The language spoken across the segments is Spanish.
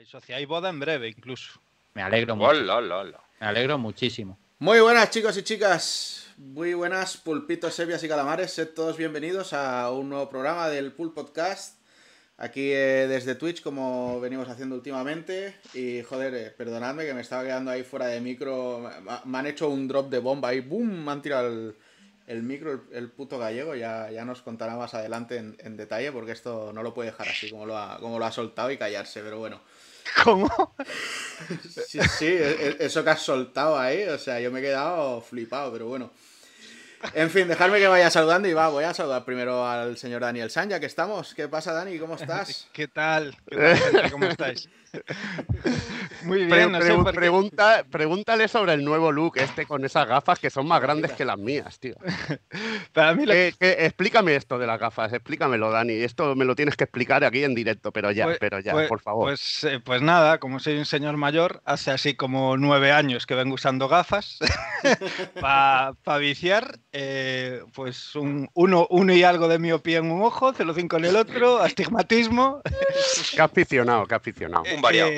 Hay socia, hay boda en breve incluso. Me alegro mucho. Hola, hola, hola. Me alegro muchísimo. Muy buenas chicos y chicas, muy buenas pulpitos, sevias y calamares, sed todos bienvenidos a un nuevo programa del Pool Podcast, aquí eh, desde Twitch como venimos haciendo últimamente y joder, eh, perdonadme que me estaba quedando ahí fuera de micro, me, han hecho un drop de bomba ahí, boom, me han tirado el, el micro, el, el puto gallego, ya, ya nos contará más adelante en, en detalle porque esto no lo puede dejar así como lo ha, como lo ha soltado y callarse, pero bueno. ¿Cómo? Sí, sí, e- e- eso que has soltado ahí, o sea, yo me he quedado flipado, pero bueno. En fin, dejadme que vaya saludando y va, voy a saludar primero al señor Daniel San, ya que estamos. ¿Qué pasa, Dani? ¿Cómo estás? ¿Qué tal? ¿Qué tal, gente? ¿Cómo estáis? Muy Pre- bien, no sé pregu- por qué- pregunta, pregúntale sobre el nuevo look este con esas gafas que son más grandes que las mías, tío. Para mí lo Eh, que- explícame esto de las gafas, explícamelo, Dani. Esto me lo tienes que explicar aquí en directo, pero ya, Pues- pero ya, pues- por favor. Pues, eh, pues nada, como soy un señor mayor, hace así como nueve años que vengo usando gafas para viciar, eh, pues un, uno, uno y algo de miopía en un ojo, 0,5 en el otro, astigmatismo. Qué aficionado, qué aficionado. Un variado.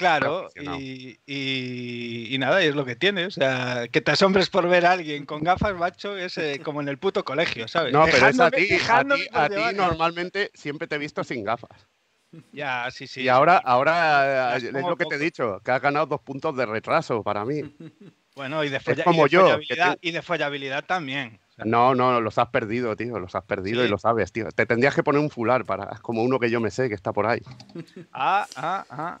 Eh, claro, y, y- y nada, y es lo que tiene. O sea, que te asombres por ver a alguien con gafas, macho, es eh, como en el puto colegio, ¿sabes? No, pero es a ti, a ti, a ti normalmente siempre te he visto sin gafas. Ya, sí, sí. Y ahora, ahora eh, es pongo lo que te he dicho, que has ganado dos puntos de retraso para mí. Bueno, y de, folla- y como de yo, que follabilidad, te- y de follabilidad también. O sea, No, no, los has perdido, tío, los has perdido y lo sabes, tío. Te tendrías que poner un fular para, como uno que yo me sé que está por ahí. Ah, ah, ah.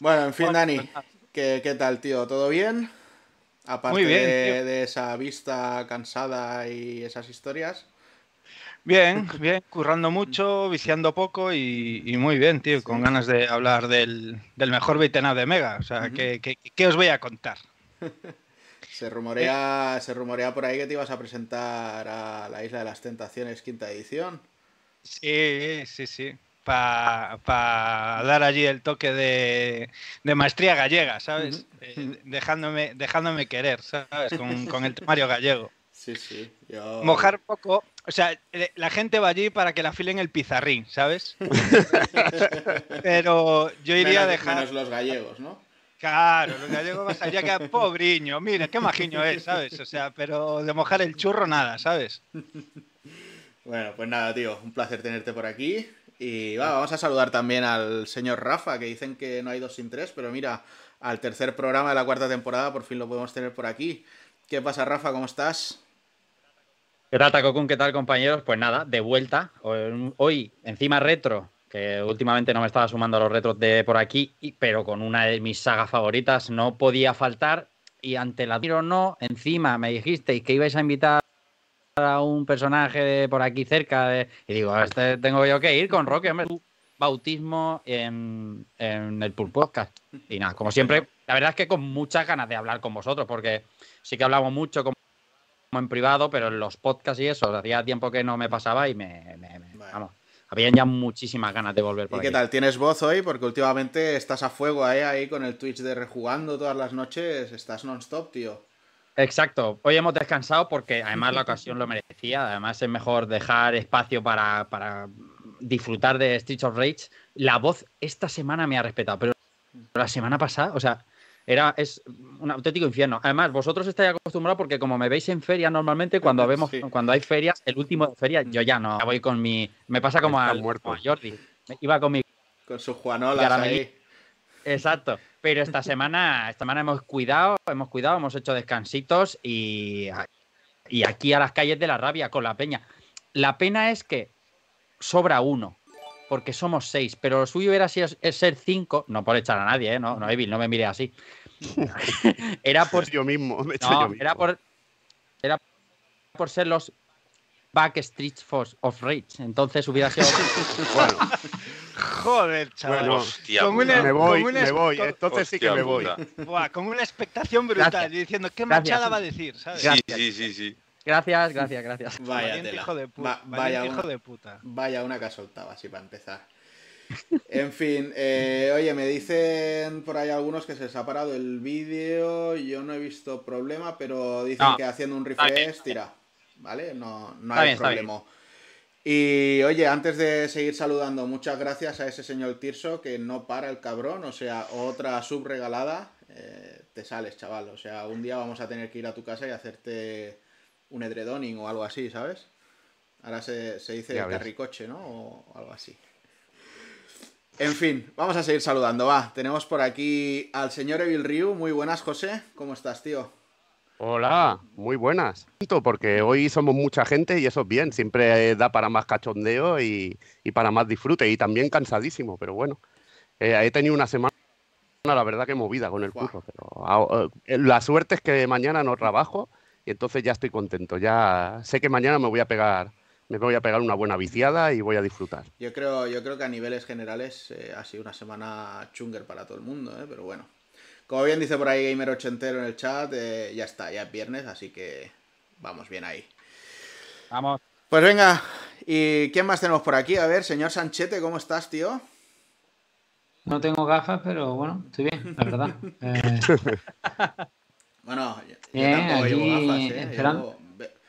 Bueno, en fin, Dani, pues. ¿qué, qué tal, tío? ¿Todo bien? Aparte bien, de, esa vista cansada y esas historias. Bien, bien, currando mucho, viciando poco y, y muy bien, tío, con ganas de hablar del, del mejor up de Mega. O sea. ¿qué, qué, qué os voy a contar? Se rumorea, se rumorea por ahí que te ibas a presentar a la Isla de las Tentaciones quinta edición. Sí, sí, sí. Para dar allí el toque de, de maestría gallega, ¿sabes? Eh, dejándome, dejándome querer, ¿sabes? Con, con el temario gallego. Sí, sí. Yo... Mojar poco. O sea, eh, la gente va allí para que la filen el pizarrín, ¿sabes? Pero yo iría menos, a dejar. menos los gallegos, ¿no? Claro, los gallegos vas allá que pobriño, mira, qué majiño es, ¿sabes? O sea, pero de mojar el churro nada, ¿sabes? Bueno, pues nada, tío, un placer tenerte por aquí. Y va, vamos a saludar también al señor Rafa, que dicen que no hay dos sin tres, pero mira, al tercer programa de la cuarta temporada por fin lo podemos tener por aquí. ¿Qué pasa, Rafa? ¿Cómo estás? ¿Qué tal, Takokun? ¿Qué tal, compañeros? Pues nada, de vuelta. Hoy, encima retro, que últimamente no me estaba sumando a los retros de por aquí, pero con una de mis sagas favoritas no podía faltar. Y ante la tiro no, encima me dijisteis que ibais a invitar a un personaje de por aquí cerca. de- y digo, este tengo yo que ir con Roque, hombre. Tu Bautismo en, en el Pool Podcast. Y nada, como siempre, la verdad es que con muchas ganas de hablar con vosotros, porque sí que hablamos mucho como en privado, pero en los podcasts y eso, hacía tiempo que no me pasaba y me, me- me- Vale. vamos, habían ya muchísimas ganas de volver por ¿Y qué aquí. tal? ¿Tienes voz hoy? Porque últimamente estás a fuego ahí, ahí con el Twitch de rejugando todas las noches. Estás non-stop, tío. Exacto. Hoy hemos descansado porque además la ocasión lo merecía. Además es mejor dejar espacio para, para disfrutar de Streets of Rage. La voz esta semana me ha respetado, pero la semana pasada, o sea, era es un auténtico infierno. Además, vosotros estáis acostumbrados porque como me veis en feria normalmente, cuando vemos, Sí. cuando hay ferias, el último de feria, yo ya no voy con mi. Me pasa como, al- muerto. como a Jordi. Iba con mi Con sus Juanolas ahí. Exacto. Pero esta semana, esta semana hemos cuidado, hemos cuidado, hemos hecho descansitos y, y aquí a las calles de la rabia con la peña. La pena es que sobra uno, porque somos seis, pero lo suyo era ser cinco, no por echar a nadie, ¿eh? no, no, Evil, no me mire así. era por yo mismo, me he hecho yo no, mismo. era por era por ser los Backstreet Force of Rage. Entonces hubiera sido Bueno, Joder, chaval. Bueno, Hostia, con puta. una- me voy, con una- me voy. con- Entonces sí que me voy. Buah, con una expectación brutal, Gracias. y diciendo qué Gracias. machada va a decir, ¿sabes? Sí, Gracias. sí, sí, sí. Gracias, gracias, gracias. Vaya hijo de puta. Va- vaya, una, hijo de puta. vaya una que has soltado así para empezar. En fin, eh, oye, me dicen por ahí algunos que se les ha parado el vídeo. Yo no he visto problema, pero dicen No, que haciendo un refresh tira. ¿Vale? No, no hay bien, está bien. Y oye, antes de seguir saludando, muchas gracias a ese señor Tirso que no para el cabrón, o sea, otra subregalada, eh, te sales, chaval. O sea, un día vamos a tener que ir a tu casa y hacerte un edredoning o algo así, ¿sabes? Ahora se, se dice carricoche, ¿no? O algo así. En fin, vamos a seguir saludando, va. Tenemos por aquí al señor Evil Ryu. Muy buenas, José. ¿Cómo estás, tío? Hola, muy buenas. Porque hoy somos mucha gente y eso es bien. Siempre eh, da para más cachondeo y, y para más disfrute. Y también cansadísimo, pero bueno. Eh, he tenido una semana, la verdad, que movida con el curro. Pero ah, eh, la suerte es que mañana no trabajo y entonces ya estoy contento. Ya sé que mañana me voy a pegar, me voy a pegar una buena viciada y voy a disfrutar. Yo creo, yo creo que a niveles generales eh, ha sido una semana chunger para todo el mundo, ¿eh? pero bueno. Como bien dice por ahí Gamer Ochentero en el chat, eh, ya está, ya es viernes, así que vamos bien ahí. Vamos. Pues venga, ¿y quién más tenemos por aquí? A ver, señor Sanchete, ¿cómo estás, tío? No tengo gafas, pero bueno, estoy bien, la verdad. Eh, Bueno, yo, Bien, tampoco llevo aquí gafas, ¿eh? Llevo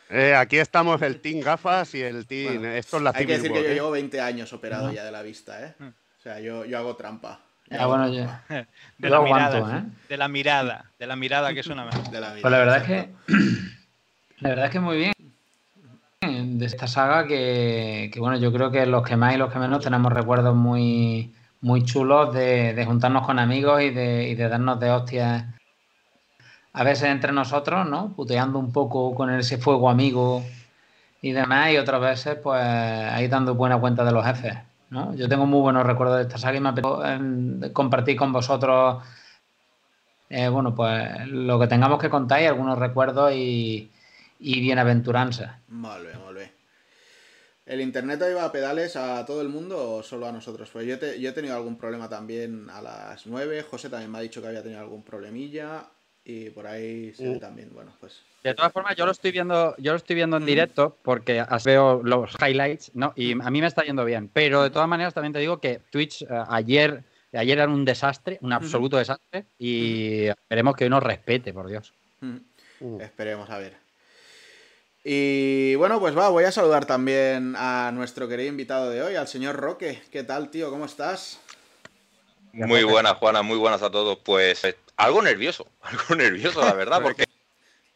Eh, aquí estamos el Team Gafas y el Team. Bueno, esto es la Hay que decir que yo ¿eh? llevo 20 años operado ya de la vista, ¿eh? O sea, yo, yo hago trampa. Bueno, yo, De yo la aguanto, mirada. ¿eh? De la mirada. De la mirada, que es una mejor. de la vida. Pues la verdad es que, la verdad es que muy bien de esta saga que, que, bueno, yo creo que los que más y los que menos tenemos recuerdos muy, muy chulos de, de juntarnos con amigos y de, y de darnos de hostias a veces entre nosotros, ¿no? Puteando un poco con ese fuego amigo y demás, y otras veces, pues, ahí dando buena cuenta de los jefes, ¿no? Yo tengo muy buenos recuerdos de esta saga y me apetece eh, compartir con vosotros, eh, bueno, pues, lo que tengamos que contar y algunos recuerdos y, y bienaventuranzas. Molt bé, molt bé. ¿El internet iba a pedales a todo el mundo o solo a nosotros? Pues yo, te- yo he tenido algún problema también a las 9. José también me ha dicho que había tenido algún problemilla. Y por ahí se ve Uh. también, bueno, pues. De todas formas, yo lo estoy viendo, yo lo estoy viendo en Mm. directo porque veo los highlights, ¿no? Y a mí me está yendo bien. Pero de todas maneras también te digo que Twitch eh, ayer, ayer era un desastre, un absoluto desastre, y esperemos que hoy nos respete, por Dios. Mm. Esperemos a ver. Y bueno, pues va, voy a saludar también a nuestro querido invitado de hoy, al señor Roque. ¿Qué tal, tío? ¿Cómo estás? Muy buenas, Juana, muy buenas a todos. Pues eh, algo nervioso, algo nervioso, la verdad, porque,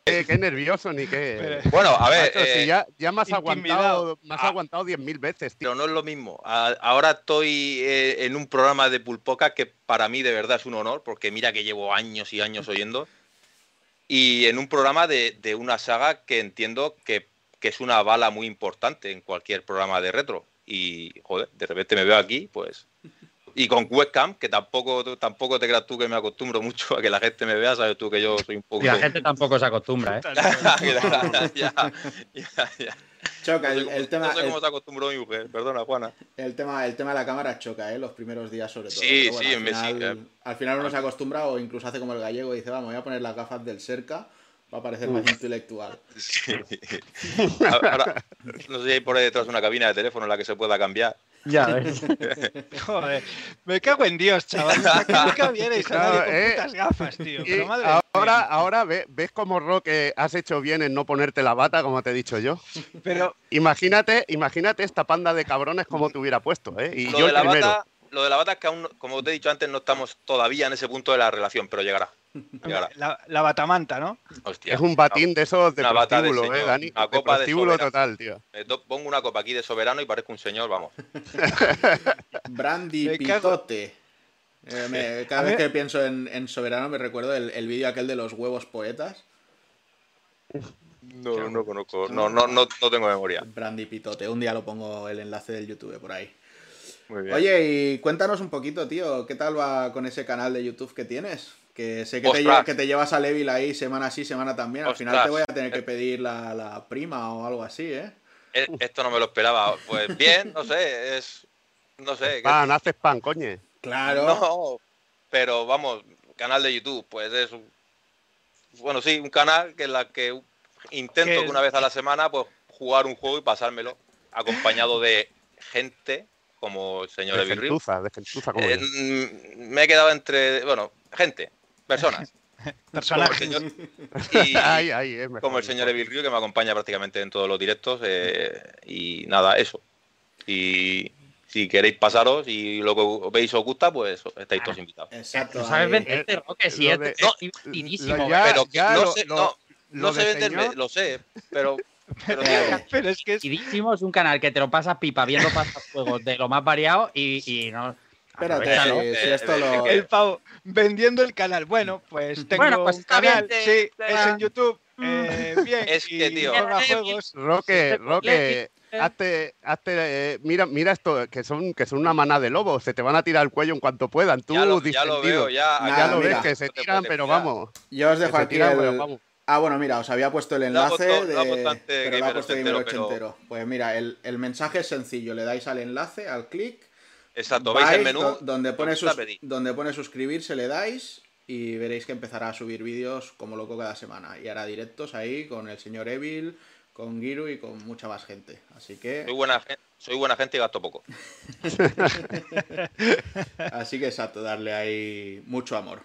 Eh, qué nervioso ni qué. bueno, a ver, Macho, si eh, ya, ya me has aguantado, me has Ah. aguantado 10.000 veces, tío. pero no es lo mismo. A- ahora estoy eh, en un programa de Pulpoca que para mí de verdad es un honor, porque mira que llevo años y años oyendo, y en un programa de, de una saga que entiendo que, que es una bala muy importante en cualquier programa de retro. Y, joder, de repente me veo aquí, pues... Y con webcam, que tampoco, tampoco te creas tú que me acostumbro mucho a que la gente me vea, sabes tú que yo soy un poco... Y la gente tampoco se acostumbra, ¿eh? ya, ya, ya. Choca, el, el tema, no sé el, cómo se acostumbró mi mujer, perdona, Juana. el tema, el tema de la cámara choca, ¿eh? Los primeros días sobre todo. Sí, sí, al me final, al final uno se acostumbra o incluso hace como el gallego y dice, vamos, voy a poner las gafas del cerca para parecer más intelectual. Sí. Ahora, no sé si hay por ahí detrás una cabina de teléfono en la que se pueda cambiar. Ya ves. Joder, me cago en Dios, chaval. Nunca vienes a Claro, nadie con eh. putas gafas, tío. Y Pero madre ahora, mía. ahora ve- ves cómo Roque has hecho bien en no ponerte la bata, como te he dicho yo. Pero Imagínate, imagínate esta panda de cabrones como te hubiera puesto, ¿eh? Y Lo yo de, el la primero. bata, lo de la bata es que aún, como te he dicho antes, no estamos todavía en ese punto de la relación, pero llegará. Llegará. la, la batamanta, ¿no? Hostia. Es un batín de esos de bata de prostíbulo, ¿eh, señor, Dani? una de copa de prostíbulo soberano. total, tío. Me to- pongo una copa aquí de soberano y parezco un señor, vamos. Brandy Me Pitote. Eh, me- cada vez que pienso en, en Soberano me recuerdo el, el vídeo aquel de los huevos poetas. No, no conozco, no, no, no, no tengo memoria. Brandy Pitote. Un día lo pongo el enlace del YouTube por ahí. Muy bien. Oye, y cuéntanos un poquito, tío, ¿qué tal va con ese canal de YouTube que tienes? Que sé que te, que te llevas a Levil ahí semana sí, semana también. Al final te voy a tener que pedir la, la prima o algo así, ¿eh? Eh, Esto no me lo esperaba. Pues bien, no sé, es. No sé. ¿qué- Pan, haces pan, coñe. Claro. No, pero vamos, canal de YouTube, pues es un, bueno, sí, un canal que en la que intento ¿Qué que es? una vez a la semana pues jugar un juego y pasármelo acompañado de gente como el señor De Eh, mm, me he quedado entre, bueno, gente, personas. Personajes. Como el señor, y- Ay, ay, es mejor, como el señor mejor. Evil Ryu, que me acompaña prácticamente en todos los directos. eh, y nada, eso. Y si queréis pasaros y lo que veis os gusta, pues estáis todos invitados. Exacto. No sabes venderte, Roque, si lo es de- no, lo- divertidísimo. ya- pero ya no lo- sé, lo- no, lo no sé de venderme, señor- lo sé, pero. Pero Eh, Pero es que es, es un canal que te lo pasas pipa viendo juegos de lo más variado y, y no. Espérate, aprovechalo. si, si esto lo. el pavo vendiendo el canal. Bueno, pues tengo Bueno, pues un está bien, canal, te- sí, te- es en YouTube. eh, bien, Es que, tío. juegos. Roque, Roque, hazte, hazte, eh, mira, mira esto, que son, que son una manada de lobos, se te van a tirar al cuello en cuanto puedan. Tú, ya, lo, ya lo veo, ya. Nah, Ya lo mira, ves, que se tiran, pero vamos. Yo os dejo aquí tiran, el- pero vamos. Ah, bueno, mira, os había puesto el enlace puesto- de. antes pero ha Gamer puesto ochentero, Gamer pero- ochentero. Pues mira, el, el mensaje es sencillo. Le dais al enlace, al clic. Exacto, veis el vais menú. do- donde, pone sus- donde pone suscribirse, le dais. Y veréis que empezará a subir vídeos como loco cada semana. Y hará directos ahí con el señor Evil, con Giru y con mucha más gente. Así Soy que. buena, gen- soy buena gente y gasto poco. Así que exacto, darle ahí mucho amor.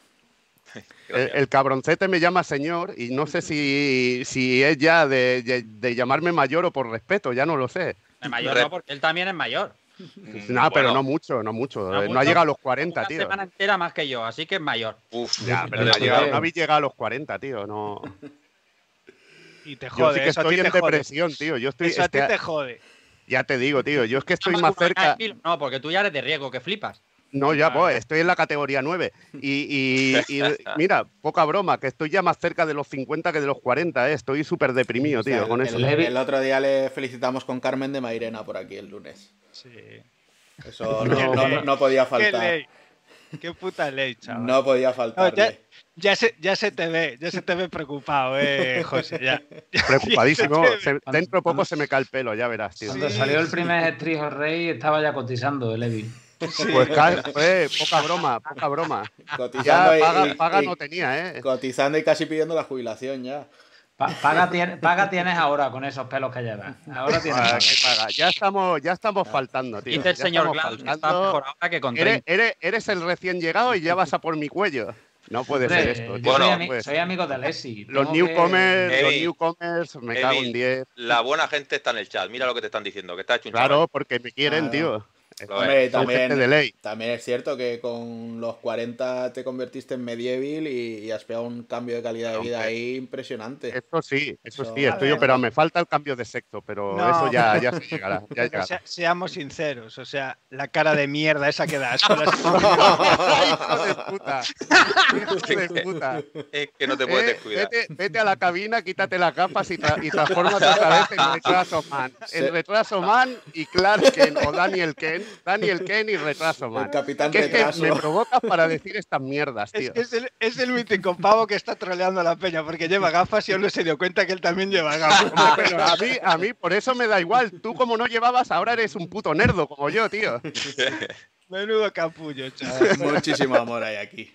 El, el cabroncete me llama señor y no sé si, si es ya de, de- de llamarme mayor o por respeto, ya no lo sé. De mayor no, porque él también es mayor. Mm, No, pero bueno, no mucho, no mucho. No No, mucho. ha llegado a los 40, Una tío. semana entera más que yo, así que es mayor. uf, Ya, pero no, ha le llegado- no habéis llegado a los 40, tío. No. Y te Yo jode, sí que eso estoy en jode. depresión, tío. Yo estoy. Eso a ti este- te jode. Ya te digo, tío. Yo es que estoy Más cerca. No, porque tú ya eres de riesgo, que flipas. No, ya, pues, estoy en la categoría 9. Y, y- y, mira, poca broma, que estoy ya más cerca de los 50 que de los 40, eh. Estoy súper deprimido, O sea, tío, el, con eso. el- Levi- el otro día le felicitamos con Carmen de Mairena por aquí el lunes. Sí. Eso no, no- no podía Qué faltar. ley. Qué puta ley, chaval. No podía No, faltarle. ya, ya se, ya se te ve, ya se te ve preocupado, eh, José. Ya. Preocupadísimo. Se dentro de poco se me cae el pelo, ya verás, tío. Cuando Sí, salió el primer of Rage estaba ya cotizando el Evil. Pues ca- eh, poca broma, poca broma. Cotizando Ya y- paga, y- paga y- no tenía, ¿eh? cotizando y casi pidiendo la jubilación ya. Pa- paga, paga tienes ahora con esos pelos que llevas. Ahora tienes Ah, paga. que paga. Ya estamos, ya estamos faltando, tío. Dice el Ya señor mejor ahora que con Eres, 30. eres- eres el recién llegado y ya vas a por mi cuello. No puede ser esto. yo tío. Bueno, soy, ami- amigo de Alessi. Los que- newcomers, los newcomers, me cago en Evi, 10. La buena gente está en el chat. Mira lo que te están diciendo, que está hecho un Claro, porque me quieren, Claro. tío. Hombre, de también, ley. también es cierto que con los 40 te convertiste en medieval y, y has pegado un cambio de calidad de vida ahí impresionante. Eso sí, eso Eso- sí, estoy operado. Me falta el cambio de sexo, pero No. eso ya, ya se llegará. Ya Pero llegará. sea- seamos sinceros, o sea, la cara de mierda esa que das con las- Hijo de puta. Hijo de puta. Es que no te puedes Eh, descuidar. vete, vete a la cabina, quítate las gafas y, tra- y transfórmate otra vez en Retraso Man. En Retraso Man y Clark Kent o Daniel Kent. Daniel Kent y Retraso El Man. capitán Que es que retraso. me provocas para decir estas mierdas, tío. Es, es el, es el mítico pavo que está troleando a la peña porque lleva gafas y aún no se dio cuenta que él también lleva gafas. Hombre, pero a mí, a mí por eso me da igual. Tú como no llevabas, ahora eres un puto nerdo como yo, tío. Menudo capullo, chaval. Muchísimo amor hay aquí.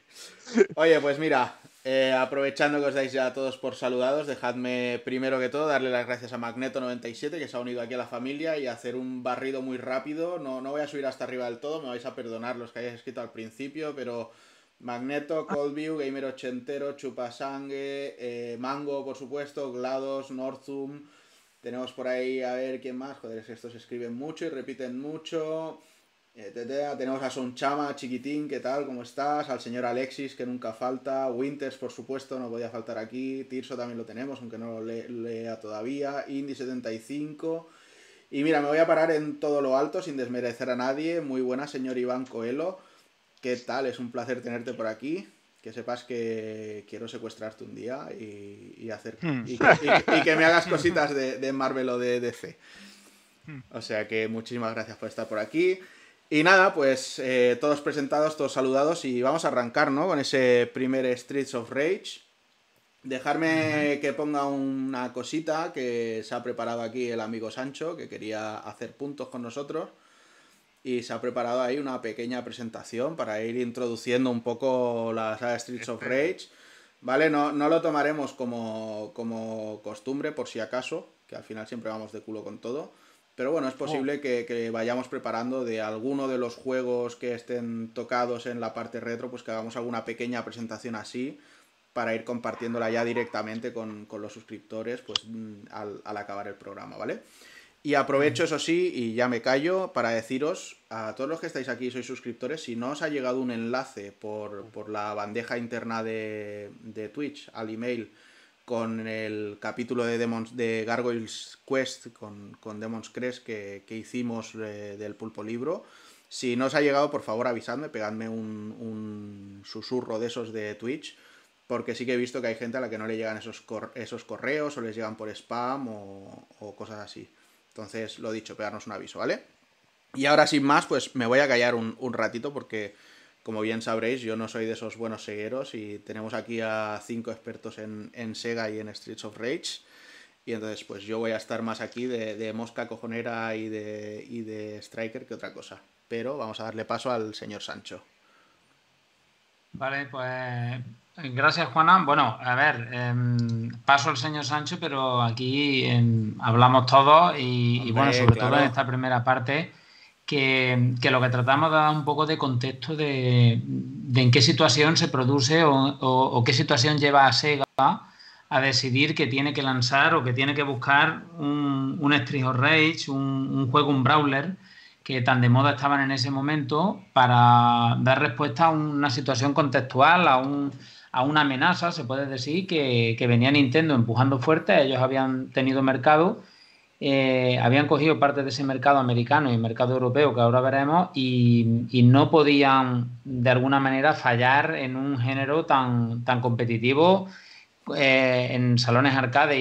Oye, pues mira, eh, aprovechando que os dais ya a todos por saludados, dejadme primero que todo darle las gracias a Magneto97 que se ha unido aquí a la familia y hacer un barrido muy rápido. No, no voy a subir hasta arriba del todo, me vais a perdonar los que hayáis escrito al principio, pero Magneto, Coldview, Gamer Ochentero, Chupasangue, eh, Mango, por supuesto, GLaDOS, Northum. Tenemos por ahí a ver quién más. Joder, es que estos escriben mucho y repiten mucho. Tenemos a Sonchama, chiquitín, ¿qué tal? ¿Cómo estás? Al señor Alexis, que nunca falta. Winters, por supuesto, no podía faltar aquí. Tirso también lo tenemos, aunque no lo le- lea todavía. Indy75. Y mira, me voy a parar en todo lo alto sin desmerecer a nadie. Muy buena, señor Iván Coelho. ¿Qué tal? Es un placer tenerte por aquí. Que sepas que quiero secuestrarte un día y, y hacer Hmm. y, que, y- y que me hagas cositas de, de Marvel o de DC. O sea que muchísimas gracias por estar por aquí. Y nada, pues eh, todos presentados, todos saludados y vamos a arrancar, ¿no? Con ese primer Streets of Rage. Dejarme que ponga una cosita que se ha preparado aquí el amigo Sancho, que quería hacer puntos con nosotros. Y se ha preparado ahí una pequeña presentación para ir introduciendo un poco la saga Streets of Rage. ¿Vale? No, no lo tomaremos como, como costumbre, por si acaso, que al final siempre vamos de culo con todo. Pero bueno, es posible que, que vayamos preparando de alguno de los juegos que estén tocados en la parte retro, pues que hagamos alguna pequeña presentación así para ir compartiéndola ya directamente con, los suscriptores pues, mm, al, acabar el programa, ¿vale? Y aprovecho, eso sí, y ya me callo, para deciros a todos los que estáis aquí y sois suscriptores, si no os ha llegado un enlace por, la bandeja interna de, Twitch al email con el capítulo de, Demons, de Gargoyles Quest, con, con Demons Crest que, hicimos eh, del pulpo libro, si no os ha llegado, por favor avisadme, pegadme un, un susurro de esos de Twitch porque sí que he visto que hay gente a la que no le llegan esos, esos correos o les llegan por spam o, cosas así. Entonces, lo dicho, pegarnos un aviso, ¿vale? Y ahora sin más, pues me voy a callar un, ratito porque, como bien sabréis, yo no soy de esos buenos segueros y tenemos aquí a cinco expertos en, Sega y en Streets of Rage. Y entonces, pues yo voy a estar más aquí de, de mosca cojonera y de, y de striker que otra cosa. Pero vamos a darle paso al señor Sancho. Vale, pues Gracias, Juana. Bueno, a ver, em, paso al señor Sancho, pero aquí em, hablamos todos y, bueno, sobre todo en esta primera parte, que, lo que tratamos de dar un poco de contexto de, en qué situación se produce o, qué situación lleva a Sega a decidir que tiene que lanzar o que tiene que buscar un, un Street of Rage, un, juego, un brawler, que tan de moda estaban en ese momento para dar respuesta a una situación contextual, a un a una amenaza, se puede decir, que, venía Nintendo empujando fuerte, ellos habían tenido mercado, eh, habían cogido parte de ese mercado americano y mercado europeo que ahora veremos y, no podían de alguna manera fallar en un género tan, tan competitivo eh, en salones arcade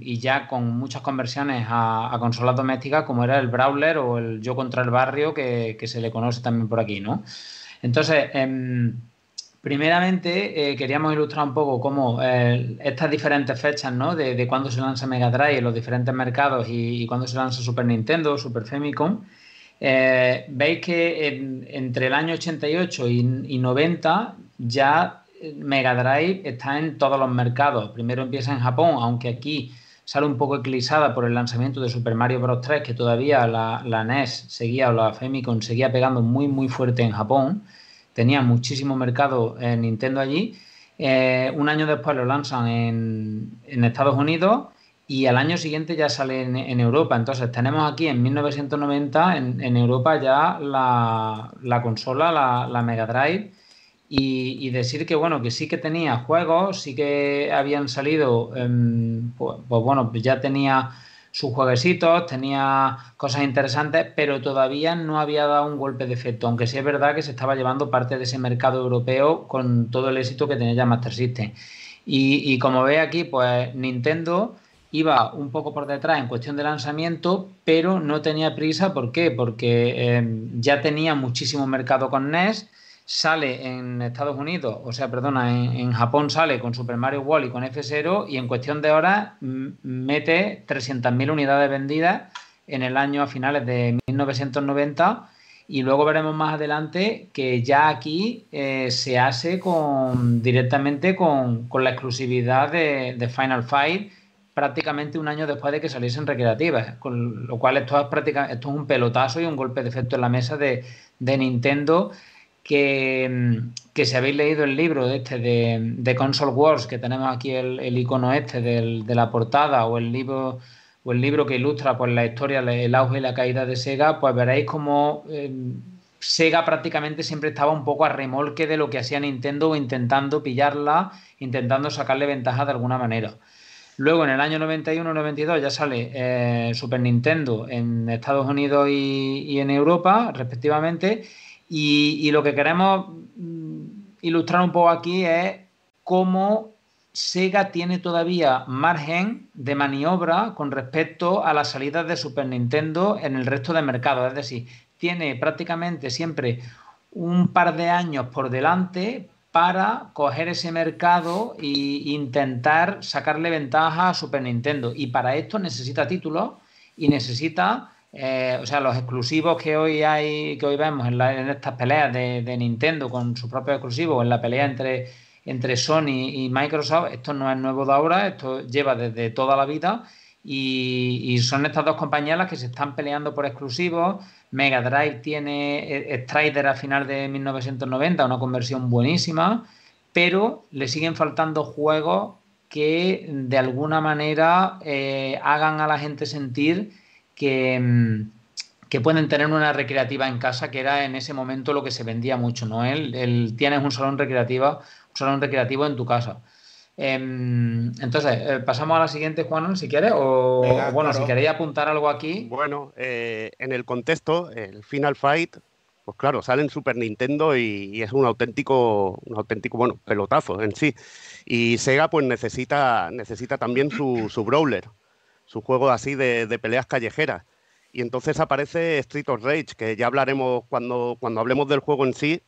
y, ya con muchas conversiones a, consolas domésticas como era el Brawler o el Yo contra el Barrio que, se le conoce también por aquí, ¿no? Entonces, em, Primeramente, eh, queríamos ilustrar un poco cómo eh, estas diferentes fechas ¿no? de, de cuándo se lanza Mega Drive en los diferentes mercados y, cuándo se lanza Super Nintendo, Super Famicom. Eh, veis que entre el año 88 y, 90 ya Mega Drive está en todos los mercados. Primero empieza en Japón, aunque aquí sale un poco eclipsada por el lanzamiento de Super Mario Bros. 3, que todavía la, la NES seguía o la Famicom seguía pegando muy muy fuerte en Japón tenía muchísimo mercado en Nintendo allí. Eh, un año después lo lanzan en, Estados Unidos y al año siguiente ya sale en, Europa. Entonces tenemos aquí en 1990 en, Europa ya la, consola, la, Mega Drive. Y, decir que bueno, que sí que tenía juegos, sí que habían salido, pues, pues, bueno, ya tenía sus jueguecitos, tenía cosas interesantes, pero todavía no había dado un golpe de efecto, aunque sí es verdad que se estaba llevando parte de ese mercado europeo con todo el éxito que tenía ya Master System. Y, como ve aquí, pues Nintendo iba un poco por detrás en cuestión de lanzamiento, pero no tenía prisa. ¿Por qué? Porque eh, ya tenía muchísimo mercado con NES sale en Estados Unidos, o sea, perdona, en, Japón sale con Super Mario World y con F0 y en cuestión de horas mete 300.000 unidades vendidas en el año a finales de 1990 y luego veremos más adelante que ya aquí eh, se hace con directamente con, la exclusividad de, Final Fight prácticamente un año después de que saliesen recreativas, con lo cual esto es, prácticamente, esto es un pelotazo y un golpe de efecto en la mesa de, de Nintendo que, que, si habéis leído el libro este de, de Console Wars, que tenemos aquí el, el icono este de la portada, o el libro o el libro que ilustra pues, la historia, el auge y la caída de Sega, pues veréis como eh, Sega prácticamente siempre estaba un poco a remolque de lo que hacía Nintendo, intentando pillarla, intentando sacarle ventaja de alguna manera. Luego en el año 91-92 ya sale eh, Super Nintendo en Estados Unidos y, y en Europa, respectivamente, y, lo que queremos mm, ilustrar un poco aquí es cómo Sega tiene todavía margen de maniobra con respecto a las salidas de Super Nintendo en el resto de mercados. Es decir, tiene prácticamente siempre un par de años por delante para coger ese mercado e intentar sacarle ventaja a Super Nintendo. Y para esto necesita títulos y necesita eh, o sea, los exclusivos que hoy hay, que hoy vemos en, estas peleas de, Nintendo con sus propios exclusivos, en la pelea entre, entre Sony y Microsoft, esto no es nuevo de ahora, esto lleva desde toda la vida y, son estas dos compañías las que se están peleando por exclusivos. Mega Drive tiene Strider a final de 1990, una conversión buenísima, pero le siguen faltando juegos que de alguna manera eh, hagan a la gente sentir que, mm, que, pueden tener una recreativa en casa, que era en ese momento lo que se vendía mucho, ¿no? El, tienes un salón recreativo, un salón recreativo en tu casa. Em, entonces, eh, pasamos a la siguiente, Juan, si quieres, o, bueno, si queréis apuntar algo aquí. Bueno, eh, en el contexto, el Final Fight, pues claro, sale en Super Nintendo y, es un auténtico, un auténtico, bueno, pelotazo en sí. Y Sega pues necesita, necesita también su, su brawler, su juego así de, peleas callejeras. Y entonces aparece Street of Rage, que ya hablaremos cuando, cuando hablemos del juego en sí.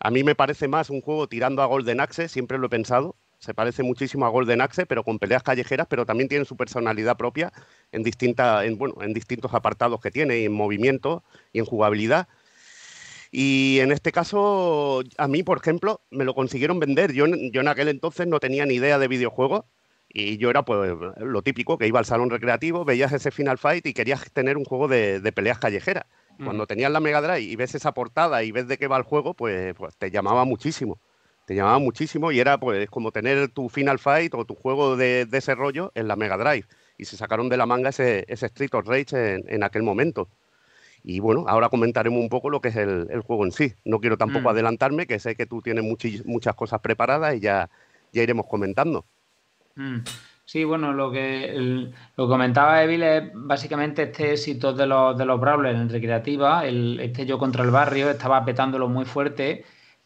A mí me parece más un juego tirando a Golden Axe, siempre lo he pensado, se parece muchísimo a Golden Axe, pero con peleas callejeras, pero también tiene su personalidad propia en, distinta, en, bueno, en distintos apartados que tiene, y en movimiento y en jugabilidad. Y en este caso, a mí, por ejemplo, me lo consiguieron vender. Yo, yo en aquel entonces no tenía ni idea de videojuegos y yo era pues lo típico, que iba al salón recreativo, veías ese Final Fight y querías tener un juego de, peleas callejeras. Cuando tenías la Mega Drive y ves esa portada y ves de qué va el juego, pues, pues te llamaba muchísimo te llamaba muchísimo y era pues como tener tu Final Fight o tu juego de, de ese rollo en la Mega Drive. Y se sacaron de la manga ese, ese Street of Rage en, aquel momento. Y bueno, ahora comentaremos un poco lo que es el, juego en sí. No quiero tampoco mm. adelantarme, que sé que tú tienes muchas cosas preparadas y ya, ya iremos comentando. Mm. Sí, bueno, lo que lo comentaba Evil es básicamente este éxito de los, de los Brawlers en recreativa, el, este yo contra el barrio, estaba petándolo muy fuerte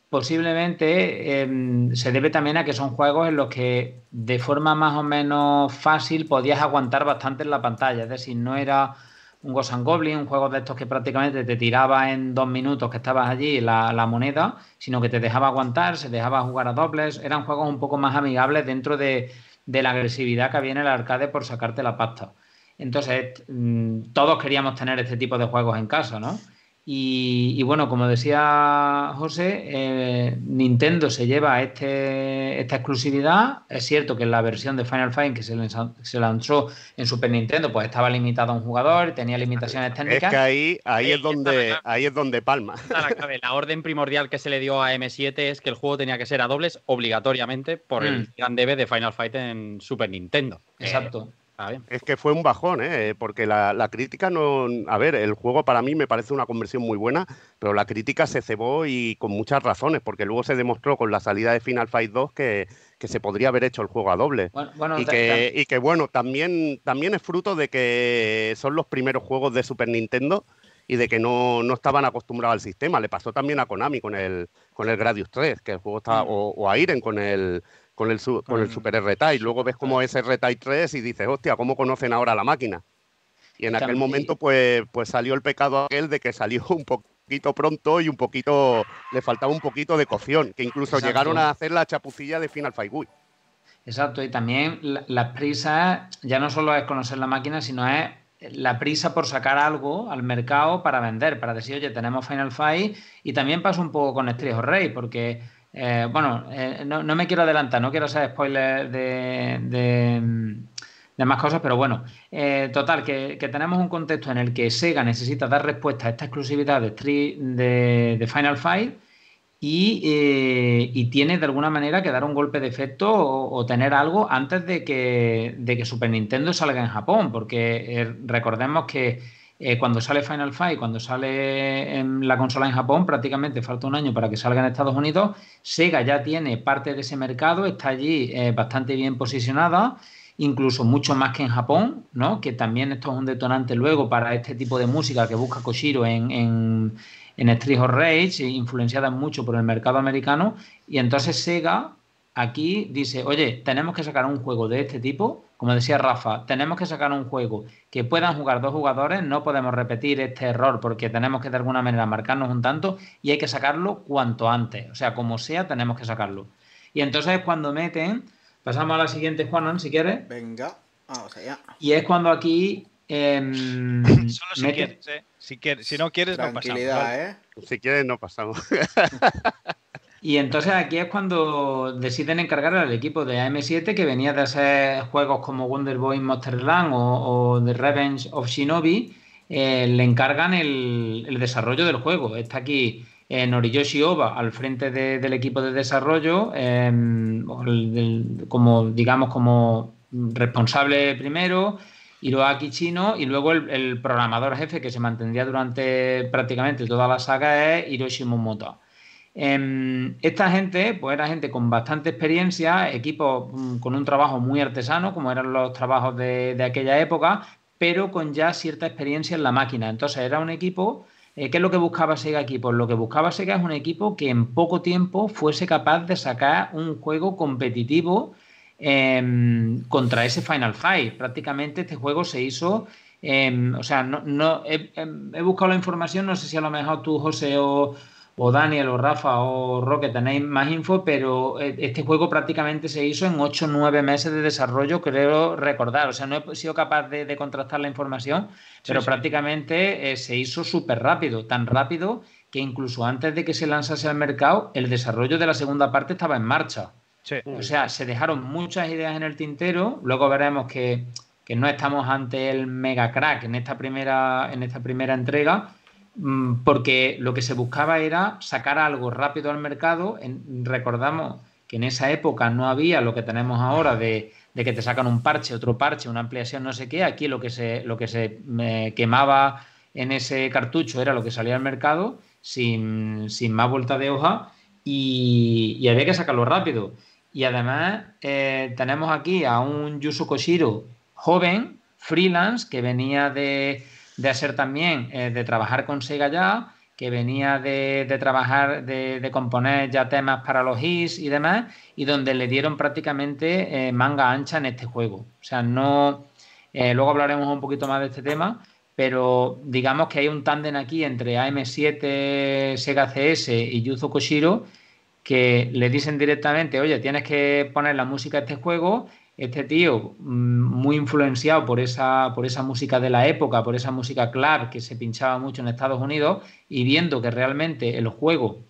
posiblemente em, se debe también a que son juegos en los que de forma más o menos fácil podías aguantar bastante en la pantalla. Es decir, no era un Ghost and Goblin, un juego de estos que prácticamente te tiraba en dos minutos que estabas allí la, la moneda, sino que te dejaba aguantar, se dejaba jugar a dobles. Eran juegos un poco más amigables dentro de, de la agresividad que en el arcade por sacarte la pasta. Entonces, mm, todos queríamos tener este tipo de juegos en casa, ¿no? Y, bueno, como decía José, eh, Nintendo se lleva este, esta exclusividad. Es cierto que en la versión de Final Fight que se, se lanzó en Super Nintendo, pues estaba limitado a un jugador, tenía limitaciones técnicas. Es que ahí, ahí, es donde, ahí es donde palma. La, orden primordial que se le dio a M7 es que el juego tenía que ser a dobles obligatoriamente por el mm. gran debe de Final Fight en Super Nintendo. Exacto. Ah, es que fue un bajón, ¿eh? porque la, crítica no. A ver, el juego para mí me parece una conversión muy buena, pero la crítica se cebó y con muchas razones, porque luego se demostró con la salida de Final Fight 2 que, se podría haber hecho el juego a doble. y, que, bueno, también, también es fruto de que son los primeros juegos de Super Nintendo y de que no, estaban acostumbrados al sistema. Le pasó también a Konami con el, con el Gradius 3, que el juego estaba, mm. o, o a Iren con el con el, con el Super R-Type. Luego ves cómo es R-Type 3 y dices, hostia, ¿cómo conocen ahora la máquina? Y en aquel momento, pues, pues salió el pecado aquel de que salió un poquito pronto y un poquito, le faltaba un poquito de cocción, que incluso llegaron a hacer la chapucilla de Final Fight Wii. Exacto, y también las prisas ya no solo es conocer la máquina, sino es la prisa por sacar algo al mercado para vender, para decir, oye, tenemos Final Fight, y también pasa un poco con Street Rey, porque eh, bueno, eh, no, me quiero adelantar, no quiero hacer spoilers de, más cosas, pero bueno, eh, total, que, tenemos un contexto en el que Sega necesita dar respuesta a esta exclusividad de, de, Final Fight y, tiene de alguna manera que dar un golpe de efecto o, tener algo antes de que, de que Super Nintendo salga en Japón, porque recordemos que eh, cuando sale Final Fight, cuando sale en la consola en Japón, prácticamente falta un año para que salga en Estados Unidos. Sega ya tiene parte de ese mercado, está allí eh, bastante bien posicionada, incluso mucho más que en Japón, ¿no? que también esto es un detonante luego para este tipo de música que busca Koshiro en, en, en Street of Rage, influenciada mucho por el mercado americano. Y entonces Sega aquí dice, oye, tenemos que sacar un juego de este tipo como decía Rafa, tenemos que sacar un juego que puedan jugar dos jugadores, no podemos repetir este error porque tenemos que de alguna manera marcarnos un tanto y hay que sacarlo cuanto antes, o sea, como sea, tenemos que sacarlo. Y entonces cuando meten, pasamos a la siguiente, Juanan, si quieres. Venga, vamos allá. Y es cuando aquí... Em, Solo si quieres, ¿eh? Si, quieres, si no quieres, no pasamos. ¿eh? Si quieres, no pasamos. Y entonces aquí es cuando deciden encargar al equipo de AM7 que venía de hacer juegos como Wonder Boy Monsterland o, o The Revenge of Shinobi, eh, le encargan el, desarrollo del juego. Está aquí Noriyoshi Oba al frente del equipo de desarrollo, em, como digamos como responsable primero, Hiroaki Chino, y luego el, programador jefe que se mantendría durante prácticamente toda la saga es Hiroshi Momoto. Em, esta gente, pues era gente con bastante experiencia, equipo mm, con un trabajo muy artesano, como eran los trabajos de, aquella época, pero con ya cierta experiencia en la máquina. Entonces era un equipo eh, ¿Qué es lo que buscaba Sega aquí? Pues lo que buscaba Sega es un equipo que en poco tiempo fuese capaz de sacar un juego competitivo em, contra ese Final Fight. Prácticamente este juego se hizo, em, o sea, no, he, buscado la información, no sé si a lo mejor tú, José, o, o Daniel o Rafa o Roque tenéis más info, pero eh, este juego prácticamente se hizo en 8 o 9 meses de desarrollo, creo recordar. O sea, no he sido capaz de, contrastar la información, pero prácticamente eh, se hizo súper rápido, tan rápido que incluso antes de que se lanzase al mercado, el desarrollo de la segunda parte estaba en marcha. O sea, se dejaron muchas ideas en el tintero, luego veremos que, que no estamos ante el mega crack en esta primera, en esta primera entrega, porque lo que se buscaba era sacar algo rápido al mercado. recordamos que en esa época no había lo que tenemos ahora de, que te sacan un parche, otro parche, una ampliación, no sé qué. Aquí lo que se, lo que se quemaba en ese cartucho era lo que salía al mercado sin, más vuelta de hoja y, había que sacarlo rápido. Y además eh, tenemos aquí a un Yusu Koshiro joven, freelance, que venía de, de hacer también, eh, de trabajar con Sega ya, que venía de, trabajar, de, componer ya temas para los hits y demás, y donde le dieron prácticamente eh, manga ancha en este juego. O sea, no. Eh, luego hablaremos un poquito más de este tema, pero digamos que hay un tándem aquí entre AM7, Sega CS y Yuzo Koshiro que le dicen directamente, oye, tienes que poner la música de este juego este tío, mm, muy influenciado por esa, por esa música de la época, por esa música club que se pinchaba mucho en Estados Unidos, y viendo que realmente el juego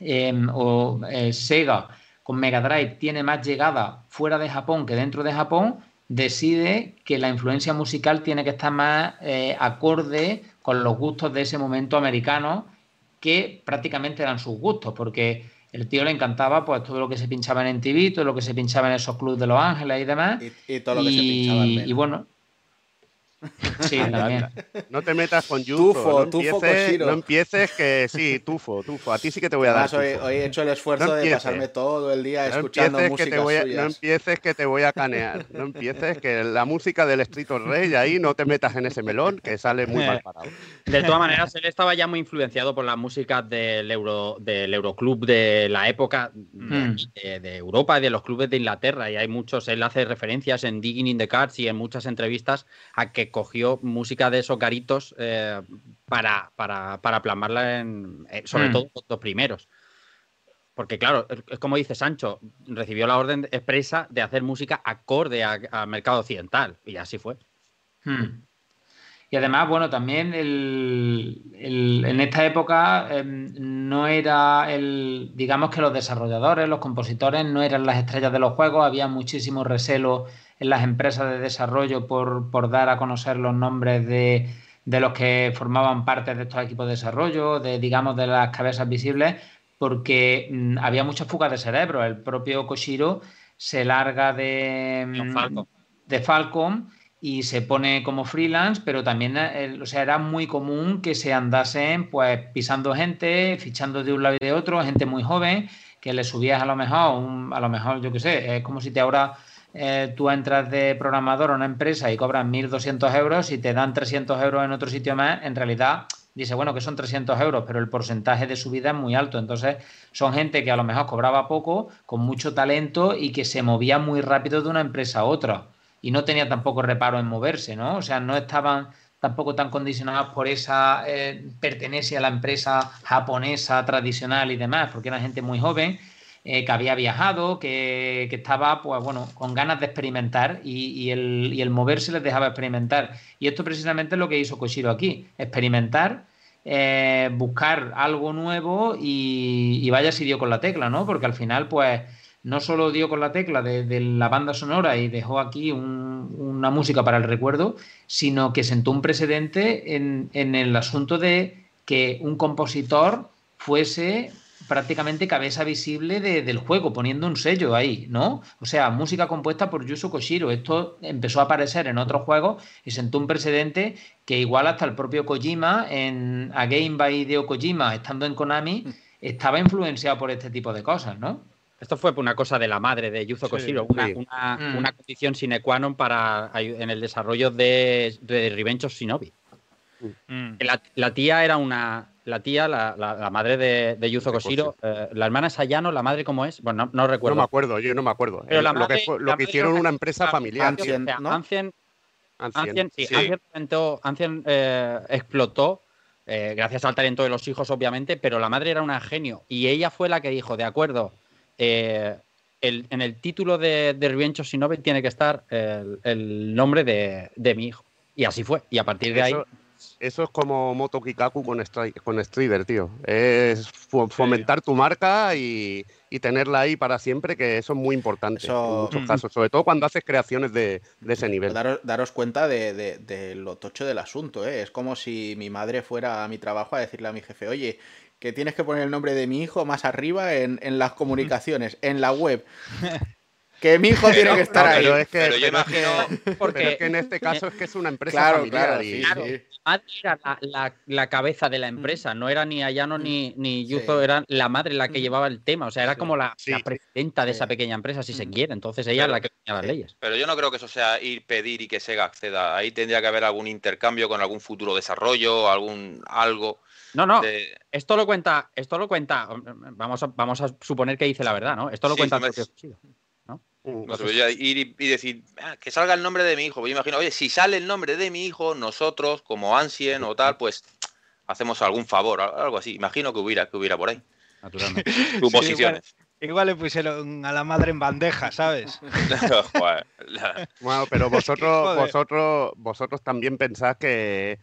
em, o eh, Sega con Mega Drive tiene más llegada fuera de Japón que dentro de Japón, decide que la influencia musical tiene que estar más eh, acorde con los gustos de ese momento americano, que prácticamente eran sus gustos, porque el tío le encantaba pues todo lo que se pinchaba en MTV, todo lo que se pinchaba en esos clubes de Los Ángeles y demás. Y, todo lo que se pinchaba en Y bueno, Sí, también. No te metas con Yuzo. Tufo, no, empieces, no empieces que sí, tufo, tufo. A ti sí que te voy a dar. Hoy, hoy, he hecho el esfuerzo de pasarme todo el día escuchando música. Que te voy a, no empieces que te voy a canear. No empieces que la música del Street of Rage ahí no te metas en ese melón que sale muy mal parado. De todas maneras, él estaba ya muy influenciado por la música del Euro del Euroclub de la época hmm. de, Europa y de los clubes de Inglaterra. Y hay muchos, él hace referencias en Digging in the Cards y en muchas entrevistas a que cogió música de esos garitos eh, para, para, plasmarla en, eh, sobre mm. todo los dos primeros. Porque claro, es como dice Sancho, recibió la orden expresa de hacer música acorde al mercado occidental y así fue. Hmm. Y además, bueno, también en esta época em, no era el, digamos que los desarrolladores, los compositores no eran las estrellas de los juegos, había muchísimo recelo en las empresas de desarrollo por, dar a conocer los nombres de, los que formaban parte de estos equipos de desarrollo, de digamos de las cabezas visibles, porque mm, había muchas fugas de cerebro. El propio Koshiro se larga de, mm, de Falcon y se pone como freelance, pero también eh, o sea, era muy común que se andasen pues pisando gente, fichando de un lado y de otro, gente muy joven, que le subías a lo mejor, a lo mejor, yo qué sé, es como si te ahora eh, tú entras de programador a una empresa y cobras 1.200 euros y te dan 300 euros en otro sitio más, en realidad dice, bueno, que son 300 euros, pero el porcentaje de subida es muy alto. Entonces, son gente que a lo mejor cobraba poco, con mucho talento y que se movía muy rápido de una empresa a otra. Y no tenía tampoco reparo en moverse, ¿no? O sea, no estaban tampoco tan condicionados por esa eh, pertenencia a la empresa japonesa tradicional y demás, porque era gente muy joven eh, que había viajado, que, estaba pues, bueno, con ganas de experimentar y, el, moverse les dejaba experimentar. Y esto precisamente es lo que hizo Koshiro aquí, experimentar, eh, buscar algo nuevo y, vaya si dio con la tecla, ¿no? Porque al final, pues, no solo dio con la tecla de, la banda sonora y dejó aquí una música para el recuerdo, sino que sentó un precedente en, en el asunto de que un compositor fuese prácticamente cabeza visible del juego, poniendo un sello ahí, ¿no? O sea, música compuesta por Yuzo Koshiro. Esto empezó a aparecer en otros juegos y sentó un precedente que igual hasta el propio Kojima, en A Game by Hideo Kojima, estando en Konami, estaba influenciado por este tipo de cosas, ¿no? Esto fue una cosa de la madre de Yuzo Koshiro, una, mm. una, condición sine qua non para, en el desarrollo de, de Revenge of Shinobi. Mm. La, tía era una. La tía, la, madre de, de Yuzo Koshiro, eh, la hermana Sayano, la madre, ¿cómo es? Bueno, no, recuerdo. No me acuerdo, yo no me acuerdo. Pero lo que, lo que hicieron una empresa familiar. Ancien, Ancien, Ancien, sí, Ancien, eh, explotó eh, gracias al talento de los hijos, obviamente, pero la madre era una genio y ella fue la que dijo, de acuerdo, en el título de, de Rivencho Shinobi tiene que estar el, nombre de, mi hijo. Y así fue. Y a partir de ahí eso es como Moto Kikaku con, con Strider, tío. Es fomentar tu marca y, tenerla ahí para siempre, que eso es muy importante en muchos casos, sobre todo cuando haces creaciones de, ese nivel. Daros, cuenta de, lo tocho del asunto, ¿eh? Es como si mi madre fuera a mi trabajo a decirle a mi jefe, oye, que tienes que poner el nombre de mi hijo más arriba en, en las comunicaciones, en la web. que mi hijo tiene que estar ahí. Pero, es que, yo imagino... porque, en este caso es que es una empresa familiar. Era la, cabeza de la empresa, no era ni Ayano ni, ni Yuzo, era la madre la que mm. llevaba el tema, o sea, era como la, presidenta de esa pequeña empresa, si se mm. quiere, entonces ella es la que tenía las leyes. Pero yo no creo que eso sea ir, pedir y que Sega acceda, ahí tendría que haber algún intercambio con algún futuro desarrollo, algún algo... No, no, esto lo cuenta, esto lo cuenta, vamos a, vamos a suponer que dice la verdad, ¿no? Esto lo cuenta Uh, ir y, decir, ah, que salga el nombre de mi hijo. Pues yo imagino, oye, si sale el nombre de mi hijo, nosotros, como Ansien o tal, pues hacemos algún favor, algo así. Imagino que hubiera, que hubiera por ahí. Naturalmente. Suposiciones. igual, le pusieron a la madre en bandeja, ¿sabes? bueno, pero vosotros, vosotros, vosotros también pensás que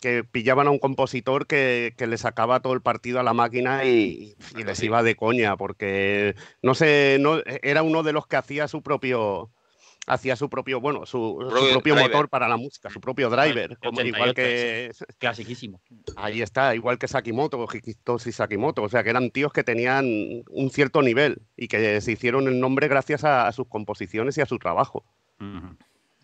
que pillaban a un compositor que, le sacaba todo el partido a la máquina y, les iba de coña, porque no sé, no, era uno de los que hacía su propio hacía su propio, bueno, su, propio motor para la música, su propio driver, como, igual que clasiquísimo. Ahí está, igual que Sakimoto, Hikitoshi Sakimoto, o sea, que eran tíos que tenían un cierto nivel y que se hicieron el nombre gracias a, sus composiciones y a su trabajo.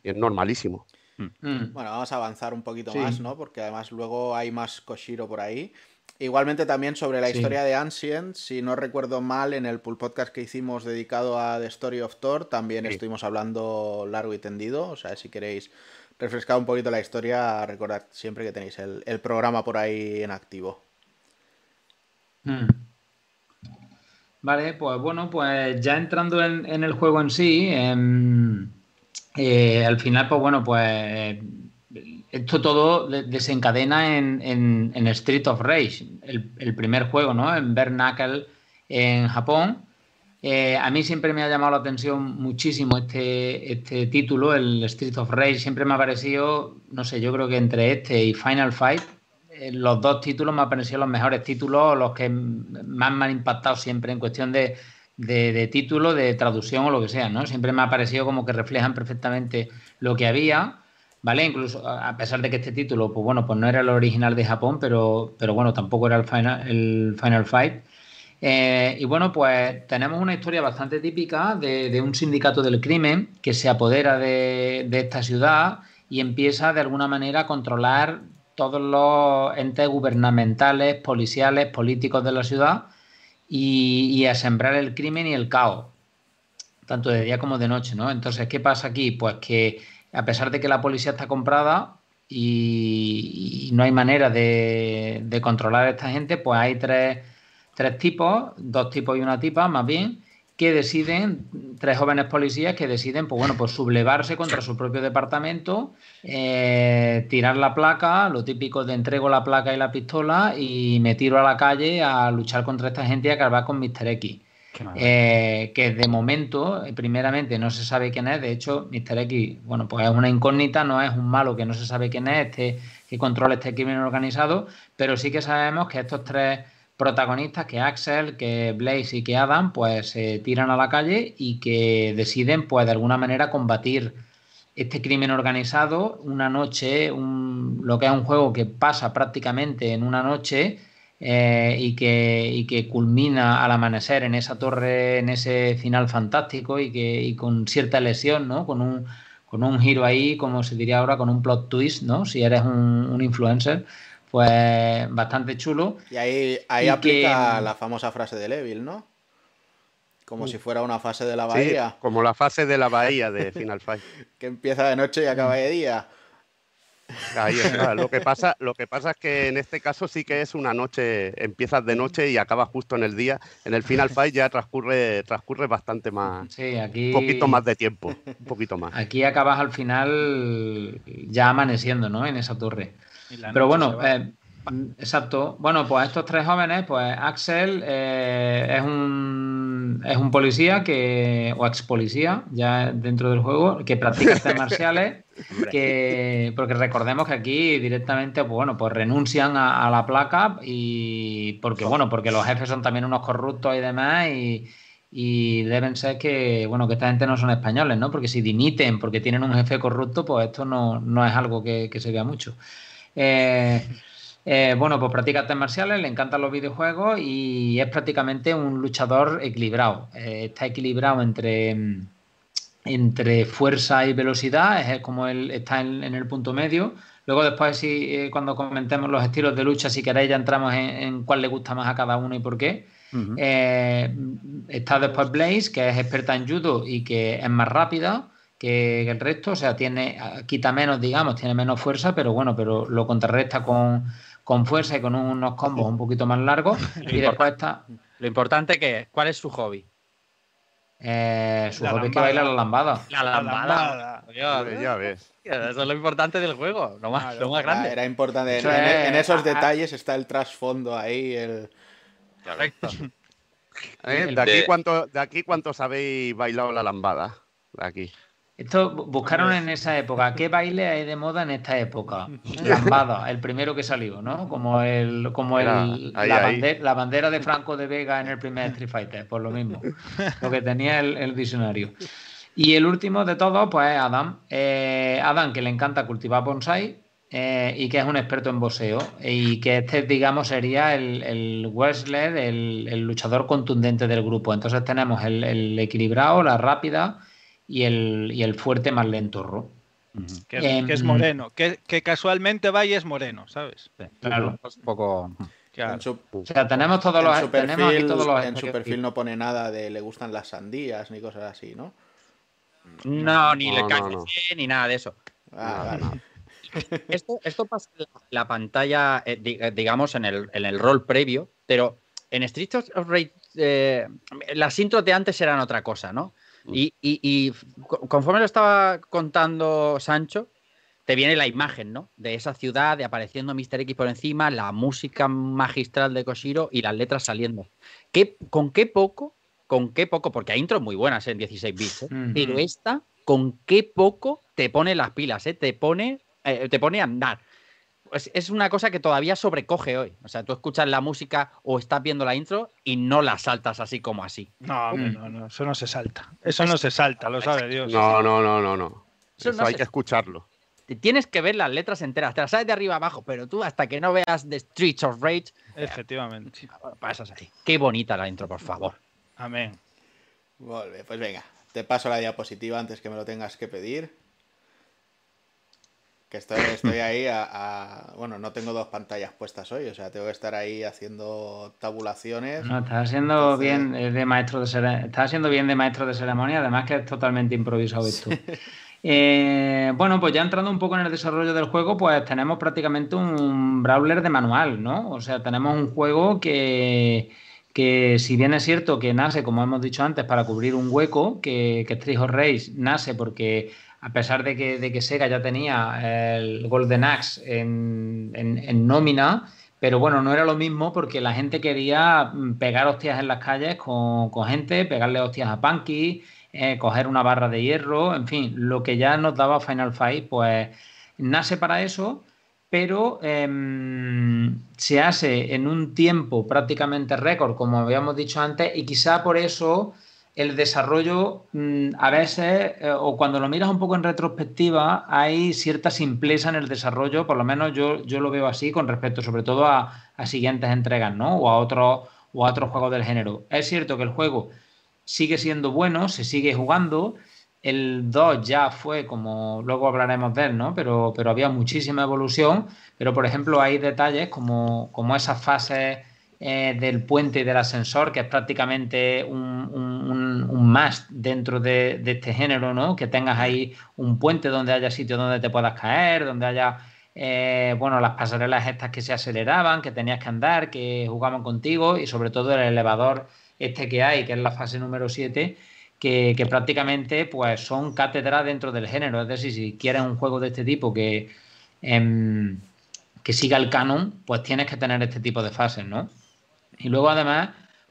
Y es normalísimo. Mm. Mm. Bueno, vamos a avanzar un poquito más, ¿no? Porque además luego hay más Koshiro por ahí. Igualmente también sobre la historia de Ancient, si no recuerdo mal, en el pool podcast que hicimos dedicado a The Story of Thor, también estuvimos hablando largo y tendido. O sea, si queréis refrescar un poquito la historia, recordad siempre que tenéis el, programa por ahí en activo. Mm. Vale, pues bueno, pues ya entrando en, el juego en sí, em, eh, al final, pues bueno, pues esto todo desencadena en, Street of Rage, el, primer juego, ¿no? En Bernacle en Japón. Eh, a mí siempre me ha llamado la atención muchísimo este, este título, el Street of Rage. Siempre me ha parecido, no sé, yo creo que entre este y Final Fight, eh, los dos títulos me han parecido los mejores títulos, los que más me han impactado siempre en cuestión de, de, título, de traducción o lo que sea, ¿no? Siempre me ha parecido como que reflejan perfectamente lo que había, ¿vale? Incluso a pesar de que este título, pues bueno, pues no era el original de Japón, pero, pero bueno, tampoco era el Final, el final Fight. Eh, y bueno, pues tenemos una historia bastante típica de, un sindicato del crimen que se apodera de, de esta ciudad y empieza de alguna manera a controlar todos los entes gubernamentales, policiales, políticos de la ciudad y, a sembrar el crimen y el caos, tanto de día como de noche, ¿no? Entonces, ¿qué pasa aquí? Pues que a pesar de que la policía está comprada y, no hay manera de, controlar a esta gente, pues hay tres, tres tipos, dos tipos y una tipa, más bien, que deciden, tres jóvenes policías que deciden, pues bueno, pues sublevarse contra su propio departamento, eh, tirar la placa, lo típico de entrego la placa y la pistola y me tiro a la calle a luchar contra esta gente y acabar con Mr. X. Eh, que de momento, primeramente, no se sabe quién es. De hecho, Mr. X, bueno, pues es una incógnita, no es un malo que no se sabe quién es, este, que controla este crimen organizado, pero sí que sabemos que estos tres protagonistas que Axel, que Blaze y que Adam, pues se tiran a la calle y que deciden, pues de alguna manera, combatir este crimen organizado una noche, un, lo que es un juego que pasa prácticamente en una noche, eh, y, que, y que culmina al amanecer en esa torre, en ese final fantástico y, que, y con cierta lesión, ¿no? Con un, con un giro ahí, como se diría ahora, con un plot twist, ¿no? Si eres un, un influencer, pues bastante chulo. Y ahí, ahí Y aplica que- la famosa frase de Levil, ¿no? Como Uh. si fuera una fase de la Sí, bahía, como la fase de la bahía de Final Fight. que empieza de noche y acaba de día. Ahí está. Lo que pasa, lo que pasa es que en este caso sí que es una noche, empiezas de noche y acabas justo en el día. En el Final Fight ya transcurre, transcurre bastante más, Sí, aquí. un poquito más de tiempo, un poquito más. Aquí acabas al final ya amaneciendo, ¿no? En esa torre. Pero bueno, eh, exacto. Bueno, pues estos tres jóvenes, pues Axel eh, es un es un policía que o ex policía ya dentro del juego que practica artes marciales. que porque recordemos que aquí directamente, pues bueno, pues renuncian a, a la placa y porque bueno, porque los jefes son también unos corruptos y demás y y deben ser que, bueno, que esta gente no son españoles, ¿no? Porque si dimiten porque tienen un jefe corrupto, pues esto no, no es algo que, que se vea mucho. Eh, eh, bueno, pues practica artes marciales, le encantan los videojuegos y es prácticamente un luchador equilibrado. Eh, está equilibrado entre, entre fuerza y velocidad, es como él está en, en el punto medio. Luego después, si, eh, cuando comentemos los estilos de lucha, si queréis ya entramos en, en cuál le gusta más a cada uno y por qué. Está después Blaze, que es experta en judo y que es más rápida que el resto, o sea, tiene quita menos, digamos, tiene menos fuerza, pero bueno, pero lo contrarresta con, con fuerza y con unos combos un poquito más largos. y después está Lo importante que es, ¿cuál es su hobby? eh, su La hobby es que baila la lambada. La La lambada. Ya ves. Eso es lo importante del juego, lo más, Claro. lo más grande. Era importante. En, Sí. en- en esos detalles está el trasfondo ahí. El... Correcto. ¿Eh? ¿De, aquí cuánto, ¿De aquí cuántos habéis bailado la lambada? De aquí. Esto bu- buscaron en esa época. ¿Qué baile hay de moda en esta época? Lambada, el primero que salió, ¿no? Como el, como el, ahí, la, ahí. bande- la bandera de Franco de Vega en el primer Street Fighter, por lo mismo. Lo que tenía el, el diccionario. Y el último de todos, pues es Adam. Eh, Adam, que le encanta cultivar bonsai eh, y que es un experto en boxeo. Y que este, digamos, sería el, el wrestler, el, el luchador contundente del grupo. Entonces tenemos el, el equilibrado, la rápida y el, y el fuerte más lento. Ro. Que, es- Em, que es moreno. Que, que casualmente va y es moreno, ¿sabes? Claro. Es un poco. Claro. Su, O sea, tenemos todos en los, su tenemos aquí perfil, todos los en su perfil no pone nada de le gustan las sandías ni cosas así, ¿no? No, ni No, le no, cae no. ni nada de eso. Ah, vale. Esto, esto pasa en la, la pantalla, eh, eh, digamos, en el, en el rol previo, pero en Street of Rage eh, las intros de antes eran otra cosa, ¿no? Y, y- y co- conforme lo estaba contando Sancho, te viene la imagen, ¿no? De esa ciudad, de apareciendo Mr. X por encima, la música magistral de Koshiro y las letras saliendo. ¿Qué, ¿Con qué poco? ¿Con qué poco? Porque hay intros muy buenas en 16 bits, ¿eh? Pero esta, ¿con qué poco te pone las pilas, eh? Te pone, eh, te pone a andar. Es una cosa que todavía sobrecoge hoy. O sea, tú escuchas la música o estás viendo la intro y no la saltas así como así. No, hombre, no, no, eso no se salta. Eso no se salta, lo sabe Dios. No, no, no, no, no. Eso Eso, no hay se- que escucharlo. Te Tienes que ver las letras enteras, te las sabes de arriba abajo, pero tú hasta que no veas The Streets of Rage, Efectivamente. pasas ahí. Qué bonita la intro, por favor. Amén. Bé, pues venga, te paso la diapositiva antes que me lo tengas que pedir. Que estoy, estoy ahí a, a- Bueno, no tengo dos pantallas puestas hoy, o sea, tengo que estar ahí haciendo tabulaciones. No, estás haciendo Entonces- bien eh, de maestro de cere- estás haciendo bien de maestro de ceremonia, además que es totalmente improvisado esto. Eh, bueno, pues ya entrando un poco en el desarrollo del juego, pues tenemos prácticamente un brawler de manual, ¿no? O sea, tenemos un juego que, que si bien es cierto que nace, como hemos dicho antes, para cubrir un hueco, que, que of Rage nace porque a pesar de que, de que Sega ya tenía el Golden Axe en, en- nómina, pero bueno, no era lo mismo porque la gente quería mm, pegar hostias en las calles con, con gente, pegarle hostias a Punky, eh, coger una barra de hierro, en fin, lo que ya nos daba Final Fight, pues nace para eso, pero em, se hace en un tiempo prácticamente récord, como habíamos dicho antes, y quizá por eso el desarrollo mm, a veces, eh, o cuando lo miras un poco en retrospectiva, hay cierta simpleza en el desarrollo, por lo menos yo, yo lo veo así con respecto sobre todo a, siguientes entregas, ¿no? O a, otros, o a otros juegos del género. Es cierto que el juego sigue siendo bueno, se sigue jugando. El 2 ya fue como, luego hablaremos de él, ¿no? Pero, pero había muchísima evolución. Pero, por ejemplo, hay detalles como, como esas fases eh, del puente y del ascensor, que es prácticamente un, un, must dentro de, este género, ¿no? Que tengas ahí un puente donde haya sitio donde te puedas caer, donde haya, eh, bueno, las pasarelas estas que se aceleraban, que tenías que andar, que jugaban contigo y sobre todo el elevador este que hay, que es la fase número 7, que, prácticamente pues son cátedra dentro del género. Es decir, si quieres un juego de este tipo que, em, que siga el canon, pues tienes que tener este tipo de fases, ¿no? Y luego además,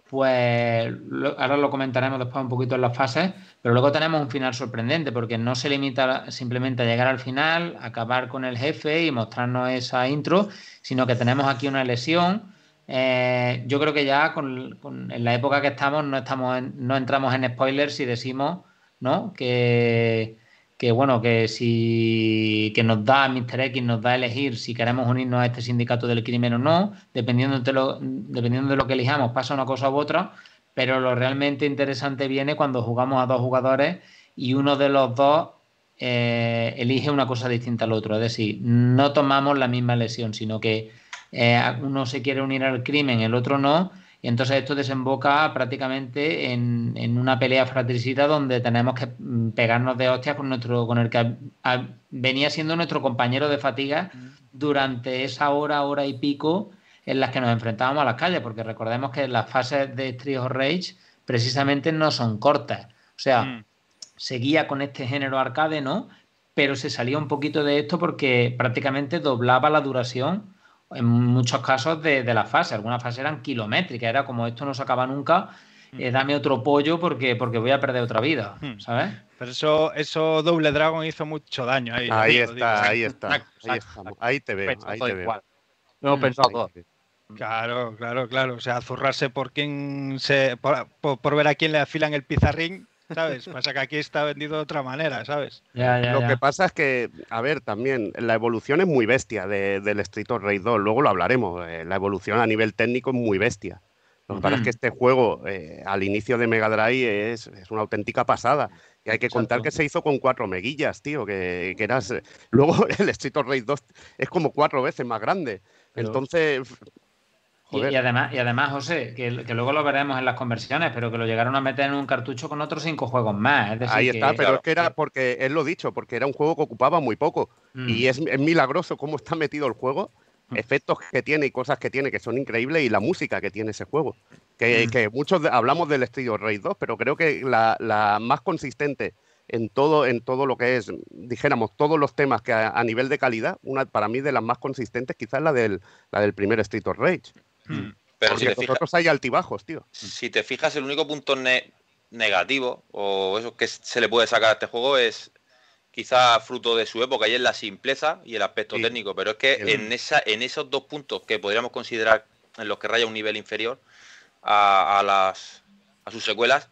pues ahora lo comentaremos después un poquito en las fases, pero luego tenemos un final sorprendente porque no se limita simplemente a llegar al final, acabar con el jefe y mostrarnos esa intro, sino que tenemos aquí una lesión. Eh, yo creo que ya con, en la época que estamos no, estamos no entramos en spoilers si decimos ¿no? que, que bueno, que si que nos da Mr. X, nos da a elegir si queremos unirnos a este sindicato del crimen o no, dependiendo de lo, dependiendo de lo que elijamos, pasa una cosa u otra, pero lo realmente interesante viene cuando jugamos a dos jugadores y uno de los dos eh, elige una cosa distinta al otro, es decir, no tomamos la misma lesión, sino que eh, uno se quiere unir al crimen, el otro no, y entonces esto desemboca prácticamente en, una pelea fratricida donde tenemos que mm, pegarnos de hostias con nuestro, con el que venía siendo nuestro compañero de fatiga durante esa hora, hora y pico en las que nos enfrentábamos a las calles, porque recordemos que las fases de Street of Rage precisamente no son cortas. O sea, mm. seguía con este género arcade, ¿no? Pero se salía un poquito de esto porque prácticamente doblaba la duración en muchos casos de, la fase. Algunas fases eran kilométricas, era como esto no se acaba nunca, hmm. eh, dame otro pollo porque, porque voy a perder otra vida, hmm. ¿sabes? Pero eso, eso Double Dragon hizo mucho daño ahí. Ahí está, ahí está, ahí te veo, ahí te veo. Lo hemos pensado todo. Claro, claro, claro. O sea, zurrarse por quién se, por ver a quién le afilan el pizarrín ¿sabes? Pasa que aquí está vendido de otra manera, ¿sabes? lo que pasa es que, a ver, también la evolución es muy bestia del Street of Rage 2, luego lo hablaremos, eh, la evolución a nivel técnico es muy bestia. Lo que pasa es que este juego eh, al inicio de Mega Drive es, una auténtica pasada. Y hay que contar que se hizo con cuatro meguillas, tío, que, que eras... Luego el Street of Rage 2 es como cuatro veces más grande. Entonces, y, además, y además, José, que, luego lo veremos en las conversiones, pero que lo llegaron a meter en un cartucho con otros cinco juegos más. Ahí está, pero es que era porque, es lo dicho, porque era un juego que ocupaba muy poco. Mm. Y es, milagroso cómo está metido el juego, mm. efectos que tiene y cosas que tiene que son increíbles y la música que tiene ese juego. Que, mm. muchos hablamos del estilo Raid 2, pero creo que la, más consistente en todo, en todo lo que es, dijéramos, todos los temas que a, nivel de calidad, una para mí de las más consistentes quizás la del, la del primer Street of Rage. Hmm. Pero si te hay altibajos, tío. Si te fijas, el único punto negativo o eso que se le puede sacar a este juego es quizá fruto de su época y es la simpleza y el aspecto técnico. Pero es que en, esa, en esos dos puntos que podríamos considerar en los que raya un nivel inferior a, las, a sus secuelas,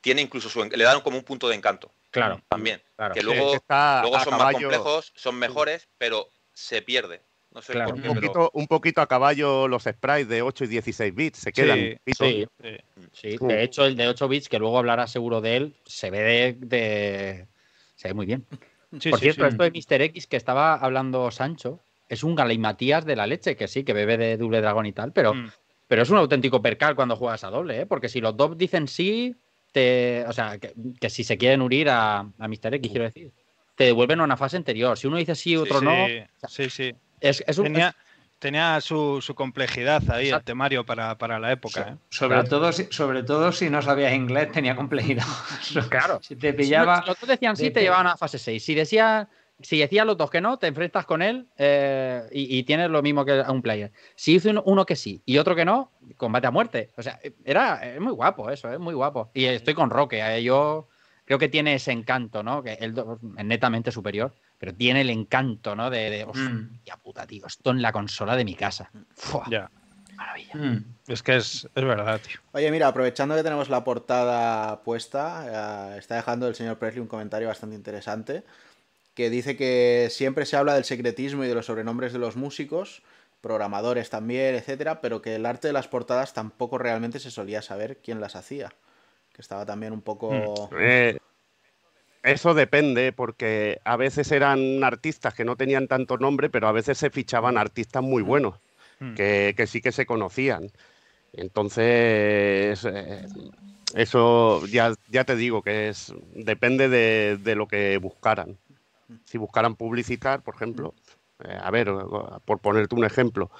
tiene incluso su, le dan como un punto de encanto. Claro. También. Que luego, luego son más complejos, son mejores, pero se pierde un, poquito, un poquito a caballo los sprites de 8 y 16 bits, se quedan. Sí, sí, de hecho el de 8 bits, que luego hablará seguro de él, se ve de... se ve muy bien. Por cierto, esto de Mr. X que estaba hablando Sancho, es un Matías de la leche, que sí, que bebe de doble dragón y tal, pero, mm. pero es un auténtico percal cuando juegas a doble, ¿eh? porque si los dos dicen sí, te, o sea, que, si se quieren unir a, a Mr. X, quiero decir, te devuelven a una fase anterior. Si uno dice sí, otro no. sí, sí tenía, tenía su, complejidad ahí el temario para, la época. ¿eh? Sobre, todo, sobre todo si no sabías inglés, tenía complejidad. claro. Si te pillaba. Si los dos decían sí, te llevaban a fase 6. Si decía. Si decía los dos que no, te enfrentas con él eh, y, tienes lo mismo que a un player. Si hizo uno que sí y otro que no, combate a muerte. O sea, era es muy guapo eso, es muy guapo. Y estoy con Roque, eh, yo creo que tiene ese encanto, ¿no? Que él es netamente superior pero tiene el encanto, ¿no? De, de mm. hostia puta, tío, esto en la consola de mi casa. Ya. maravilla. Mm. Es que es, es verdad, tío. Oye, mira, aprovechando que tenemos la portada puesta, eh, está dejando el señor Presley un comentario bastante interesante que dice que siempre se habla del secretismo y de los sobrenombres de los músicos, programadores también, etcétera, pero que el arte de las portadas tampoco realmente se solía saber quién las hacía. Que estaba también un poco. Eh, eso depende, porque a veces eran artistas que no tenían tanto nombre, pero a veces se fichaban artistas muy buenos, Mm. que, que sí que se conocían. Entonces, eh, eso ya, ya te digo que es depende de, de lo que buscaran. Si buscaran publicitar, por ejemplo, eh, a ver, por ponerte un ejemplo,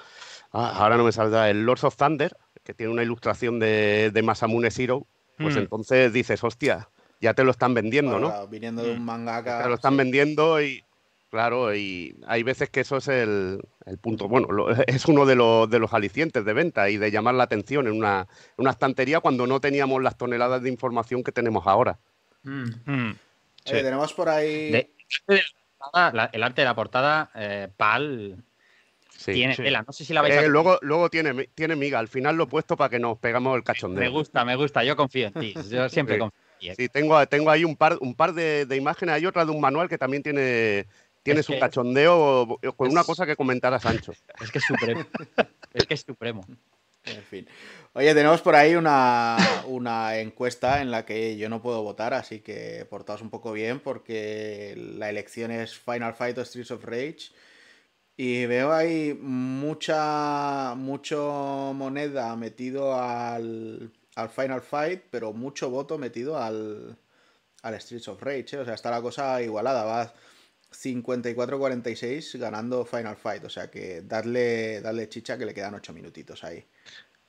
ah, ahora no me saldrá el Lords of Thunder, que tiene una ilustración de, de Masamune Zero, pues Mm. entonces dices, hostia, ya te lo están vendiendo, ¿no? Claro, Viniendo de un mangaka. Te lo están sí. vendiendo y, claro, y hay veces que eso es el, el punto, bueno, lo- es uno de los, de los alicientes de venta y de llamar la atención en una, en una estantería cuando no teníamos las toneladas de información que tenemos ahora. Mm. Mm. Oye, Sí. tenemos por ahí. De- la- el arte de la portada, eh, Pal, Sí. tiene sí. tela. No sé si la vais Eh, a... luego luego tiene, tiene miga, al final lo he puesto para que nos pegamos el cachondeo. Me gusta, me gusta. Yo confío en ti. Yo siempre Sí. confío en ti. eh. Sí, tengo, tengo ahí un par, un par de, de imágenes, hay otra de un manual que también tiene, tiene Es su que- cachondeo con una es- cosa que comentar a Sancho. Es que es supremo. es que es supremo. En fin. Oye, tenemos por ahí una, una encuesta en la que yo no puedo votar, así que portaos un poco bien porque la elección es Final Fight o Streets of Rage. Y veo ahí mucha mucho moneda metido al, al Final Fight, pero mucho voto metido al, al Streets of Rage. ¿eh? O sea, está la cosa igualada. Va 54-46 ganando Final Fight. O sea que dadle chicha que le quedan 8 minutitos ahí.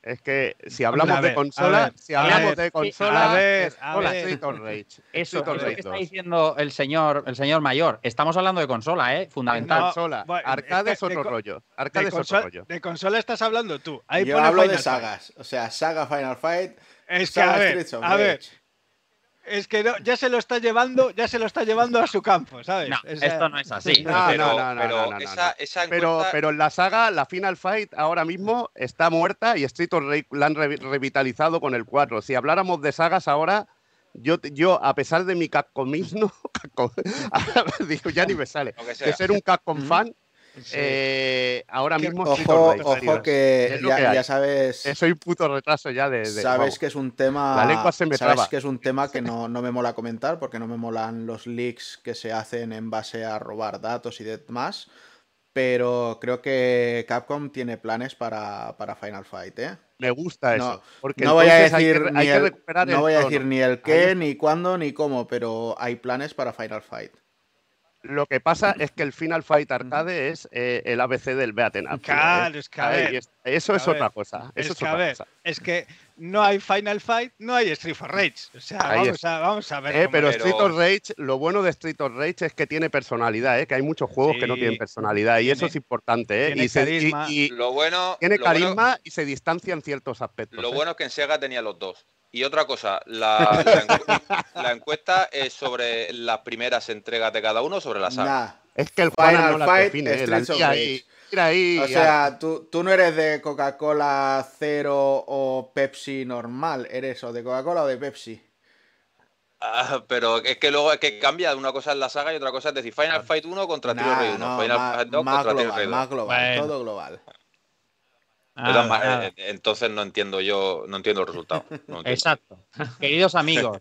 Es que si hablamos a ver, de consola, a ver, si a hablamos ver, de consola, a ver, es a hola, ver. Street of Rage. Eso, Street eso Rage que está 2. diciendo el señor, el señor mayor. Estamos hablando de consola, ¿eh? Fundamental. No, Consola. bueno, Arcade es es que de otro co- rollo. De, Arcade es otro rollo. de consola estás hablando tú. Ahí Yo pone hablo de Final Fight. sagas. O sea, saga Final Fight. Es que, saga a ver, Streets of a ver, Rage. Es que no- ya se lo está llevando, ya se lo está llevando a su campo, ¿sabes? No, O sea, esto no es así. No, pero, no, no, no, pero no, esa, esa encuesta- pero la saga, la Final Fight ahora mismo está muerta y Street of Rage la han revi- revitalizado con el 4. Si habláramos de sagas ahora, yo, yo a pesar de mi digo, ya ni me sale, de ser un Capcom Ujú. fan, sí. eh, ahora mismo Ojo, ojo que ya, que ya sabes. Eh, Soy puto retraso ya de... de- Sabes que es un tema. La lengua se me sabes traba. que es un tema que no, no me mola comentar porque no me molan los leaks que se hacen en base a robar datos y demás. Pero creo que Capcom tiene planes para, para Final Fight, ¿eh? Me gusta eso. No, porque No voy a entonces hay decir, que- ni, hay el, no voy a decir ni el qué, Ahí- ni cuándo, ni cómo, pero hay planes para Final Fight. Lo que pasa es que el Final Fight Arcade es eh, el ABC del Beaten Up. ¿eh? Claro, es que a ver, es- Eso es otra cosa. es Eso es que, a otra ver, cosa. es que no hay Final Fight, no hay Street for Rage. O sea, vamos a, vamos a ver. Eh, cómo pero. Street of Rage, lo bueno de Street of Rage es que tiene personalidad, ¿eh? que hay muchos juegos que no tienen personalidad y eso es importante. ¿eh? tiene Y, se- y- carisma. y Lo bueno, tiene lo bueno- carisma y se distancia en ciertos aspectos. Lo ¿eh? bueno es que en Sega tenía los dos. Y otra cosa, la, la encu- la encuesta es sobre las primeras entregas de cada uno, sobre la saga. Nah. Es que el Final no la Fight, define, ¿eh? la ahí. Mira ahí. O sea, tú, tú no eres de Coca-Cola cero o Pepsi normal, eres o de Coca-Cola o de Pepsi. Ah, pero es que luego es que cambia, una cosa es la saga y otra cosa es decir Final Fight 1 contra Tiro Nah, Rey 1, no, Final Fight 2 más contra Tiro Rey 2. más global, Bueno. todo global. Eh, entonces no entiendo yo, no entiendo el resultado. no entiendo. Exacto. Queridos amigos,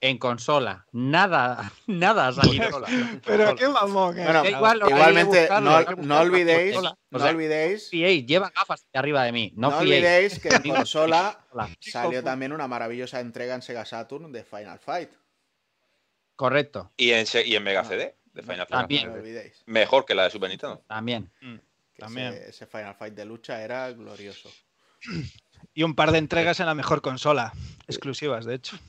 en consola, nada, nada ha salido. Pero qué mamón. eh. Bueno, igual igualmente, buscarlo, no, no olvidéis, no O sea, olvidéis, fiéis, lleva gafas de arriba de mí. No, olvidéis que en consola salió también una maravillosa entrega en Sega Saturn de Final Fight. Correcto, Y en, y en Mega CD de Final Fight. También. No lo olvidéis. Mejor que la de Super Nintendo. también. Que También. Ese, ese Final Fight de lucha era glorioso. Y un par de entregas en la mejor consola. Exclusivas, de hecho.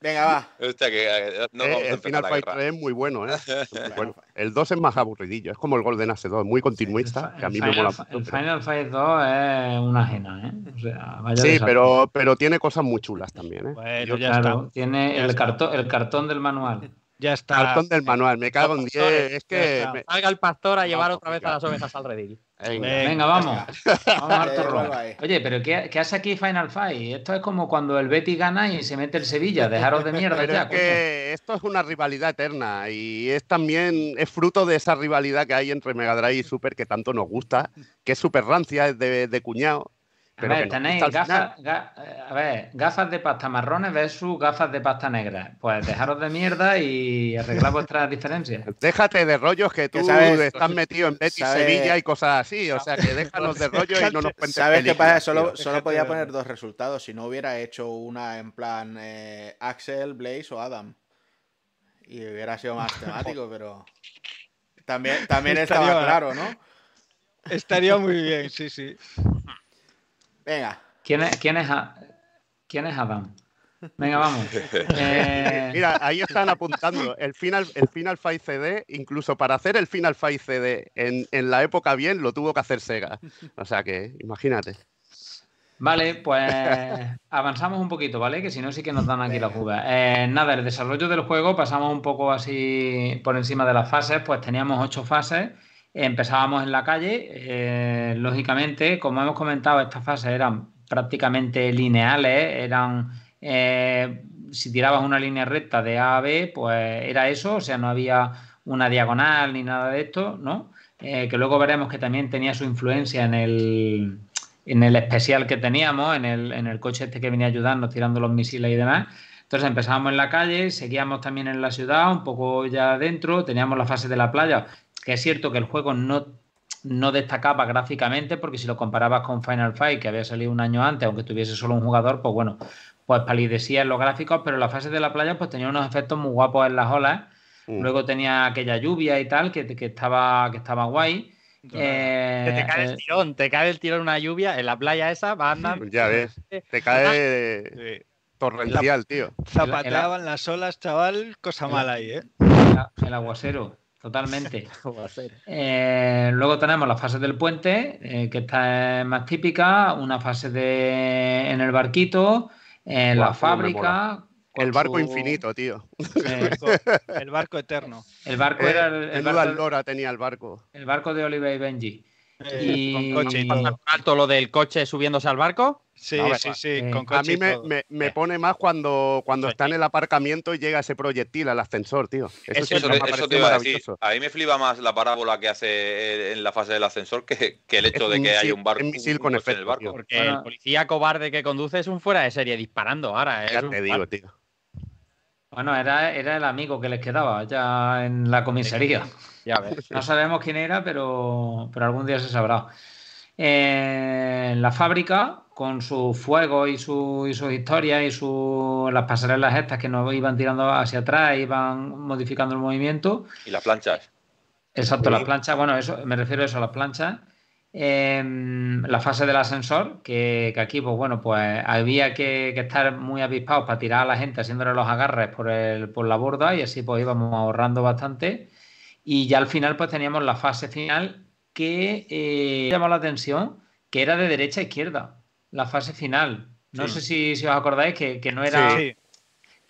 Venga, va. Hostia, que eh, no Eh, el Final Fight guerra. 3 es muy bueno, ¿eh? Bueno. El 2 es más aburridillo, es como el Golden Axe 2, muy continuista, que a mí me Final, mola Fi- mucho. el pero- Final Fight 2 es una ajena, ¿eh? O sea, vaya Sí, pero, pero tiene cosas muy chulas también, ¿eh? Bueno, Yo- ya Claro, está. tiene Ya el está. cartón, el cartón del manual. Ya está. Cartón del manual, me cago en 10. Es que. me- Salga el pastor a llevar otra vez a las ovejas al redil. Venga. Venga, vamos. Vamos ahí. Oye, pero ¿qué, qué hace aquí Final Fight? Esto es como cuando el Betty gana y se mete el Sevilla. Dejaros de mierda Pero ya, es que esto es una rivalidad eterna y es también es fruto de esa rivalidad que hay entre Mega Drive y Super que tanto nos gusta, que es súper rancia, es de, de cuñado. A ver, tenéis gafas, ga- eh, a ver, gafas de pasta marrones versus gafas de pasta negra. Pues dejaros de mierda y arreglar vuestras diferencias. Déjate de rollos que tú Que sabes- estás metido en Betis, sabes- Sevilla y cosas así. O sea, que déjanos de rollos y no nos cuentes ¿Sabes qué pasa? Solo, podía poner dos resultados. Si no hubiera hecho una en plan eh, Axel, Blaze o Adam. Y hubiera sido más temático, pero. También, también Estaría- estaba claro, ¿no? Estaría muy bien, sí, sí. Venga. ¿Quién es, quién es, quién es Adam? Venga, vamos. Eh, Mira, ahí están apuntando el Final, el Final Fight CD, incluso para hacer el Final Fight CD en, en la época bien, lo tuvo que hacer Sega. O sea que, imagínate. Vale, pues avanzamos un poquito, ¿vale? Que si no, sí que nos dan aquí la fuga. Eh, nada, el desarrollo del juego, pasamos un poco así por encima de las fases, pues teníamos ocho fases. Empezábamos en la calle, eh, lógicamente, como hemos comentado, estas fases eran prácticamente lineales, eran, eh, si tirabas una línea recta de A a B, pues era eso, o sea, no había una diagonal ni nada de esto, ¿no? Eh, que luego veremos que también tenía su influencia en el, en el especial que teníamos, en el, en el coche este que venía ayudando, tirando los misiles y demás. Entonces empezábamos en la calle, seguíamos también en la ciudad, un poco ya adentro, teníamos la fase de la playa, que es cierto que el juego no, no destacaba gráficamente, porque si lo comparabas con Final Fight, que había salido un año antes, aunque tuviese solo un jugador, pues bueno, pues palidecía en los gráficos, pero la fase de la playa pues tenía unos efectos muy guapos en las olas. Mm. Luego tenía aquella lluvia y tal, que, que estaba, que estaba guay. Eh, Que te cae eh, el tirón, te cae el tirón una lluvia en la playa esa, va andando. Ya ves, te cae Sí. torrencial, tío. Zapateaban las olas, chaval, cosa mala ahí, ¿eh? el, el aguacero, totalmente. Eh, luego tenemos la fase del puente, eh, que esta es más típica, una fase de en el barquito, en Buah, la fábrica. El barco su- infinito, tío. eh, El barco eterno. el barco Eh, era el, el menuda barco, lora tenía el barco. el barco de Oliver y Benji. Eh, Y- Con coche y ¿Pasa todo. por alto lo del coche subiéndose al barco? Sí, No, sí, sí, Eh, con A mí me, me- me pone más cuando, cuando Sí. está en el aparcamiento y llega ese proyectil al ascensor, tío. Eso, Eso- Eso, eso te iba a decir. A mí me flipa más la parábola que hace en la fase del ascensor que, que el hecho Es de un que misil- haya un barco. es misil un con en el efecto, barco. Porque Bueno. el policía cobarde que conduce es un fuera de serie disparando ahora. Ya un- te digo, tío. Bueno, era, era el amigo que les quedaba ya en la comisaría. Ya ves. No sabemos quién era, pero, pero algún día se sabrá. Eh, la fábrica, con su fuego y, su, y sus historias y su, las pasarelas estas que nos iban tirando hacia atrás, iban modificando el movimiento. Y las planchas. Exacto, las planchas, bueno, eso me refiero a eso, a las planchas. Eh, la fase del ascensor, que, que aquí, pues bueno, pues había que, que estar muy avispados para tirar a la gente haciéndole los agarres por, el, por la borda y así pues íbamos ahorrando bastante. Y ya al final, pues teníamos la fase final que eh, llamó la atención, que era de derecha a izquierda, la fase final. No Sí. sé si, si os acordáis que, que no era Sí,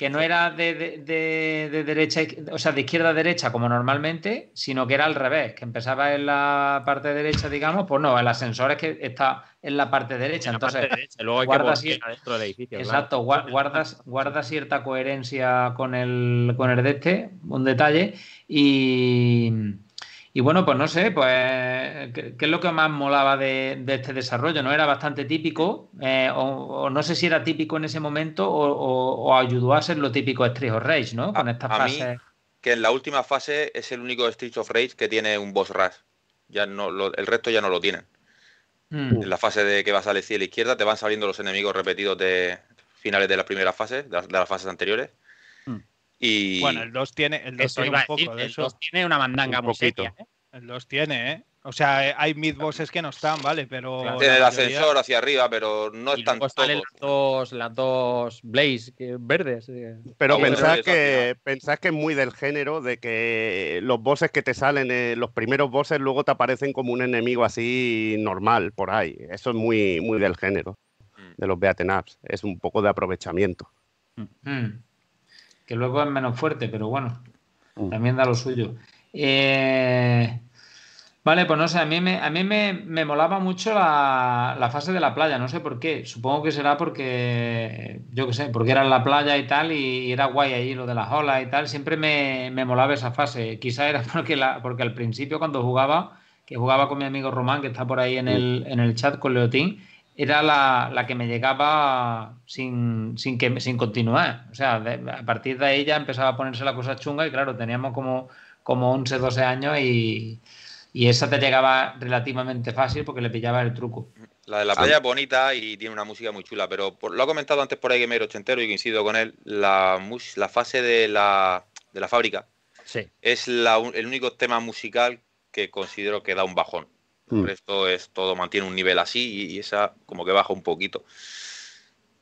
que no era de, de- de- de derecha, o sea, de izquierda a derecha como normalmente, sino que era al revés, que empezaba en la parte derecha, digamos, pues no, el ascensor es que está en la parte derecha, En la parte entonces, derecha, luego hay que guarda adentro del edificio. exacto, gua- guardas, guarda cierta coherencia con el, con el de este, un detalle, y, y bueno, pues no sé, pues, ¿qué, qué es lo que más molaba de, de este desarrollo? ¿No era bastante típico? Eh, o, o no sé si era típico en ese momento o, o- o ayudó a ser lo típico Street of Rage, ¿no? Con A- estas a mí- fases. Que en la última fase es el único Streets of Rage que tiene un boss rush. Ya no, lo- el resto ya no lo tienen. Mm, En la fase de que vas a la izquierda, a te van saliendo los enemigos repetidos de finales de la primera fase, de las, de las fases anteriores. Y Bueno, el 2 tiene, el 2 Eso tiene un poco decir, de el eso. 2 tiene una mandanga Un muy poquito. seria, ¿eh? El 2 tiene, ¿eh? O sea, hay mid-bosses que no están, ¿vale? Pero. Claro. tiene el mayoría- ascensor hacia arriba, pero no Y están todos. las dos, las dos Blaze que- verdes. eh. Pero Sí, eso que, pensad que es muy del género de que los bosses que te salen, eh, los primeros bosses luego te aparecen como un enemigo así normal por ahí. Eso es muy, muy del género Mm. de los beaten ups. Es un poco de aprovechamiento. mm. Que luego es menos fuerte, pero bueno. Mm. También da lo suyo. Eh, vale, pues no sé, a mí me, a mí me, molaba mucho la, fase de la playa, no sé por qué. Supongo que será porque, yo qué sé, porque era en la playa y tal, y, era guay ahí lo de las olas y tal. Siempre me, molaba esa fase. Quizá era porque, la, porque al principio cuando jugaba, que jugaba con mi amigo Román, que está por ahí en el, en el chat con Leotín, era la, que me llegaba sin, sin, que, sin continuar. O sea, a partir de ahí ya empezaba a ponerse la cosa chunga y claro, teníamos como, como 11, 12 años y, esa te llegaba relativamente fácil porque le pillaba el truco. La de la playa es bonita y tiene una música muy chula, pero lo ha comentado antes por ahí Gamer Ochentero y coincido con él, la, la fase de la, de la fábrica sí. es el único tema musical que considero que da un bajón. Mm. esto es todo, mantiene un nivel así y, esa como que baja un poquito.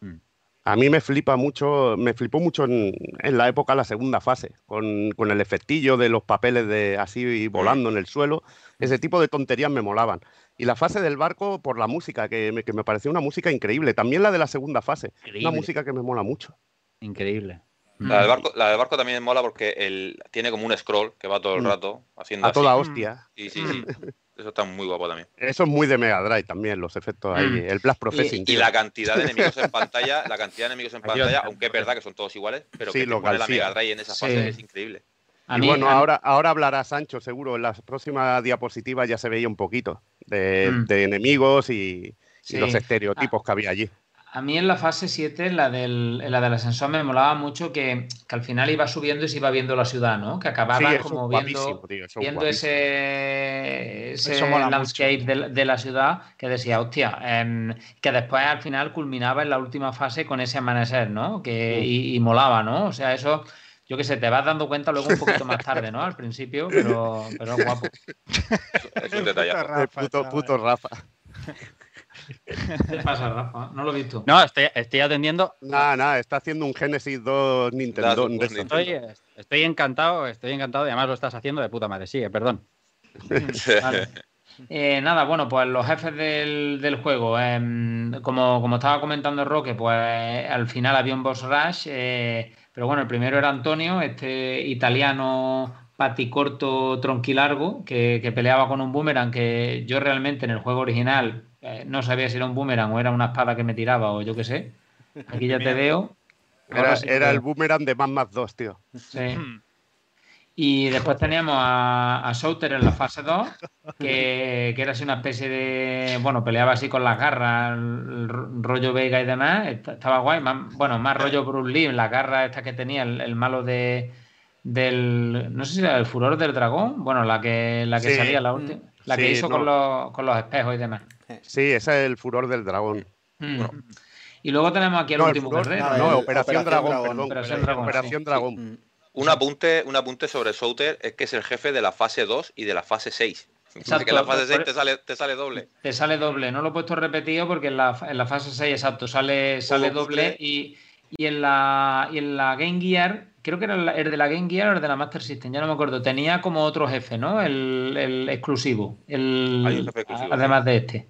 Mm. A mí me flipa mucho, me flipó mucho en, la época la segunda fase, con, el efectillo de los papeles de así volando en el suelo. Ese tipo de tonterías me molaban. Y la fase del barco por la música, que me, que me pareció una música increíble. También la de la segunda fase, una música que me mola mucho. Increíble. La del, barco, la del barco también mola porque el, tiene como un scroll que va todo el mm. rato haciendo. A toda hostia. Sí, sí, sí. Eso está muy guapo también. Eso es muy de Mega Drive también, los efectos ahí. Mm. El Blast Processing. Y, la cantidad de enemigos en pantalla, la cantidad de enemigos en pantalla, aunque es verdad que son todos iguales, pero que te pone la Mega Drive en esa fase es increíble. y bueno, ahora, ahora hablará Sancho, seguro. En la próxima diapositiva ya se veía un poquito de, mm. enemigos y, los estereotipos que había allí. A mí en la fase 7, la del, la del ascensor, me molaba mucho que, al final iba subiendo y se iba viendo la ciudad, ¿no? Que acababa como viendo, viendo ese, landscape de, la ciudad que decía, hostia, em, que después al final culminaba en la última fase con ese amanecer, ¿no? Que, y, molaba, ¿no? O sea, eso, yo qué sé, te vas dando cuenta luego un poquito más tarde, ¿no? Al principio, pero, pero guapo. Es un detalle. Puto, puto Rafa. ¿Qué pasa, Rafa? No lo he visto. No, estoy, estoy atendiendo. Nada, nada, está haciendo un Genesis 2 Nintendo. Estoy, estoy, encantado, estoy encantado y además lo estás haciendo de puta madre. Sigue, perdón. Eh, nada, bueno, pues los jefes del, juego, em, como, como, estaba comentando Roque, pues al final había un boss rush, eh, pero bueno, el primero era Antonio, este italiano paticorto tronquilargo, que, que peleaba con un boomerang que yo realmente en el juego original eh, no sabía si era un boomerang o era una espada que me tiraba o yo qué sé. Aquí ya te veo. Era, el boomerang de Man Max 2, tío. Sí. Y después teníamos a, a Souter en la fase 2, que, era así una especie de. Bueno, peleaba así con las garras, el, rollo Vega y demás. Estaba guay. bueno, más rollo Bruce Lee, la garra esta que tenía, el, malo de. Del. No sé si era el furor del dragón. Bueno, la que, la que salía la última. La que hizo con, los, con los espejos y demás. Sí, ese es el furor del dragón. Mm. Y luego tenemos aquí el último guerrero. No, Operación, Dragón, Operación Dragón. Un, apunte, un apunte sobre Souter es que es el jefe de la fase 2 y de la fase 6. Exacto, que en la fase 6 te sale, te sale doble. Te sale doble. No lo he puesto repetido porque en la, en la fase 6, exacto, sale, sale doble. Y, y, en la, y en la Game Gear, creo que era el de la Game Gear o el de la Master System, ya no me acuerdo. Tenía como otro jefe, ¿no? El, el exclusivo. El, exclusivo. Además de este.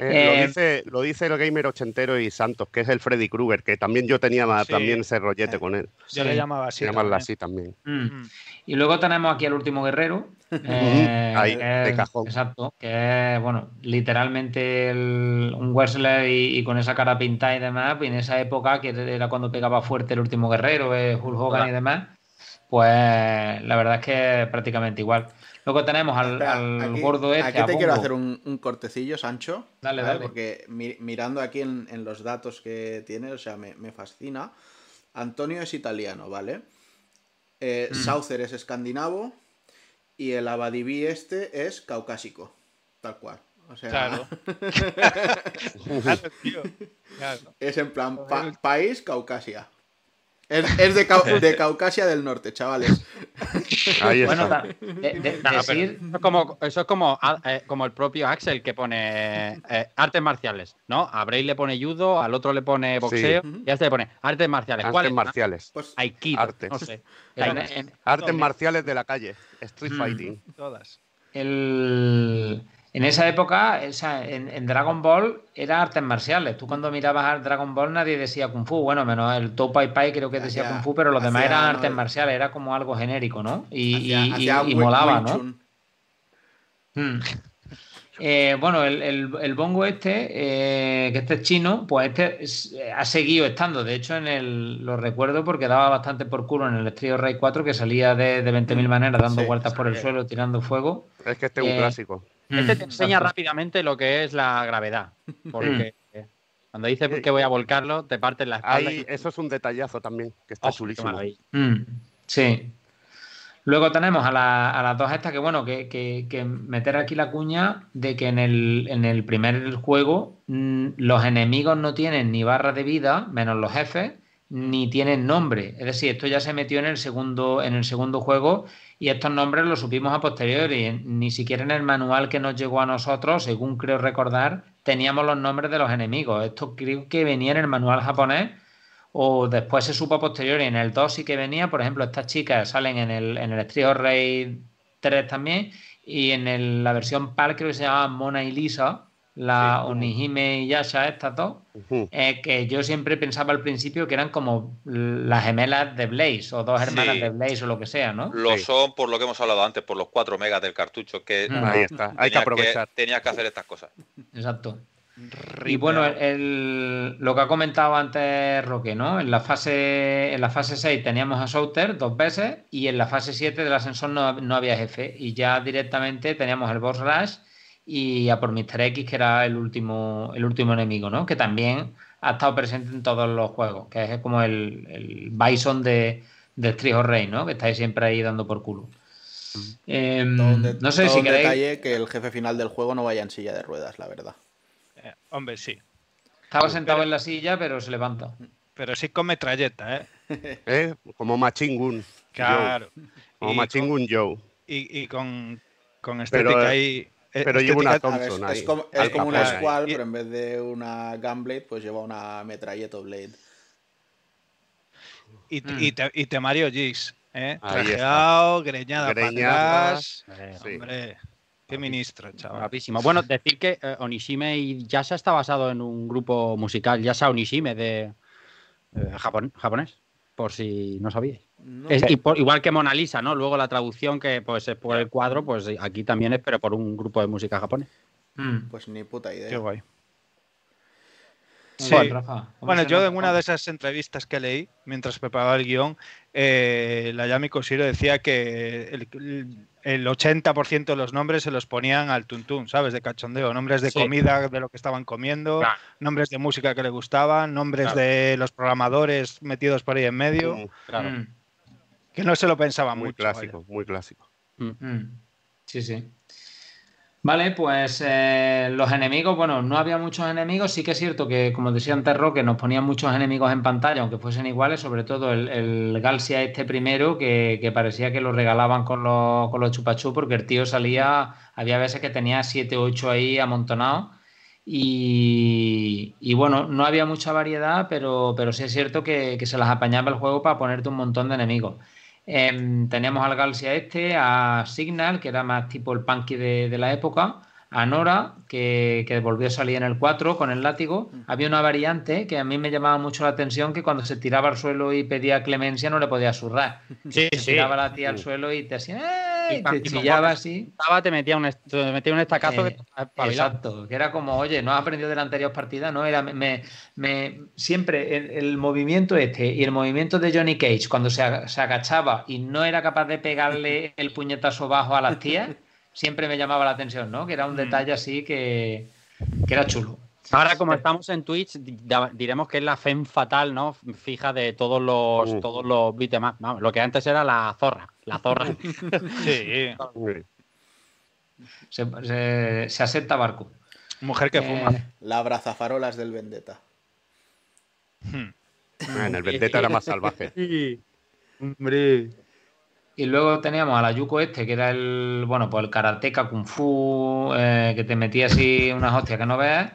Eh, lo, eh, dice, lo dice el gamer ochentero y Santos, que es el Freddy Krueger, que también yo tenía también ese rollete eh, con él. Yo le llamaba así. Llamarla así también. Mm. Mm. Y luego tenemos aquí al último guerrero. Ahí, de cajón. Exacto, que es, bueno, literalmente un wrestler y, con esa cara pintada y demás, y en esa época, que era cuando pegaba fuerte el último guerrero, Hulk Hogan y demás, pues la verdad es que prácticamente igual. Luego tenemos al, gordo este. Aquí te quiero hacer un, cortecillo, Sancho. Dale, dale. Porque mirando aquí en, los datos que tiene, o sea, me, fascina. Antonio es italiano, ¿vale? Eh, mm. es escandinavo. Y el Abadibí este es caucásico. Tal cual. O sea. Claro. Es en plan país Caucasia. Es, de, de, Caucasia del Norte, chavales. Ahí bueno, eso es como, eso es como, ah, eh, como el propio Axel que pone eh, artes marciales, ¿no? A Bray le pone judo, al otro le pone boxeo y a este le pone artes marciales. Artes marciales. Pues, Aikido, artes. No sé. artes marciales de la calle. Street mm. fighting. Todas. El En esa época, o sea, en, en Dragon Ball era artes marciales. Tú cuando mirabas al Dragon Ball nadie decía Kung Fu. Bueno, menos el To Pai Pai creo que decía Kung Fu, pero los demás eran ¿no? artes marciales. Era como algo genérico, ¿no? Y, molaba, ¿no? Mm. Eh, bueno, el, el- el bongo este, eh, que este es chino, pues este es- eh, ha seguido estando. De hecho, en el, lo recuerdo porque daba bastante por culo en el Estrío Rey 4, que salía de, de 20.000 maneras dando Sí, vueltas por el suelo, tirando fuego. Es que este es un Eh, clásico. Este te Mm, enseña exacto. rápidamente lo que es la gravedad. Porque cuando dices que voy a volcarlo, te partes la espalda. Ahí, y- eso es un detallazo también, que está ¡Oh, chulísimo. Mm, sí. Luego tenemos a, la- a las dos estas que, bueno, que, que- que meter aquí la cuña de que en el, en el primer juego mm, los enemigos no tienen ni barra de vida, menos los jefes, ni tienen nombre. Es decir, esto ya se metió en el segundo, en el segundo juego y estos nombres los supimos a posteriori. Ni siquiera en el manual que nos llegó a nosotros, según creo recordar, teníamos los nombres de los enemigos. Esto creo que venía en el manual japonés o después se supo a posteriori. En el 2 sí que venía, por ejemplo, estas chicas salen en el, en el Street Rage 3 también, y en la versión PAL creo que se llama Mona y Lisa, la Sí. Onihime y Yasha, estas dos, eh, que yo siempre pensaba al principio que eran como las gemelas de Blaze, o dos hermanas Sí. de Blaze, o lo que sea, ¿no? Lo Sí. son por lo que hemos hablado antes, por los 4 megas del cartucho, que Mm. Ahí está, hay que tenías aprovechar. tenías que hacer estas cosas. Exacto. Y bueno, el- el- lo que ha comentado antes Roque, ¿no? En la fase, en la fase 6 teníamos a Souter dos veces y en la fase 7 del ascensor no, no había jefe y ya directamente teníamos el boss rush y a por Mr. X que era el último, el último enemigo, ¿no? Que también ha estado presente en todos los juegos, que es como el, el Bison de, de Street of Rage, ¿no? Que estáis siempre ahí dando por culo. Em, no sé todo si un queréis... detalle que el jefe final del juego no vaya en silla de ruedas, la verdad. Eh, hombre, sí. Estaba sentado en la silla, pero se levanta. Pero sí con metralleta, ¿eh? ¿Eh? Como Machingun. Claro. Como Machingun Joe. Y, y con, con Pero, estética eh, ahí. Eh, pero lleva una ver, Thompson es, ahí. como, es como una. Squall, pero en vez de una Gunblade, pues lleva una metralleta Blade. Y, Mm. y, te, y te Mario Gis, ¿eh? Ahí está. Trajeado, greñada Greñadas. atrás. Sí. Hombre, qué ministro, chaval. Guapísimo. Bueno, decir que eh, Onishime y Yasha está basado en un grupo musical, Yasha Onishime, de eh, japon- japonés, por si no sabíais. No, Es- y por- igual que Mona Lisa, ¿no? Luego la traducción que pues es por el cuadro, pues aquí también es, pero por un grupo de música japonés. Mm. Pues ni puta idea. Qué guay. Muy Sí. bien, Rafa. ¿Cómo Bueno, yo en una de esas entrevistas que leí, mientras preparaba el guion, eh, la Yami Koshiro decía que el, el 80% de los nombres se los ponían al tuntún, ¿sabes? De cachondeo. Nombres de Sí. comida, de lo que estaban comiendo, Claro. nombres de música que le gustaban, nombres Claro. de los programadores metidos por ahí en medio, Mm, Claro. Mm, que no se lo pensaban Muy mucho. clásico, muy clásico. mm. Sí, sí. Vale, pues eh, los enemigos, bueno, no había muchos enemigos, sí que es cierto que, como decía antes Roque, nos ponían muchos enemigos en pantalla, aunque fuesen iguales, sobre todo el, el Galsia este primero, que, que parecía que lo regalaban con los, con los chupachú, porque el tío salía, había veces que tenía 7 o 8 ahí amontonados, y, y bueno, no había mucha variedad, pero, pero sí es cierto que, que se las apañaba el juego para ponerte un montón de enemigos. Em, teníamos al Galsia este, a Signal, que era más tipo el punky de, de la época, a Nora, que, que volvió a salir en el 4 con el látigo. Había una variante que a mí me llamaba mucho la atención, que cuando se tiraba al suelo y pedía clemencia no le podía zurrar. Sí, Se tiraba la tía al suelo y te hacía, ¡ay! Y te chillaba así. Estaba, te metía un, te metía un estacazo Eh, que te espabilaba. Exacto, que era como, oye, no has aprendido de la anterior partida, ¿no? Era, me, me- me- siempre el, el movimiento este y el movimiento de Johnny Cage cuando se, ag- se agachaba y no era capaz de pegarle el puñetazo bajo a las tías, siempre me llamaba la atención, ¿no? Que era un Mm. detalle así que, que era chulo. Ahora, como estamos en Twitch, diremos que es la fem fatal, ¿no? Fija de todos los, Uh. todos los beat'em up. Vamos, lo que antes era la zorra. La zorra. Sí, Se, se- se acepta barco. mujer que Eh, fuma. La abrazafarolas del Vendetta. Hmm. Ah, En el Vendetta era más salvaje. Sí. Hombre. Y luego teníamos a la Yuko este, que era el, bueno, pues el karateka kung fu, eh, que te metía así unas hostias que no veas.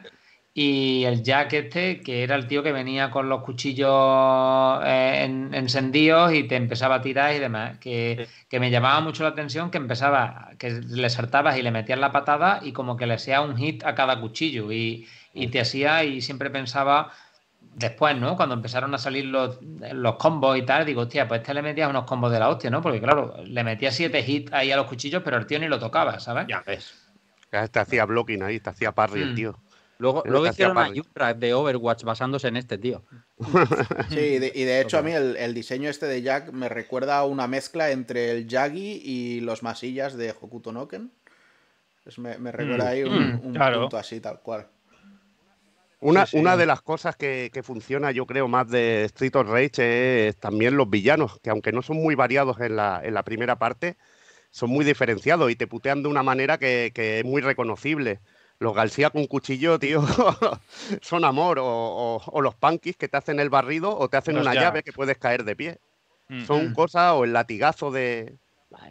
Y el Jack este, que era el tío que venía con los cuchillos eh, encendidos y te empezaba a tirar y demás, que, me llamaba mucho la atención que empezaba, que le saltabas y le metías la patada y como que le hacía un hit a cada cuchillo y, te hacía y siempre pensaba después, ¿no? Cuando empezaron a salir los, los combos y tal, digo, hostia, pues este le metías unos combos de la hostia, ¿no? Porque claro, le metía siete hits ahí a los cuchillos, pero el tío ni lo tocaba, ¿sabes? Ya ves. Te hacía blocking ahí, te hacía parry el mm. tío. Luego, luego hicieron una de Overwatch basándose en este tío. Sí, y de, hecho a mí el, diseño este de Jack me recuerda a una mezcla entre el Yagi y los masillas de Hokuto Noken. me, recuerda mm. ahí un, mm, punto así, tal cual. Una, una, de las cosas que, funciona, yo creo, más de Street of Rage es también los villanos, que aunque no son muy variados en la, en la primera parte, son muy diferenciados y te putean de una manera que, que es muy reconocible los García con cuchillo, tío, son amor. O, los punkis que te hacen el barrido o te hacen una llave que puedes caer de pie. Mm. Son mm. cosas, o el latigazo de.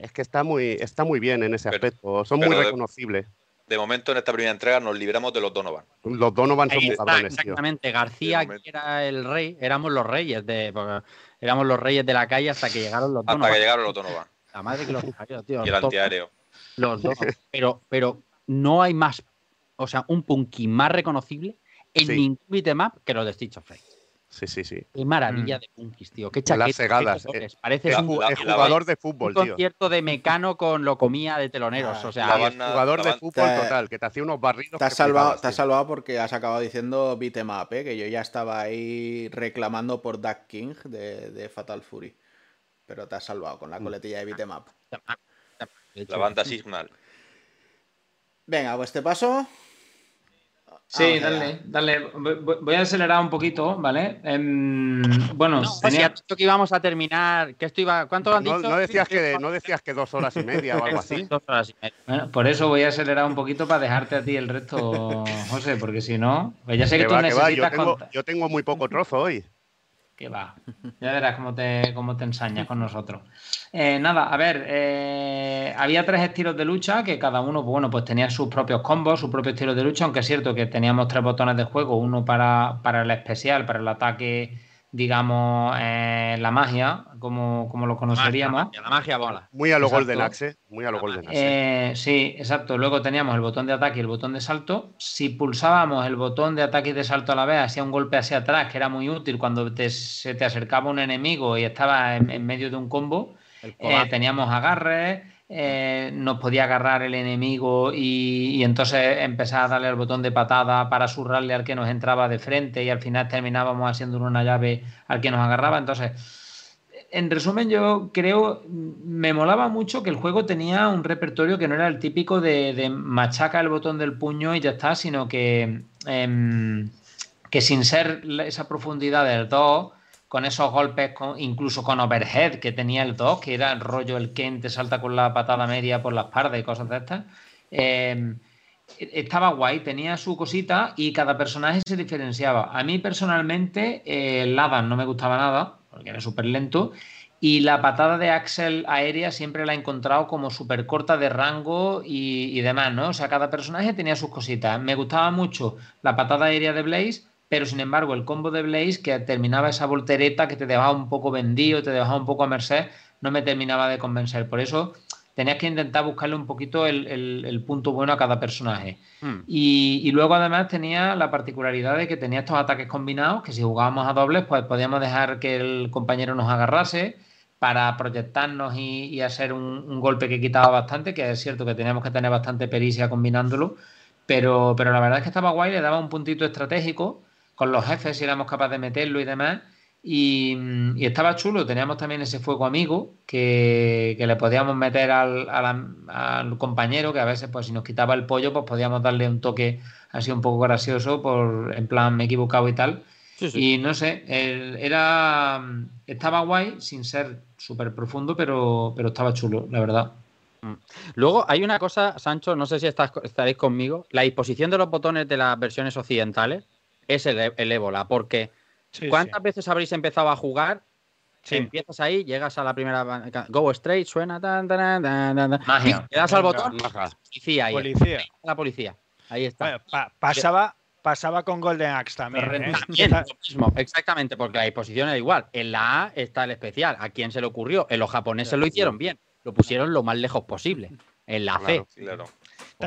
Es que está muy, está muy bien en ese aspecto. Son muy reconocibles. De, momento, en esta primera entrega, nos libramos de los Donovan. Los Donovan son muy cabrones, Exactamente. García, que era el rey, éramos los reyes de. Éramos los reyes de la calle hasta que llegaron los Donovan. Hasta que llegaron los Donovan. La madre que los tío. Y el antiaéreo. Los dos. Pero, pero no hay más o sea, un punky más reconocible en ningún beatmap que los de Stitch of Fate. Sí, sí, sí. Qué maravilla mm. de punkis, tío. Qué chaqueta. Las segadas. Eh, Parece un, jugador de fútbol, un concierto de mecano con lo comía de teloneros. o sea, jugador de fútbol total, que te hacía unos barridos. Te has, salvado, te has salvado porque has acabado diciendo beatmap, ¿eh? que yo ya estaba ahí reclamando por Duck King de, Fatal Fury. Pero te has salvado con la mm. coletilla de beatmap. La banda Signal. Venga, pues te paso. Sí, ah, dale, dale. Voy a acelerar un poquito, ¿vale? Em, bueno, no, tenía... que íbamos a terminar. Que esto iba... ¿Cuánto han dicho? No, decías que, no decías que dos horas y media o algo así. dos horas y media. Bueno, por eso voy a acelerar un poquito para dejarte a ti el resto, José, porque si no, pues ya sé que, tú necesitas. Yo tengo, yo tengo muy poco trozo hoy. Que va. Ya verás cómo te, cómo te ensañas con nosotros. Eh, nada, a ver, eh, había tres estilos de lucha que cada uno, bueno, pues tenía sus propios combos, sus propios estilos de lucha, aunque es cierto que teníamos tres botones de juego, uno para, para el especial, para el ataque digamos, eh, la magia, como, como lo conoceríamos. La magia, bola. Muy a lo Golden Axe, muy a lo Golden Axe. Eh, sí, exacto. Luego teníamos el botón de ataque y el botón de salto. Si pulsábamos el botón de ataque y de salto a la vez, hacía un golpe hacia atrás, que era muy útil cuando se te acercaba un enemigo y estaba en, medio de un combo. Eh, teníamos agarres, eh, nos podía agarrar el enemigo y, entonces empezar a darle el botón de patada para surrarle al que nos entraba de frente y al final terminábamos haciendo una llave al que nos agarraba. Entonces, en resumen, yo creo, me molaba mucho que el juego tenía un repertorio que no era el típico de, machaca el botón del puño y ya está, sino que, em, que sin ser esa profundidad del 2 con esos golpes, incluso con overhead que tenía el 2, que era el rollo el Ken te salta con la patada media por la espalda y cosas de estas. Em, estaba guay, tenía su cosita y cada personaje se diferenciaba. A mí personalmente el Adam no me gustaba nada, porque era súper lento, y la patada de Axel aérea siempre la he encontrado como súper corta de rango y, y, demás, ¿no? O sea, cada personaje tenía sus cositas. Me gustaba mucho la patada aérea de Blaze, pero sin embargo el combo de Blaze que terminaba esa voltereta que te dejaba un poco vendido, te dejaba un poco a merced, no me terminaba de convencer. Por eso tenías que intentar buscarle un poquito el, punto bueno a cada personaje. Hmm. Y, luego además tenía la particularidad de que tenía estos ataques combinados, que si jugábamos a dobles, pues podíamos dejar que el compañero nos agarrase para proyectarnos y, hacer un, un, golpe que quitaba bastante, que es cierto que teníamos que tener bastante pericia combinándolo, pero, pero la verdad es que estaba guay, le daba un puntito estratégico con los jefes si éramos capaces de meterlo y demás. Y, estaba chulo, teníamos también ese fuego amigo que, le podíamos meter al, compañero, que a veces pues si nos quitaba el pollo, pues podíamos darle un toque así un poco gracioso, por en plan me he equivocado y tal. Y no sé, era estaba guay sin ser súper profundo, pero, pero estaba chulo, la verdad. Mm. Luego hay una cosa, Sancho, no sé si estaréis conmigo, la disposición de los botones de las versiones occidentales es el, ébola, porque ¿cuántas veces habréis empezado a jugar? Empiezas ahí, llegas a la primera. Go straight, suena. Tan, tan, Magia. Le das al botón. Policía ahí. Policía. La policía. Ahí está. pasaba, Pasaba con Golden Axe también. ¿eh? También, lo mismo, exactamente, porque la disposición era igual. En la A está el especial. ¿A quién se le ocurrió? En los japoneses lo hicieron bien. Lo pusieron lo más lejos posible. En la C. Claro.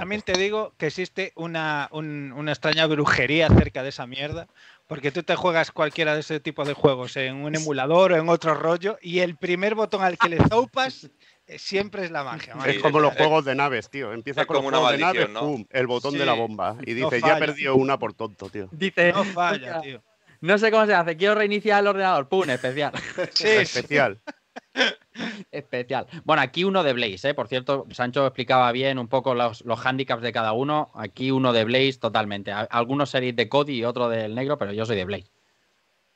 También te digo que existe una, un- una extraña brujería acerca de esa mierda, porque tú te juegas cualquiera de ese tipo de juegos en un emulador o en otro rollo, y el primer botón al que le zaupas eh, siempre es la magia. Macho. Es como los es- juegos de naves, tío. Empieza es con los como una juegos de naves, ¿no? pum, el botón Sí, de la bomba. Y no dice, ya he falla. perdido una por tonto, tío. Dice, No falla, tío. no sé cómo se hace, quiero reiniciar el ordenador. ¡Pum! Especial. Sí, sí. Especial. Especial. Bueno, aquí uno de Blaze, ¿eh? Por cierto, Sancho explicaba bien un poco los, los handicaps de cada uno. Aquí uno de Blaze totalmente. Algunos seréis de Cody y otro del negro, pero yo soy de Blaze.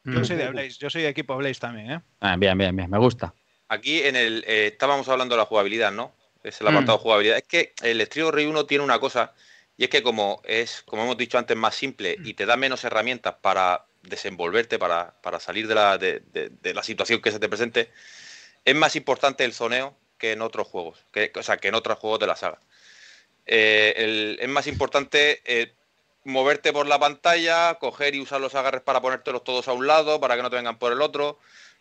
Yo soy de Blaze, yo soy de equipo Blaze también, ¿eh? Ah, bien, bien, bien, me gusta. Aquí en el eh, estábamos hablando de la jugabilidad, ¿no? Es el Mm. apartado jugabilidad. Es que el Street Rey 1 tiene una cosa y es que como es, como hemos dicho antes, más simple y te da menos herramientas para desenvolverte, para, para salir de la, de, de- de la situación que se te presente, es más importante el zoneo que en otros juegos, que, o sea, que en otros juegos de la saga. Eh, el- es más importante eh, moverte por la pantalla, coger y usar los agarres para ponértelos todos a un lado, para que no te vengan por el otro,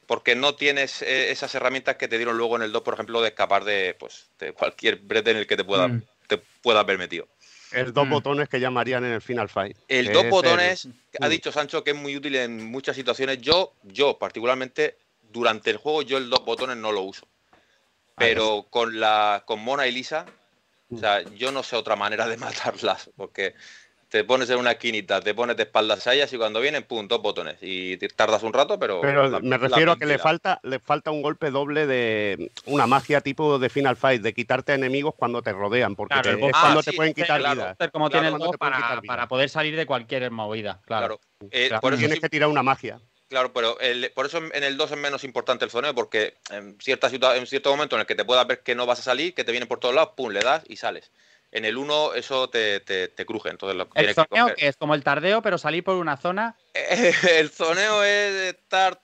porque no tienes eh, esas herramientas que te dieron luego en el 2, por ejemplo, de escapar de, pues, de cualquier brete en el que te, pueda, Mm. te puedas ver metido. El dos Mm. botones que llamarían en el Final Fight. El dos el- botones, ha dicho Sancho que es muy útil en muchas situaciones. Yo, yo particularmente, durante el juego, yo el dos botones no lo uso. Pero con la con Mona y Lisa, o sea, yo no sé otra manera de matarlas, porque te pones en una esquinita, te pones de espaldas a ellas y cuando vienen, pum, dos botones. Y te tardas un rato, pero... Pero la- me refiero a que le falta, le falta un golpe doble de una magia tipo de Final Fight, de quitarte enemigos cuando te rodean, porque Claro, te- el es boss- cuando Ah, te pueden quitar claro. vidas. Como Claro, tiene el para, vida. para poder salir de cualquier movida. Claro. Claro. Eh, Claro. por eso Tienes sí- que tirar una magia. Claro, pero el- por eso en el 2 es menos importante el zoneo, porque en, cierta en cierto momento en el que te puedas ver que no vas a salir, que te vienen por todos lados, pum, le das y sales. En el 1 eso te, te, te cruje, entonces lo El que zoneo que es como el tardeo, pero salir por una zona. El zoneo es estar,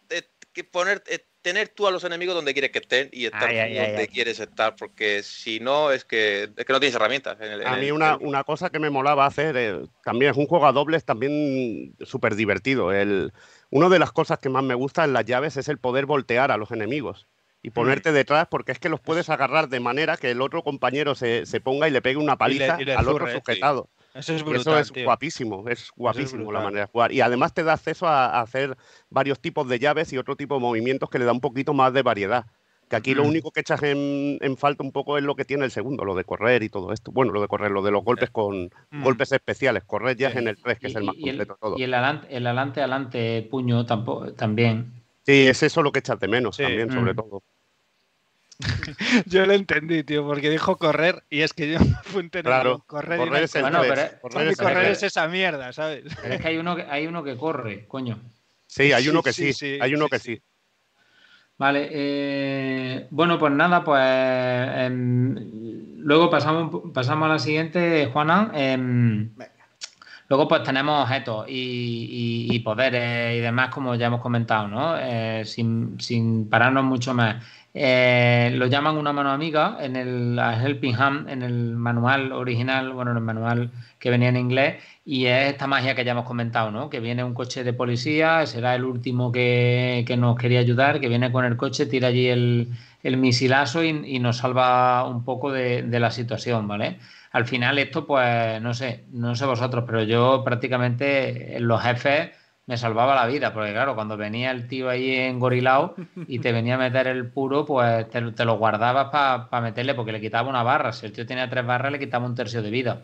que poner, eh, tener tú a los enemigos donde quieres que estén y estar Ay, ay, donde ay. quieres estar, porque si no es que es que no tienes herramientas. en el- en A mí el- una, una cosa que me molaba hacer, eh, también es un juego a dobles también súper divertido. El, una de las cosas que más me gusta en las llaves es el poder voltear a los enemigos y ponerte detrás porque es que los puedes agarrar de manera que el otro compañero se, se ponga y le pegue una paliza y le al otro sí. Eso es brutal, eso es tío. guapísimo, es guapísimo la manera de jugar. Y además te da acceso a, a hacer varios tipos de llaves y otro tipo de movimientos que le da un poquito más de variedad. Que aquí lo único que echas en, en falta un poco es lo que tiene el segundo, lo de correr y todo esto. Bueno, lo de correr, lo de los golpes con Mm. golpes especiales. Correr ya es en el 3, que es el más completo de todo. y el adelante, el adelante, adelante, puño tampoco, también. Sí, es eso lo que echas de menos Sí. también, sobre Mm. todo. Yo lo entendí, tío, porque dijo correr y es que yo me apunté en Claro, correr, correr es el Bueno, tres, pero- correr es correr esa mierda, ¿sabes? Pero es que hay uno que, hay uno que corre, coño. Sí, hay uno que sí, sí, sí, hay uno sí, que sí. sí. Vale, eh, bueno, pues nada, pues em, luego pasamos, pasamos a la siguiente, Juana. em, luego pues tenemos objetos y, y- y poderes y demás, como ya hemos comentado, ¿no? Eh, sin, sin pararnos mucho más. Eh, lo llaman una mano amiga en el Helping Hand, en el manual original, bueno, en el manual que venía en inglés, y es esta magia que ya hemos comentado, ¿no? Que viene un coche de policía, será el último que, que nos quería ayudar, que viene con el coche, tira allí el, el misilazo y, nos salva un poco de, la situación, ¿vale? Al final esto, pues, no sé, no sé vosotros, pero yo prácticamente en los jefes me salvaba la vida, porque claro, cuando venía el tío ahí en Gorilao y te venía a meter el puro, pues te, te lo guardabas para meterle, porque le quitaba una barra. Si el tío tenía tres barras, le quitaba un tercio de vida.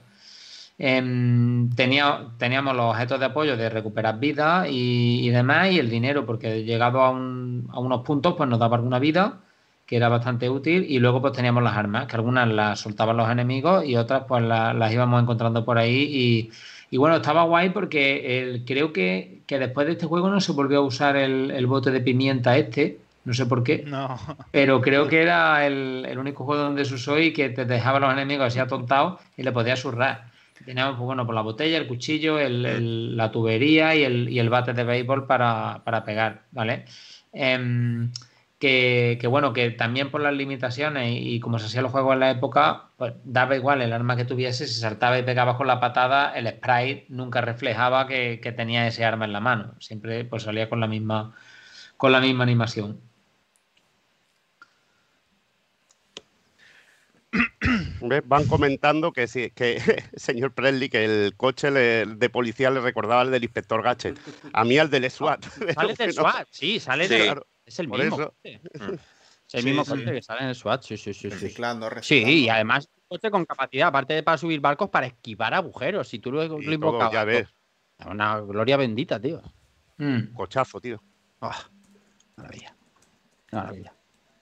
Tenía, teníamos los objetos de apoyo de recuperar vida y, y demás, y el dinero, porque llegado a, un- a unos puntos, pues nos daba alguna vida, que era bastante útil, y luego pues teníamos las armas, que algunas las soltaban los enemigos y otras pues la- las íbamos encontrando por ahí. Y, y bueno, estaba guay porque el- creo que, que después de este juego no se volvió a usar el, el bote de pimienta este, no sé por qué. No. Pero creo que era el, el único juego donde se usó y que te dejaba a los enemigos así atontados y le podías surrar. Teníamos, pues, bueno, por la botella, el cuchillo, el- la tubería y el, y el bate de béisbol para, para pegar, ¿vale? Em, que, bueno, que también por las limitaciones y, como se hacían los juegos en la época, pues daba igual el arma que tuviese, si saltaba y pegabas con la patada, el sprite nunca reflejaba que, tenía ese arma en la mano. Siempre pues salía con la misma, con la misma animación. Van comentando que sí, que señor Presley, que el coche de policía le recordaba al del inspector Gachet. A mí al del SWAT. Sale del SWAT, sí, sale del es el mismo. Coche. Mm. Es el mismo coche que sale en el SWAT, sí, sí, sí. Reciclando, Sí, y además un coche con capacidad, aparte de para subir barcos, para esquivar agujeros. Si tú lo, lo invocabas. Ya ves. Una gloria bendita, tío. Mm. Cochazo, tío. Oh, maravilla. Maravilla.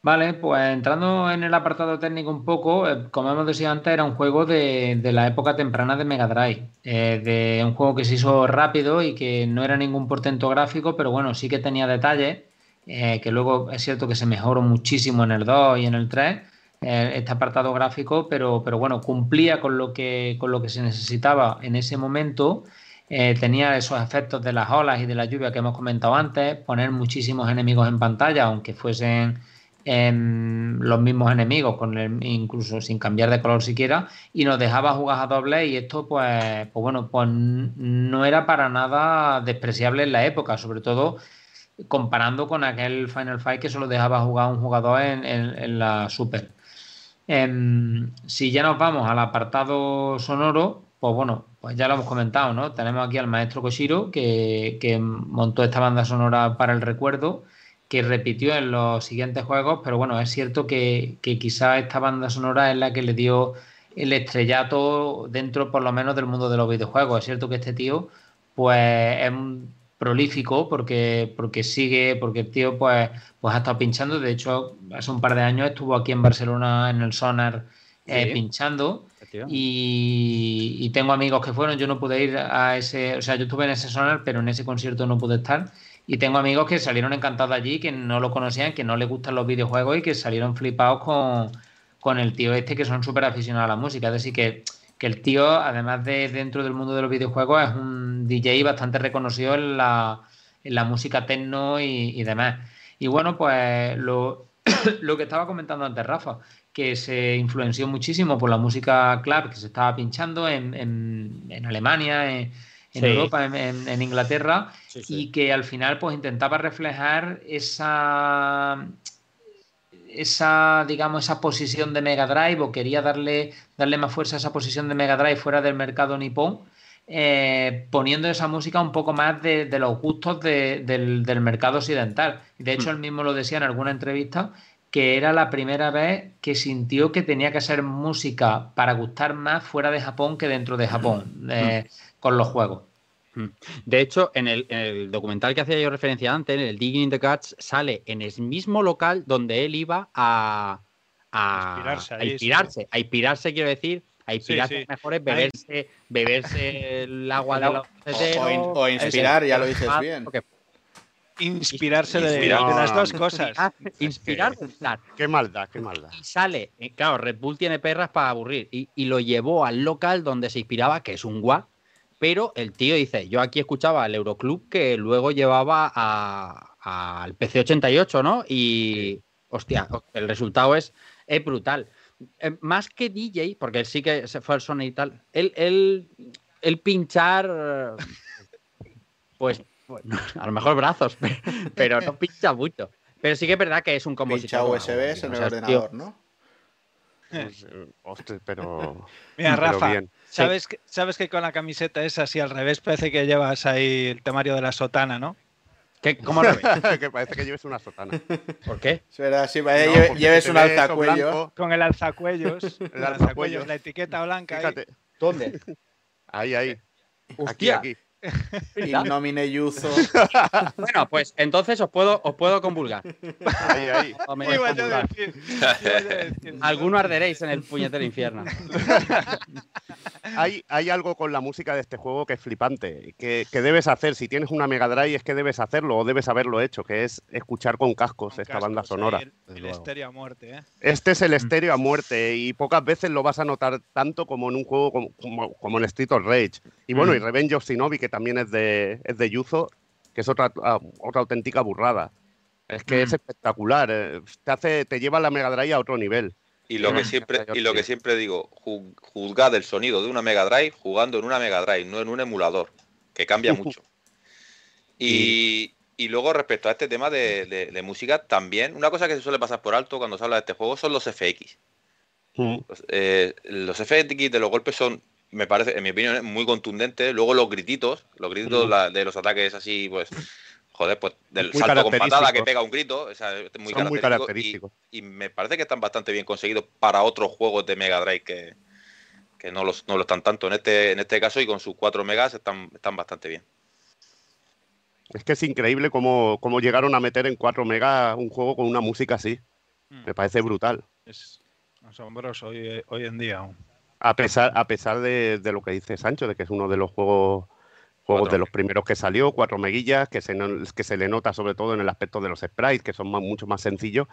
Vale, pues entrando en el apartado técnico un poco, eh, como hemos dicho antes, era un juego de, la época temprana de Mega Drive. Eh, de un juego que se hizo rápido y que no era ningún portento gráfico, pero bueno, sí que tenía detalles eh, que luego es cierto que se mejoró muchísimo en el 2 y en el 3, eh, este apartado gráfico, pero, pero bueno, cumplía con lo, que, con lo que se necesitaba en ese momento. Eh, tenía esos efectos de las olas y de la lluvia que hemos comentado antes, poner muchísimos enemigos en pantalla, aunque fuesen em, los mismos enemigos, con incluso sin cambiar de color siquiera, y nos dejaba jugar a doble y esto pues, pues bueno, pues no era para nada despreciable en la época, sobre todo comparando con aquel Final Fight que solo dejaba jugar un jugador en, la Super. Em, si ya nos vamos al apartado sonoro, pues bueno, pues ya lo hemos comentado, ¿no? Tenemos aquí al maestro Koshiro que, montó esta banda sonora para el recuerdo, que repitió en los siguientes juegos, pero bueno, es cierto que, que quizá esta banda sonora es la que le dio el estrellato dentro por lo menos del mundo de los videojuegos. Es cierto que este tío pues es un prolífico porque, porque sigue, porque el tío pues, pues ha estado pinchando. De hecho, hace un par de años estuvo aquí en Barcelona en el Sonar eh, pinchando. Y, tengo amigos que fueron, yo no pude ir a ese, o sea, yo estuve en ese Sonar, pero en ese concierto no pude estar. Y tengo amigos que salieron encantados allí, que no lo conocían, que no les gustan los videojuegos y que salieron flipados con, con el tío este, que son súper aficionados a la música. Es decir, que que el tío, además de dentro del mundo de los videojuegos, es un DJ bastante reconocido en la, música techno y, demás. Y bueno, pues lo, que estaba comentando antes Rafa, que se influenció muchísimo por la música club que se estaba pinchando en, en, Alemania, en, Europa, en, Inglaterra, y que al final pues intentaba reflejar esa esa, digamos, esa posición de Mega Drive o quería darle, darle más fuerza a esa posición de Mega Drive fuera del mercado nipón, eh, poniendo esa música un poco más de, los gustos del, mercado occidental. De hecho, hmm. él mismo lo decía en alguna entrevista, que era la primera vez que sintió que tenía que hacer música para gustar más fuera de Japón que dentro de Japón, hmm. eh, con los juegos. De hecho, en el, documental que hacía yo referencia antes, en el Digging in the Guts, sale en el mismo local donde él iba a, inspirarse, a, inspirarse, a inspirarse, quiero decir, a inspirarse mejor es beberse, beberse el agua de la o, o, inspirar, ya lo dices bien. Inspirarse de, las dos cosas. Inspirar, Qué maldad, qué maldad. Y sale, eh, claro, Red Bull tiene perras para aburrir. Y, y, lo llevó al local donde se inspiraba, que es un guap, pero el tío dice, yo aquí escuchaba al Euroclub que luego llevaba al PC88, ¿no? Y, hostia, el resultado es, brutal. Eh, más que DJ, porque él sí que se fue al Sony y tal, él, el pinchar, pues, a lo mejor brazos, pero no pincha mucho. Pero sí que es verdad que es un compositor. Pincha USB en el ordenador, ¿no? Pues, hostia, pero. Mira, Rafa, ¿sabes, que, sabes que con la camiseta es así al revés parece que llevas ahí el temario de la sotana, ¿no? ¿Qué, ¿Cómo lo ves? que parece que lleves una sotana. ¿Por qué? Será así, parece lleves un alzacuello. Con el alzacuellos, el alzacuellos, la etiqueta blanca. Fíjate. ¿Dónde? Ahí, ahí. Hostia. Aquí, aquí. Nomine yuzo. bueno, pues entonces os puedo, os puedo convulgar. Ahí, ahí. Alguno arderéis en el puñetero infierno. hay, hay algo con la música de este juego que es flipante, que, debes hacer. Si tienes una Mega Drive es que debes hacerlo o debes haberlo hecho, que es escuchar con cascos esta banda sonora. El, estéreo a muerte. ¿eh? Este es el estéreo a muerte y pocas veces lo vas a notar tanto como en un juego como, como, en Street of Rage. Y bueno, y Revenge of Shinobi, que también es de, es de Yuzo, que es otra, ah, otra auténtica burrada. Es que es Mm. espectacular. eh, Te hace, te lleva la Mega Drive a otro nivel. Y lo, que siempre, y lo que siempre digo, ju- juzgad el sonido de una Mega Drive jugando en una Mega Drive, no en un emulador, que cambia mucho. Y, y luego respecto a este tema de, de- de música, también una cosa que se suele pasar por alto cuando se habla de este juego son los FX. Mm. Los, eh, los FX de los golpes son, me parece, en mi opinión, eh, muy contundentes. Luego los grititos, los gritos Mm. la- de los ataques así, pues, joder, pues del Muy salto con patada que pega un grito, o sea, es muy Son muy característico. característicos. Y, y me parece que están bastante bien conseguidos para otros juegos de Mega Drive que, que no, los, no lo están tanto. En este, en este caso y con sus 4 megas están, están bastante bien. Es que es increíble cómo, cómo llegaron a meter en 4 megas un juego con una música así. Mm. Me parece brutal. Es asombroso hoy, hoy en día aún. A pesar, a pesar de, de lo que dice Sancho, de que es uno de los juegos, juegos Cuatro de los primeros que salió, cuatro meguillas, que se, no- que se le nota sobre todo en el aspecto de los sprites, que son más- mucho más sencillos.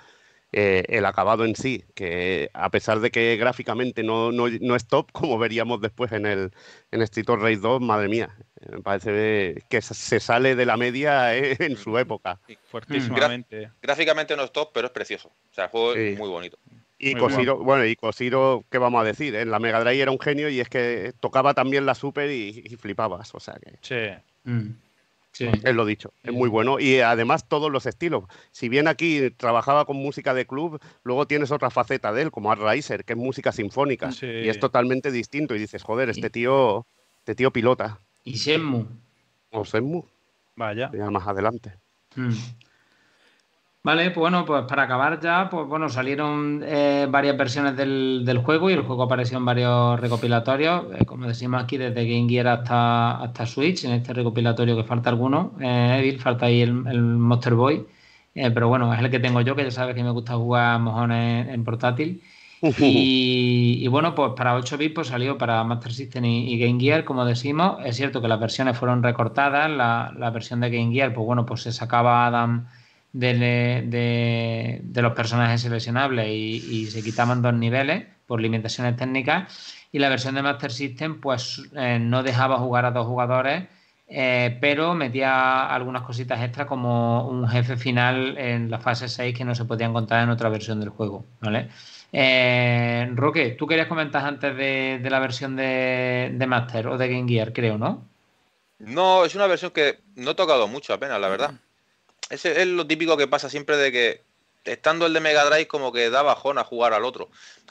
eh, el acabado en sí, que a pesar de que gráficamente no, no, no es top, como veríamos después en el en Street of Rage 2, madre mía, me parece que se sale de la media eh, en su época. Fuertísimamente. Gráficamente no es top, pero es precioso. O sea, el juego Sí. es muy bonito. Y Muy Cosiro, bueno, y Cosiro, ¿qué vamos a decir? En la Mega Drive era un genio y es que tocaba también la Super y, y flipabas, o sea que... Sí. Mm. Sí. Es lo dicho, es muy bueno. Y además todos los estilos. Si bien aquí trabajaba con música de club, luego tienes otra faceta de él, como Art Riser, que es música sinfónica. Sí. Y es totalmente distinto. Y dices, joder, este tío, este tío pilota. Y Shenmue. O Senmu, Vaya. ya más adelante. Mm. Vale, pues bueno, pues para acabar ya, pues bueno, salieron eh, varias versiones del, del juego y el juego apareció en varios recopilatorios, eh, como decimos aquí, desde Game Gear hasta, hasta Switch, en este recopilatorio que falta alguno, eh, Evil, falta ahí el, el Monster Boy, eh, pero bueno, es el que tengo yo, que ya sabes que me gusta jugar mojones en portátil. Y, y bueno, pues para 8 bits pues salió para Master System y, y Game Gear, como decimos. Es cierto que las versiones fueron recortadas. La, la versión de Game Gear, pues bueno, pues se sacaba Adam de, de- los personajes seleccionables y, se quitaban dos niveles por limitaciones técnicas. Y la versión de Master System, pues eh, no dejaba jugar a dos jugadores, eh, pero metía algunas cositas extra como un jefe final en la fase 6 que no se podía encontrar en otra versión del juego, ¿vale? Eh, Roque, tú querías comentar antes de, de la versión de, de Master o de Game Gear, creo, ¿no? No, es una versión que no he tocado mucho apenas, la verdad. Es, es lo típico que pasa siempre de que estando el de Mega Drive como que da bajón a jugar al otro.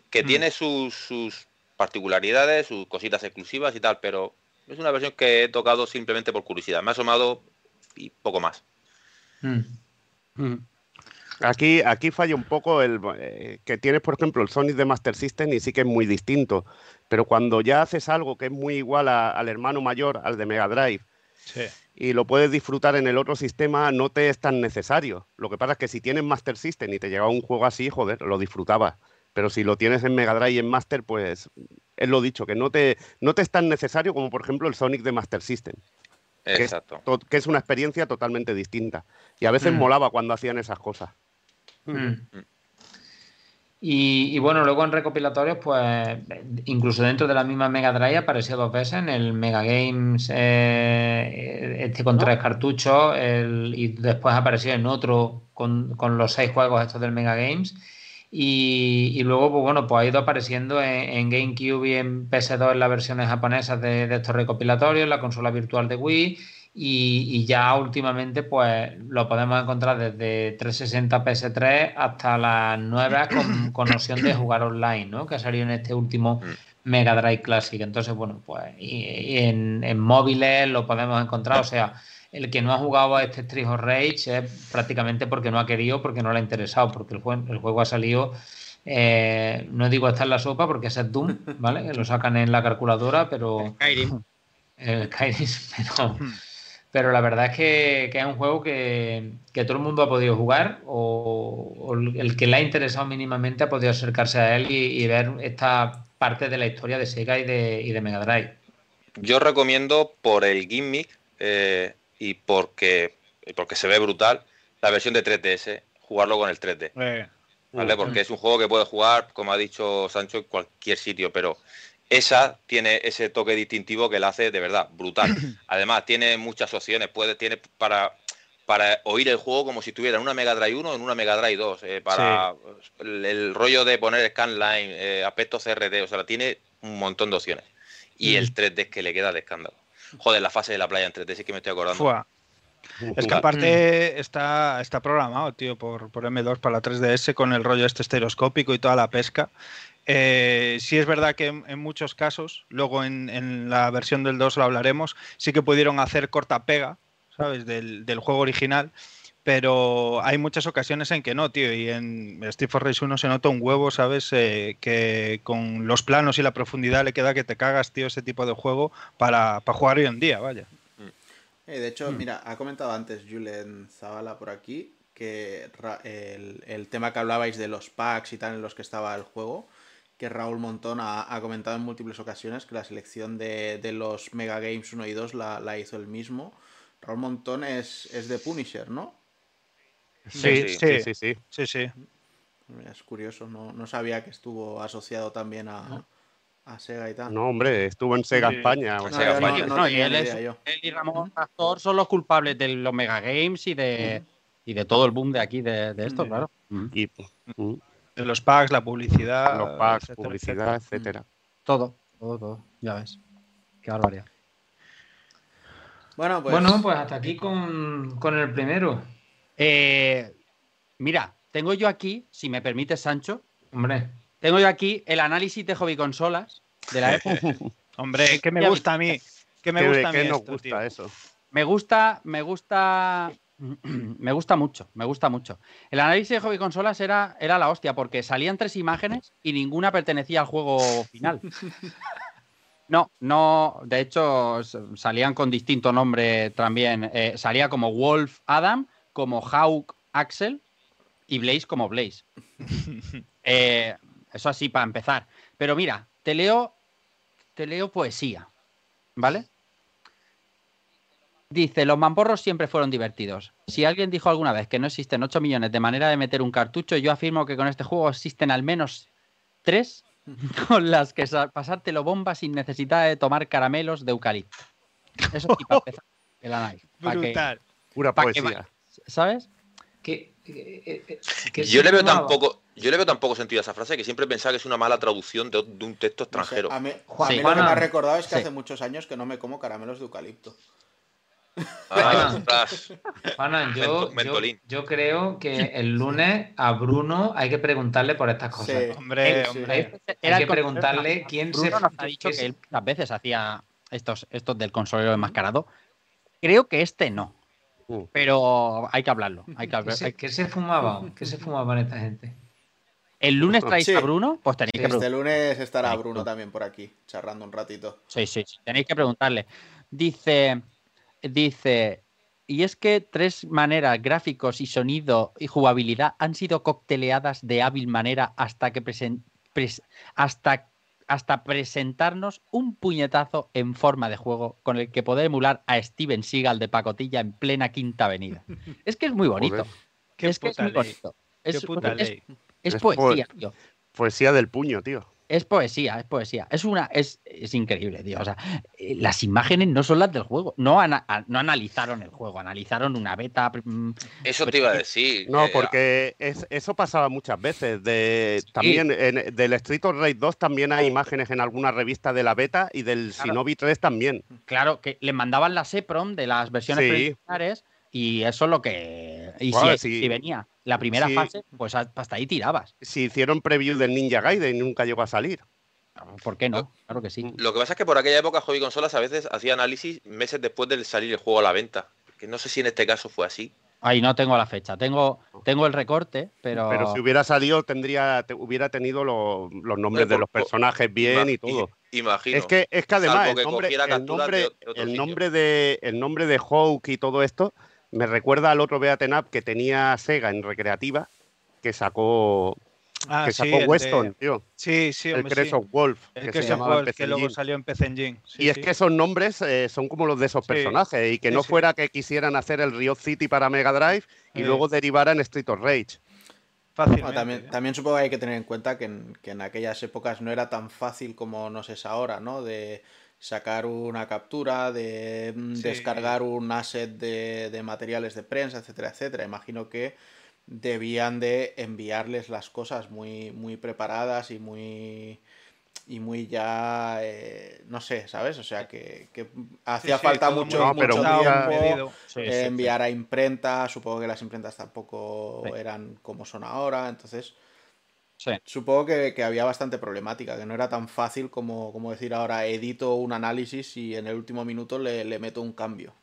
Que Mm. tiene sus, sus particularidades, sus cositas exclusivas y tal, pero es una versión que he tocado simplemente por curiosidad. Me ha asomado y poco más. Mm. Aquí, aquí falla un poco el eh, que tienes, por ejemplo, el Sonic de Master System y sí que es muy distinto. Pero cuando ya haces algo que es muy igual a- al hermano mayor, al de Mega Drive, Sí. y lo puedes disfrutar en el otro sistema, no te es tan necesario. Lo que pasa es que si tienes Master System y te llega un juego así, joder, lo disfrutabas. Pero si lo tienes en Mega Drive y en Master, pues es lo dicho, que no te, no te es tan necesario como por ejemplo el Sonic de Master System, es- Exacto. to- que es una experiencia totalmente distinta. Y a veces Mm. molaba cuando hacían esas cosas. Mm. Y, y bueno, luego en recopilatorios, pues incluso dentro de la misma Mega Drive apareció dos veces en el Mega Games, eh, este con tres cartuchos, el- y después apareció en otro con, con los seis juegos estos del Mega Games. Y, y luego, pues bueno, pues ha ido apareciendo en, en GameCube y en PS2 en las versiones japonesas de, de estos recopilatorios, en la consola virtual de Wii. Y, y ya últimamente, pues lo podemos encontrar desde 360 PS3 hasta las nuevas con, con opción de jugar online, ¿no? Que ha salido en este último Mega Drive Classic. Entonces, bueno, pues y- y en, en móviles lo podemos encontrar. O sea, el que no ha jugado a este Street of Rage es prácticamente porque no ha querido, porque no le ha interesado, porque el juego, el juego ha salido. eh, no digo está en la sopa porque ese es Doom, ¿vale? Que lo sacan en la calculadora, pero Skyrim. el Skyrim, pero, pero la verdad es que, que es un juego que, que todo el mundo ha podido jugar o, o el que le ha interesado mínimamente ha podido acercarse a él y, y ver esta parte de la historia de Sega y de, y de Mega Drive. Yo recomiendo por el gimmick eh, y porque, y porque se ve brutal la versión de 3DS, jugarlo con el 3D. Eh, ¿vale? Porque es un juego que puedes jugar, como ha dicho Sancho, en cualquier sitio, pero esa tiene ese toque distintivo que la hace de verdad brutal. Además, tiene muchas opciones, puede, tiene para para oír el juego como si tuviera en una Mega Drive 1 o en una Mega Drive 2. eh, para el, el rollo de poner scanline, eh, aspecto CRT, o sea, tiene un montón de opciones. Y el 3D es que le queda de escándalo. Joder, la fase de la playa en 3D sí que me estoy acordando. Fua. Es que aparte está, está programado, tío, por, por M2 para la 3DS con el rollo este estereoscópico y toda la pesca. Eh, sí es verdad que en, en muchos casos, luego en, en la versión del 2 lo hablaremos, sí que pudieron hacer corta-pega, ¿sabes? Del, del juego original, pero hay muchas ocasiones en que no, tío, y en Street for Race 1 se nota un huevo, ¿sabes? Eh, que con los planos y la profundidad le queda que te cagas, tío, ese tipo de juego para, para jugar hoy en día, vaya. Eh, de hecho, mira, ha comentado antes Julen Zavala por aquí que el tema que hablabais de los packs y tal en los que estaba el juego, que Raúl Montón ha, ha comentado en múltiples ocasiones que la selección de, de los Mega Games 1 y 2 la, la hizo él mismo. Raúl Montón es, es de Punisher, ¿no? Sí, Sí, sí, sí, sí. Sí, sí. Es curioso, no, no sabía que estuvo asociado también a, a Sega y tal. No, hombre, estuvo en Sega. España. o No, Sega no y él es- y Ramón Pastor son los culpables de los Mega Games y de, y de todo el boom de aquí de, de esto, Sí. claro. y De los packs, la publicidad. los packs, etcétera, publicidad, etcétera. etcétera. Todo, todo, todo. Ya ves. Qué barbaridad. Bueno, pues, Bueno, pues hasta aquí con, con el primero. Eh, mira, tengo yo aquí, si me permite, Sancho, Hombre, tengo yo aquí el análisis de hobby consolas de la época. Hombre, ¿qué me gusta a mí? ¿Qué me ¿Qué- gusta a mí nos esto, gusta tío? eso? Me gusta, me gusta, me gusta mucho, me gusta mucho. El análisis de hobby consolas era, era la hostia, porque salían tres imágenes y ninguna pertenecía al juego final. No, no, de hecho salían con distinto nombre también. Eh, salía como Wolf Adam, como Hawk Axel y Blaze como Blaze. Eh, eso así para empezar. Pero mira, te leo, te leo poesía, ¿vale? Dice, los mamporros siempre fueron divertidos. Si alguien dijo alguna vez que no existen 8 millones de manera de meter un cartucho, yo afirmo que con este juego existen al menos 3 con las que pasártelo bomba sin necesidad de tomar caramelos de eucalipto. Eso sí, para empezar el análisis. Pa' que- Brutal. Pura que poesía. ¿Sabes? ¿qué, qué- qué- qué Yo le veo fumaba? tan poco, yo le veo tan poco sentido a esa frase que siempre pensaba que es una mala traducción de, de un texto no sé, extranjero. a mí, Juan- a mí lo que me ha recordado es que Sí. hace muchos años que no me como caramelos de eucalipto. Ah, yo, creo que el lunes a Bruno hay que preguntarle por estas cosas. Sí. Hombre, hombre. Hay Era que preguntarle quién Bruno se. nos ha dicho qué que él muchas veces hacía estos, estos del consolero enmascarado. Creo que este no. Mm. Pero hay que hablarlo. Hay que ¿Qué hablar. se, qué se fumaba? ¿Qué se fumaban esta gente? El lunes traéis Sí. a Bruno, pues tenéis que Este preguntarle. lunes estará. Bruno también por aquí, charlando un ratito. Sí, sí, sí, tenéis que preguntarle. Dice, dice, y es que tres maneras, gráficos y sonido y jugabilidad, han sido cocteleadas de hábil manera hasta que presen- pres- hasta, hasta presentarnos un puñetazo en forma de juego con el que poder emular a Steven Seagal de pacotilla en plena Quinta Avenida. Es que es muy bonito. Qué es que es muy ley. bonito. Qué Es, puta es- ley. es Es poesía, po- tío. Poesía del puño, tío. Es poesía, es poesía. Es una, es, es increíble, tío. O sea, eh, las imágenes no son las del juego. No, ana- no analizaron el juego, analizaron una beta. mm, Eso te iba a decir. No, eh, porque es- eso pasaba muchas veces. De, También en- del Street of Rage 2 también hay imágenes en alguna revista de la beta y del Claro. Shinobi 3 también. Claro, que le mandaban las EPROM de las versiones Sí. preliminares y eso es lo que. Y si, sí. si venía la primera Sí. fase, pues hasta ahí tirabas. Si hicieron preview del Ninja Gaiden y nunca llegó a salir. ¿Por qué no? Claro que sí. Lo que pasa es que por aquella época Hobby Consolas a veces hacía análisis meses después de salir el juego a la venta. Que no sé si en este caso fue así. Ahí no tengo la fecha. Tengo, tengo el recorte, pero. Pero si hubiera salido, tendría, te- hubiera tenido lo- los nombres de por- los personajes bien y todo. Imagino. Es que, es que además el nombre, el nombre, de el nombre de el nombre de Hawk y todo esto me recuerda al otro Beaten Up que tenía Sega en recreativa que sacó Ah, que sí, sacó de- Weston, tío. Sí, sí, el sí. of Wolf, El que que, se llamaba en PC que luego salió en PC Engine. Sí, y es que esos nombres eh, son como los de esos Sí. personajes y que Sí, no sí. fuera que quisieran hacer el Riot City para Mega Drive y Sí. luego derivara en Street of Rage. Bueno, también, ¿eh? también supongo que hay que tener en cuenta que en, que en aquellas épocas no era tan fácil como nos es ahora, ¿no? De sacar una captura, de mm, Sí. descargar un asset de, de materiales de prensa, etcétera, etcétera. Imagino que debían de enviarles las cosas muy, muy preparadas y muy y muy ya eh, no sé, ¿sabes? O sea que, que hacía sí, falta mucho, No, mucho tiempo. Sí, eh, sí, sí. enviar a imprenta, supongo que las imprentas tampoco Sí. eran como son ahora, entonces Sí. supongo que, que había bastante problemática, que no era tan fácil como, como decir ahora edito un análisis y en el último minuto le, le meto un cambio.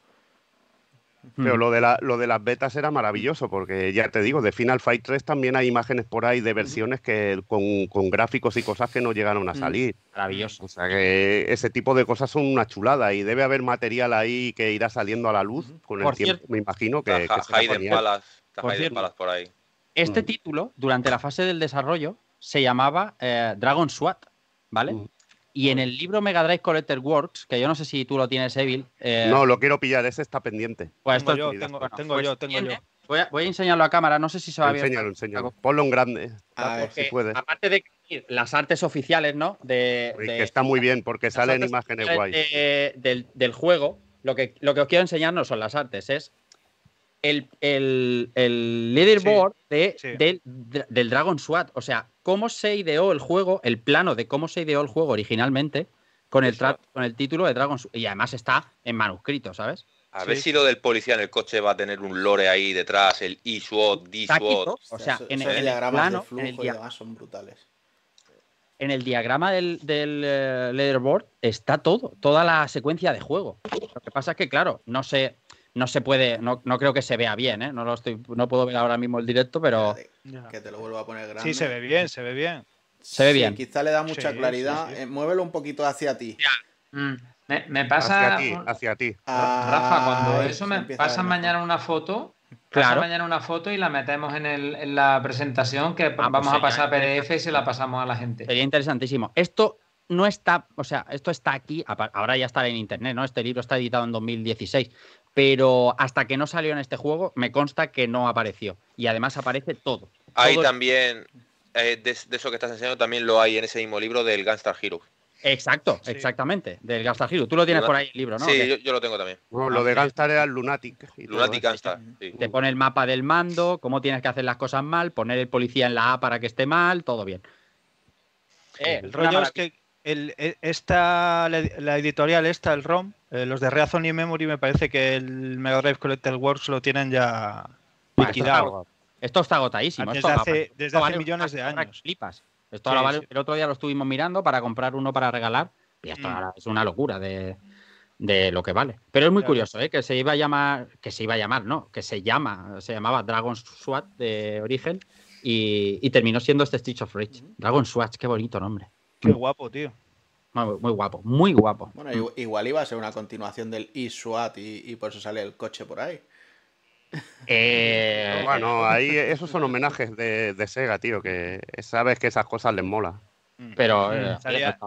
Pero Mm. lo de, la, lo de las betas era maravilloso, porque ya te digo, de Final Fight 3 también hay imágenes por ahí de versiones que con, con gráficos y cosas que no llegaron a Mm. salir. Maravilloso. O sea que ese tipo de cosas son una chulada y debe haber material ahí que irá saliendo a la luz con el Por tiempo, cierto, me imagino que, que Hayden cierto. Palace por ahí. Este Mm. título, durante la fase del desarrollo, se llamaba eh, Dragon SWAT, ¿vale? Mm. Y en el libro Mega Drive Collector Works, que yo no sé si tú lo tienes, Evil. eh, No, lo quiero pillar, ese está pendiente. pues Tengo esto- yo, bueno, tengo, tengo pues yo, tengo yo. Voy a, voy a enseñarlo a cámara, no sé si se va a ver. Enséñalo, enséñalo. Ponlo en grande, A ver. si puedes. aparte de que las artes oficiales, ¿no? De, que está muy bien, porque salen imágenes guays. de- del, del juego, lo que, lo que os quiero enseñar no son las artes, es el, el, el leaderboard de, sí. Del, de- del Dragon SWAT. O sea, cómo se ideó el juego, el plano de cómo se ideó el juego originalmente con el, con el título de Dragon SWAT. Y además está en manuscrito, ¿sabes? A Sí. ver si lo del policía en el coche va a tener un lore ahí detrás, el E-SWAT, D-SWAT. o sea, Esos- en el, en plano, de flujo en el, y dia- demás son brutales. en el diagrama del, del eh, leaderboard está todo, toda la secuencia de juego. Lo que pasa es que, claro, no se, no se puede, no, no creo que se vea bien, ¿eh? No lo estoy, no puedo ver ahora mismo el directo, pero. Que te lo vuelvo a poner grande. Sí, se ve bien, se ve bien. Se ve Sí, bien. quizá le da mucha Sí, claridad. sí, sí. Eh, muévelo un poquito hacia ti. Mm, Me, me pasa. Hacia ti, hacia ti. Rafa, cuando eso me empieza a ver pasan mejor. mañana una foto, Claro. pasan mañana una foto y la metemos en, el, en la presentación que pues vamos a pasar a PDF y se la pasamos a la gente. sería interesantísimo. Esto no está, o sea, esto está aquí, ahora ya está en internet, ¿no? Este libro está editado en 2016, pero hasta que no salió en este juego, me consta que no apareció. Y además aparece todo. Ahí Todo- también, eh, de, de eso que estás enseñando, también lo hay en ese mismo libro del Gunstar Hero. Exacto, Sí. exactamente, del Gastar Hero. Tú lo tienes por ahí el libro, ¿no? sí, yo, yo lo tengo también. Lo de Gunstar era el Lunatic. y Lunatic. Gunstar. sí. Te pone el mapa del mando, cómo tienes que hacer las cosas mal, poner el policía en la A para que esté mal, todo bien. Eh, El rollo es que el, e- esta, la, editorial esta, el ROM, eh, los de Reason y Memory, me parece que el Mega Drive Collector Works lo tienen ya liquidado. Esto está agotadísimo. Desde esto hace- desde hace vale millones de años. Flipas. Esto Sí, ahora vale- sí. El otro día lo estuvimos mirando para comprar uno para regalar. Y esto Mm. ahora es una locura de, de lo que vale. Pero es muy curioso, ¿eh? Que se iba a llamar, que se iba a llamar, no, que se llama, se llamaba Dragon SWAT de origen y, y terminó siendo este Stitch of Rage. Dragon SWAT, qué bonito nombre. Qué guapo, tío. Muy, muy guapo, muy guapo. Bueno, igu- igual iba a ser una continuación del eSWAT y, y por eso sale el coche por ahí. Eh, Bueno, ahí esos son homenajes de, de Sega, tío, que sabes que esas cosas les mola. pero eh, Salía-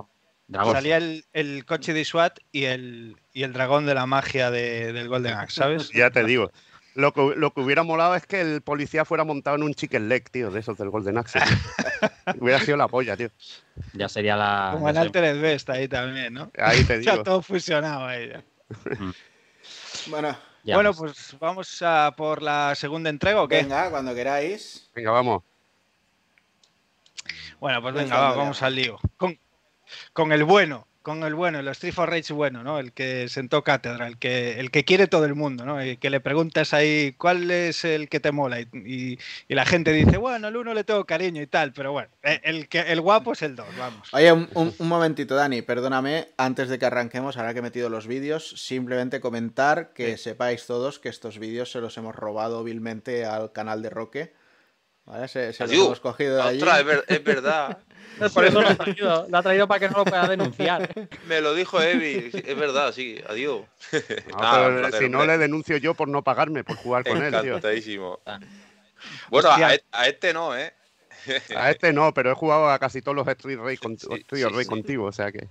Dragon Salía el, el coche de SWAT y el, y el dragón de la magia de- del Golden Axe, ¿sabes? Ya te digo. Lo que, lo que hubiera molado es que el policía fuera montado en un chicken leg, tío, de esos del Golden Axe. hubiera sido la polla, tío. ya sería la. Como sé- Altered Best ahí también, ¿no? Ahí te Ya digo. todo fusionado ahí. ya. Bueno, ya bueno, pues vamos a por la segunda entrega o qué? venga, cuando queráis. Venga, vamos. Bueno, pues venga, va, vamos va. al lío. Con, con el bueno, con el bueno, el Street for Rage bueno, ¿no? El que sentó cátedra, el que, el que quiere todo el mundo, ¿no? Y que le preguntas ahí cuál es el que te mola y, y- y la gente dice, bueno, al uno le tengo cariño y tal, pero bueno, eh, el, que, el guapo es el dos, vamos. Oye, un, un- un momentito, Dani, perdóname, antes de que arranquemos, ahora que he metido los vídeos, simplemente comentar que sepáis todos que estos vídeos se los hemos robado vilmente al canal de Roque. ¿Vale? Se, se los Adiós. hemos cogido de allí. Ostras, es, ver- es verdad. Por eso lo ha traído, lo ha traído para que no lo pueda denunciar. Me lo dijo Evi. Es verdad, sí. Adiós. No, Nada, pero un placer, si no, hombre. le denuncio yo por no pagarme, por jugar con él, tío. Encantadísimo. Bueno, Hostia. a, e- a este no, ¿eh? A este no, pero he jugado a casi todos los Street Race, con, Sí, Street sí, Race sí. contigo, o sea que.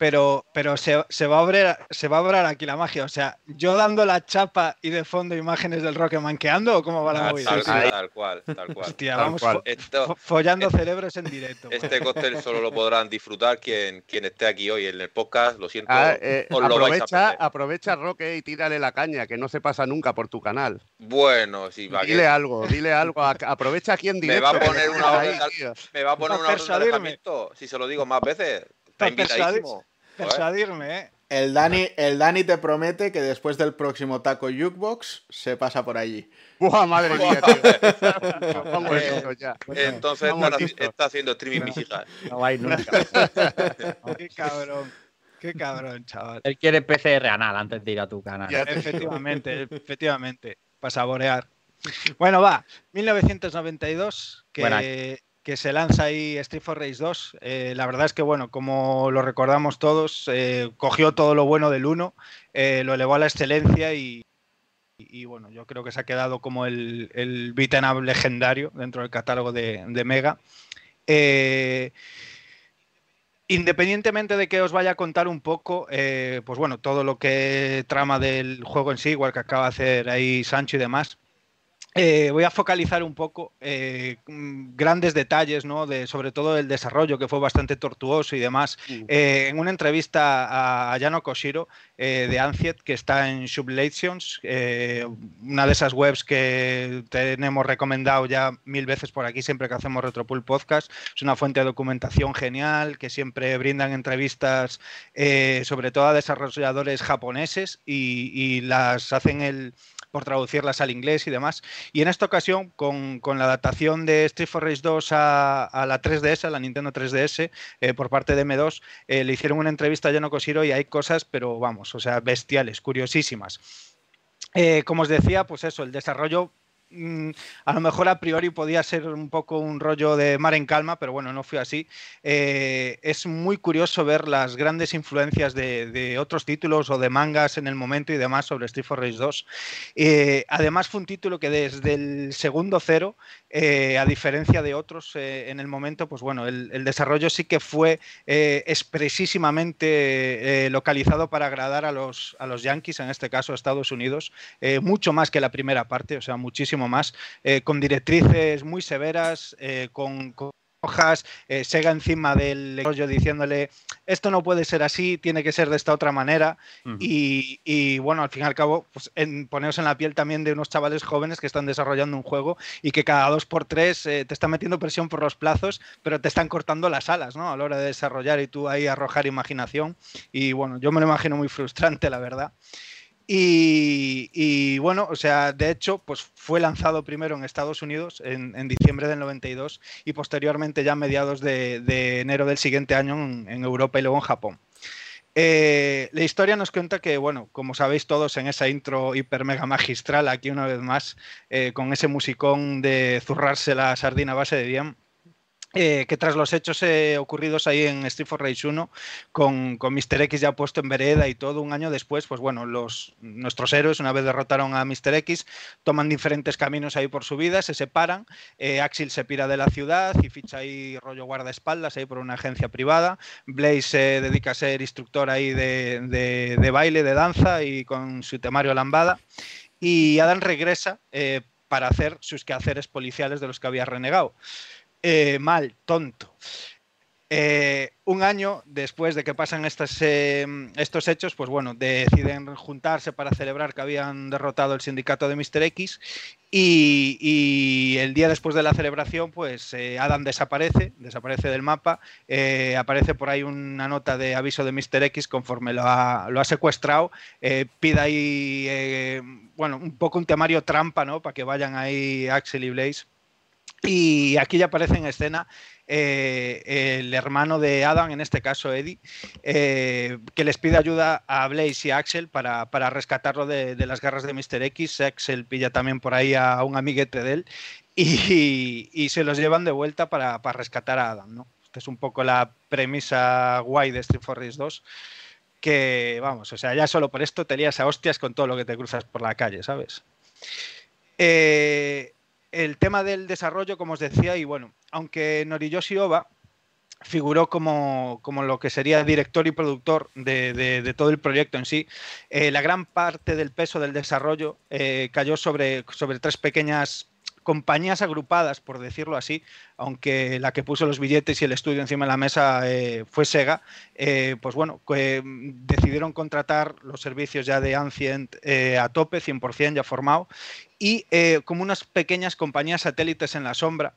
Pero, pero se, se, va a abrir, se va a abrir aquí la magia. O sea, yo dando la chapa y de fondo imágenes del Rocketman manqueando o cómo va la Ah, movida. Tal, Sí, tal, sí. tal cual, tal cual. Hostia, Tal vamos cual. fo- Esto- fo- follando cerebros en directo. este cóctel solo lo podrán disfrutar quien, quien esté aquí hoy en el podcast. Lo siento. Ah, eh, os lo vais a aprovecha, aprovecha, Roque, y tírale la caña, que no se pasa nunca por tu canal. Bueno, sí, va, que Dile algo, dile algo. a- Aprovecha aquí en Me directo. va a que poner me una ahí, de- me va a poner una orden de si se lo digo más veces. Está invitadísimo. Persuadirme, ¿eh? El Dani, el Dani te promete que después del próximo taco Jukebox se pasa por allí. Buah, madre mía, tío. Vamos Eh, ya. Entonces Vamos está haciendo streaming mis hijas. No ir nunca. Qué cabrón. Qué cabrón, chaval. Él quiere PCR anal antes de ir a tu canal. Ya Efectivamente, efectivamente. Para saborear. Bueno, va. 1992, Buen año. que, que se lanza ahí Street for Race 2. Eh, la verdad es que, bueno, como lo recordamos todos, eh, cogió todo lo bueno del 1, eh, lo elevó a la excelencia y, y, bueno, yo creo que se ha quedado como el, el up legendario dentro del catálogo de, de Mega. Independientemente de que os vaya a contar un poco, pues bueno, todo lo que trama del juego en sí, igual que acaba de hacer ahí Sancho y demás, eh, voy a focalizar un poco eh, grandes detalles, ¿no? De, sobre todo el desarrollo, que fue bastante tortuoso y demás. Mm. Eh, en una entrevista a, Yano Koshiro de Anciet, que está en Sublations, una de esas webs que tenemos recomendado ya mil veces por aquí, siempre que hacemos Retropool Podcast. Es una fuente de documentación genial, que siempre brindan entrevistas, sobre todo a desarrolladores japoneses, y, y las hacen el por traducirlas al inglés y demás. Y en esta ocasión, con, con la adaptación de Street for Race 2 a, la 3DS, a la Nintendo 3DS, eh, por parte de M2, eh, le hicieron una entrevista a Yano Koshiro y hay cosas, pero vamos, o sea, bestiales, curiosísimas. Eh, como os decía, pues eso, el desarrollo a lo mejor a priori podía ser un poco un rollo de mar en calma, pero bueno, no fue así. Eh, es muy curioso ver las grandes influencias de, otros títulos o de mangas en el momento y demás sobre Street for Race 2. Eh, además fue un título que desde el segundo cero, eh, a diferencia de otros en el momento, pues bueno, el, desarrollo sí que fue expresísimamente localizado para agradar a los, a los Yankees, en este caso a Estados Unidos, mucho más que la primera parte, o sea, muchísimo más, eh, con directrices muy severas, eh, con, con hojas, eh, Sega encima del rollo diciéndole esto no puede ser así, tiene que ser de esta otra manera uh -huh. y, y, bueno, al fin y al cabo pues, en, poneros en la piel también de unos chavales jóvenes que están desarrollando un juego y que cada dos por tres eh, te están metiendo presión por los plazos, pero te están cortando las alas ¿no? a la hora de desarrollar y tú ahí arrojar imaginación y bueno, yo me lo imagino muy frustrante la verdad. Y, bueno, o sea, de hecho, pues fue lanzado primero en Estados Unidos en, diciembre del 92 y posteriormente ya a mediados de, enero del siguiente año en, Europa y luego en Japón. Eh, la historia nos cuenta que, bueno, como sabéis todos en esa intro hiper mega magistral, aquí una vez más, eh, con ese musicón de zurrarse la sardina base de bien, eh, que tras los hechos eh, ocurridos ahí en Street for Race 1, con, con Mr. X ya puesto en vereda y todo, un año después, pues bueno, los, nuestros héroes, una vez derrotaron a Mr. X, toman diferentes caminos ahí por su vida, se separan, eh, Axel se pira de la ciudad y ficha ahí rollo guardaespaldas ahí por una agencia privada, Blaze se dedica a ser instructor ahí de, de, de baile, de danza y con su temario lambada, y Adam regresa para hacer sus quehaceres policiales de los que había renegado. Eh, mal, tonto. Eh, un año después de que pasan estos, eh, estos hechos, pues bueno, deciden juntarse para celebrar que habían derrotado el sindicato de Mr. X y, el día después de la celebración, pues eh, Adam desaparece, desaparece del mapa, aparece por ahí una nota de aviso de Mr. X conforme lo ha, lo ha secuestrado, pide ahí, bueno, un poco un temario trampa, ¿no? Para que vayan ahí Axel y Blaze. Y aquí ya aparece en escena eh, el hermano de Adam, en este caso Eddie, eh, que les pide ayuda a Blaze y a Axel para, para rescatarlo de, de, las garras de Mr. X. Axel pilla también por ahí a un amiguete de él y, y se los llevan de vuelta para, para, rescatar a Adam. ¿no? Esta es un poco la premisa guay de Street for Race 2 que, vamos, o sea, ya solo por esto te lías a hostias con todo lo que te cruzas por la calle, ¿sabes? Eh, el tema del desarrollo, como os decía, y bueno, aunque Noriyoshi Oba figuró como, como, lo que sería director y productor de, todo el proyecto en sí. Eh, la gran parte del peso del desarrollo eh, cayó sobre, sobre tres pequeñas compañías agrupadas, por decirlo así, aunque la que puso los billetes y el estudio encima de la mesa eh, fue Sega, eh, pues bueno, decidieron contratar los servicios ya de Ancient eh, a tope, 100% ya formado, y como unas pequeñas compañías satélites en la sombra,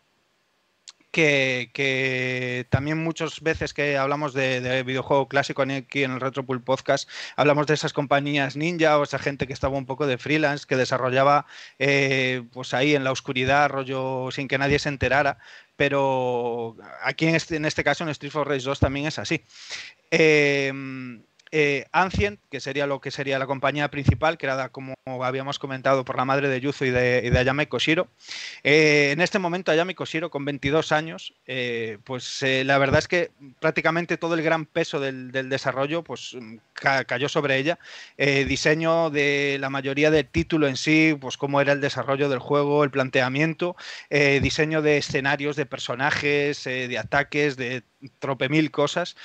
que, también muchas veces que hablamos de, videojuego clásico aquí en el Retropool Podcast, hablamos de esas compañías ninja o esa gente que estaba un poco de freelance, que desarrollaba eh, pues ahí en la oscuridad, rollo sin que nadie se enterara, pero aquí en este, en este caso en Street for Rage 2 también es así. Eh, eh, Ancient, que sería lo que sería la compañía principal, creada, como habíamos comentado, por la madre de Yuzo y de, Ayame Koshiro. Eh, en este momento, Ayame Koshiro, con 22 años, eh, pues la verdad es que prácticamente todo el gran peso del, desarrollo pues, cayó sobre ella. diseño de la mayoría del título en sí, pues cómo era el desarrollo del juego, el planteamiento, diseño de escenarios, de personajes, de ataques, de trope mil cosas.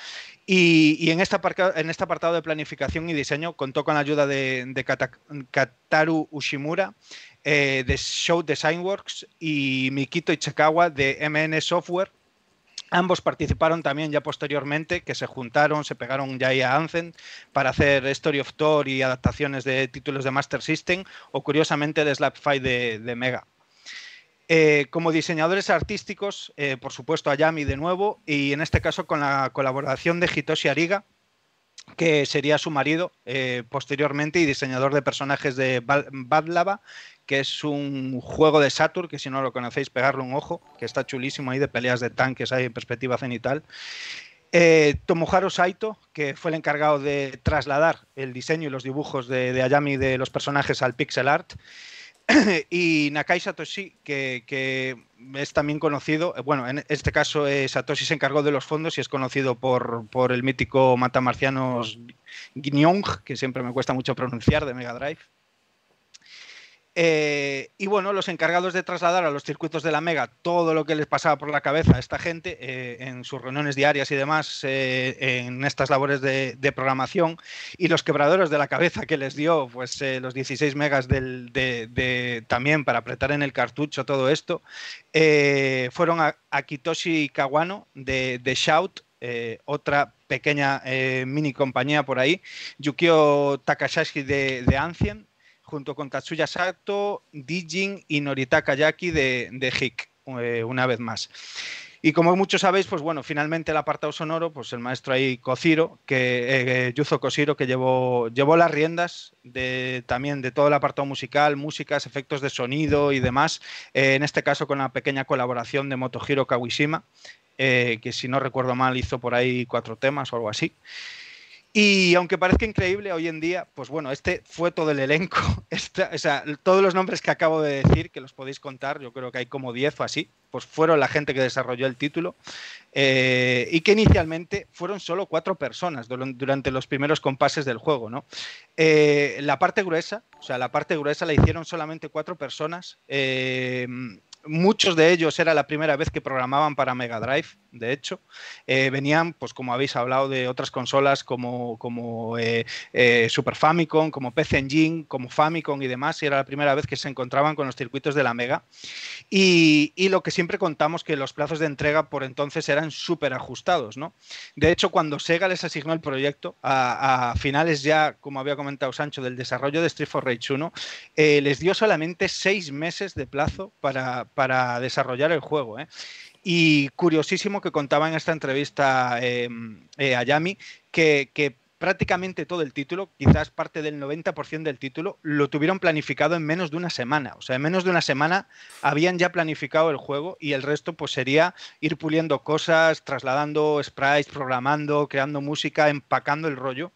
Y, en, este apartado, en, este apartado, de planificación y diseño contó con la ayuda de, Kataru Ushimura, eh, de Show Design Works y Mikito Ichikawa de MN Software. Ambos participaron también ya posteriormente, que se juntaron, se pegaron ya ahí a Anthem para hacer Story of Thor y adaptaciones de títulos de Master System o curiosamente de Slap Fight de Mega. Eh, como diseñadores artísticos, eh, por supuesto, Ayami de nuevo, y en este caso con la colaboración de Hitoshi Ariga, que sería su marido eh, posteriormente y diseñador de personajes de Badlava, que es un juego de Saturn, que si no lo conocéis, pegarle un ojo, que está chulísimo ahí de peleas de tanques ahí en perspectiva cenital. Tomoharo Saito, que fue el encargado de trasladar el diseño y los dibujos de Ayami de los personajes al pixel art. y Nakai Satoshi, que, es también conocido, eh, bueno, en este caso eh, Satoshi se encargó de los fondos y es conocido por, por el mítico matamarcianos Gnyong, que siempre me cuesta mucho pronunciar, de Mega Drive. Eh, y bueno, los encargados de trasladar a los circuitos de la Mega todo lo que les pasaba por la cabeza a esta gente eh, en sus reuniones diarias y demás, eh, en estas labores de, programación, y los quebradores de la cabeza que les dio pues, los 16 megas de, también para apretar en el cartucho todo esto, fueron a, Kitoshi Kawano de, Shout, otra pequeña mini compañía por ahí, Yukio Takahashi de, de junto con Tatsuya Sato, Dijin y Noritaka Yaki de, de HIK, eh, una vez más. Y como muchos sabéis, pues bueno, finalmente el apartado sonoro, pues el maestro ahí Kociro, que eh, Yuzo Koshiro, que llevó, llevó las riendas de, también de todo el apartado musical, músicas, efectos de sonido y demás, eh, en este caso con la pequeña colaboración de Motohiro Kawishima, que si no recuerdo mal hizo por ahí cuatro temas o algo así. Y aunque parezca increíble hoy en día, pues bueno, este fue todo el elenco. o sea, todos los nombres que acabo de decir, que los podéis contar, yo creo que hay como 10 o así, pues fueron la gente que desarrolló el título. Eh, y que inicialmente fueron solo cuatro personas durante los primeros compases del juego, ¿no? Eh, la parte gruesa, o sea, la parte gruesa la hicieron solamente cuatro personas. Eh, muchos de ellos era la primera vez que programaban para Mega Drive, de hecho. Eh, venían, pues como habéis hablado, de otras consolas como, como eh, eh, Super Famicom, como PC Engine, como Famicom y demás, era la primera vez que se encontraban con los circuitos de la Mega. Y, lo que siempre contamos que los plazos de entrega por entonces eran súper ajustados, ¿no? De hecho, cuando Sega les asignó el proyecto, a, finales ya, como había comentado Sancho, del desarrollo de Street for Rage 1, les dio solamente seis meses de plazo para, para desarrollar el juego. ¿eh? Y curiosísimo que contaba en esta entrevista em, eh, que, prácticamente todo el título, quizás parte del 90% del título, lo tuvieron planificado en menos de una semana. O sea, en menos de una semana habían ya planificado el juego y el resto pues sería ir puliendo cosas, trasladando sprites, programando, creando música, empacando el rollo.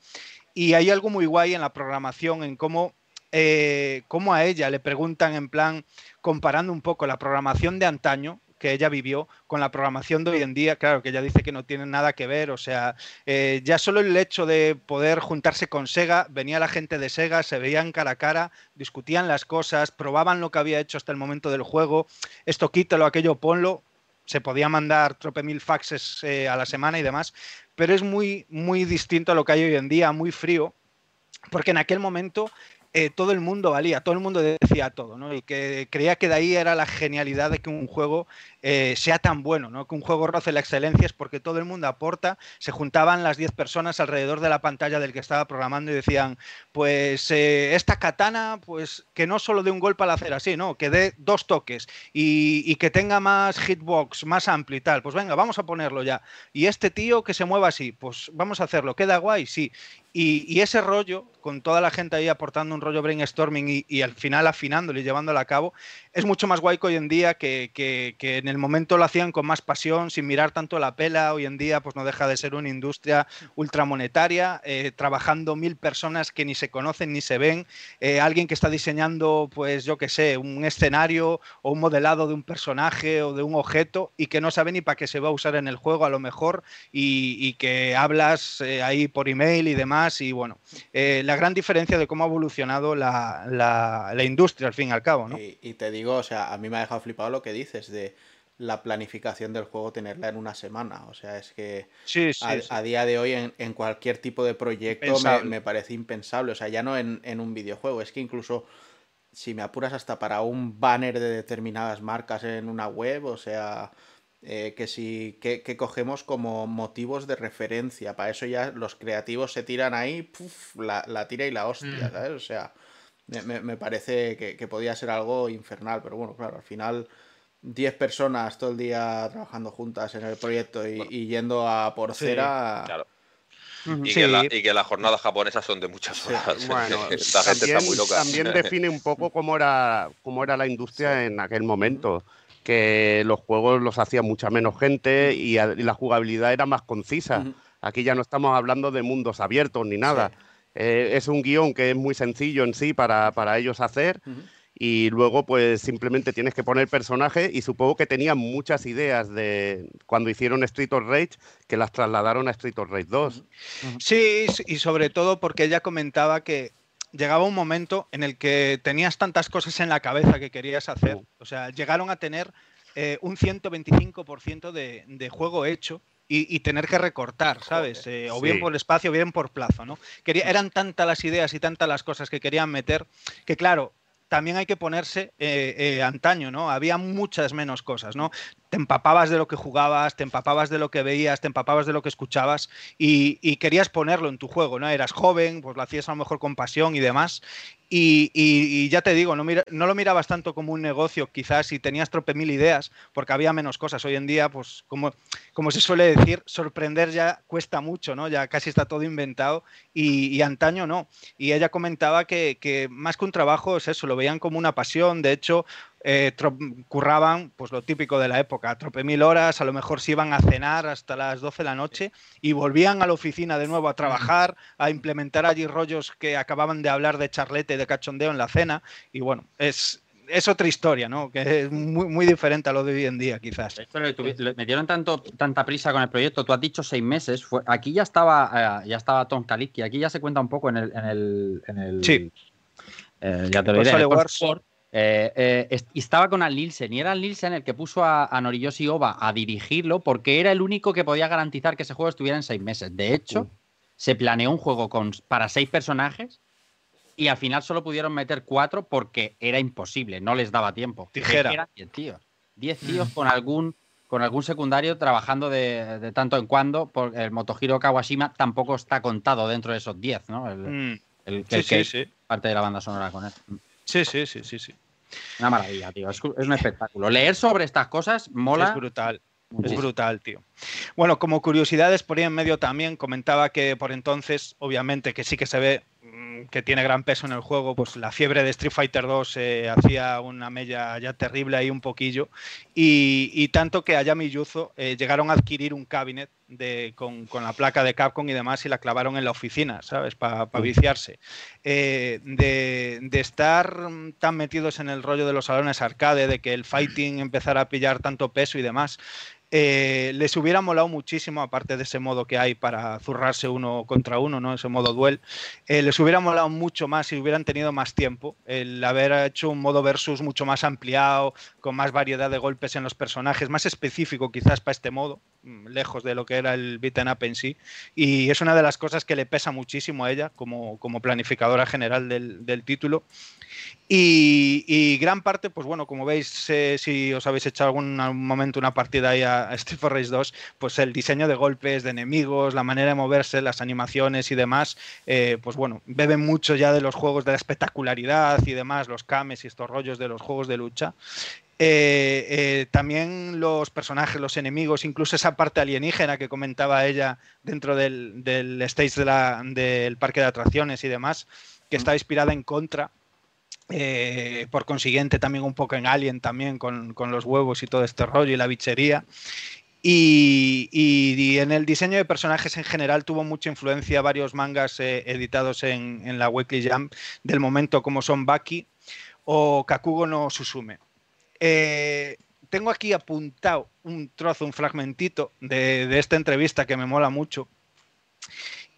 Y hay algo muy guay en la programación, en cómo eh, cómo a ella le preguntan en plan, comparando un poco la programación de antaño que ella vivió con la programación de hoy en día, claro que ella dice que no tiene nada que ver, o sea, eh, ya solo el hecho de poder juntarse con Sega, venía la gente de Sega, se veían cara a cara, discutían las cosas, probaban lo que había hecho hasta el momento del juego, esto quítalo, aquello ponlo, se podía mandar trope mil faxes eh, a la semana y demás, pero es muy, muy distinto a lo que hay hoy en día, muy frío, porque en aquel momento eh, todo el mundo valía, todo el mundo decía todo, ¿no? Que creía que de ahí era la genialidad de que un juego eh, sea tan bueno, ¿no? Que un juego roce la excelencia es porque todo el mundo aporta, se juntaban las 10 personas alrededor de la pantalla del que estaba programando y decían, pues eh, esta katana, pues que no solo dé un golpe al hacer así, ¿no? Que dé dos toques y, que tenga más hitbox, más amplio y tal. Pues venga, vamos a ponerlo ya. Y este tío que se mueva así, pues vamos a hacerlo. ¿Queda guay? Sí. Y, ese rollo, con toda la gente ahí aportando un rollo brainstorming y, y al final afinándolo y llevándolo a cabo, es mucho más guay que hoy en día, que, que, que, en el momento lo hacían con más pasión, sin mirar tanto la pela. Hoy en día, pues no deja de ser una industria ultramonetaria, eh, trabajando mil personas que ni se conocen ni se ven, eh, alguien que está diseñando, pues yo qué sé, un escenario o un modelado de un personaje o de un objeto y que no sabe ni para qué se va a usar en el juego a lo mejor y, que hablas eh, ahí por email y demás. Y bueno, eh, la gran diferencia de cómo ha evolucionado la, la, industria al fin y al cabo. ¿no? Y, te digo, o sea, a mí me ha dejado flipado lo que dices de la planificación del juego tenerla en una semana. O sea, es que sí, sí, a, sí. a, día de hoy en, en cualquier tipo de proyecto me, me, parece impensable. O sea, ya no en, en, un videojuego, es que incluso si me apuras hasta para un banner de determinadas marcas en una web, o sea, eh, que si que, que, cogemos como motivos de referencia. Para eso ya los creativos se tiran ahí, puff, la, la, tira y la hostia, mm. ¿sabes? O sea me, me parece que, que, podía ser algo infernal, pero bueno, claro, al final 10 personas todo el día trabajando juntas en el proyecto y, y yendo a por cera. Sí, claro. Y, sí. que la, y, que las jornadas japonesas son de muchas horas. Sí. Bueno, Esta gente también, está muy loca. También define un poco cómo era, cómo era la industria sí. en aquel momento. Que los juegos los hacía mucha menos gente y, a, y la jugabilidad era más concisa. Uh -huh. Aquí ya no estamos hablando de mundos abiertos ni nada. Sí. Eh, es un guion que es muy sencillo en sí para, para ellos hacer. Uh -huh. Y luego, pues simplemente tienes que poner personajes. Y supongo que tenían muchas ideas de cuando hicieron Street of Rage que las trasladaron a Street of Rage 2. Uh -huh. Sí, y sobre todo porque ella comentaba que llegaba un momento en el que tenías tantas cosas en la cabeza que querías hacer. O sea, llegaron a tener eh, un 125% de, de juego hecho y, y, tener que recortar, ¿sabes? Eh, o bien sí. por espacio, o bien por plazo, ¿no? Quería, eran tantas las ideas y tantas las cosas que querían meter que, claro, también hay que ponerse eh, eh, antaño, ¿no? Había muchas menos cosas, ¿no? Te empapabas de lo que jugabas, te empapabas de lo que veías, te empapabas de lo que escuchabas y, querías ponerlo en tu juego, ¿no? Eras joven, pues lo hacías a lo mejor con pasión y demás. Y, ya te digo, no, lo mirabas tanto como un negocio, quizás si tenías trope mil ideas, porque había menos cosas. Hoy en día, pues como, se suele decir, sorprender ya cuesta mucho, ¿no? Ya casi está todo inventado y, y antaño no. Y ella comentaba que, que, más que un trabajo es eso, lo veían como una pasión. De hecho, eh, curraban, pues lo típico de la época, trope mil horas, a lo mejor se iban a cenar hasta las 12 de la noche y volvían a la oficina de nuevo a trabajar, a implementar allí rollos que acababan de hablar de charlete, de cachondeo en la cena, y bueno, es, es otra historia, ¿no? Que es muy, muy diferente a lo de hoy en día, quizás. me dieron tanto, tanta prisa con el proyecto. Tú has dicho seis meses. Fue, aquí ya estaba, eh, ya estaba Tom Kalicki. Aquí ya se cuenta un poco en el, en el, en el sí. Eh, ya te lo diré. Eh, eh, estaba con Al Nielsen y era Al Nielsen el que puso a, a Noriyoshi Oba a dirigirlo porque era el único que podía garantizar que ese juego estuviera en seis meses. De hecho, uh. se planeó un juego con, para seis personajes y al final solo pudieron meter cuatro porque era imposible, no les daba tiempo. Tijera. Eran diez tíos. Diez tíos con algún con algún secundario trabajando de, de, tanto en cuando. Por el Motohiro Kawashima tampoco está contado dentro de esos diez, ¿no? El, mm. el, el, sí, que sí, sí. parte de la banda sonora con él. Sí, sí, sí, sí, sí. Una maravilla, tío. Es, es, un espectáculo. Leer sobre estas cosas mola. Es brutal. Es brutal, tío. Bueno, como curiosidades, por ahí en medio también comentaba que por entonces, obviamente, que sí que se ve que tiene gran peso en el juego, pues la fiebre de Street Fighter 2 eh, hacía una mella ya terrible ahí un poquillo. Y, y tanto que Ayami Yuzo eh, llegaron a adquirir un cabinet de, con, con, la placa de Capcom y demás y la clavaron en la oficina, ¿sabes? Para pa viciarse. Eh, de, de, estar tan metidos en el rollo de los salones arcade, de que el fighting empezara a pillar tanto peso y demás, eh, les hubiera molado muchísimo, aparte de ese modo que hay para zurrarse uno contra uno, ¿no? ese modo duel, eh, les hubiera molado mucho más si hubieran tenido más tiempo, el haber hecho un modo versus mucho más ampliado, con más variedad de golpes en los personajes, más específico quizás para este modo, lejos de lo que era el beaten up en sí, y es una de las cosas que le pesa muchísimo a ella como, como planificadora general del, del título. Y, gran parte, pues bueno, como veis, eh, si os habéis echado algún momento una partida ahí a, a Street Race 2, pues el diseño de golpes, de enemigos, la manera de moverse, las animaciones y demás, eh, pues bueno, beben mucho ya de los juegos de la espectacularidad y demás, los cames y estos rollos de los juegos de lucha. Eh, también los personajes, los enemigos, incluso esa parte alienígena que comentaba ella dentro del, stage del parque de atracciones y demás, que está inspirada en contra, eh, por consiguiente, también un poco en Alien, también con, los huevos y todo este rollo y la bichería. Y, en el diseño de personajes en general tuvo mucha influencia varios mangas eh, editados en, en, la Weekly Jump del momento, como son Baki o Kakugo no Susume. Eh, tengo aquí apuntado un trozo, un fragmentito de, esta entrevista que me mola mucho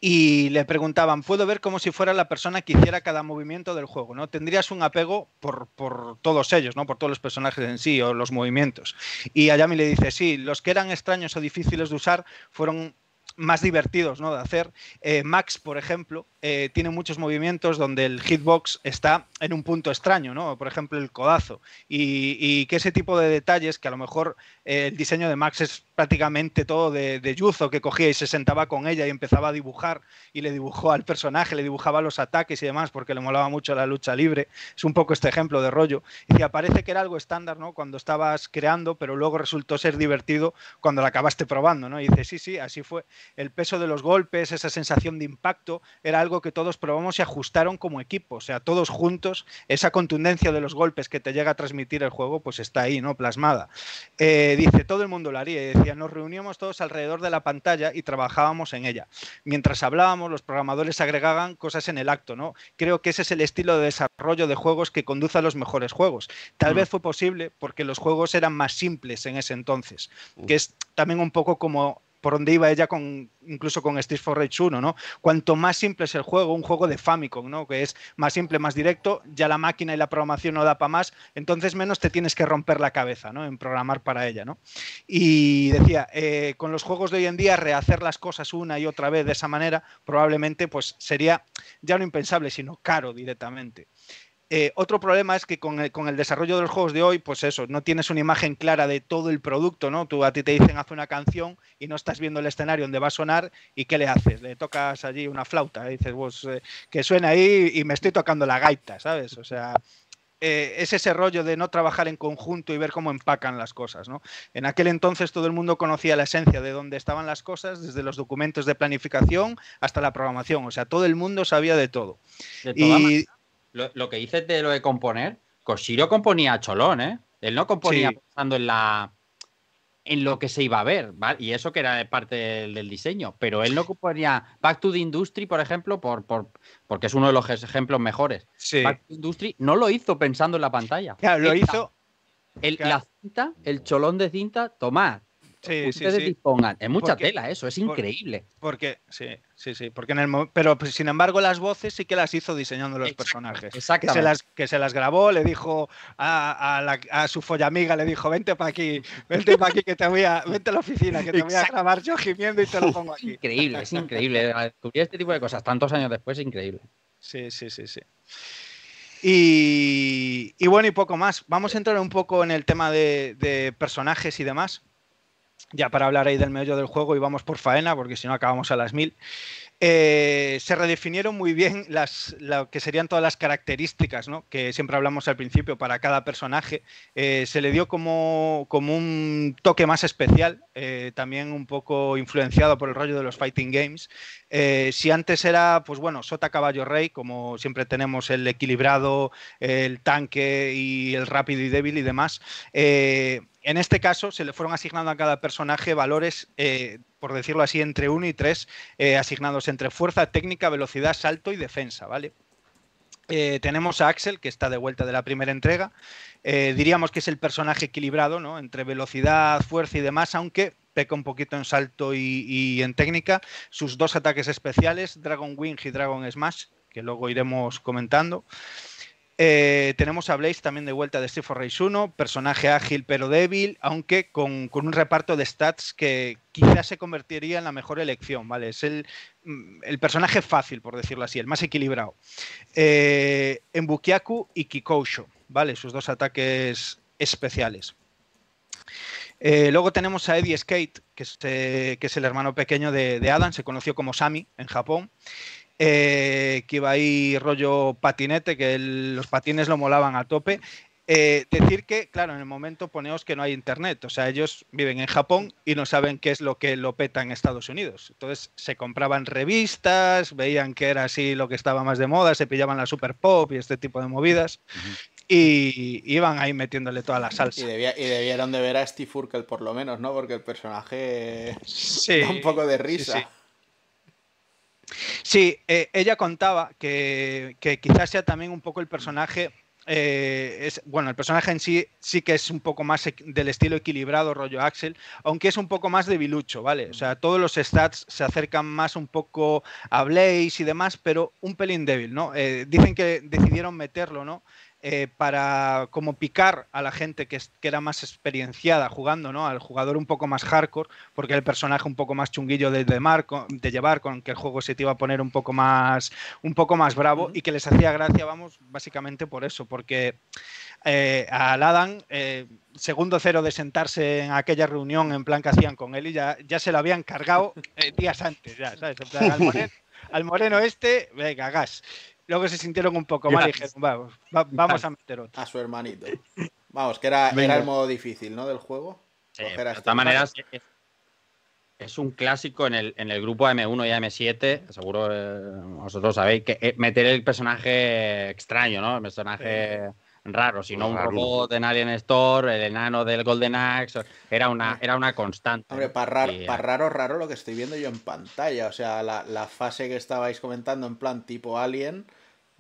y le preguntaban, puedo ver como si fuera la persona que hiciera cada movimiento del juego, ¿no? Tendrías un apego por, por, todos ellos, ¿no? Por todos los personajes en sí o los movimientos. Y Ayami le dice, sí, los que eran extraños o difíciles de usar fueron más divertidos ¿no? de hacer. Eh, Max, por ejemplo, eh, tiene muchos movimientos donde el hitbox está en un punto extraño, ¿no? por ejemplo el codazo, y, que ese tipo de detalles, que a lo mejor eh, el diseño de Max es prácticamente todo de, Yuzo, que cogía y se sentaba con ella y empezaba a dibujar, y le dibujó al personaje, le dibujaba los ataques y demás, porque le molaba mucho la lucha libre. Es un poco este ejemplo de rollo. Y parece que era algo estándar ¿no? cuando estabas creando, pero luego resultó ser divertido cuando la acabaste probando. ¿no? Y dice, sí, sí, así fue el peso de los golpes, esa sensación de impacto, era algo que todos probamos y ajustaron como equipo, o sea, todos juntos, esa contundencia de los golpes que te llega a transmitir el juego, pues está ahí, ¿no? Plasmada. Eh, dice, todo el mundo lo haría, y nos reuníamos todos alrededor de la pantalla y trabajábamos en ella. Mientras hablábamos, los programadores agregaban cosas en el acto, ¿no? Creo que ese es el estilo de desarrollo de juegos que conduce a los mejores juegos. Tal mm. vez fue posible porque los juegos eran más simples en ese entonces, que es también un poco como por donde iba ella con incluso con Street for Rage 1, ¿no? Cuanto más simple es el juego, un juego de Famicom, ¿no? Que es más simple, más directo, ya la máquina y la programación no da para más, entonces menos te tienes que romper la cabeza, ¿no? En programar para ella, ¿no? Y decía, eh, con los juegos de hoy en día, rehacer las cosas una y otra vez de esa manera, probablemente pues sería ya no impensable, sino caro directamente. Eh, otro problema es que con el, con el, desarrollo de los juegos de hoy, pues eso, no tienes una imagen clara de todo el producto, ¿no? Tú a ti te dicen haz una canción y no estás viendo el escenario donde va a sonar y ¿qué le haces? Le tocas allí una flauta, y dices, pues eh, que suena ahí y me estoy tocando la gaita, ¿sabes? O sea, eh, es ese rollo de no trabajar en conjunto y ver cómo empacan las cosas, ¿no? En aquel entonces todo el mundo conocía la esencia de dónde estaban las cosas, desde los documentos de planificación hasta la programación, o sea, todo el mundo sabía de todo. De y lo, lo, que dices de lo de componer, Koshiro componía cholón, ¿eh? Él no componía sí. pensando en la en lo que se iba a ver, ¿vale? Y eso que era parte del, del, diseño, pero él no componía Back to the Industry, por ejemplo, por, por, porque es uno de los ejemplos mejores. Sí. Back to the Industry no lo hizo pensando en la pantalla. Claro, lo hizo... El, claro. La cinta, el cholón de cinta, tomad, Sí, ustedes sí, sí. dispongan. Es mucha Porque- tela eso, es increíble. Porque, sí, sí, sí. Porque en el pero pues, sin embargo las voces sí que las hizo diseñando los Exacto, personajes. Que Exactamente. se, las, que se las grabó, le dijo a, a, la- a su follamiga, le dijo, vente para aquí, vente para aquí que te voy a, vente a la oficina, que te voy a Exacto. grabar yo gimiendo y te lo pongo Es aquí. increíble, es increíble. Descubrir este tipo de cosas tantos años después es increíble. Sí, sí, sí, sí. Y, y bueno, y poco más. Vamos a entrar un poco en el tema de, de personajes y demás. Ya para hablar ahí del meollo del juego y vamos por faena, porque si no acabamos a las mil. Eh, se redefinieron muy bien las, lo que serían todas las características ¿no? que siempre hablamos al principio para cada personaje. Eh, se le dio como, como, un toque más especial, eh, también un poco influenciado por el rollo de los fighting games. Eh, si antes era, pues bueno, sota, caballo, rey, como siempre tenemos el equilibrado, el tanque y el rápido y débil y demás, en este caso se le fueron asignando a cada personaje valores, eh, por decirlo así, entre 1 y 3, eh, asignados entre fuerza, técnica, velocidad, salto y defensa, ¿vale? Eh, tenemos a Axel, que está de vuelta de la primera entrega. Diríamos que es el personaje equilibrado, ¿no? Entre velocidad, fuerza y demás, aunque peca un poquito en salto y, en técnica. Sus dos ataques especiales, Dragon Wing y Dragon Smash, que luego iremos comentando. Eh, tenemos a Blaze también de vuelta de Street for Race 1, personaje ágil pero débil, aunque con, un reparto de stats que quizás se convertiría en la mejor elección, ¿vale? Es el, mm, personaje fácil, por decirlo así, el más equilibrado. Eh, en Bukiaku y Kikousho, ¿vale? Sus dos ataques especiales. Eh, luego tenemos a Eddie Skate, que es, que es el hermano pequeño de, Adam, se conoció como Sami en Japón. Eh, que iba ahí rollo patinete, que los patines lo molaban a tope. Eh, decir que, claro, en el momento poneos que no hay internet, o sea, ellos viven en Japón y no saben qué es lo que lo peta en Estados Unidos. Entonces se compraban revistas, veían que era así lo que estaba más de moda, se pillaban la super pop y este tipo de movidas. Y iban ahí metiéndole toda la salsa. Y, debieron de ver a Steve Urkel por lo menos, ¿no? Porque el personaje da un poco de risa. Sí, eh, ella contaba que, quizás sea también un poco el personaje eh, es, bueno, el personaje en sí sí que es un poco más del estilo equilibrado, rollo Axel, aunque es un poco más debilucho, ¿vale? O sea, todos los stats se acercan más un poco a Blaze y demás, pero un pelín débil, ¿no? Eh, dicen que decidieron meterlo, ¿no? Eh, para como picar a la gente que, era más experienciada jugando, ¿no? Al jugador un poco más hardcore, porque el personaje un poco más chunguillo de, de llevar, con que el juego se te iba a poner un poco más, un poco más bravo y que les hacía gracia, vamos, básicamente por eso, porque eh, al Adam, eh, segundo cero de sentarse en aquella reunión en plan que hacían con él y ya, ya se lo habían cargado días antes, ya, ¿sabes? al, moreno, al moreno este, venga, gas. Luego se sintieron un poco mal y dijeron, vamos, vamos a meter otro. A su hermanito. Vamos, que era, era, el modo difícil, ¿no? Del juego. de todas este maneras, es, un clásico en el, en el grupo M1 y M7. Seguro eh, vosotros sabéis que eh, meter el personaje extraño, ¿no? El personaje raro, sino un robot en Alien Store, el enano del Golden Axe, era una, era una constante. Hombre, para raro, raro, lo que estoy viendo yo en pantalla, o sea, la, fase que estabais comentando en plan tipo Alien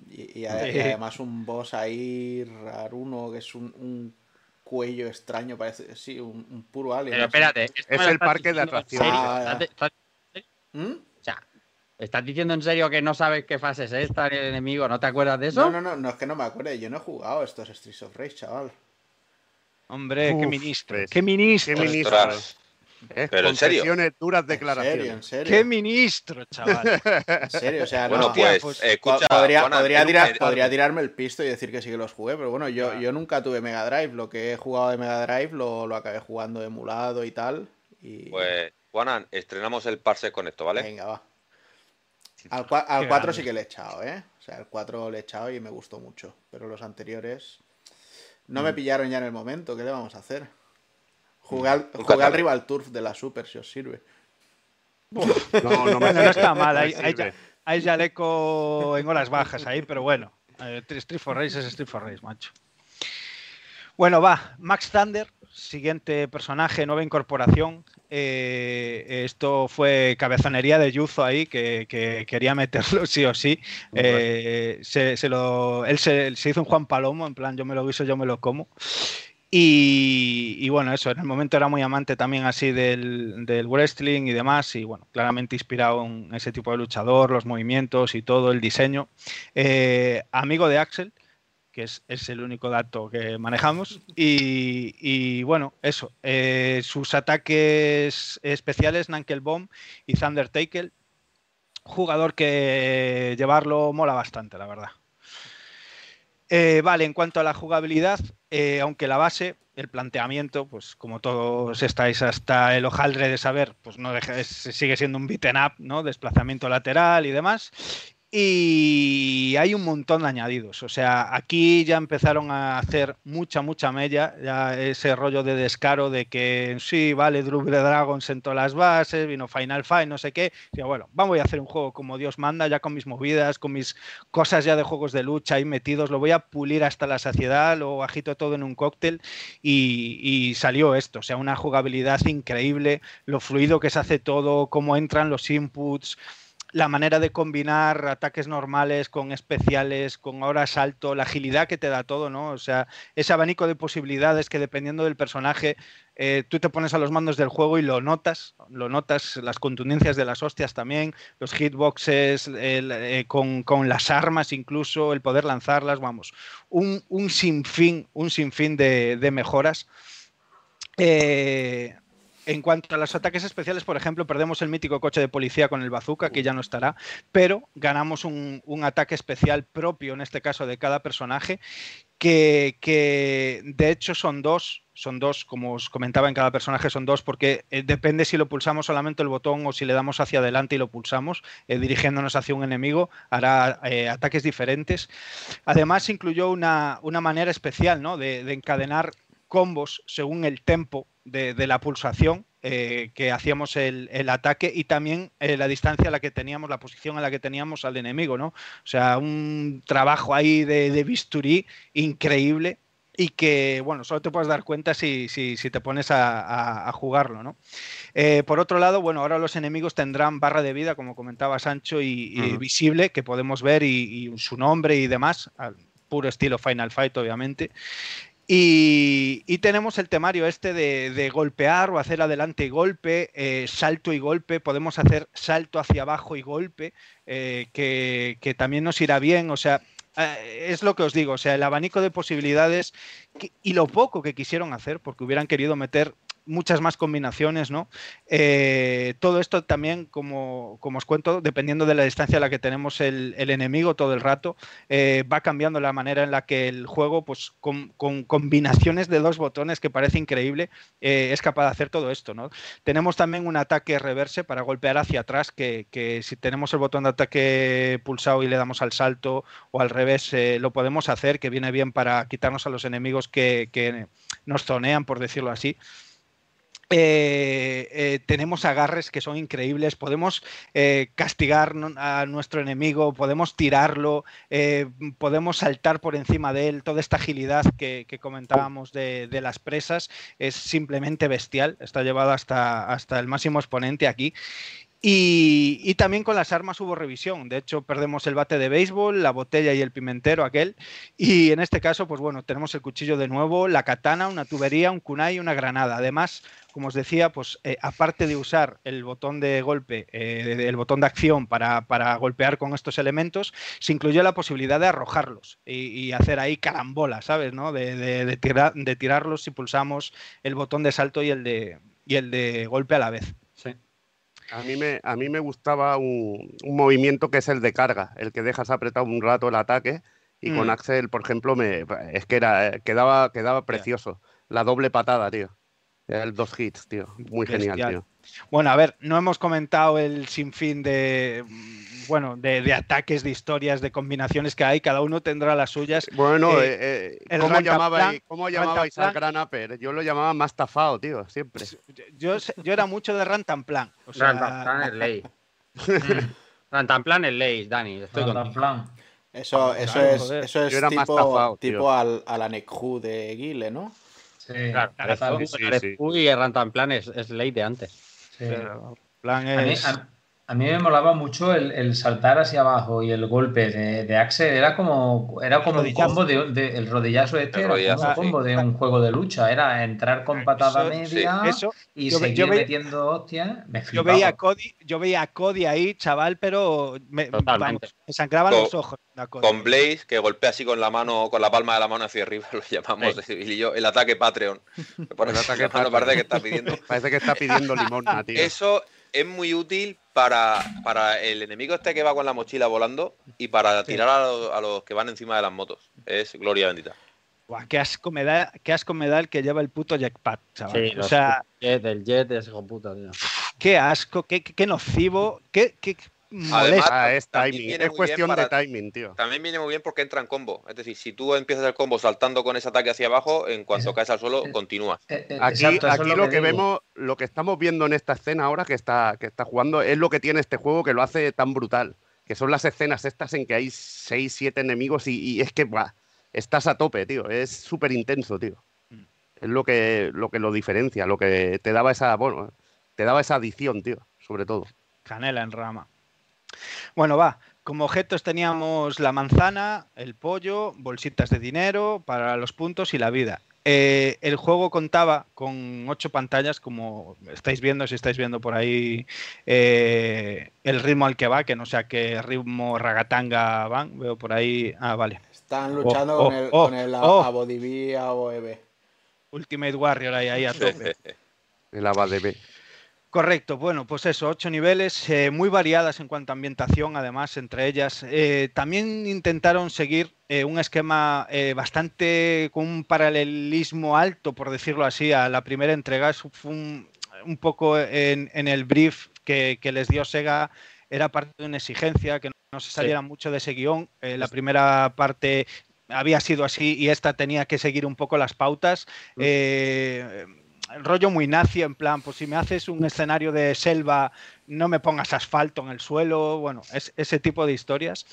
y, además un boss ahí raruno que es un, cuello extraño, parece, sí, un, puro Alien. Pero espérate, es el parque de atracciones. Ah, ¿Mm? ¿Estás diciendo en serio que no sabes qué fase es esta el enemigo? ¿No te acuerdas de eso? No, no, no, no es que no me acuerde. Yo no he jugado estos Streets of Rage, chaval. Hombre, qué ministro. Qué ministro. Qué ministro. ¿Eh? Pero en serio. duras declaraciones. ¿En serio, Qué ministro, chaval. En serio, o sea, bueno, pues, pues, escucha, podría, podría, tirarme el pisto y decir que sí que los jugué, pero bueno, yo, yo nunca tuve Mega Drive. Lo que he jugado de Mega Drive lo, lo acabé jugando emulado y tal. Y... Pues, Juanan, estrenamos el parse con esto, ¿vale? Venga, va. Al, 4 sí que le he echado, ¿eh? O sea, el 4 le he echado y me gustó mucho. Pero los anteriores no me mm. pillaron ya en el momento. ¿Qué le vamos a hacer? Jugué al, Rival Turf de la Super, si os sirve. No, no, me no está mal. Hay, hay, Jaleco en horas bajas ahí, pero bueno. Eh, Street for Race es Street for Race, macho. Bueno, va. Max Thunder, siguiente personaje, nueva incorporación. Eh, esto fue cabezonería de Yuzo ahí, que, quería meterlo sí o sí. Eh, se, lo, él se, hizo un Juan Palomo, en plan, yo me lo guiso, yo me lo como. Y, bueno, eso, en el momento era muy amante también así del, wrestling y demás, y bueno, claramente inspirado en ese tipo de luchador, los movimientos y todo, el diseño. Eh, amigo de Axel, que es, el único dato que manejamos. Y, bueno, eso. Eh, sus ataques especiales, Nankel Bomb y Thunder Tackle. Jugador que llevarlo mola bastante, la verdad. Eh, vale, en cuanto a la jugabilidad, eh, aunque la base, el planteamiento, pues como todos estáis hasta el hojaldre de saber, pues no deja, sigue siendo un beaten up, ¿no? Desplazamiento lateral y demás. Y hay un montón de añadidos. O sea, aquí ya empezaron a hacer mucha, mucha mella. Ya ese rollo de descaro de que sí, vale, Drew Dragon sentó las bases, vino Final Fight, no sé qué. Y bueno, vamos a hacer un juego como Dios manda, ya con mis movidas, con mis cosas ya de juegos de lucha ahí metidos. Lo voy a pulir hasta la saciedad, lo agito todo en un cóctel y, y salió esto. O sea, una jugabilidad increíble, lo fluido que se hace todo, cómo entran los inputs la manera de combinar ataques normales con especiales, con ahora salto, la agilidad que te da todo, ¿no? O sea, ese abanico de posibilidades que dependiendo del personaje, eh, tú te pones a los mandos del juego y lo notas, lo notas, las contundencias de las hostias también, los hitboxes, eh, con, las armas incluso, el poder lanzarlas, vamos, un, sinfín, un sinfín de, de mejoras. Eh, en cuanto a los ataques especiales, por ejemplo, perdemos el mítico coche de policía con el bazooka, que ya no estará, pero ganamos un, ataque especial propio, en este caso, de cada personaje, que, de hecho son dos, son dos, como os comentaba en cada personaje, son dos, porque eh, depende si lo pulsamos solamente el botón o si le damos hacia adelante y lo pulsamos, eh, dirigiéndonos hacia un enemigo, hará eh, ataques diferentes. Además, incluyó una, manera especial ¿no? de encadenar combos según el tempo de, la pulsación eh, que hacíamos el, ataque y también eh, la distancia a la que teníamos, la posición a la que teníamos al enemigo, ¿no? O sea, un trabajo ahí de, bisturí increíble y que, bueno, solo te puedes dar cuenta si, si, te pones a, jugarlo, ¿no? Eh, por otro lado, bueno, ahora los enemigos tendrán barra de vida, como comentaba Sancho, y, visible, que podemos ver, y, y, su nombre y demás, al puro estilo Final Fight, obviamente. Y, tenemos el temario este de, golpear o hacer adelante y golpe, eh, salto y golpe, podemos hacer salto hacia abajo y golpe, eh, que, también nos irá bien, o sea, eh, es lo que os digo, o sea, el abanico de posibilidades y lo poco que quisieron hacer, porque hubieran querido meter muchas más combinaciones, ¿no? Eh, todo esto también, como, os cuento, dependiendo de la distancia a la que tenemos el, enemigo todo el rato, eh, va cambiando la manera en la que el juego, pues con, combinaciones de dos botones que parece increíble, eh, es capaz de hacer todo esto. Tenemos también un ataque reverse para golpear hacia atrás, que, si tenemos el botón de ataque pulsado y le damos al salto o al revés, lo podemos hacer, que viene bien para quitarnos a los enemigos que nos zonean, por decirlo así. Eh, eh, tenemos agarres que son increíbles, podemos eh, castigar a nuestro enemigo, podemos tirarlo, podemos saltar por encima de él, toda esta agilidad que, comentábamos de, las presas es simplemente bestial, está llevado hasta, hasta el máximo exponente aquí. Y, también con las armas hubo revisión. De hecho, perdemos el bate de béisbol, la botella y el pimentero aquel. Y en este caso, pues bueno, tenemos el cuchillo de nuevo, la katana, una tubería, un kunai y una granada. Además, como os decía, pues eh, aparte de usar el botón de golpe, eh, el botón de acción para, golpear con estos elementos, se incluyó la posibilidad de arrojarlos y, hacer ahí carambolas, ¿sabes? ¿no? De, de tirarlos si pulsamos el botón de salto y el de, y el de golpe a la vez. A mí me, a mí me gustaba un, movimiento que es el de carga, el que dejas apretado un rato el ataque y con mm. Axel, por ejemplo, me, es que era, quedaba, quedaba precioso. La doble patada, tío. El dos hits, tío. Muy genial, tío. Bueno, a ver, no hemos comentado el sinfín de bueno, de, ataques, de historias, de combinaciones que hay, cada uno tendrá las suyas. Bueno, eh, eh, eh ¿cómo, llamabais, ¿cómo llamabais al gran Upper? Yo lo llamaba más tafado, tío, siempre. Yo, yo era mucho de Rantanplan. O sea... Rantanplan es ley. Rantanplan es ley, Dani. Estoy Rantanplan. Eso, eso, es, eso es tipo, tipo al, a la Nekhu de Guile, ¿no? Sí, claro. Sí, y Rantanplan es, es ley de antes. Sí. plan es... A mí me molaba mucho el, saltar hacia abajo y el golpe de, de Axel. Era como, era como un combo de, el rodillazo este, era como un combo de un juego de lucha. Era entrar con patada media y seguir metiendo hostias. yo veía a Cody, yo veía a Cody ahí, chaval, pero me, sangraban los ojos. Con Blaze, que golpea así con la mano, con la palma de la mano hacia arriba, lo llamamos de y yo, el ataque Patreon. el ataque Patreon. parece que está pidiendo. Parece que está pidiendo limón, tío. Eso es muy útil para, para, el enemigo este que va con la mochila volando y para tirar a los, que van encima de las motos. Es gloria bendita. Buah, qué asco me da, qué asco me da el que lleva el puto jetpack, chaval. Sí, o sea, jet, el jet es hijo puta, tío. Qué asco, qué, qué nocivo, qué, qué, Además, ah, es timing, es cuestión de timing, tío. También viene muy bien porque entra en combo. Es decir, si tú empiezas el combo saltando con ese ataque hacia abajo, en cuanto caes al suelo, continúas. Eh, eh, aquí, lo, que, vemos, lo que estamos viendo en esta escena ahora que está, que está jugando, es lo que tiene este juego que lo hace tan brutal. Que son las escenas estas en que hay 6, 7 enemigos y, es que estás a tope, tío. Es súper intenso, tío. Es lo que, lo que lo diferencia, lo que te daba esa, bueno, te daba esa adición, tío, sobre todo. Canela en rama. Bueno, va. Como objetos teníamos la manzana, el pollo, bolsitas de dinero para los puntos y la vida. Eh, el juego contaba con ocho pantallas, como estáis viendo, si estáis viendo por ahí eh, el ritmo al que va, que no sé a qué ritmo ragatanga van, veo por ahí. Ah, vale. Están luchando Oh, con oh, el, oh, con el oh. Abodiví AOEB. Ultimate Warrior ahí, ahí a tope. El ABADB. Correcto, bueno, pues eso, ocho niveles, eh, muy variadas en cuanto a ambientación, además, entre ellas. Eh, también intentaron seguir eh, un esquema eh, bastante con un paralelismo alto, por decirlo así, a la primera entrega. Eso fue un, un poco en, en el brief que, que les dio Sega, era parte de una exigencia, que no se saliera mucho de ese guion. Eh, la primera parte había sido así y esta tenía que seguir un poco las pautas. Eh, el rollo muy nazi, en plan, pues si me haces un escenario de selva, no me pongas asfalto en el suelo, bueno, es, ese tipo de historias.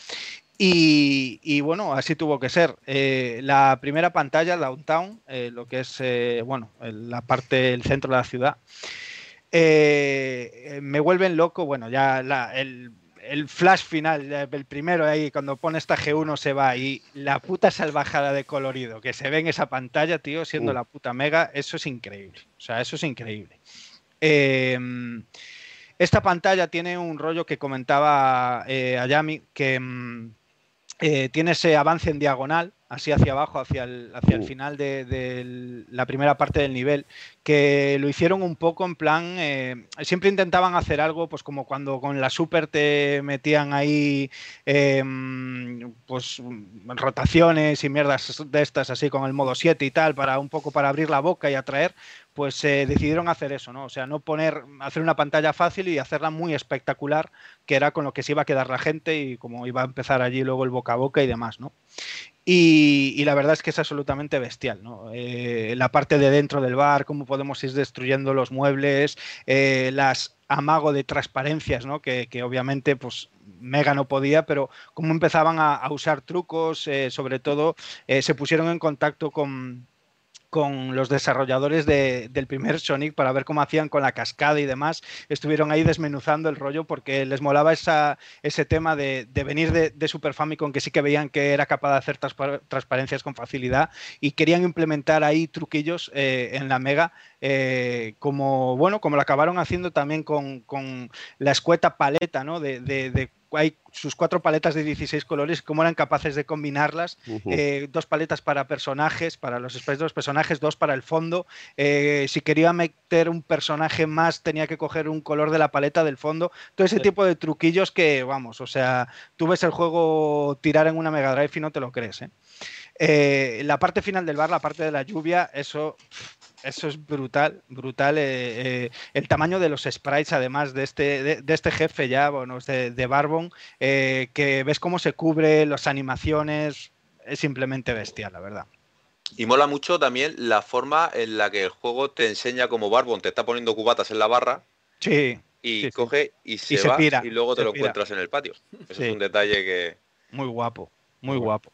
Y, y bueno, así tuvo que ser. Eh, la primera pantalla, Downtown, eh, lo que es, eh, bueno, la parte, el centro de la ciudad, me vuelven loco, bueno, ya la- el, el flash final, ya el primero ahí, cuando pone esta G1 se va y la puta salvajada de colorido que se ve en esa pantalla, tío, siendo Uh. la puta mega, eso es increíble. O sea, eso es increíble. Eh, esta pantalla tiene un rollo que comentaba eh, Ayami, que mm, eh, tiene ese avance en diagonal, así hacia abajo, hacia el, hacia el Uh. final de, de la primera parte del nivel, que lo hicieron un poco en plan, eh, siempre intentaban hacer algo, pues como cuando con la Super te metían ahí, eh, pues rotaciones y mierdas de estas, así con el modo 7 y tal, para un poco para abrir la boca y atraer, pues eh, decidieron hacer eso, ¿no? O sea, no poner, hacer una pantalla fácil y hacerla muy espectacular, que era con lo que se iba a quedar la gente y como iba a empezar allí luego el boca a boca y demás, ¿no? Y, la verdad es que es absolutamente bestial, ¿no? Eh, la parte de dentro del bar, cómo podemos ir destruyendo los muebles, eh, las amago de transparencias, ¿no? Que, obviamente, pues, Mega no podía, pero cómo empezaban a, usar trucos, eh, sobre todo, se pusieron en contacto con, con los desarrolladores de- del primer Sonic para ver cómo hacían con la cascada y demás. Estuvieron ahí desmenuzando el rollo porque les molaba esa, ese tema de, venir de, de Super Famicom, que sí que veían que era capaz de hacer transpa- transparencias con facilidad y querían implementar ahí truquillos eh, en la Mega, eh, como bueno, como lo acabaron haciendo también con, con la escueta paleta, ¿no? De- hay sus cuatro paletas de 16 colores, cómo eran capaces de combinarlas eh, dos paletas para personajes, para los sprites de los personajes, dos para el fondo. Eh, si quería meter un personaje más, tenía que coger un color de la paleta del fondo. Todo ese Sí. tipo de truquillos que, vamos, o sea, tú ves el juego tirar en una Mega Drive y no te lo crees. ¿eh? Eh, la parte final del bar, la parte de la lluvia, eso, eso es brutal, brutal. eh, eh, el tamaño de los sprites, además de este, de, de este jefe ya, bueno, de, de Barbon, eh, que ves cómo se cubre, las animaciones, es simplemente bestial, la verdad. Y mola mucho también la forma en la que el juego te enseña como Barbon te está poniendo cubatas en la barra Sí, y Sí, coge y se, se va pira, y luego te lo pira. encuentras en el patio. Eso Sí. es un detalle que... muy guapo, muy guapo.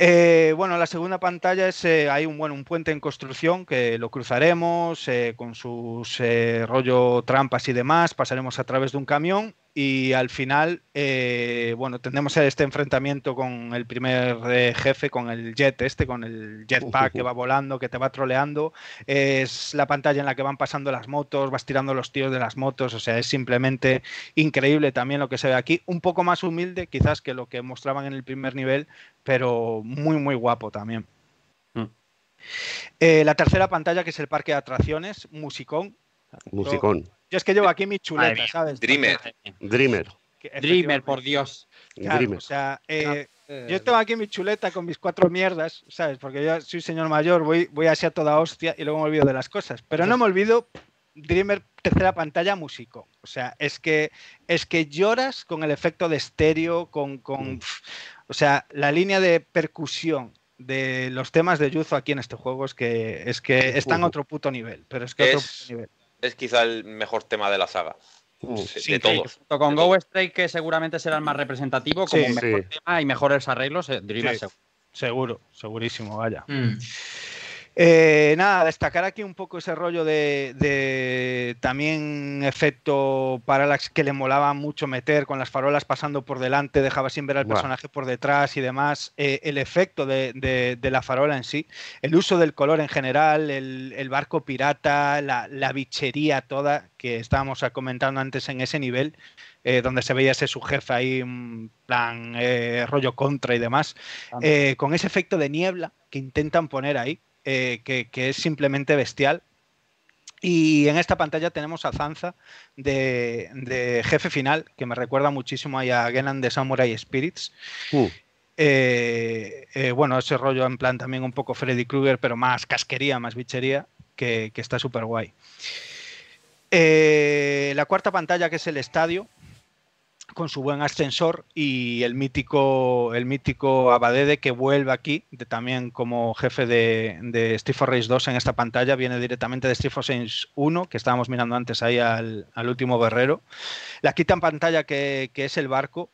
Eh, bueno, la segunda pantalla es eh, hay un bueno un puente en construcción que lo cruzaremos eh, con sus eh, rollo trampas y demás, pasaremos a través de un camión y al final eh, bueno tendremos este enfrentamiento con el primer eh, jefe, con el jet este, con el jetpack que va volando, que te va troleando. Es la pantalla en la que van pasando las motos, vas tirando los tíos de las motos, o sea es simplemente increíble también lo que se ve aquí, un poco más humilde quizás que lo que mostraban en el primer nivel, pero muy, muy guapo también. Mm. Eh, la tercera pantalla, que es el parque de atracciones, musicón. Musicón. Yo es que llevo aquí mi chuleta. ¿sabes? Dreamer. Dreamer. Dreamer, por Dios. Claro, Dreamer. o sea, eh, yo tengo aquí mi chuleta con mis cuatro mierdas, ¿sabes? Porque yo soy señor mayor, voy, voy así a toda hostia y luego me olvido de las cosas. Pero no me olvido Dreamer tercera pantalla músico. O sea, es que es que lloras con el efecto de estéreo, con, con pf, o sea, la línea de percusión de los temas de Yuzo aquí en este juego es que es que está en otro puto nivel, pero es que otro Es- puto nivel. Es quizá el mejor tema de la saga. Uh, De, sí, de sí, todos. Junto con De Go todos. Strike, que seguramente será el más representativo, como Sí, mejor sí. tema y mejores arreglos, eh, Dreamer Sí. seguro. Seguro, segurísimo, vaya. Mm. Eh, nada, destacar aquí un poco ese rollo de, también efecto parallax que le molaba mucho meter con las farolas pasando por delante, dejaba sin ver al personaje por detrás y demás. Eh, el efecto de, la farola en sí, el uso del color en general, el, barco pirata, la, bichería toda que estábamos comentando antes en ese nivel. Eh, donde se veía ese su jefe ahí, en plan rollo contra y demás, con ese efecto de niebla que intentan poner ahí, eh, que, es simplemente bestial. Y en esta pantalla tenemos a Zanza de, jefe final, que me recuerda muchísimo a Genan de Samurai Spirits. Uh. Eh, eh, bueno, ese rollo en plan también un poco Freddy Krueger, pero más casquería, más bichería, que, que está súper guay. la cuarta pantalla, que es el estadio, con su buen ascensor y el mítico, el mítico Abadede que vuelve aquí, de, también como jefe de, de Street Race 2 en esta pantalla, viene directamente de Street Race 1, que estábamos mirando antes ahí al, último guerrero. La quita en pantalla que, es el barco.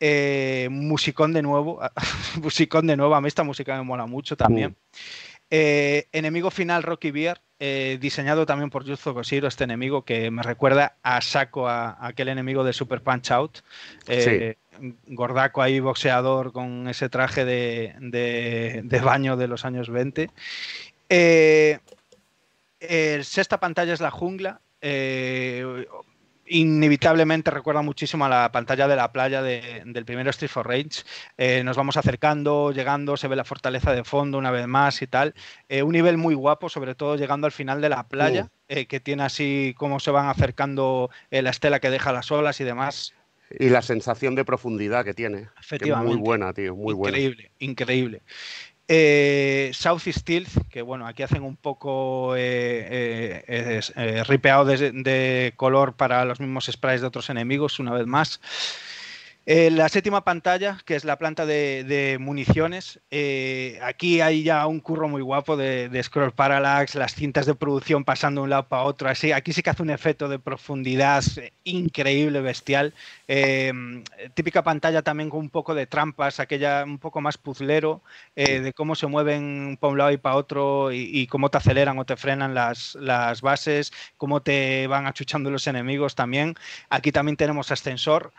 Eh, musicón de nuevo, musicón de nuevo, a mí esta música me mola mucho también. Mm. Eh, enemigo final Rocky Beer, eh, diseñado también por Yuzo Koshiro, este enemigo que me recuerda a saco a, aquel enemigo de Super Punch Out. Eh, gordaco ahí, boxeador con ese traje de, baño de los años 20. el sexta pantalla es la jungla inevitablemente recuerda muchísimo a la pantalla de la playa del primero Street for Rage. Eh, nos vamos acercando, llegando, se ve la fortaleza de fondo una vez más y tal. Eh, un nivel muy guapo, sobre todo llegando al final de la playa, uh. que tiene así como se van acercando la estela que deja las olas y demás. Y la sensación de profundidad que tiene. Efectivamente. muy buena, tío, muy buena. Increíble, increíble. Eh, South Steel, que bueno, aquí hacen un poco eh, eh, ripeado de, color para los mismos sprays de otros enemigos, una vez más. Eh, la séptima pantalla, que es la planta de, municiones, eh, aquí hay ya un curro muy guapo de, scroll parallax, las cintas de producción pasando de un lado para otro, así. Aquí sí que hace un efecto de profundidad increíble, bestial. Eh, típica pantalla también con un poco de trampas, aquella un poco más puzlero, de cómo se mueven para un lado y para otro y, cómo te aceleran o te frenan las bases, cómo te van achuchando los enemigos también. Aquí también tenemos ascensor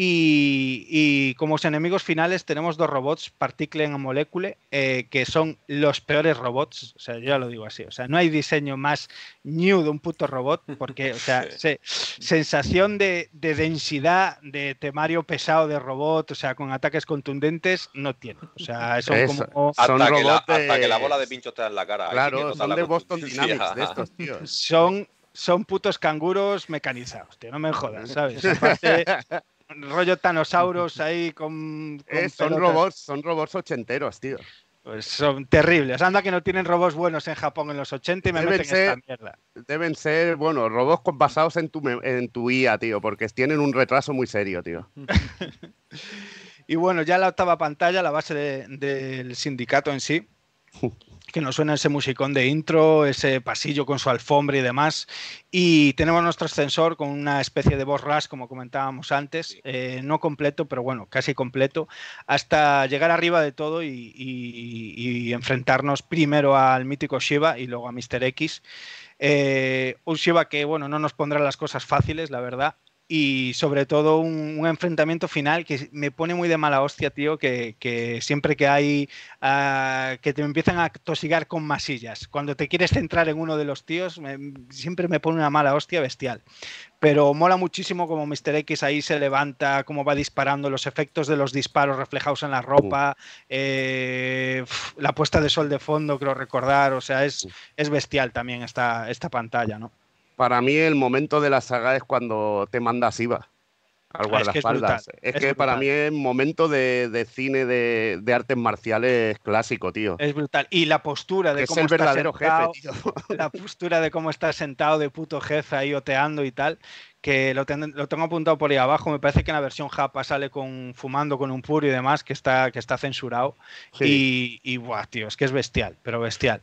y, como enemigos finales tenemos dos robots, Particle en Molecule, eh, que son los peores robots. O sea, yo ya lo digo así. O sea, no hay diseño más new de un puto robot, porque, o sea, sensación de, densidad, de temario pesado de robot, o sea, con ataques contundentes, no tiene. O sea, son como. Hasta, que la, hasta, que la, bola de pincho te da en la cara. Claro, son de Boston Dynamics de estos tíos. Son son putos canguros mecanizados, tío, no me jodas, ¿sabes? rollo Thanosauros ahí con. Eh, son robots, son robots ochenteros, tío. Pues son terribles. Anda que no tienen robots buenos en Japón en los 80 y me deben meten ser, esta mierda. Deben ser, bueno, robots basados en tu, en tu IA, tío, porque tienen un retraso muy serio, tío. y bueno, ya la octava pantalla, la base del sindicato en sí. que nos suena ese musicón de intro, ese pasillo con su alfombra y demás. Y tenemos nuestro ascensor con una especie de boss rush, como comentábamos antes, eh, no completo, pero bueno, casi completo, hasta llegar arriba de todo y, enfrentarnos primero al mítico Shiva y luego a Mr. X. Eh, un Shiva que, bueno, no nos pondrá las cosas fáciles, la verdad, y sobre todo un, enfrentamiento final que me pone muy de mala hostia, tío, que, siempre que hay, ah, que te empiezan a tosigar con masillas, cuando te quieres centrar en uno de los tíos, siempre me pone una mala hostia bestial. Pero mola muchísimo como Mr. X ahí se levanta, cómo va disparando, los efectos de los disparos reflejados en la ropa, eh, la puesta de sol de fondo, creo recordar, o sea, es, es bestial también esta, esta pantalla, ¿no? Para mí el momento de la saga es cuando te mandas IVA al guardaespaldas. Es que, para mí es momento de, cine de, artes marciales clásico, tío. Es brutal. Y la postura de cómo es el verdadero jefe, tío. La postura de cómo está sentado de puto jefe ahí oteando y tal. Que lo, tengo apuntado por ahí abajo. Me parece que en la versión japa sale con fumando con un puro y demás, que está, que está censurado. Y, y buah, tío, es que es bestial, pero bestial.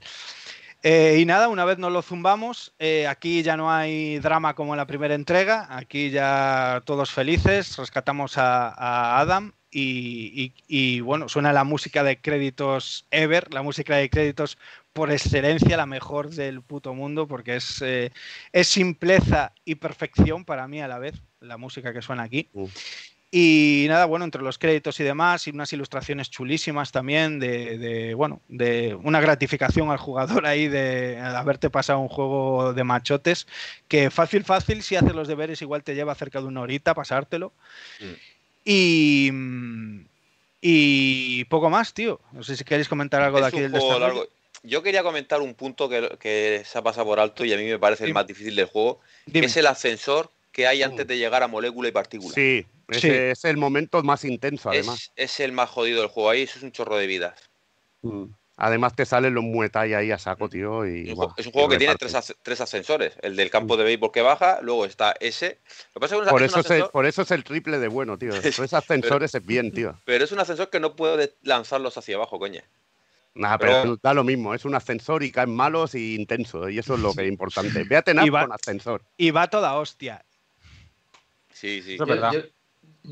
Eh, y nada, una vez nos lo zumbamos, eh, aquí ya no hay drama como en la primera entrega, aquí ya todos felices, rescatamos a, Adam y, bueno, suena la música de créditos ever, la música de créditos por excelencia, la mejor del puto mundo, porque es, eh, es simpleza y perfección para mí a la vez, la música que suena aquí. Y nada, bueno, entre los créditos y demás, y unas ilustraciones chulísimas también de, bueno, de una gratificación al jugador ahí de haberte pasado un juego de machotes, que fácil, fácil, si haces los deberes igual te lleva cerca de una horita pasártelo. Mm. Y, y poco más, tío. No sé si queréis comentar algo de aquí del largo. Yo quería comentar un punto que, se ha pasado por alto y a mí me parece el más difícil del juego, que es el ascensor que hay antes de llegar a molécula y partícula. Sí, ese es el momento más intenso, además. Es, el más jodido del juego. Ahí eso es un chorro de vidas. Mm. Además te salen los muetai ahí a saco, tío. Y, es un juego que tiene tres, ascensores. El del campo mm. de béisbol que baja, luego está ese. por, eso es el, por eso es el triple de bueno, tío. Tres ascensores es bien, tío. Pero es un ascensor que no puedo lanzarlos hacia abajo, coña. Nada, pero, da lo mismo. Es un ascensor y caen malos y intensos. Y eso es lo que es importante. Véate nada con ascensor. Y va toda hostia. Sí, sí. Yo,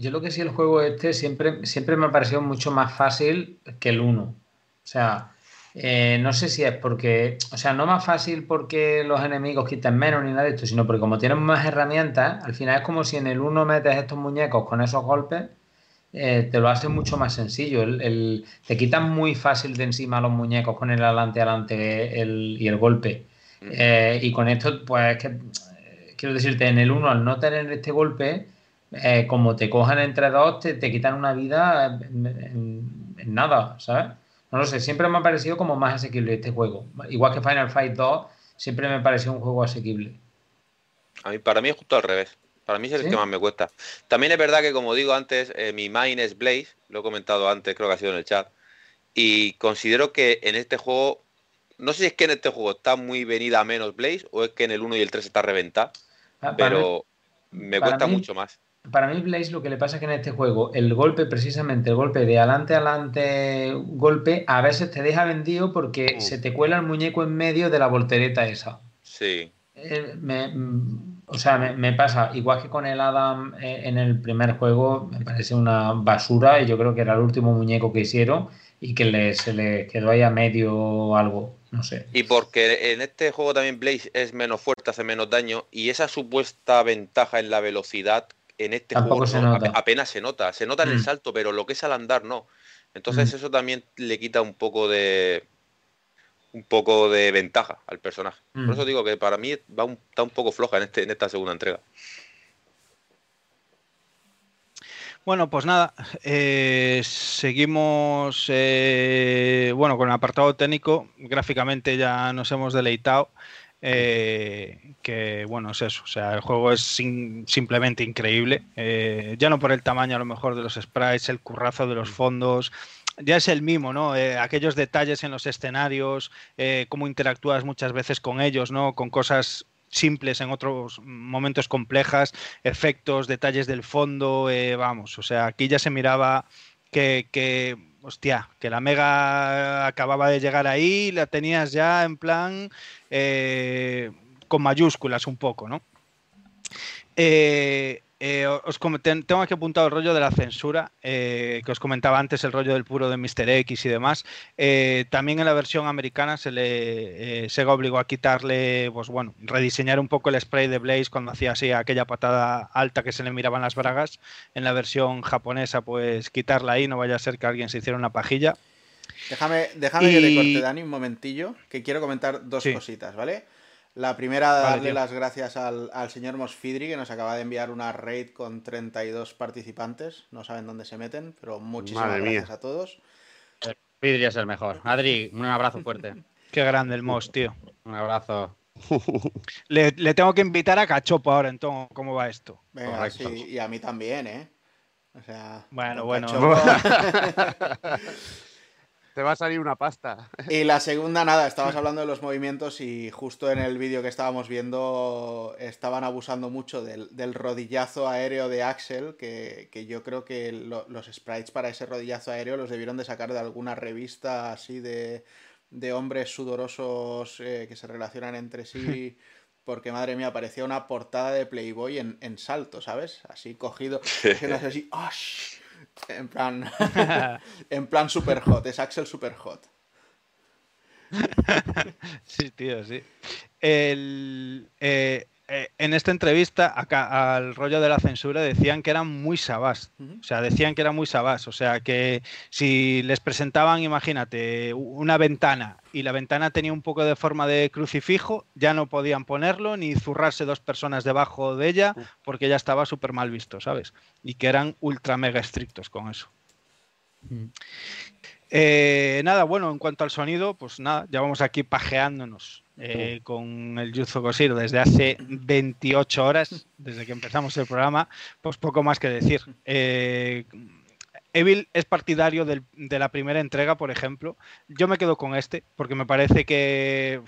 lo que sí el juego este siempre, siempre me ha parecido mucho más fácil que el 1. O sea, eh, no sé si es porque, o sea, no más fácil porque los enemigos quitan menos ni nada de esto, sino porque como tienen más herramientas, al final es como si en el 1 metes estos muñecos con esos golpes, eh, te lo hace mucho más sencillo. El, te quitan muy fácil de encima los muñecos con el adelante, adelante y el golpe. Mm. Eh, y con esto, pues que quiero decirte, en el 1 al no tener este golpe, eh, como te cojan entre dos, te, quitan una vida en, nada, ¿sabes? No lo sé, siempre me ha parecido como más asequible este juego. Igual que Final Fight 2, siempre me pareció un juego asequible. A mí, para mí es justo al revés. Para mí es el que más me cuesta. También es verdad que, como digo antes, eh, mi main es Blaze, lo he comentado antes, creo que ha sido en el chat. Y considero que en este juego, no sé si es que en este juego está muy venida a menos Blaze o es que en el 1 y el 3 está reventado. Ah, pero me cuesta mucho más. Para mí, Blaze, lo que le pasa es que en este juego, el golpe, precisamente, el golpe de adelante, adelante, golpe, a veces te deja vendido porque mm. se te cuela el muñeco en medio de la voltereta esa. Sí. Eh, mm, o sea, me, pasa, igual que con el Adam eh, en el primer juego, me parece una basura y yo creo que era el último muñeco que hicieron y que se le quedó ahí a medio o algo. No sé. Y porque en este juego también Blaze es menos fuerte, hace menos daño, y esa supuesta ventaja en la velocidad en este juego apenas se nota. Se nota en el mm. salto, pero lo que es al andar no. Entonces mm. eso también le quita un poco de un poco de ventaja al personaje. Por mm. eso digo que para mí va está un poco floja en, este, en esta segunda entrega. Bueno, pues nada, eh, seguimos eh, bueno con el apartado técnico. Gráficamente ya nos hemos deleitado. Eh, que bueno, es eso. O sea, el juego es simplemente increíble. ya no por el tamaño a lo mejor de los sprites, el currazo de los mm. fondos. Ya es el mismo, ¿no? aquellos detalles en los escenarios, cómo interactúas muchas veces con ellos, ¿no? Con cosas simples en otros momentos complejas, efectos, detalles del fondo, eh, vamos, o sea, aquí ya se miraba que, que, hostia, que la Mega acababa de llegar ahí, la tenías ya en plan eh, con mayúsculas un poco, ¿no? Eh, eh, os tengo aquí apuntado el rollo de la censura, eh, que os comentaba antes, el rollo del puro de Mr. X y demás. Eh, también en la versión americana se le Sega obligó a quitarle, pues bueno, rediseñar un poco el spray de Blaze cuando hacía así aquella patada alta que se le miraban las bragas. En la versión japonesa, pues quitarla ahí, no vaya a ser que alguien se hiciera una pajilla. Déjame, déjame que te corte, Dani, un momentillo, que quiero comentar dos cositas, ¿vale? La primera, darle las gracias al, señor Mosfidri, que nos acaba de enviar una raid con 32 participantes. No saben dónde se meten, pero muchísimas gracias a todos. Fidri es el mejor. Adri, un abrazo fuerte. Qué grande el Mos, tío. Un abrazo. Le, tengo que invitar a Cachopo ahora, entonces, ¿cómo va esto? Venga, sí, y a mí también, ¿eh? O sea, bueno, bueno. Te va a salir una pasta. Y la segunda, nada, estabas hablando de los movimientos y justo en el vídeo que estábamos viendo estaban abusando mucho del, rodillazo aéreo de Axel, que, yo creo que los sprites para ese rodillazo aéreo los debieron de sacar de alguna revista así de, hombres sudorosos eh, que se relacionan entre sí. Porque madre mía, parecía una portada de Playboy en, salto, ¿sabes? Así cogido, así, En plan, en plan super hot, es Axel super hot. sí, tío, sí. El, eh, eh, en esta entrevista, acá, al rollo de la censura, decían que eran muy sabás. O sea, decían que eran muy sabás. O sea, que si les presentaban, imagínate, una ventana y la ventana tenía un poco de forma de crucifijo, ya no podían ponerlo ni zurrarse dos personas debajo de ella porque ya estaba súper mal visto, ¿sabes? Y que eran ultra mega estrictos con eso. Mm. Eh, nada, bueno, en cuanto al sonido, pues nada, ya vamos aquí pajeándonos eh, con el Yuzo Koshiro desde hace 28 horas, desde que empezamos el programa, pues poco más que decir. Eh, Evil es partidario de la primera entrega, por ejemplo. Yo me quedo con este, porque me parece que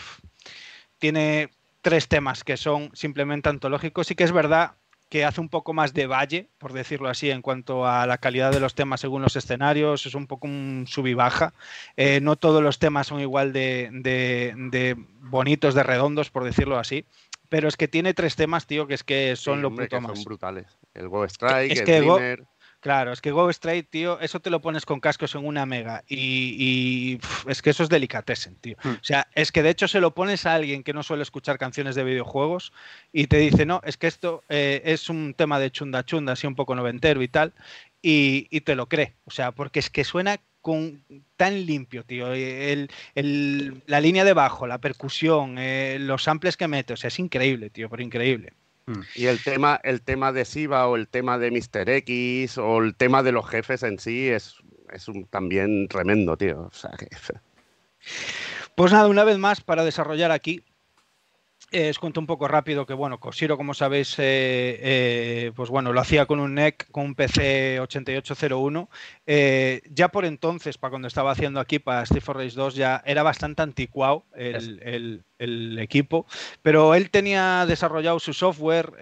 tiene tres temas que son simplemente antológicos. y que es verdad que hace un poco más de valle, por decirlo así, en cuanto a la calidad de los temas según los escenarios, es un poco un sub y baja. Eh, no todos los temas son igual de, bonitos, de redondos, por decirlo así. Pero es que tiene tres temas, tío, que es que son lo puto más. Son brutales. El Go Strike, el que Claro, es que Go Straight, tío, eso te lo pones con cascos en una mega y, es que eso es delicatessen, tío. Hmm. O sea, es que de hecho se lo pones a alguien que no suele escuchar canciones de videojuegos y te dice, no, es que esto eh, es un tema de chunda chunda, así un poco noventero y tal, y, te lo cree. O sea, porque es que suena con, tan limpio, tío. la línea de bajo, la percusión, eh, los samples que mete, o sea, es increíble, tío, pero increíble. Mm. Y el tema, el tema de Siva o el tema de Mr. X o el tema de los jefes en sí es, es un, también tremendo, tío. Pues nada, una vez más para desarrollar aquí eh, os cuento un poco rápido que, bueno, Cosiro, como sabéis, eh, eh, pues bueno, lo hacía con un NEC, con un PC 8801. ya por entonces, para cuando estaba haciendo aquí para Street for Race 2, ya era bastante anticuado el, equipo, pero él tenía desarrollado su software,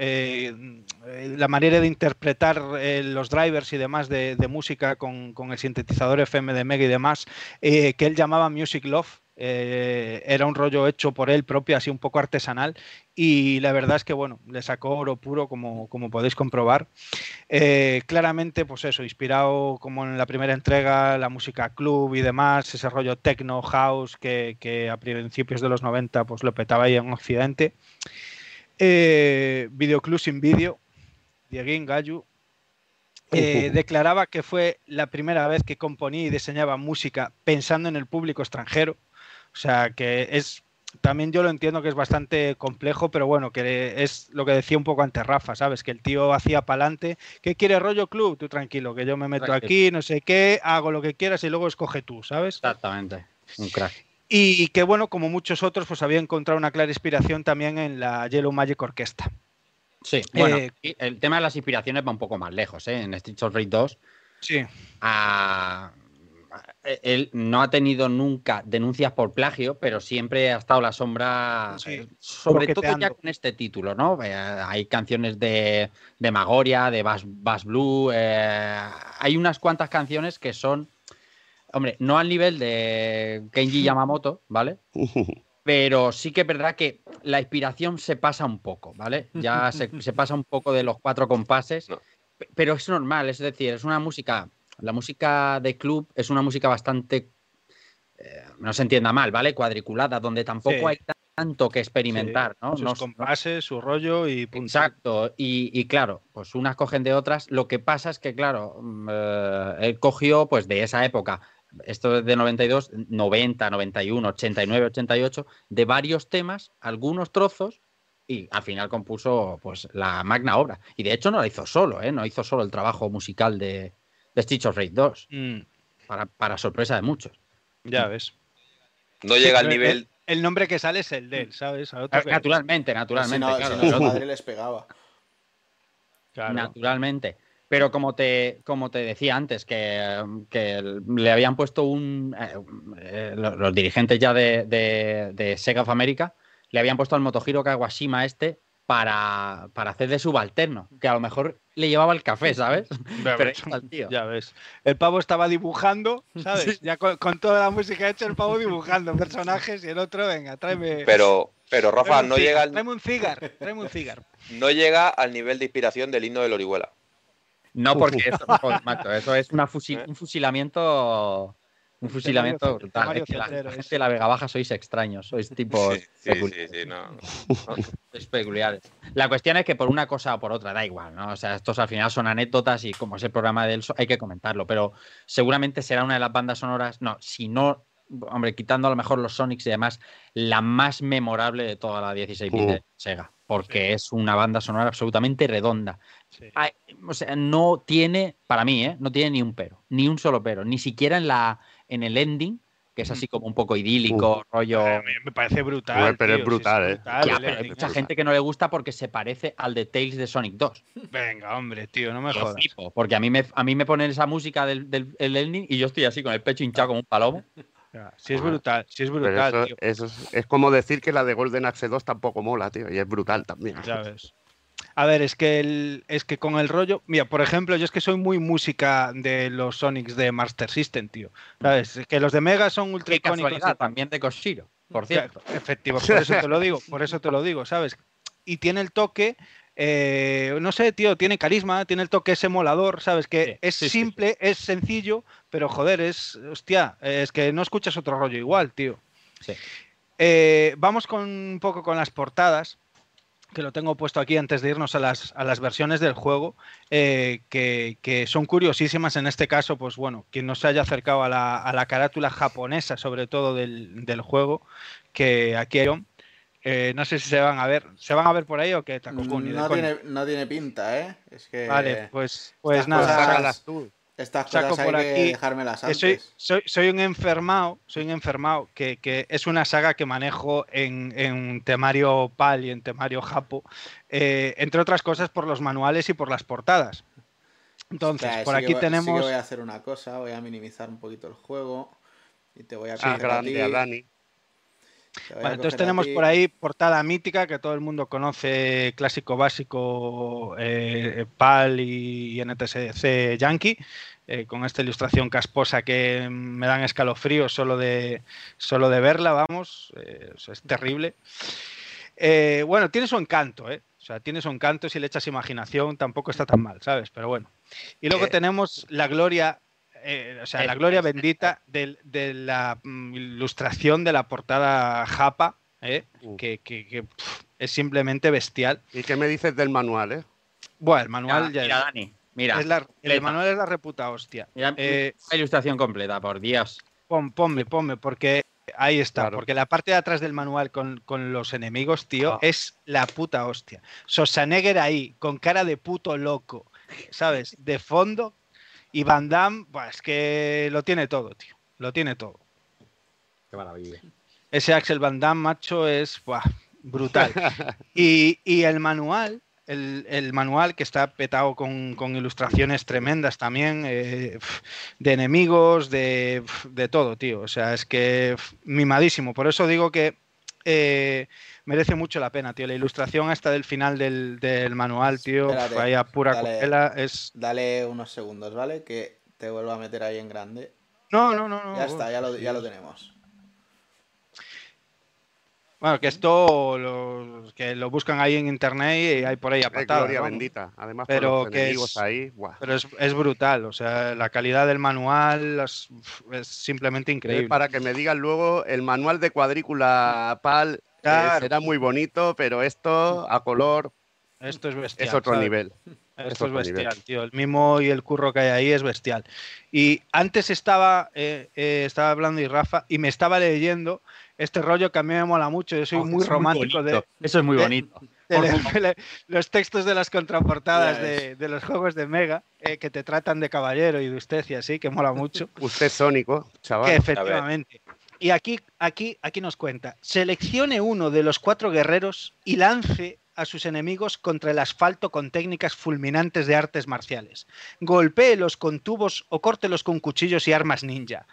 la manera de interpretar los drivers y demás de, música con, con, el sintetizador FM de Mega y demás, que él llamaba Music Love. Eh, era un rollo hecho por él propio, así un poco artesanal, y la verdad es que, bueno, le sacó oro puro, como, como podéis comprobar. Eh, claramente, pues eso, inspirado como en la primera entrega, la música club y demás, ese rollo techno, house, que, a principios de los 90 pues lo petaba ahí en Occidente. Eh, videoclub sin vídeo, Dieguín Gallu, declaraba que fue la primera vez que componía y diseñaba música pensando en el público extranjero. O sea, que es también yo lo entiendo que es bastante complejo, pero bueno, que es lo que decía un poco ante Rafa, ¿sabes? Que el tío hacía pa'lante. ¿Qué quiere rollo club? Tú tranquilo, que yo me meto aquí, no sé qué, hago lo que quieras y luego escoge tú, ¿sabes? Exactamente, un crack. Y que bueno, como muchos otros, pues había encontrado una clara inspiración también en la Yellow Magic Orquesta. Sí, bueno, eh, el tema de las inspiraciones va un poco más lejos, ¿eh? En Street of Rage 2. Sí. A él no ha tenido nunca denuncias por plagio, pero siempre ha estado la sombra, eh, sobre todo ya con este título, ¿no? Eh, hay canciones de, Magoria, de Bass, Blue, hay unas cuantas canciones que son, hombre, no al nivel de Kenji Yamamoto, ¿vale? Pero sí que es verdad que la inspiración se pasa un poco, ¿vale? Ya se, pasa un poco de los cuatro compases, pero es normal, es decir, es una música la música de club es una música bastante, eh, no se entienda mal, ¿vale? Cuadriculada, donde tampoco hay tanto que experimentar, ¿no? Sus compases, su rollo y punto. Exacto, y, claro, pues unas cogen de otras. Lo que pasa es que, claro, mm, eh, él cogió pues de esa época, esto es de 92, 90, 91, 89, 88, de varios temas, algunos trozos, y al final compuso pues la magna obra. Y de hecho no la hizo solo, ¿eh? no hizo solo el trabajo musical de, de Stitch of Rage 2. Mm. Para, sorpresa de muchos. Ya ves. No llega al nivel. El, nombre que sale es el de él, ¿sabes? naturalmente, naturalmente. madre les pegaba. Naturalmente. Pero como te, como te decía antes, que, le habían puesto un. Eh, eh, los, dirigentes ya de, de, Sega of America le habían puesto al Motohiro Kawashima este para, para hacer de subalterno, que a lo mejor le llevaba el café, ¿sabes? tío. Ya ves. El pavo estaba dibujando, ¿sabes? Ya con, toda la música hecha, el pavo dibujando personajes y el otro, venga, tráeme. Pero, pero Rafa, no llega al. Tráeme un cigar, tráeme un cigar. No llega al nivel de inspiración del himno de Orihuela. No, porque eso, eso es una fusi- un fusilamiento. Un fusilamiento brutal. Es que la, la gente de la Vega Baja sois extraños, sois tipos Sí, sí, sí, peculiares. sí, no. sois peculiares. La cuestión es que por una cosa o por otra, da igual, ¿no? O sea, estos al final son anécdotas y como es el programa del so- hay que comentarlo, pero seguramente será una de las bandas sonoras, no, si no, hombre, quitando a lo mejor los Sonics y demás, la más memorable de toda la 16 bit Mm. de Sega, porque es una banda sonora absolutamente redonda. Ay, o sea, no tiene, para mí, ¿eh? no tiene ni un pero, ni un solo pero, ni siquiera en la en el ending, que es así como un poco idílico, rollo. Me parece brutal. Pero es tío, sí, brutal, ¿eh? brutal, Ya, pero hay mucha ¿eh? gente que no le gusta porque se parece al de Tales de Sonic 2. Venga, hombre, tío, no me Yo jodas. flipo, porque a mí me, a mí me ponen esa música del, del el ending y yo estoy así con el pecho hinchado como un palomo. Sí es brutal, sí es brutal, eso, tío. eso es, es como decir que la de Golden Axe 2 tampoco mola, tío. Y es brutal también. Ya ves. A ver, es que el, es que con el rollo, mira, por ejemplo, yo es que soy muy música de los Sonics de Master System, tío. ¿Sabes? Es que los de Mega son ultra Qué icónicos. casualidad, también de Koshiro, por cierto. Efectivo, por eso te lo digo, por eso te lo digo, ¿sabes? Y tiene el toque, eh, no sé, tío, tiene carisma, tiene el toque ese molador, ¿sabes? Que Sí, es sí, sí, simple, es sencillo, pero joder, es, hostia, es que no escuchas otro rollo igual, tío. Sí. Eh, vamos con un poco con las portadas, que lo tengo puesto aquí antes de irnos a las, a las versiones del juego, eh, que, que son curiosísimas. En este caso, pues bueno, quien no se haya acercado a la, a la carátula japonesa, sobre todo del, del juego, que aquí hay. eh, no sé si se van a ver. ¿Se van a ver por ahí o qué? Takokun? No tiene, no tiene pinta, ¿eh? Es que Vale, pues, pues nada. cosas- tú. Estas saco cosas hay por que aquí dejármelas antes. soy, soy, soy un enfermado, soy un enfermado, que, que es una saga que manejo en, en temario PAL y en temario Japo, eh, entre otras cosas por los manuales y por las portadas. Entonces, por sí aquí voy- sí que tenemos... voy a hacer una cosa, voy a minimizar un poquito el juego y te voy a Sí, coger a grande a Dani. Vale, entonces tenemos por ahí portada mítica que todo el mundo conoce, clásico básico eh, PAL y, y NTSC Yankee, eh, con esta ilustración casposa que me dan escalofríos solo de, solo de verla, vamos, eh, o sea, es terrible. Eh, bueno, tiene su encanto, ¿eh? O sea, tiene su encanto, si le echas imaginación tampoco está tan mal, ¿sabes? Pero bueno. Y luego Eh. tenemos la gloria, eh, o sea, la gloria bendita del- de, la mm, ilustración de la portada Japa, ¿eh? Uh. que, que- que, pf, es simplemente bestial. ¿Y qué me dices del manual, eh? Bueno, el Mira, manual ya mira, es- Dani, mira, es la, el manual es la reputa hostia. mira Eh, la ilustración completa, por Dios. Pon, ponme, ponme, porque ahí está. Claro. Porque la parte de atrás del manual con, con los enemigos, tío, Ah. es la puta hostia. Sosanegger ahí, con cara de puto loco, ¿sabes? De fondo. Y Van Damme, buah, es que lo tiene todo, tío. Lo tiene todo. Qué maravilla. Ese Axel Van Damme, macho, es buah, brutal. Y, y el manual, el, el manual que está petado con, con ilustraciones tremendas también, eh, de enemigos, de, todo, tío. O sea, es que mimadísimo. Por eso digo que eh, merece mucho la pena, tío. La ilustración hasta del final del, del manual, tío, Espérate, vaya pura dale. copela, es... Dale unos segundos, ¿vale? Que te vuelvo a meter ahí en grande. No, no, no, no. ya está, ya lo, ya lo tenemos. Bueno, que esto lo, que lo buscan ahí en internet y hay por ahí Eh, apartado. gloria bendita. Además, Pero con los que es- ahí, buah. Pero es, es brutal, o sea, la calidad del manual es, es simplemente Eh, increíble. Para que me digan luego, el manual de cuadrícula PAL eh, Claro. será muy bonito, pero esto a color Esto es bestial. es otro ¿sabes? nivel. Esto es bestial, tío. El mimo y el curro que hay ahí es bestial. Y antes estaba, eh, eh, estaba hablando y Rafa, y me estaba leyendo este rollo que a mí me mola mucho. Yo soy Oh, muy romántico de. Eso es muy de- bonito. de los textos de las contraportadas de los juegos de Mega, eh, que te tratan de caballero y de usted y así, que mola mucho. Usted es sónico, chaval. Que efectivamente. Y aquí, aquí, aquí nos cuenta, seleccione uno de los cuatro guerreros y lance a sus enemigos contra el asfalto con técnicas fulminantes de artes marciales. Golpéelos con tubos o córtelos con cuchillos y armas ninja.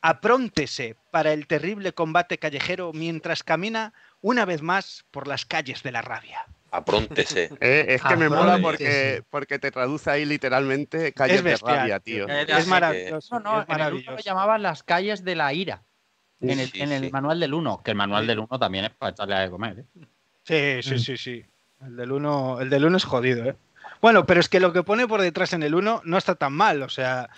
Apróntese para el terrible combate callejero mientras camina una vez más por las calles de la rabia. Apróntese. Eh, es que me mola porque, porque te traduce ahí literalmente calles de rabia, tío. Es maravilloso. No, no, es en el 1 lo maravilloso. llamaban las calles de la ira. En el, Sí, en el sí. manual del 1, que el manual del 1 también es para echarle a comer. ¿eh? Sí, sí, sí, sí. El del 1 el del uno es jodido, ¿eh? Bueno, pero es que lo que pone por detrás en el 1 no está tan mal. O sea,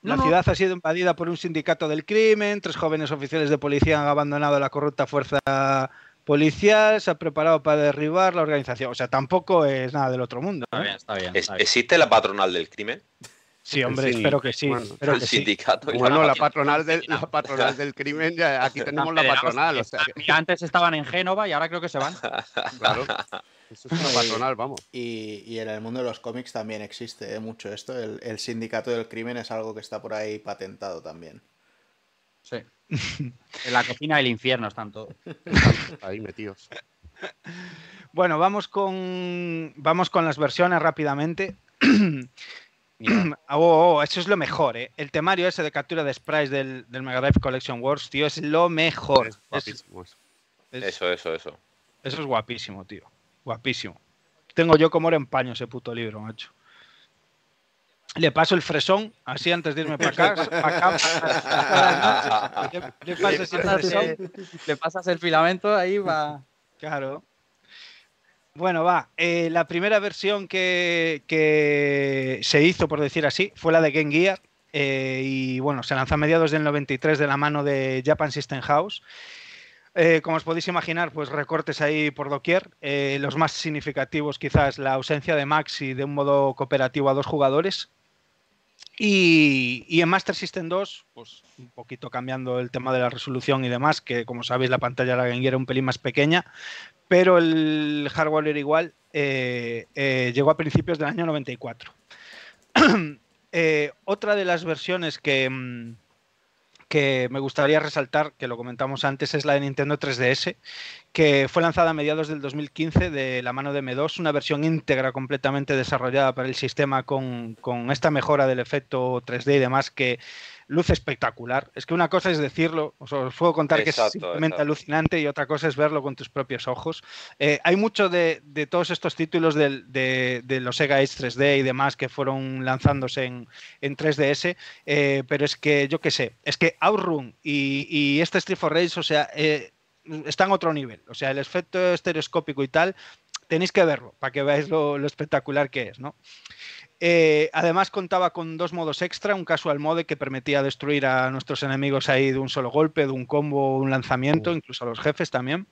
la ciudad ha sido invadida por un sindicato del crimen, tres jóvenes oficiales de policía han abandonado la corrupta fuerza policial, se ha preparado para derribar la organización. O sea, tampoco es nada del otro mundo. Está bien, está bien. ¿Existe la patronal del crimen? Sí, hombre, espero que sí. el sindicato. Bueno, la, patronal del, la patronal del crimen, ya aquí tenemos la patronal. O sea, Antes estaban en Génova y ahora creo que se van. Claro. Eso es una patronal, vamos. Y, y, en el mundo de los cómics también existe ¿eh? mucho esto. El, el, sindicato del crimen es algo que está por ahí patentado también. Sí. en la cocina del infierno están todos. ahí metidos. Bueno, vamos con, vamos con las versiones rápidamente. Oh, oh, eso es lo mejor, ¿eh? El temario ese de captura de sprites del, del Mega Drive Collection Wars, tío, es lo mejor. Es es, eso, eso, eso. Eso es guapísimo, tío. Guapísimo. Tengo yo como empaño ese puto libro, macho. Le paso el fresón, así antes de irme para acá. le, pasas el filamento, ahí va. Claro. Bueno, va. Eh, la primera versión que, se hizo, por decir así, fue la de Game Gear. Eh, y bueno, se lanzó a mediados del 93 de la mano de Japan System House. Eh, como os podéis imaginar, pues recortes ahí por doquier. los más significativos quizás la ausencia de Maxi de un modo cooperativo a dos jugadores. Y, en Master System 2, pues un poquito cambiando el tema de la resolución y demás, que como sabéis la pantalla de la Game Gear era un pelín más pequeña, pero el hardware era igual, eh, eh, llegó a principios del año 94. Eh, otra de las versiones que, mm, que me gustaría resaltar, que lo comentamos antes, es la de Nintendo 3DS, que fue lanzada a mediados del 2015 de la mano de M2, una versión íntegra completamente desarrollada para el sistema con, con esta mejora del efecto 3D y demás que luce espectacular. Es que una cosa es decirlo, os, puedo contar que es simplemente alucinante y otra cosa es verlo con tus propios ojos. Eh, hay mucho de, todos estos títulos de, los Sega Age 3D y demás que fueron lanzándose en, 3DS, eh, pero es que yo qué sé, es que Outrun y, y este Street for Rage, o sea, eh, están a otro nivel. O sea, el efecto estereoscópico y tal, tenéis que verlo para que veáis lo, lo espectacular que es, ¿no? Eh, además contaba con dos modos extra, un casual mode que permitía destruir a nuestros enemigos ahí de un solo golpe, de un combo, un lanzamiento, incluso a los jefes también.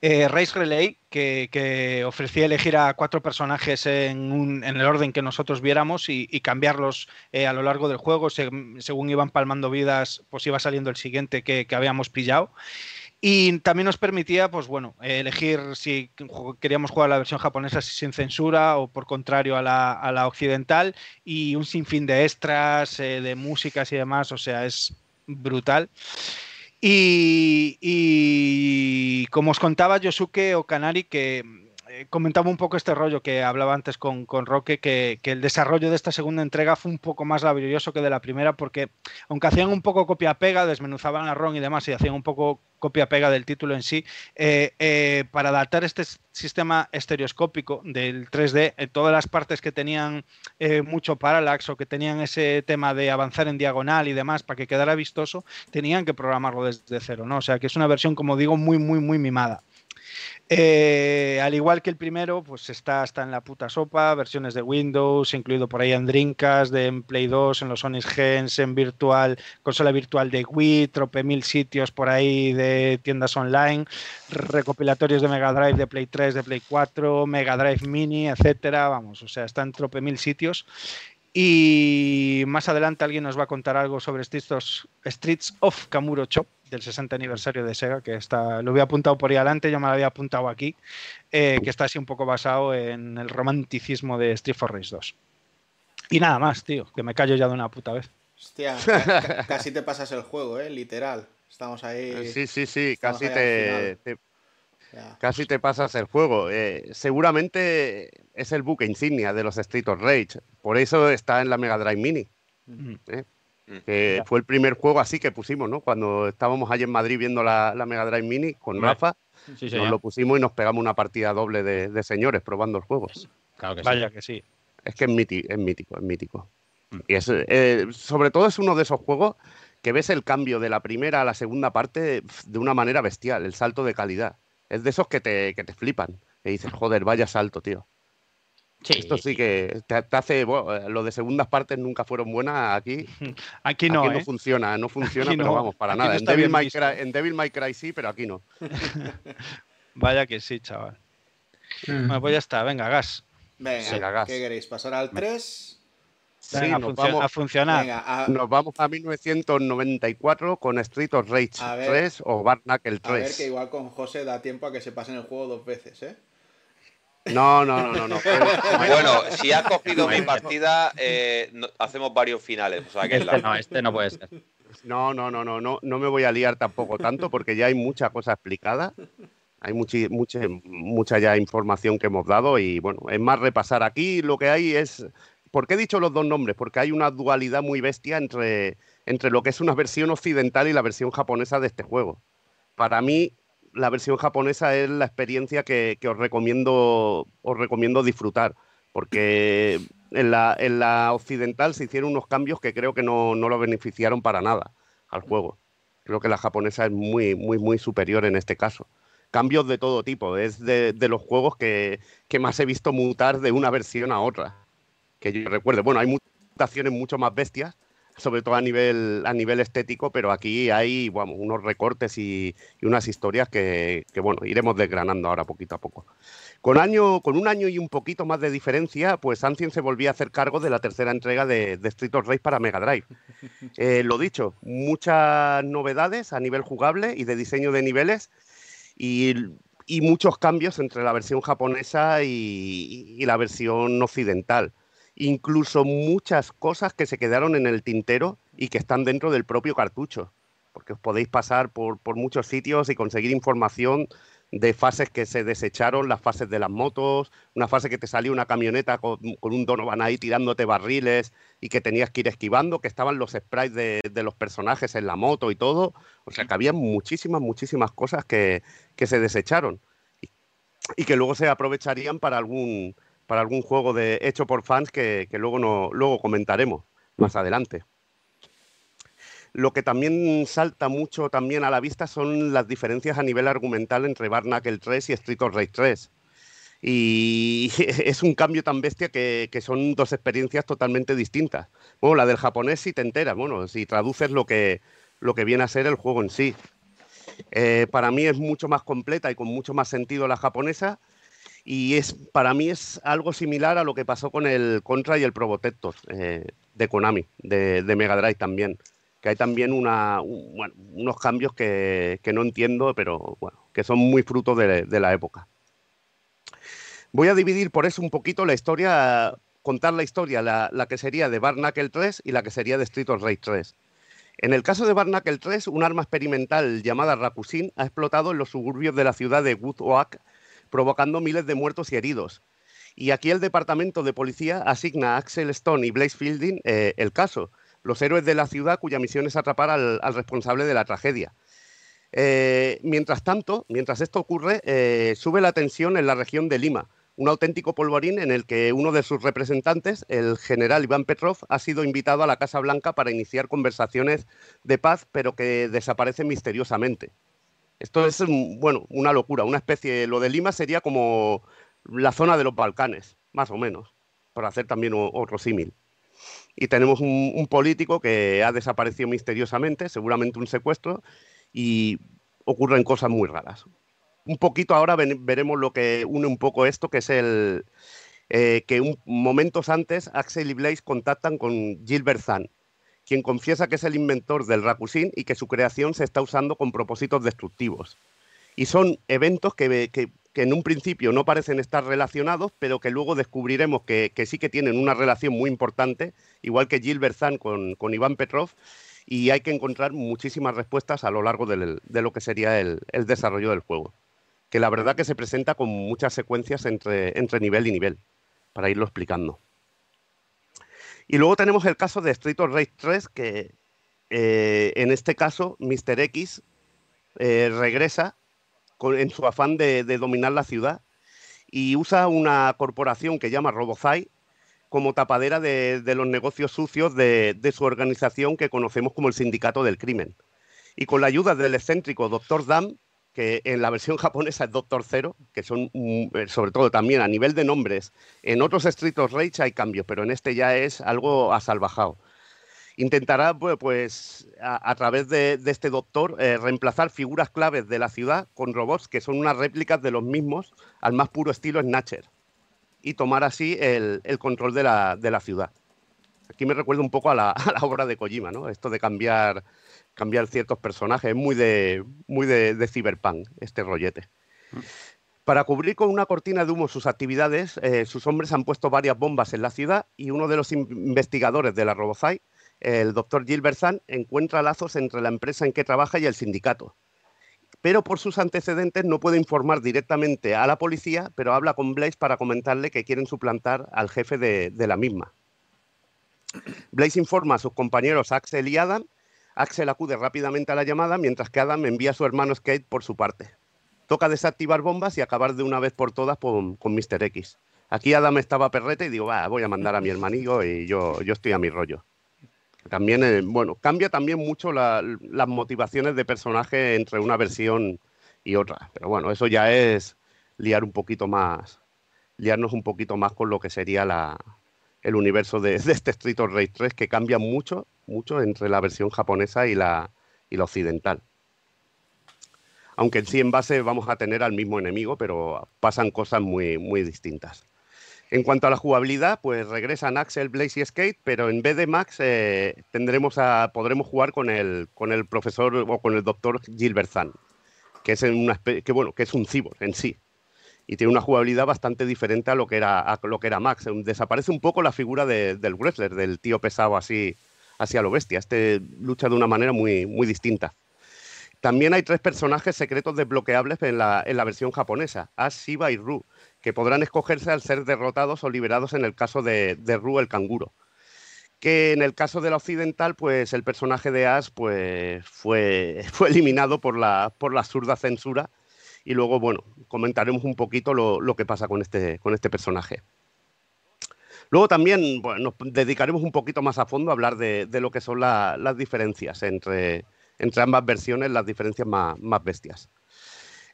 Eh, Race Relay, que, ofrecía elegir a cuatro personajes en, el orden que nosotros viéramos y, cambiarlos eh, a lo largo del juego, según iban palmando vidas, pues iba saliendo el siguiente que habíamos pillado. Y también nos permitía, pues bueno, elegir si queríamos jugar la versión japonesa sin censura o por contrario a la, occidental y un sinfín de extras, eh, de músicas y demás, o sea, es brutal. Y, y como os contaba Yosuke Okanari, que comentaba un poco este rollo que hablaba antes con, Roque, que, el desarrollo de esta segunda entrega fue un poco más laborioso que de la primera, porque aunque hacían un poco copia-pega, desmenuzaban a Ron y demás, y hacían un poco copia-pega del título en sí, eh, eh, para adaptar este sistema estereoscópico del 3D, en todas las partes que tenían mucho parallax o que tenían ese tema de avanzar en diagonal y demás para que quedara vistoso, tenían que programarlo desde cero, ¿no? O sea que es una versión, como digo, muy, muy, muy mimada. Eh, al igual que el primero, pues está hasta en la puta sopa, versiones de Windows, incluido por ahí en Dreamcast, de Play 2, en los Sonic Gens, en virtual, consola virtual de Wii, trope mil sitios por ahí de tiendas online, recopilatorios de Mega Drive, de Play 3, de Play 4, Mega Drive Mini, etcétera, vamos, o sea, está en trope mil sitios. Y más adelante alguien nos va a contar algo sobre Streets of Kamuro Chop, del 60 aniversario de Sega, que está, lo había apuntado por ahí adelante, yo me lo había apuntado aquí, eh, que está así un poco basado en el romanticismo de Street for Race 2. Y nada más, tío, que me callo ya de una puta vez. Hostia, casi te pasas el juego, ¿eh? Literal. Estamos ahí. Sí, sí, sí, casi te, casi te pasas el juego. Eh, seguramente es el buque insignia de los Street of Rage. Por eso está en la Mega Drive Mini. Mm. que fue el primer juego así que pusimos, ¿no? Cuando estábamos allí en Madrid viendo la, Mega Drive Mini con Rafa, nos lo pusimos y nos pegamos una partida doble de, señores probando el juego. Claro que Vaya que sí. Es que es, mítico, es mítico, es mítico. Mm. Y es, eh, sobre todo es uno de esos juegos que ves el cambio de la primera a la segunda parte de una manera bestial, el salto de calidad. Es de esos que te, que te flipan. Y dices, joder, vaya salto, tío. Esto sí que te, hace. Bueno, lo de segundas partes nunca fueron buenas. Aquí, aquí no. no ¿eh? funciona, no funciona, pero vamos, para nada. en, Devil May Cry, en Devil May Cry sí, pero aquí no. Vaya que sí, chaval. Mm. Bueno, pues ya está, venga, gas. Venga, ¿qué queréis? ¿Pasar al 3? Sí, nos vamos, a funcionar. Nos vamos a 1994 con Street of Rage 3 o Barnacle 3. A ver, que igual con José da tiempo a que se pasen el juego dos veces, ¿eh? No, no, no, no. bueno, si has cogido mi partida, eh, hacemos varios finales. O sea que este no, este no puede ser. No, no, no, no, no, no me voy a liar tampoco tanto porque ya hay mucha cosa explicada. Hay mucha, mucha, mucha ya información que hemos dado y bueno, es más repasar aquí lo que hay es... ¿Por qué he dicho los dos nombres? Porque hay una dualidad muy bestia entre, entre lo que es una versión occidental y la versión japonesa de este juego. Para mí, la versión japonesa es la experiencia que, os, recomiendo, os recomiendo disfrutar, porque en la, en la, occidental se hicieron unos cambios que creo que no, no lo beneficiaron para nada al juego. Creo que la japonesa es muy, muy, muy superior en este caso. Cambios de todo tipo, es de, los juegos que, que, más he visto mutar de una versión a otra. Que yo recuerde, bueno, hay mutaciones mucho más bestias, sobre todo a nivel, a nivel estético, pero aquí hay unos recortes y, unas historias que, bueno, iremos desgranando ahora poquito a poco. Con, año, con un año y un poquito más de diferencia, pues Ancien se volvía a hacer cargo de la tercera entrega de, Street of Rage para Mega Drive. Eh, lo dicho, muchas novedades a nivel jugable y de diseño de niveles y, muchos cambios entre la versión japonesa y la versión occidental incluso muchas cosas que se quedaron en el tintero y que están dentro del propio cartucho, porque os podéis pasar por, muchos sitios y conseguir información de fases que se desecharon, las fases de las motos, una fase que te salió una camioneta con, un Donovan ahí tirándote barriles y que tenías que ir esquivando, que estaban los sprites de, los personajes en la moto y todo. O sea que había muchísimas, muchísimas cosas que, se desecharon y que luego se aprovecharían para algún, para algún juego de, hecho por fans que, luego, no, luego comentaremos más adelante. Lo que también salta mucho también a la vista son las diferencias a nivel argumental entre Barnacle 3 y Street of Rage 3. Y es un cambio tan bestia que, son dos experiencias totalmente distintas. Bueno, la del japonés si te enteras, bueno, si traduces lo que, lo que viene a ser el juego en sí. Eh, para mí es mucho más completa y con mucho más sentido la japonesa y es, para mí es algo similar a lo que pasó con el Contra y el Probotector eh, de Konami, de, Mega Drive también. Que hay también una, unos cambios que, no entiendo, pero bueno, que son muy fruto de, la época. Voy a dividir por eso un poquito la historia, contar la historia, la, que sería de Barnacle 3 y la que sería de Street of Rage 3. En el caso de Barnacle 3, un arma experimental llamada Rakusin ha explotado en los suburbios de la ciudad de Woodwalk provocando miles de muertos y heridos. Y aquí el departamento de policía asigna a Axel Stone y Blaze Fielding eh, el caso, los héroes de la ciudad cuya misión es atrapar al, responsable de la tragedia. Eh, mientras tanto, mientras esto ocurre, eh, sube la tensión en la región de Lima, un auténtico polvorín en el que uno de sus representantes, el general Iván Petrov, ha sido invitado a la Casa Blanca para iniciar conversaciones de paz, pero que desaparece misteriosamente. Esto es, bueno, una locura, una especie, lo de Lima sería como la zona de los Balcanes, más o menos, por hacer también otro símil. Y tenemos un, político que ha desaparecido misteriosamente, seguramente un secuestro, y ocurren cosas muy raras. Un poquito ahora veremos lo que une un poco esto, que es el eh, que un, momentos antes Axel y Blaze contactan con Gilbert Zahn, quien confiesa que es el inventor del Rakusin y que su creación se está usando con propósitos destructivos. Y son eventos que, en un principio no parecen estar relacionados, pero que luego descubriremos que, sí que tienen una relación muy importante, igual que Gilbert Zahn con, Iván Petrov, y hay que encontrar muchísimas respuestas a lo largo de lo que sería el, desarrollo del juego. Que la verdad que se presenta con muchas secuencias entre, entre nivel y nivel, para irlo explicando. Y luego tenemos el caso de Street of Rage 3, que eh, en este caso Mr. X eh, regresa en su afán de, dominar la ciudad y usa una corporación que llama Robozai como tapadera de, los negocios sucios de, su organización que conocemos como el Sindicato del Crimen. Y con la ayuda del excéntrico Dr. Dam, que en la versión japonesa es Doctor Zero, que son, mm, eh, sobre todo también a nivel de nombres, en otros Street of Rage hay cambios, pero en este ya es algo asalvajado. Intentará, pues, a, través de, este doctor, eh, reemplazar figuras claves de la ciudad con robots que son unas réplicas de los mismos al más puro estilo Snatcher y tomar así el, control de la, de la, ciudad. Aquí me recuerda un poco a la, a la obra de Kojima, ¿no? Esto de cambiar cambiar ciertos personajes. Es muy de, muy de, cyberpunk este rollete. Para cubrir con una cortina de humo sus actividades, eh, sus hombres han puesto varias bombas en la ciudad y uno de los investigadores de la Robozai, el doctor Gilbertson, encuentra lazos entre la empresa en que trabaja y el sindicato. Pero por sus antecedentes no puede informar directamente a la policía, pero habla con Blaze para comentarle que quieren suplantar al jefe de, de la misma. Blaze informa a sus compañeros Axel y Adam Axel acude rápidamente a la llamada mientras que Adam envía a su hermano Skate por su parte. Toca desactivar bombas y acabar de una vez por todas con, Mr. X. Aquí Adam estaba perrete y digo, voy a mandar a mi hermanillo y yo, yo estoy a mi rollo. También, eh, bueno, cambia también mucho las motivaciones de personaje entre una versión y otra. Pero bueno, eso ya es liar un poquito más, liarnos un poquito más con lo que sería la, el universo de, este Street of Rage 3, que cambia mucho mucho entre la versión japonesa y la, y la occidental. Aunque en sí en base vamos a tener al mismo enemigo, pero pasan cosas muy, muy distintas. En cuanto a la jugabilidad, pues regresan Axel, Blaze y Skate, pero en vez de Max eh, tendremos a, podremos jugar con el, con el profesor o con el doctor Gilbert Zahn, que es, que, bueno, que es un cyborg en sí y tiene una jugabilidad bastante diferente a lo que era, a lo que era Max. Desaparece un poco la figura del wrestler, del tío pesado así, hacia lo bestia. Este lucha de una manera muy, muy distinta. También hay tres personajes secretos desbloqueables en la, en la versión japonesa, Ash, Shiba y Ru, que podrán escogerse al ser derrotados o liberados en el caso de, de Ru el canguro. Que en el caso de la occidental, pues el personaje de Ash pues, fue, fue eliminado por la, por la absurda censura. Y luego, bueno, comentaremos un poquito lo, lo que pasa con este, con este personaje. Luego también nos dedicaremos un poquito más a fondo a hablar de, lo que son las diferencias entre, entre ambas versiones, las diferencias más, bestias.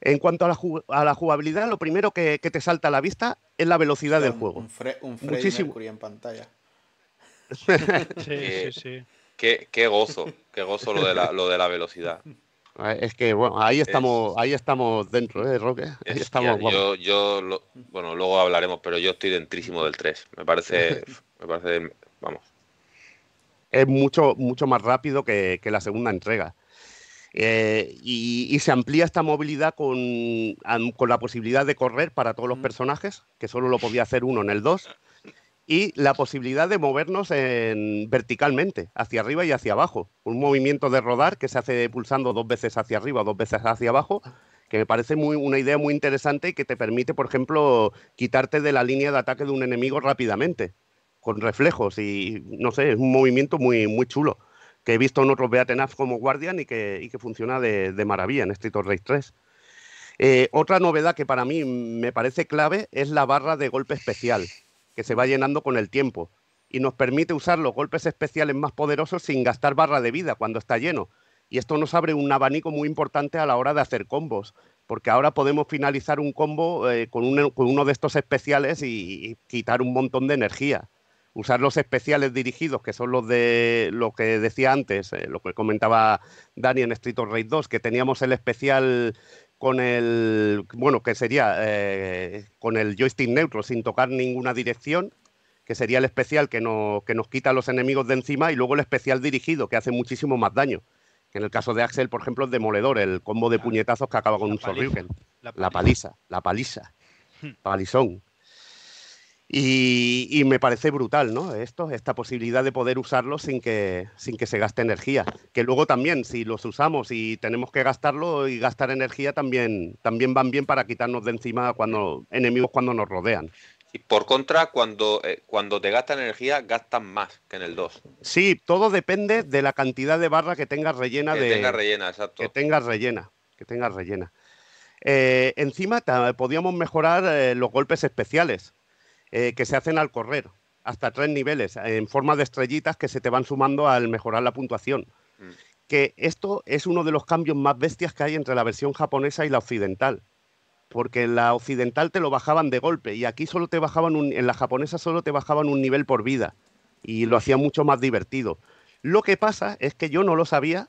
En cuanto a la, jugabilidad, lo primero que, te salta a la vista es la velocidad del juego. Un, Muchísimo. en pantalla. sí, sí, sí. Qué, gozo, qué gozo lo de la, lo de la velocidad. Ah, es que bueno, ahí estamos, ahí estamos dentro, ¿eh, Roque? estamos, yo, yo bueno, luego hablaremos, pero yo estoy dentrísimo del 3. Me parece, me parece, vamos. Es mucho, mucho más rápido que, la segunda entrega. Eh, y, se amplía esta movilidad con, con, la posibilidad de correr para todos los personajes, que solo lo podía hacer uno en el 2 y la posibilidad de movernos en, verticalmente, hacia arriba y hacia abajo. Un movimiento de rodar que se hace pulsando dos veces hacia arriba, dos veces hacia abajo, que me parece muy, una idea muy interesante y que te permite, por ejemplo, quitarte de la línea de ataque de un enemigo rápidamente, con reflejos y, no sé, es un movimiento muy, muy chulo, que he visto en otros Beaten como Guardian y que, y que funciona de, maravilla en Street of Rage 3. Eh, otra novedad que para mí me parece clave es la barra de golpe especial que se va llenando con el tiempo y nos permite usar los golpes especiales más poderosos sin gastar barra de vida cuando está lleno. Y esto nos abre un abanico muy importante a la hora de hacer combos, porque ahora podemos finalizar un combo eh, con, uno de estos especiales y, quitar un montón de energía. Usar los especiales dirigidos, que son los de lo que decía antes, eh, lo que comentaba Dani en Street of Rage 2, que teníamos el especial con el, bueno, que sería eh, con el joystick neutro sin tocar ninguna dirección, que sería el especial que, no, que nos quita a los enemigos de encima, y luego el especial dirigido, que hace muchísimo más daño. Que en el caso de Axel, por ejemplo, es demoledor, el combo de puñetazos que acaba con un Sorryuken. La paliza, la paliza, hmm. palizón. Y, me parece brutal, ¿no? Esto, esta posibilidad de poder usarlo sin que, sin que se gaste energía. Que luego también, si los usamos y tenemos que gastarlo y gastar energía, también, también van bien para quitarnos de encima cuando enemigos cuando nos rodean. Y por contra, cuando, eh, cuando te gastan energía, gastan más que en el 2. Sí, todo depende de la cantidad de barra que tengas rellena. Que de, tengas rellena, exacto. Que tengas rellena, que tengas rellena. Eh, encima podíamos mejorar eh, los golpes especiales eh, que se hacen al correr, hasta tres niveles, en forma de estrellitas que se te van sumando al mejorar la puntuación. Mm. que esto es uno de los cambios más bestias que hay entre la versión japonesa y la occidental. Porque en la occidental te lo bajaban de golpe y aquí solo te bajaban un, en la japonesa solo te bajaban un nivel por vida y lo hacía mucho más divertido. Lo que pasa es que yo no lo sabía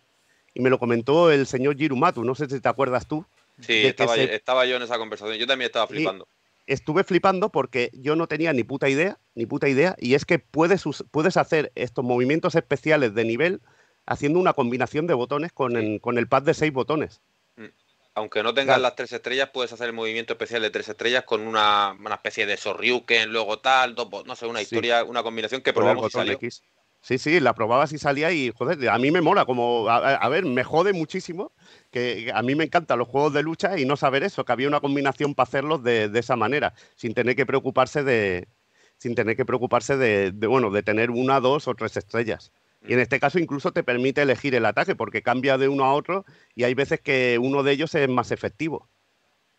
y me lo comentó el señor Jirumatu, no sé si te acuerdas tú. Sí, estaba, estaba, yo en esa conversación, yo también estaba flipando. Estuve flipando porque yo no tenía ni puta idea, ni puta idea, y es que puedes, puedes hacer estos movimientos especiales de nivel haciendo una combinación de botones con, el, con el pad de seis botones. Mm. Aunque no tengas las tres estrellas, puedes hacer el movimiento especial de tres estrellas con una, especie de Sorryuken, luego tal, no sé, una historia, una combinación que probamos y salió. Sí, sí, la probabas y salía y, joder, a mí me mola, como, a, ver, me jode muchísimo, que a mí me encantan los juegos de lucha y no saber eso, que había una combinación para hacerlos de, de esa manera, sin tener que preocuparse de, sin tener que preocuparse de, de, bueno, de tener una, dos o tres estrellas. Y en este caso incluso te permite elegir el ataque porque cambia de uno a otro y hay veces que uno de ellos es más efectivo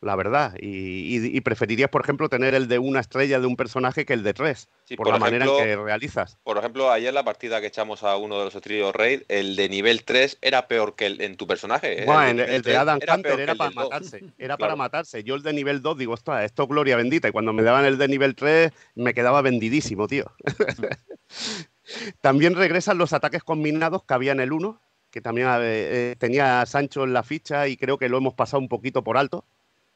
la verdad. Y, preferirías, por ejemplo, tener el de una estrella de un personaje que el de tres, por, la manera en que realizas. Por ejemplo, ayer la partida que echamos a uno de los tríos Raid, el de nivel 3 era peor que el en tu personaje. Bueno, el, de, Adam Hunter era para matarse. Era para matarse. Yo el de nivel 2 digo, esto, esto gloria bendita. Y cuando me daban el de nivel 3 me quedaba vendidísimo, tío. también regresan los ataques combinados que había en el 1, que también eh, eh, tenía Sancho en la ficha y creo que lo hemos pasado un poquito por alto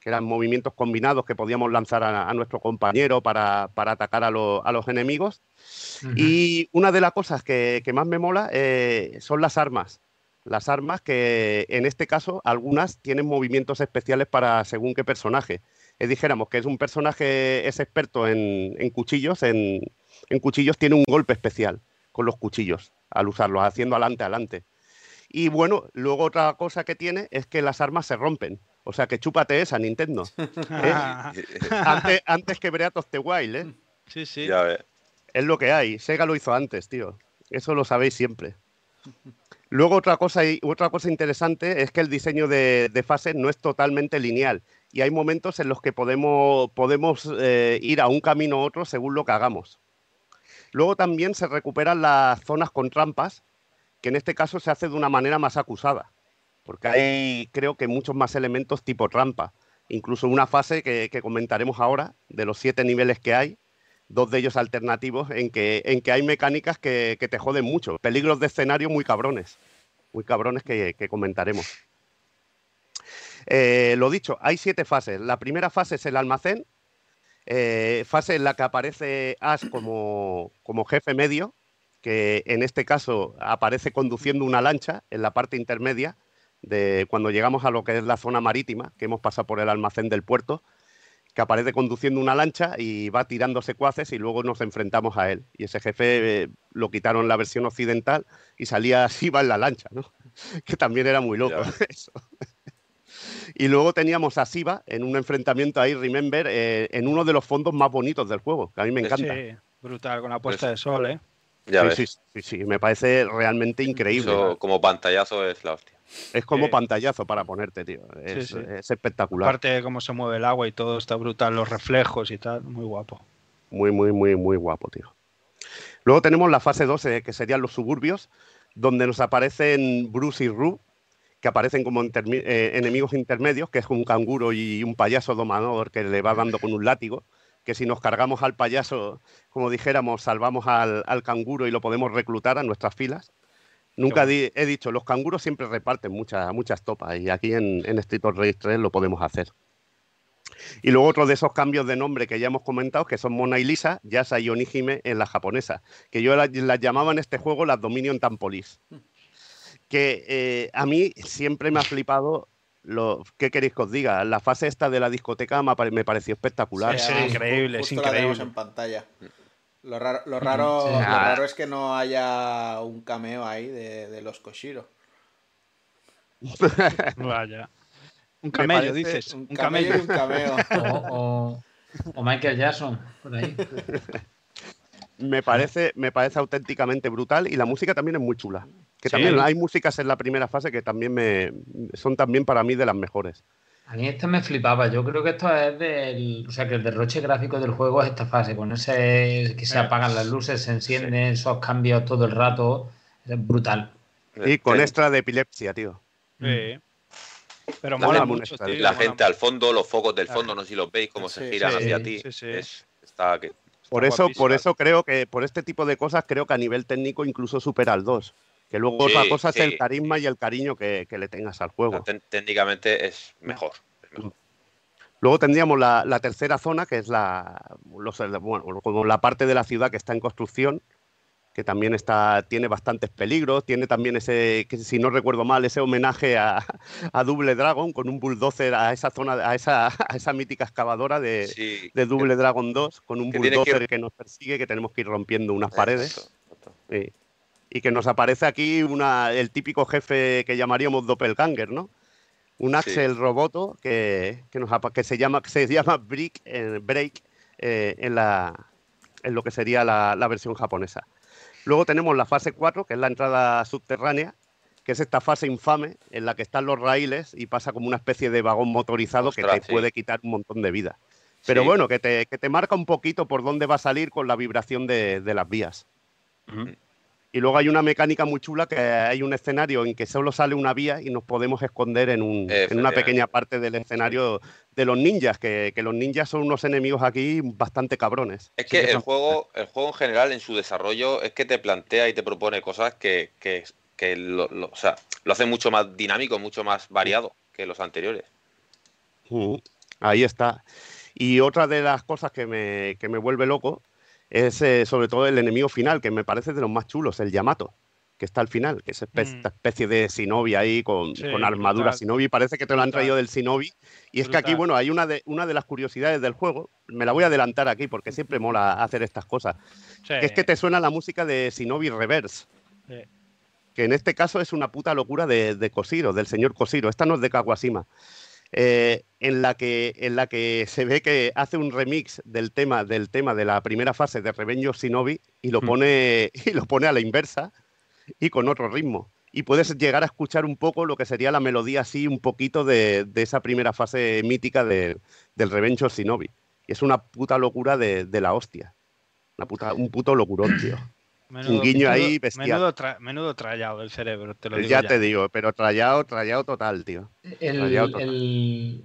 que eran movimientos combinados que podíamos lanzar a, nuestro compañero para, atacar a, los enemigos. Y una de las cosas que, más me mola eh, son las armas. Las armas que en este caso algunas tienen movimientos especiales para según qué personaje. Eh, dijéramos que es un personaje, es experto en, cuchillos, en, en, cuchillos tiene un golpe especial con los cuchillos al usarlos, haciendo adelante, adelante. Y bueno, luego otra cosa que tiene es que las armas se rompen. O sea que chúpate esa, Nintendo. ¿Eh? antes, que Breath of the Wild, ¿eh? Sí, sí. Es lo que hay. Sega lo hizo antes, tío. Eso lo sabéis siempre. Luego otra cosa, otra cosa interesante es que el diseño de, fases no es totalmente lineal y hay momentos en los que podemos, podemos eh, ir a un camino u otro según lo que hagamos. Luego también se recuperan las zonas con trampas, que en este caso se hace de una manera más acusada porque hay creo que muchos más elementos tipo trampa. Incluso una fase que, comentaremos ahora, de los siete niveles que hay, dos de ellos alternativos, en que, en que hay mecánicas que, te joden mucho. Peligros de escenario muy cabrones, muy cabrones que, comentaremos. Eh, lo dicho, hay siete fases. La primera fase es el almacén, eh, fase en la que aparece Ash como, como jefe medio, que en este caso aparece conduciendo una lancha en la parte intermedia de cuando llegamos a lo que es la zona marítima, que hemos pasado por el almacén del puerto, que aparece conduciendo una lancha y va tirando secuaces y luego nos enfrentamos a él. Y ese jefe eh, lo quitaron en la versión occidental y salía así va en la lancha, ¿no? que también era muy loco eso. Y luego teníamos a Siva en un enfrentamiento ahí, Remember, eh, en uno de los fondos más bonitos del juego, que a mí me encanta. Sí, brutal, con la puesta de sol, ¿eh? sí, sí, sí, me parece realmente increíble. como pantallazo es la hostia. Es como pantallazo para ponerte, tío. Es, espectacular. Aparte de cómo se mueve el agua y todo está brutal, los reflejos y tal, muy guapo. Muy, muy, muy, muy guapo, tío. Luego tenemos la fase 12, que serían los suburbios, donde nos aparecen Bruce y Rue, que aparecen como eh, enemigos intermedios, que es un canguro y un payaso domador que le va dando con un látigo, que si nos cargamos al payaso, como dijéramos, salvamos al, al canguro y lo podemos reclutar a nuestras filas. Nunca he dicho, los canguros siempre reparten muchas, muchas topas y aquí en, en Street of 3 lo podemos hacer. Y luego otro de esos cambios de nombre que ya hemos comentado, que son Mona y Lisa, Yasa y Onihime en la japonesa, que yo las, llamaba en este juego las Dominion Tampolis. Que eh, a mí siempre me ha flipado lo, ¿qué queréis que os diga? La fase esta de la discoteca me, pareció espectacular. Sí, es increíble, es increíble. en pantalla. Lo raro, lo raro, es que no haya un cameo ahí de, los Koshiro. Vaya. Un camello, dices. Un, camello, y un cameo. O, Michael Jackson, por ahí. Me parece, me parece auténticamente brutal y la música también es muy chula. Que también hay músicas en la primera fase que también me son también para mí de las mejores. A mí esto me flipaba. Yo creo que esto es del. O sea, que el derroche gráfico del juego es esta fase, con ese que se apagan las luces, se encienden esos cambios todo el rato. Es brutal. Y con extra de epilepsia, tío. Sí. Pero La mola gente- mucho, tío, la mola gente al fondo, los focos del fondo, no sé si los veis, cómo Sí, se giran sí, hacia sí, ti. sí, sí. Es- está que- Por eso, por eso creo que por este tipo de cosas creo que a nivel técnico incluso supera al 2. Que luego Sí, otra cosa sí. es el carisma y el cariño que, que le tengas al juego. Técnicamente es mejor. es mejor. Luego tendríamos la, la tercera zona, que es la, los- bueno, como la parte de la ciudad que está en construcción, que también está, tiene bastantes peligros. Tiene también ese, que si no recuerdo mal, ese homenaje a, a Double Dragon con un bulldozer a esa zona, a esa, a esa mítica excavadora de, Sí, de Double Dragon 2, con un que que bulldozer ir- que nos persigue, que tenemos que ir rompiendo unas paredes. Exacto, exacto. Sí. Y que nos aparece aquí una, el típico jefe que llamaríamos Doppelganger, ¿no? Un Sí. Axel Roboto que, que, nos, que se llama, que se llama Break, eh, Break eh, en, la, en lo que sería la, la versión japonesa. Luego tenemos la fase 4, que es la entrada subterránea, que es esta fase infame en la que están los raíles y pasa como una especie de vagón motorizado que Ostras, te sí. puede quitar un montón de vida. Pero Sí. bueno, que te, que te marca un poquito por dónde va a salir con la vibración de, de las vías. Ujú. Y luego hay una mecánica muy chula que hay un escenario en que solo sale una vía y nos podemos esconder en, un- en una pequeña parte del escenario de los ninjas, que, que los ninjas son unos enemigos aquí bastante cabrones. Es Sí que el son- juego, el juego en general, en su desarrollo, es que te plantea y te propone cosas que, que, que lo, lo- o sea, lo hace mucho más dinámico, mucho más variado que los anteriores. Ahí está. Y otra de las cosas que me, que me vuelve loco es eh, sobre todo el enemigo final, que me parece de los más chulos, el Yamato, que está al final, que es espe- Mm. esta especie de Shinobi ahí con, Sí, con armadura brutal. Shinobi. Parece que te lo han traído del Shinobi. Y es que aquí, bueno, hay una de, una de las curiosidades del juego, me la voy a adelantar aquí porque siempre mola hacer estas cosas, Sí. que es que te suena la música de Shinobi Reverse. Sí. Que en este caso es una puta locura de, de Koshiro, del señor Koshiro. Esta no es de Kawashima. Eh, en, la que, en la que se ve que hace un remix del tema, del tema de la primera fase de Revenge of Shinobi y lo Hmm. pone, y lo pone a la inversa y con otro ritmo. Y puedes llegar a escuchar un poco lo que sería la melodía así, un poquito de, de esa primera fase mítica de- del Revenge of Shinobi. Y es una puta locura de, de la hostia. Una puta, un puto locurón, tío. Un guiño ahí bestial. Menudo, tra- menudo trallado el cerebro, te lo digo ya, ya. te digo, pero trallado, trallado total, tío. El- Rayado total. el-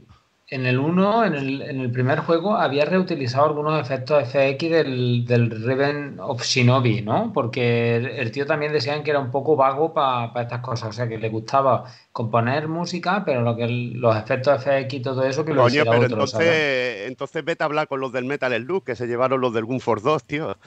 en el 1, en el, en el primer juego, había reutilizado algunos efectos FX del, del Riven of Shinobi, ¿no? Porque el, el tío también decían que era un poco vago para estas cosas, o sea, que le gustaba componer música, pero lo que el- los efectos FX y todo eso, que lo Coño, pero otro, entonces, ¿sabes? entonces vete a hablar con los del Metal Slug, que se llevaron los del Gunforce 2, tío.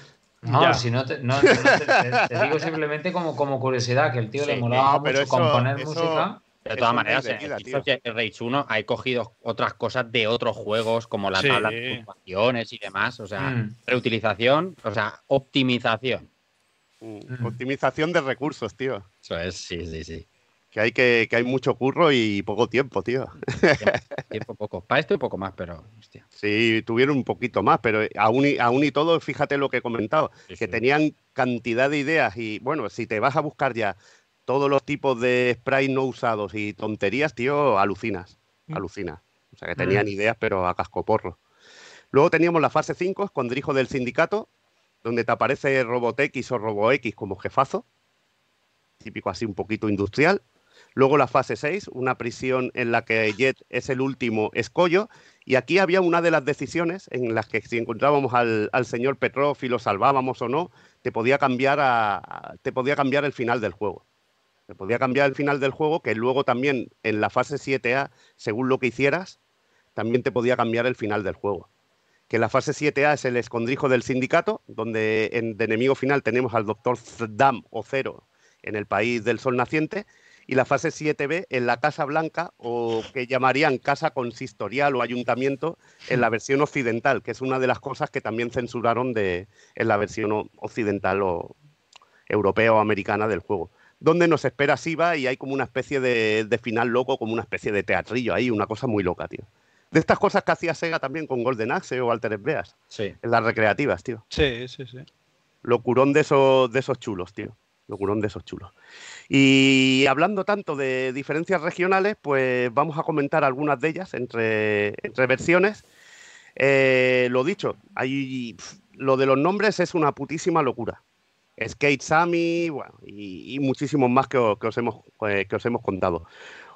No, Ya. si no, te, no, no te, te- te digo simplemente como, como curiosidad, que el tío le molaba no, pero mucho eso- componer eso- música. De todas maneras, of Rage 1 hay cogido otras cosas de otros juegos, como la Sí. tabla de puntuaciones y demás. O sea, Mm. reutilización, o sea, optimización. Mm, Mm. Optimización de recursos, tío. Eso es, sí, sí, sí. Que hay, que, que hay mucho curro y poco tiempo, tío. Tiempo poco. Para esto y poco más, pero, hostia. Sí, tuvieron un poquito más, pero aún y, aún y todo, fíjate lo que he comentado, Sí, que sí. tenían cantidad de ideas y bueno, si te vas a buscar ya todos los tipos de spray no usados y tonterías, tío, alucinas, Mm. alucinas. O sea, que tenían ideas, pero a cascoporro. Luego teníamos la fase 5, escondrijo del sindicato, donde te aparece Robotx o RoboX como jefazo, típico así un poquito industrial. Luego la fase 6, una prisión en la que Jet es el último escollo. Y aquí había una de las decisiones en las que si encontrábamos al, señor Petrov y lo salvábamos o no, te podía cambiar te podía cambiar el final del juego. Te podía cambiar el final del juego, que luego también en la fase 7A, según lo que hicieras, también te podía cambiar el final del juego. Que la fase 7A es el escondrijo del sindicato, donde en, de enemigo final tenemos al doctor Dam o Cero en el país del sol naciente, y la fase 7B en la Casa Blanca, o que llamarían Casa Consistorial o Ayuntamiento, en la versión occidental, que es una de las cosas que también censuraron de, en la versión occidental o europea o americana del juego. Donde nos espera Siva y hay como una especie de, de final loco, como una especie de teatrillo ahí, una cosa muy loca, tío. De estas cosas que hacía Sega también con Golden Axe o Altered Beas, Sí. en las recreativas, tío Sí, sí, sí. locurón de esos, de esos chulos, tío. Locurón de esos chulos. Y hablando tanto de diferencias regionales, pues vamos a comentar algunas de ellas entre, entre versiones. Eh, lo dicho, hay, lo de los nombres es una putísima locura. Skate Sammy, bueno, y, y muchísimos más que, os hemos, eh, que os hemos contado.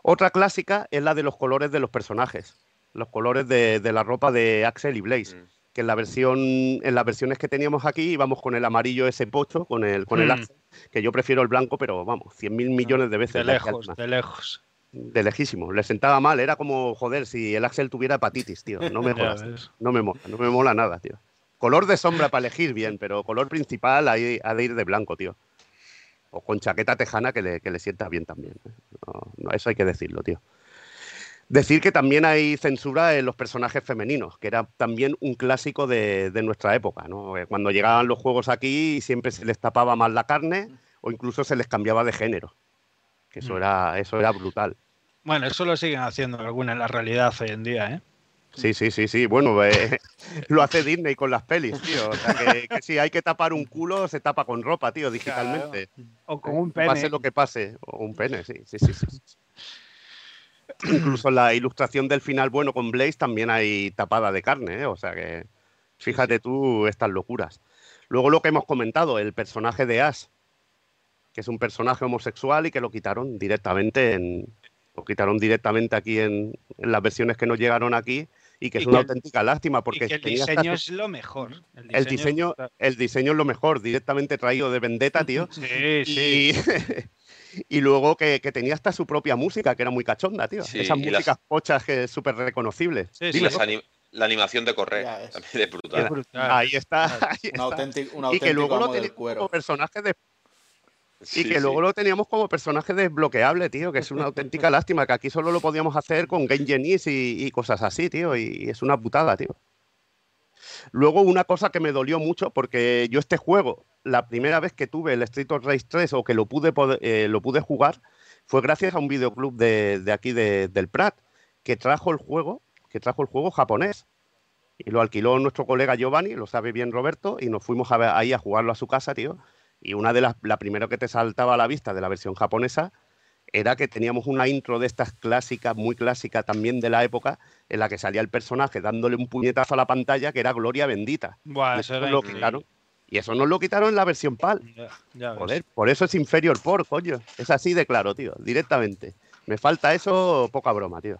Otra clásica es la de los colores de los personajes, los colores de, de la ropa de Axel y Blaze, Mm. que en la versión, en las versiones que teníamos aquí íbamos con el amarillo ese pocho, con el, con el Mm. Axel, que yo prefiero el blanco, pero vamos, 100 mil millones de veces. De lejos, de lejos. de lejísimo. Le sentaba mal, era como, joder, si el Axel tuviera hepatitis, tío. No me ves. No me mola, no me mola nada, tío. Color de sombra para elegir bien, pero color principal ahí ha de ir de blanco, tío. O con chaqueta tejana que le, que le sienta bien también. ¿eh? No, no, eso hay que decirlo, tío. Decir que también hay censura en los personajes femeninos, que era también un clásico de, de nuestra época, ¿no? Eh, Cuando llegaban los juegos aquí siempre se les tapaba más la carne o incluso se les cambiaba de género. Que eso Mm. era, eso era brutal. Bueno, eso lo siguen haciendo alguna en la realidad hoy en día, ¿eh? Sí, sí, sí, sí. Bueno, eh, lo hace Disney con las pelis, tío. O sea, que, que si hay que tapar un culo, se tapa con ropa, tío, digitalmente. O con un Pase pene. lo que pase. O un pene, sí, sí, sí. sí. Incluso la ilustración del final, bueno, con Blaze también hay tapada de carne, ¿eh? O sea que fíjate tú estas locuras. Luego lo que hemos comentado, el personaje de Ash, que es un personaje homosexual y que lo quitaron directamente en... Lo quitaron directamente aquí en, en las versiones que nos llegaron aquí y que Y es una que- auténtica lástima Y porque que el diseño es lo mejor. el diseño, el diseño es lo mejor, directamente traído de Vendetta, tío. Sí, sí. Y, luego que, que tenía hasta su propia música, que era muy cachonda, tío. Sí, Esas las- músicas pochas que súper reconocibles. Sí, Y sí. la animación de correr también es brutal. Es brutal. Ahí está. ahí Un está. auténtico, un Y que luego lo teníamos como personaje de Sí, y que sí. luego lo teníamos como personaje desbloqueable, tío, que es una auténtica lástima, que aquí solo lo podíamos hacer con Game Genies y, y cosas así, tío, y es una putada, tío. Luego una cosa que me dolió mucho, porque yo este juego, la primera vez que tuve el Street of Race 3 o que lo pude, eh, lo pude jugar, fue gracias a un videoclub de, de aquí de- del Prat, que trajo el juego, que trajo el juego japonés. Y lo alquiló nuestro colega Giovanni, lo sabe bien Roberto, y nos fuimos a ver- ahí a jugarlo a su casa, tío. Y una de las, la primera que te saltaba a la vista de la versión japonesa era que teníamos una intro de estas clásicas, muy clásica también de la época, en la que salía el personaje dándole un puñetazo a la pantalla que era Gloria Bendita. Buah, eso eso era lo quitaron. Y eso nos lo quitaron en la versión PAL. Ya, ya ves. Joder, por eso es inferior por, coño. Es así de claro, tío, directamente. Me falta eso, poca broma, tío.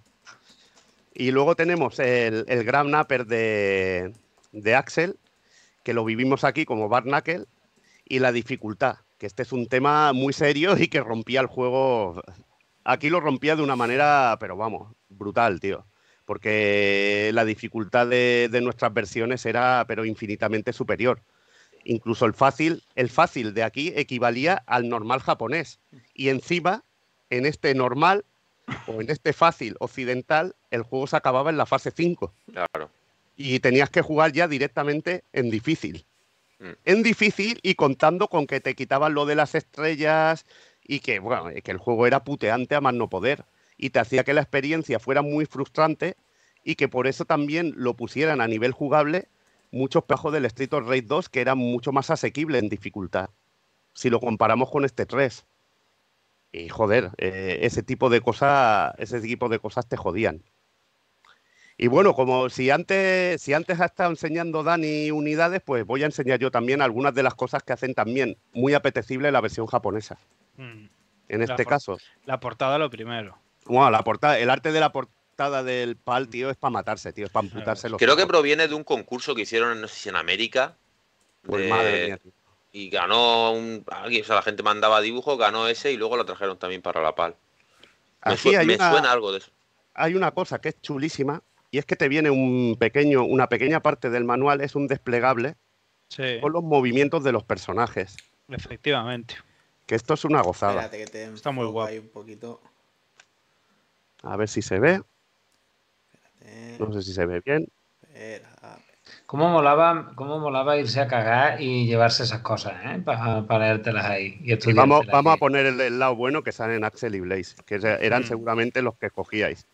Y luego tenemos el, el Grab Napper de, de Axel, que lo vivimos aquí como Barnacle, y la dificultad, que este es un tema muy serio y que rompía el juego. Aquí lo rompía de una manera, pero vamos, brutal, tío. Porque la dificultad de, de nuestras versiones era, pero infinitamente superior. Incluso el fácil, el fácil de aquí equivalía al normal japonés. Y encima, en este normal o en este fácil occidental, el juego se acababa en la fase 5 Claro. y tenías que jugar ya directamente en difícil. Mm. En difícil y contando con que te quitaban lo de las estrellas y que, bueno, que el juego era puteante a más no poder y te hacía que la experiencia fuera muy frustrante y que por eso también lo pusieran a nivel jugable muchos pejos del Street of Rage 2 que era mucho más asequible en dificultad si lo comparamos con este 3. Y joder, eh, ese tipo de cosas, ese tipo de cosas te jodían. Y bueno, como si antes, si antes ha estado enseñando Dani unidades, pues voy a enseñar yo también algunas de las cosas que hacen también muy apetecible la versión japonesa. Mm. En La este caso, La portada lo primero. bueno, la portada, el arte de la portada del PAL, tío, es para matarse, tío, es para amputarse los Creo que proviene de un concurso que hicieron, no sé si en América. Pues de- madre mía, tío. Y ganó un. alguien, o sea, la gente mandaba dibujos, ganó ese y luego lo trajeron también para la PAL. Me, Aquí sue- hay me una- suena algo de eso. hay una cosa que es chulísima y es que te viene un pequeño, una pequeña parte del manual, es un desplegable Sí, con los movimientos de los personajes. efectivamente. Que esto es una gozada. Espérate que te Está muy guapo. ahí un poquito. A ver si se ve. No sé si se ve bien. espera. ¿Cómo molaba, ¿Cómo molaba irse a cagar y llevarse esas cosas, eh? Para, para leértelas ahí y Y estudiártelas vamos, vamos a poner el, el lado bueno que salen Axel y Blaze, que eran Mm. seguramente los que escogíais.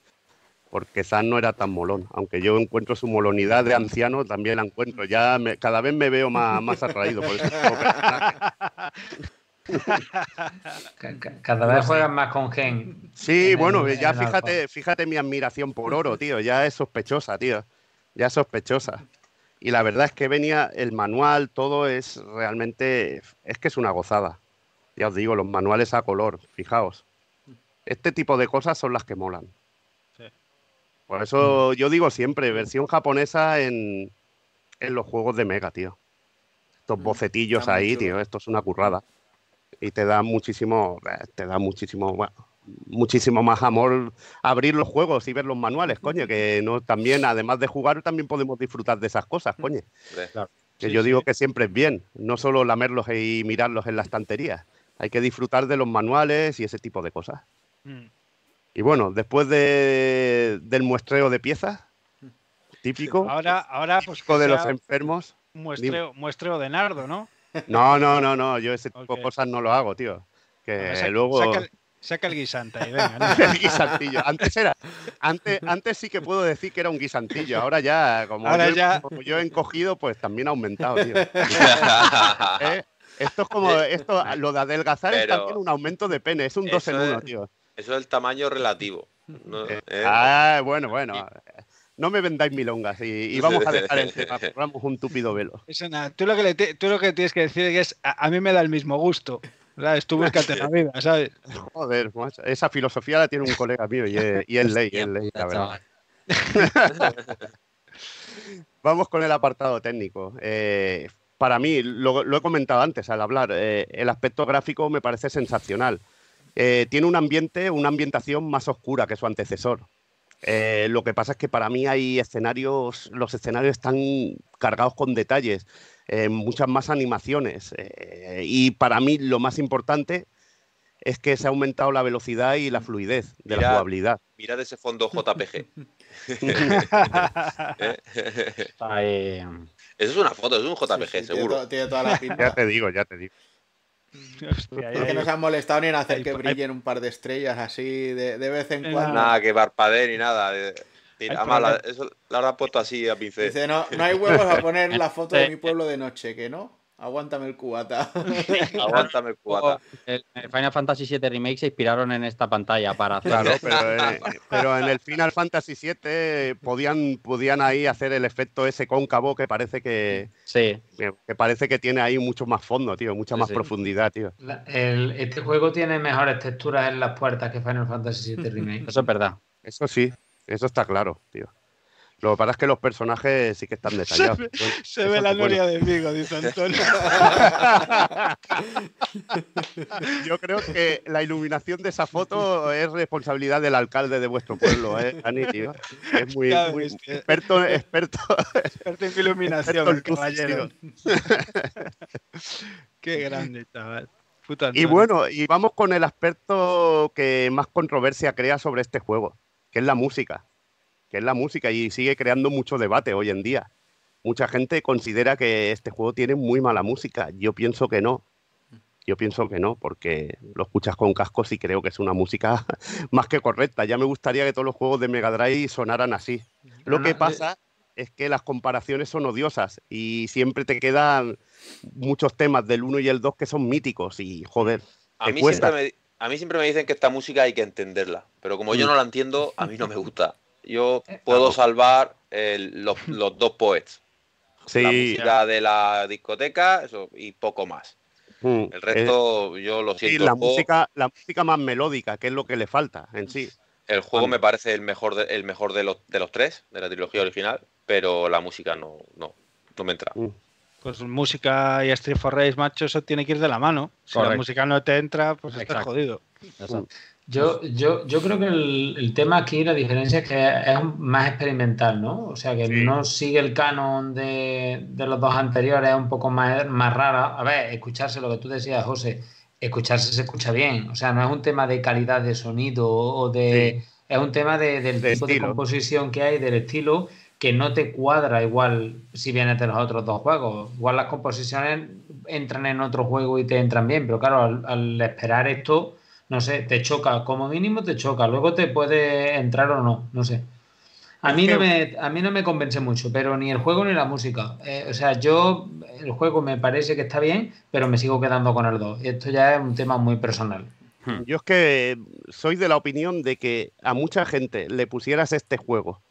Porque Zan no era tan molón, aunque yo encuentro su molonidad de anciano, también la encuentro. Ya me- cada vez me veo más, más atraído por ese Cada vez juegas más con Gen. Sí, en bueno, el- ya el fíjate, alfa. fíjate mi admiración por oro, tío. Ya es sospechosa, tío. Ya es sospechosa. y la verdad es que venía el manual, todo es realmente, es que es una gozada. Ya os digo, los manuales a color, fijaos. Este tipo de cosas son las que molan. Sí. Por eso yo digo siempre, versión japonesa en, en los juegos de Mega, tío. Estos Mm, bocetillos ahí, chulo. tío, esto es una currada. Y te da muchísimo, eh, te da muchísimo, bueno, muchísimo más amor abrir los juegos y ver los manuales, coño, que no también, además de jugar, también podemos disfrutar de esas cosas, coño. Que Sí, yo digo sí. que siempre es bien, no solo lamerlos y mirarlos en la estantería. Hay que disfrutar de los manuales y ese tipo de cosas. Mm. Y bueno, después de- del muestreo de piezas, típico, Ahora, ahora pues típico de los enfermos. muestreo, muestreo de nardo, ¿no? No, no, no, no, yo ese tipo de cosas no lo hago, tío. Que Sa- luego... Saca el, saca el guisante ahí, venga. ¿no? El guisantillo. Antes era, antes, antes sí que puedo decir que era un guisantillo. Ahora ya, como, Ahora yo, ya- como yo he encogido, pues también ha aumentado, tío. ¿Eh? Esto es como, esto, lo de adelgazar es Pero- también un aumento de pene, es un dos en Eso uno, es- tío. Eso es el tamaño relativo. ¿no? Eh, Eh, Ah, bueno, bueno. No me vendáis milongas y, y vamos a dejar el tema, corramos un túpido velo. Eso nada. Tú lo que, le tú lo que tienes que decir es, a, a mí me da el mismo gusto. ¿Sabes? Tú búscate la vida, ¿sabes? Joder, macho, esa filosofía la tiene un colega mío y es, y es ley, es ley, la verdad. Vamos con el apartado técnico. Eh, para mí, lo, lo he comentado antes al hablar, eh, el aspecto gráfico me parece sensacional. Eh, tiene un ambiente, una ambientación más oscura que su antecesor. Eh, lo que pasa es que para mí hay escenarios, los escenarios están cargados con detalles, eh, muchas más animaciones. eh, y para mí lo más importante es que se ha aumentado la velocidad y la fluidez de la Mira, jugabilidad. Mirad ese fondo JPG. ¿eh? Ahí, Eso es una foto, es un JPG, sí, seguro. to- Tiene toda la Ya te digo, ya te digo. Hostia, Es que no se han molestado ni en hacer que brillen un par de estrellas así de, de vez en cuando. Nada que parpadee ni nada. eh, la- eso la habrá puesto así a pincel. Dice, no, no hay huevos a poner la foto de mi pueblo de noche, que no. Aguántame el cubata. Aguántame el cubata. el el Final Fantasy VII Remake se inspiraron en esta pantalla para hacer Claro, pero, eh, pero en el Final Fantasy VII podían, podían ahí hacer el efecto ese cóncavo que parece que, Sí, que, que parece que tiene ahí mucho más fondo, tío, mucha Sí, más sí. profundidad, tío. La- el- este juego tiene mejores texturas en las puertas que Final Fantasy VII Remake. eso es verdad. Eso sí, eso está claro, tío. Lo que pasa es que los personajes sí que están detallados. ve- Se ve la bueno. noria de Vigo, dice Antonio. Yo creo que la iluminación de esa foto es responsabilidad del alcalde de vuestro pueblo, ¿eh, Dani, tío? Es muy, muy experto, experto. Experto en iluminación, Experto caballero. Qué grande, chaval. Y bueno, y vamos con el aspecto que más controversia crea sobre este juego, que es la música. Que es la música y sigue creando mucho debate hoy en día. Mucha gente considera que este juego tiene muy mala música. Yo pienso que no. Yo pienso que no, porque lo escuchas con cascos y creo que es una música más que correcta. Ya me gustaría que todos los juegos de Mega Drive sonaran así. Lo que pasa es que las comparaciones son odiosas y siempre te quedan muchos temas del 1 y el 2 que son míticos y joder, A mí, cuesta. siempre me, a mí siempre me dicen que esta música hay que entenderla, pero como yo no la entiendo, a mí no me gusta. Yo puedo salvar el- los, los dos poets. La música de la discoteca eso, y poco más. mm, El resto, yo lo eh, sí, siento. la música, la música más melódica, que es lo que le falta en sí. el juego Vale. me parece el mejor, de, el mejor de, los, de los tres, de la trilogía original, pero la música no, no, no me entra. Pues música y Street for Race, macho, eso tiene que ir de la mano. Si la música no te entra, pues estás Exacto. jodido. Eso. Yo, yo, yo creo que el, el tema aquí, la diferencia es que es más experimental, ¿no? O sea, que Sí. no sigue el canon de, de los dos anteriores, es un poco más, más rara. A ver, escucharse, lo que tú decías, José, escucharse se escucha bien. O sea, no es un tema de calidad de sonido o de... Es un tema de- del De tipo de composición que hay, del estilo, que no te cuadra igual si vienes de los otros dos juegos. Igual las composiciones entran en otro juego y te entran bien, pero claro, al, al esperar esto no sé, te choca, como mínimo te choca, luego te puede entrar o no, no sé. A mí, no me, a mí no me convence mucho, pero ni el juego ni la música. Eh, o sea, yo, el juego me parece que está bien, pero me sigo quedando con el 2. Esto ya es un tema muy personal. Yo es que soy de la opinión de que a mucha gente le pusieras este juego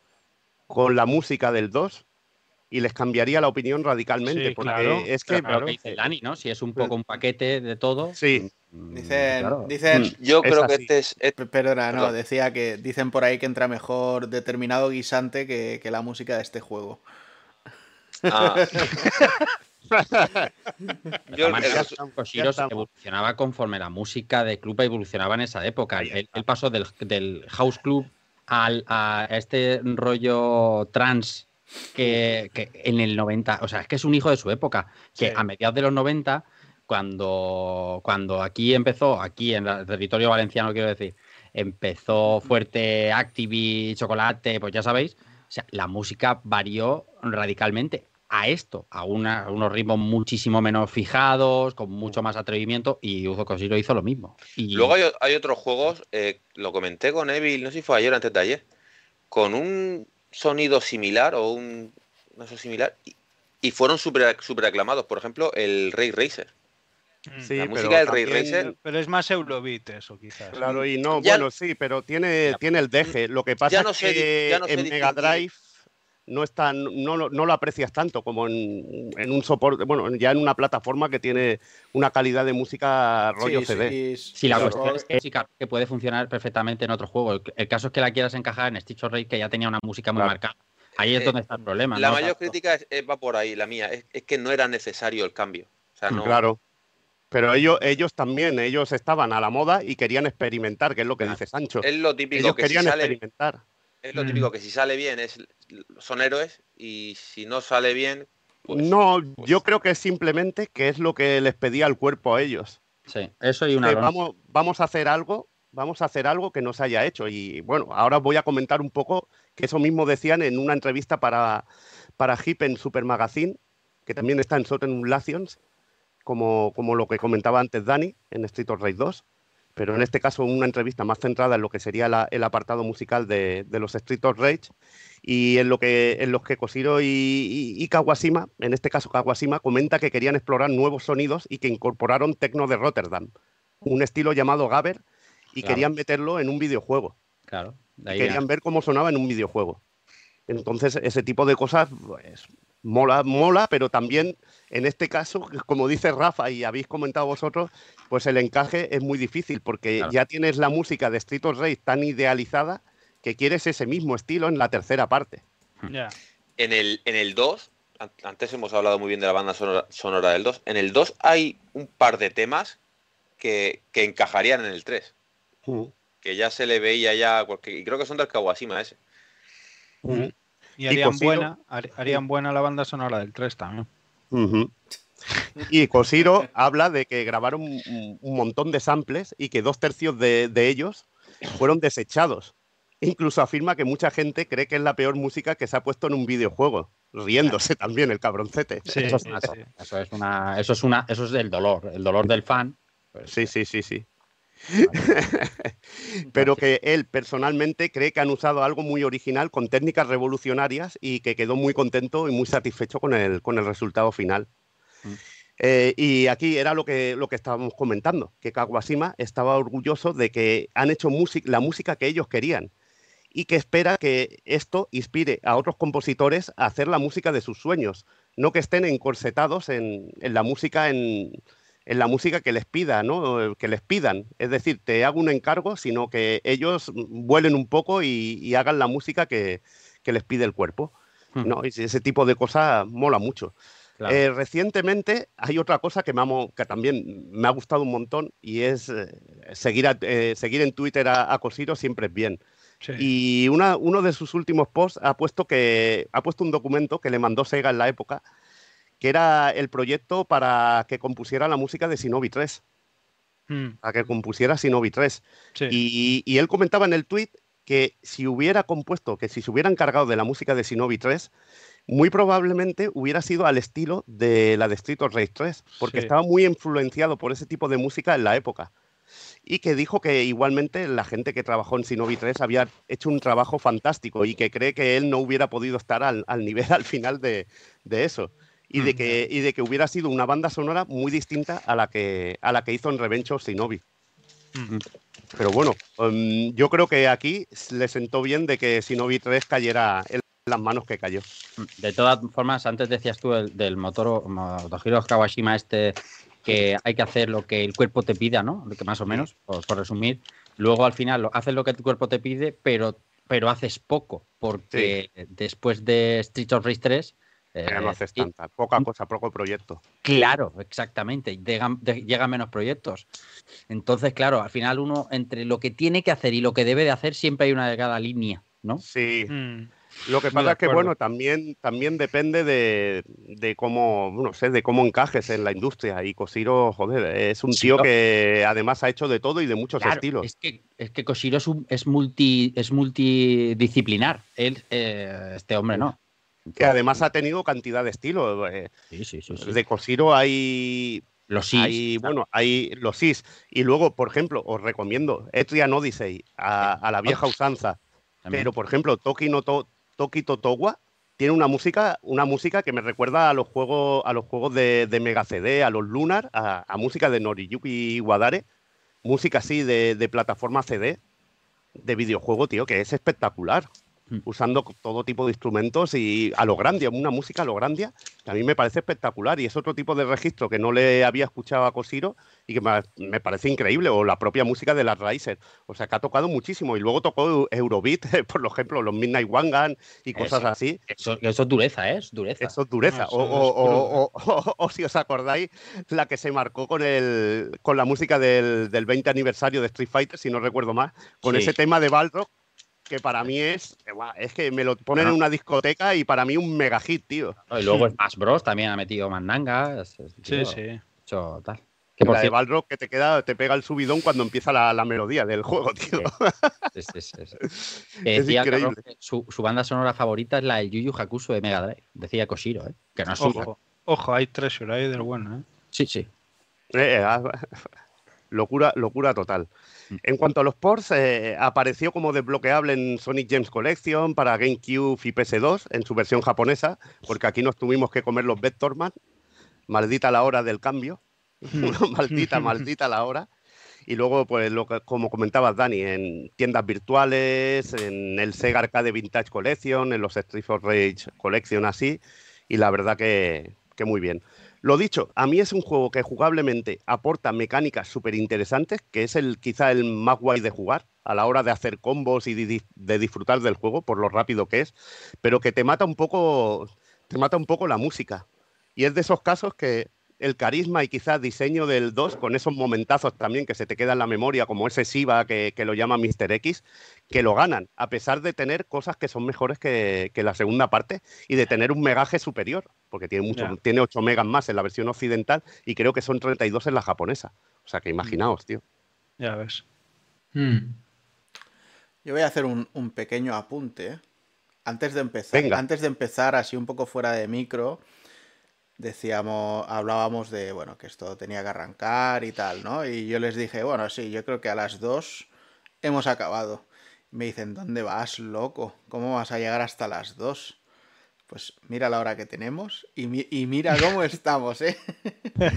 con la música del 2 y les cambiaría la opinión radicalmente. Sí, porque claro, es que. Lo que dice Dani, ¿no? Si es un poco un paquete de todo. Sí, mm, Dicen, claro. dicen, Yo Es creo que este es, Perdona, no, Perdón. decía que dicen por ahí que entra mejor determinado guisante que, que la música de este juego. ah. Yo, el- evolucionaba conforme la música de club evolucionaba en esa época. Está. él pasó del, del house club al, a este rollo trans que, que en el 90, o sea, es que es un hijo de su época, que Sí. a mediados de los 90, cuando, cuando aquí empezó, aquí en el territorio valenciano quiero decir, empezó fuerte Activi, Chocolate, pues ya sabéis, o sea, la música varió radicalmente a esto, a, una- a unos ritmos muchísimo menos fijados, con mucho más atrevimiento, y Uzo Koshiro hizo lo mismo. Y Luego hay, hay otros juegos, eh, lo comenté con Evil, no sé si fue ayer o antes de ayer, con un sonido similar o un no sé, similar y, y fueron súper super aclamados. Por ejemplo, el Ray Racer. sí, La música del Ray Racer- Pero es más Eurobeat eso, quizás. Claro, y no, Ya- bueno, sí, pero tiene, tiene el deje. Lo que pasa no es sé que ya no sé en Mega. Drive no, está, no, lo- no lo aprecias tanto como en, en un soporte, bueno, ya en una plataforma que tiene una calidad de música rollo Sí, CD. sí, Sí, la sí, cuestión es que, que puede funcionar perfectamente en otro juego. El, el caso es que la quieras encajar en Stitch of Rage, que ya tenía una música muy Claro. marcada. Ahí es Eh, donde está el problema. La ¿no? mayor crítica es- es- va por ahí, la mía, es, es que no era necesario el cambio. O sea, no, Claro. Pero ellos, ellos también, ellos estaban a la moda y querían experimentar, que es lo que Claro. dice Sancho. es lo típico Ellos que si querían sale, experimentar. Es lo Mm. típico que si sale bien es, son héroes y si no sale bien, pues, no, pues- yo creo que es simplemente que es lo que les pedía el cuerpo a ellos. Sí, eso y una que lona. vamos, vamos a hacer algo, vamos a hacer algo que no se haya hecho. Y bueno, ahora voy a comentar un poco que eso mismo decían en una entrevista para, para Hip en Super Magazine, que también está en Soten Lations, como, como lo que comentaba antes Dani en Street of Rage 2. Pero en este caso una entrevista más centrada en lo que sería la- el apartado musical de, de los Street of Rage y en lo que en los que Koshiro y, y- y Kawashima, en este caso Kawashima, comenta que querían explorar nuevos sonidos y que incorporaron techno de Rotterdam, un estilo llamado Gabber, y Claro. querían meterlo en un videojuego. Claro. ahí Querían ver cómo sonaba en un videojuego. Entonces, ese tipo de cosas, pues, mola, mola, pero también, en este caso, como dice Rafa y habéis comentado vosotros, pues el encaje es muy difícil, porque Claro. ya tienes la música de Street of Rage tan idealizada que quieres ese mismo estilo en la tercera parte. Ya. En el, en el 2, an- antes hemos hablado muy bien de la banda sonora, sonora del 2, en el 2 hay un par de temas que, que encajarían en el 3, Mm. que ya se le veía ya, porque, y creo que son del Kawashima ese. Mm. Y Y harían Koshiro- buena, har- harían buena la banda sonora del 3 también. Y Koshiro habla de que grabaron un, un montón de samples y que dos tercios de, de ellos fueron desechados. Incluso afirma que mucha gente cree que es la peor música que se ha puesto en un videojuego, riéndose también el cabroncete. Sí, Eso es, sí, una- sí. eso es una, eso es una, eso es el dolor, el dolor del fan. Pues, Sí, sí, sí, sí. Pero que él personalmente cree que han usado algo muy original con técnicas revolucionarias y que quedó muy contento y muy satisfecho con el, con el resultado final. Mm. Eh, y aquí era lo que, lo que estábamos comentando, que Kawashima estaba orgulloso de que han hecho la música que ellos querían y que espera que esto inspire a otros compositores a hacer la música de sus sueños, no que estén encorsetados en, en la música en, en la música que les pida, ¿no? Que les pidan. Es decir, te hago un encargo, sino que ellos vuelen un poco y, y hagan la música que, que les pide el cuerpo. Hmm. ¿no? Y ese tipo de cosas mola mucho. claro. Eh, recientemente hay otra cosa que, me ha mo- que también me ha gustado un montón y es eh, seguir, a- eh, seguir en Twitter a, a siempre es bien. Sí. Y una- uno de sus últimos posts ha puesto, que, ha puesto un documento que le mandó Sega en la época, que era el proyecto para que compusiera la música de Shinobi 3, Mm, para que compusiera Shinobi 3. sí. Y, y él comentaba en el tweet que si hubiera compuesto, que si se hubiera encargado de la música de Shinobi 3, muy probablemente hubiera sido al estilo de la de Street of Rage 3, porque Sí. estaba muy influenciado por ese tipo de música en la época. Y que dijo que igualmente la gente que trabajó en Shinobi 3 había hecho un trabajo fantástico y que cree que él no hubiera podido estar al, al nivel al final de, de eso. Y de, que, y de que hubiera sido una banda sonora muy distinta a la que, a la que hizo en Revenge of Shinobi. Mm. Pero bueno, em, yo creo que aquí le sentó bien de que Shinobi 3 cayera en las manos que cayó. De todas formas, antes decías tú del, del motor Motohiro Kawashima este que hay que hacer lo que el cuerpo te pida, ¿no? Lo que más o menos, por, por resumir. Luego al final lo, haces lo que tu cuerpo te pide, pero, pero haces poco, porque después de Street of Rage 3 Ya no eh, haces y- tanta, poca cosa, poco proyecto. Claro, exactamente. Llegan, menos proyectos. Entonces, claro, al final uno, entre lo que tiene que hacer y lo que debe de hacer, siempre hay una de cada línea, ¿no? Sí, Mm. Lo que pasa es que, bueno, también, también depende de, de cómo, no sé, de cómo encajes en la industria. Y Cosiro, joder, es un tío que además ha hecho de todo y de muchos Claro, estilos. Es que, es que Koshiro es, un- es, multi, es multidisciplinar. Él, eh, este hombre no. Que además ha tenido cantidad de estilos. eh, Sí, sí, sí. De Cosiro hay, Los hay, bueno, hay los. Y luego, por ejemplo, os recomiendo Etrian Odyssey a, a la vieja usanza. Pero, por ejemplo, Toki no To- Toki Totowa tiene una música, una música que me recuerda a los juegos, a los juegos de, de Mega CD, a los Lunar, a, a música de Noriyuki Wadare, música así de, de plataforma CD, de videojuego, tío, que es espectacular. Mm. Usando todo tipo de instrumentos y a lo grandia, una música a lo grandia, que a mí me parece espectacular y es otro tipo de registro que no le había escuchado a Cosiro y que me, parece increíble, o la propia música de las Riser. O sea, que ha tocado muchísimo. Y luego tocó Eu- Eurobeat, por ejemplo, los Midnight Wangan y cosas Eso. así. Eso, eso es dureza, ¿eh? Es dureza. Eso es dureza. Ah, o, eso o- es o- o- o- o si os acordáis, la que se marcó con el con la música del, del 20 aniversario de Street Fighter, si no recuerdo mal, con Sí. ese tema de Balrog, que para mí es, eh, es que me lo ponen en una discoteca y para mí un mega hit, tío. Y luego Smash Bros. también ha metido mandanga. es- es- Sí, sí. hecho tal. Que por la de Balrog que te queda, te pega el subidón cuando empieza la, la melodía del juego, tío. es, es- es- que Es decía increíble. Carlos su, su banda sonora favorita es la de Yu Yu Hakusho de Mega Drive. Decía Koshiro, ¿eh? Que no es suya. Ojo, ojo, hay Treasure ahí del bueno, ¿eh? Sí, sí. Eh, eh, ah, locura, locura total. Mm. En cuanto a los ports, eh, apareció como desbloqueable en Sonic Games Collection para GameCube y PS2 en su versión japonesa, porque aquí nos tuvimos que comer los Vectorman. Maldita la hora del cambio. maldita, maldita la hora. Y luego, pues, lo que, como comentabas, Dani, en tiendas virtuales, en el Sega Arcade Vintage Collection, en los Street of Rage Collection, así. Y la verdad que, que muy bien. Lo dicho, a mí es un juego que jugablemente aporta mecánicas súper interesantes, que es el quizá el más guay de jugar a la hora de hacer combos y de, di- de disfrutar del juego por lo rápido que es, pero que te mata un poco, te mata un poco la música. Y es de esos casos que el carisma y quizás diseño del 2, con esos momentazos también que se te queda en la memoria, como ese Siva que, lo llama Mr. X, que lo ganan, a pesar de tener cosas que son mejores que la segunda parte y de tener un megaje superior, porque tiene, mucho, tiene 8 megas más en la versión occidental y creo que son 32 en la japonesa. O sea que imaginaos, tío. Ya ves. Hmm. Yo voy a hacer un, un pequeño apunte. ¿eh? Antes de empezar, Venga. antes de empezar, así un poco fuera de micro, decíamos, hablábamos de bueno, que esto tenía que arrancar y tal, ¿no? Y yo les dije, bueno, sí, yo creo que a las dos hemos acabado. Me dicen, ¿dónde vas, loco? ¿Cómo vas a llegar hasta las dos? Pues mira la hora que tenemos y, mi- y mira cómo estamos, ¿eh?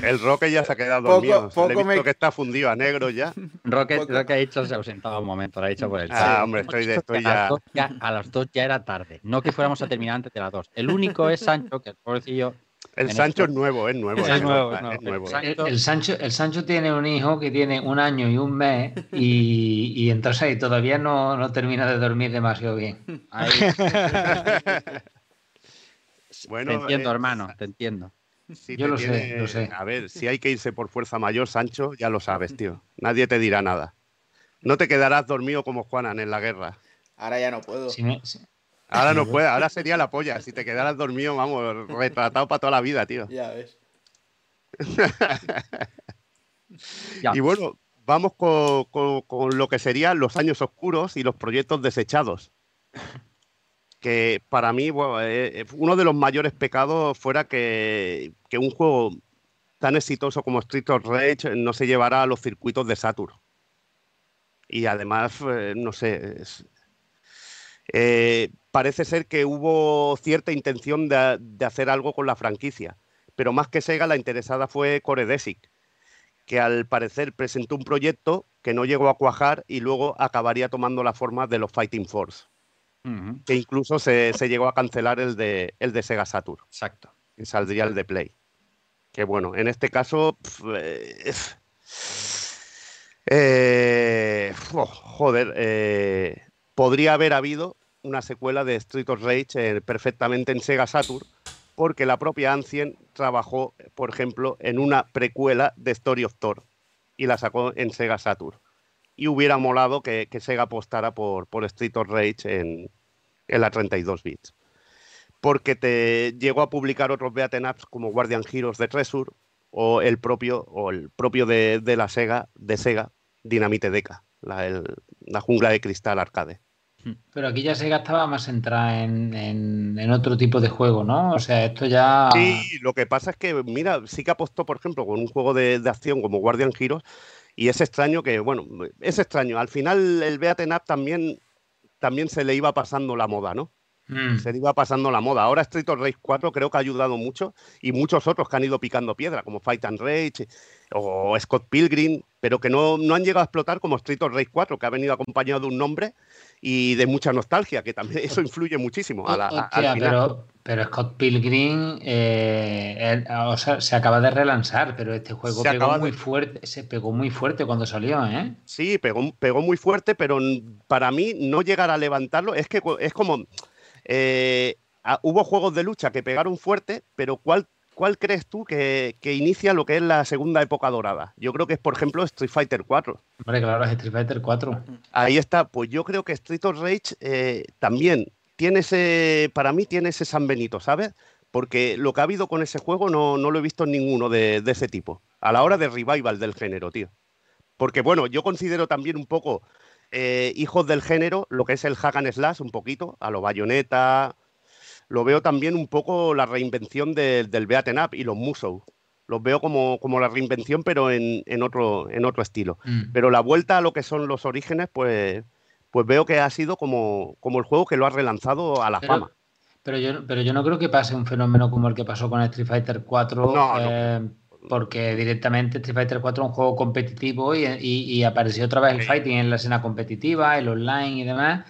El Roque ya se ha quedado Poco- dormido. Le he poco visto me- que está fundido a negro ya. Rocket, Poco- Rocket ha dicho se ha ausentado un momento, lo ha dicho por el Ah, chat. hombre, Hemos estoy, de- estoy ya. A las dos ya era tarde. No que fuéramos a terminar antes de las dos. El único es Sancho, que el pobrecillo. El Sancho esto- es nuevo, es nuevo. Es es nuevo, nuevo, es es nuevo. nuevo. El, el Sancho, el Sancho tiene un hijo que tiene un año y un mes y, y entonces ahí todavía no, no termina de dormir demasiado bien. Ahí, Bueno, te entiendo, eh, hermano, te entiendo. Si Yo te lo sé, lo sé. A ver, si hay que irse por fuerza mayor, Sancho, ya lo sabes, tío. Nadie te dirá nada. No te quedarás dormido como Juanan en la guerra. Ahora ya no puedo. Si me- si- Ahora no puede, ahora sería la polla. Si te quedaras dormido, vamos, retratado para toda la vida, tío. Ya ves. Ya. Y bueno, vamos con, con- con lo que serían los años oscuros y los proyectos desechados. Que para mí, eh, eh, uno de los mayores pecados fuera que, que un juego tan exitoso como Street of Rage no se llevara a los circuitos de Saturn. Y además, eh, no sé, parece ser que hubo cierta intención de, de hacer algo con la franquicia, pero más que Sega, la interesada fue Coredesic, que al parecer presentó un proyecto que no llegó a cuajar y luego acabaría tomando la forma de los Fighting Force. Que incluso se, llegó a cancelar el de, el de Sega Saturn. Exacto. Que saldría el de Play. Que bueno, en este caso. Eh, eh, joder, eh, podría haber habido una secuela de Street of Rage perfectamente en Sega Saturn, porque la propia Ancien trabajó, por ejemplo, en una precuela de Story of Thor y la sacó en Sega Saturn. Y hubiera molado que, Sega apostara por, por Street of Rage en, en la 32 bits. Porque te llegó a publicar otros beaten ups como Guardian Heroes de Treasure o el propio, o el propio de, la Sega, de Sega, Dinamite Deca, la, la jungla de cristal arcade. Pero aquí ya Sega estaba más centrada en, en, otro tipo de juego, ¿no? O sea, esto ya. Sí, lo que pasa es que, mira, sí que apostó, por ejemplo, con un juego de, acción como Guardian Heroes, y es extraño que, bueno, es extraño. Al final, el Beaten Up también, también se le iba pasando la moda, ¿no? Mm. Se iba pasando la moda. Ahora Street of Rage 4 creo que ha ayudado mucho y muchos otros que han ido picando piedra, como Fight and Rage o Scott Pilgrim, pero que no, no han llegado a explotar como Street of Rage 4, que ha venido acompañado de un nombre y de mucha nostalgia, que también eso influye muchísimo. pero, pero Scott Pilgrim eh, o sea, se acaba de relanzar, pero este juego pegó muy fuerte, se pegó muy fuerte cuando salió, ¿eh? Sí, pegó, pegó muy fuerte, pero para mí no llegar a levantarlo es que es como eh, hubo juegos de lucha que pegaron fuerte, pero ¿cuál, cuál crees tú que, inicia lo que es la segunda época dorada? Yo creo que es, por ejemplo, Street Fighter 4. Hombre, claro, es Street Fighter 4. Ahí está. Pues yo creo que Street of Rage eh, también tiene ese, para mí tiene ese San Benito, ¿sabes? Porque lo que ha habido con ese juego no, lo he visto en ninguno de, ese tipo. A la hora de revival del género, tío. Porque bueno, yo considero también un poco eh, hijos del género, lo que es el Hagan Slash, un poquito, a lo bayoneta. Lo veo también un poco la reinvención del Beaten Up y los Musou. Los veo como, como la reinvención, pero en, otro, en otro estilo. Mm. Pero la vuelta a lo que son los orígenes, pues, pues veo que ha sido como, como el juego que lo ha relanzado a la fama. Pero yo, pero yo no creo que pase un fenómeno como el que pasó con Street Fighter 4. No, porque directamente Street Fighter 4 es un juego competitivo y, apareció otra vez el fighting en la escena competitiva, el online y demás.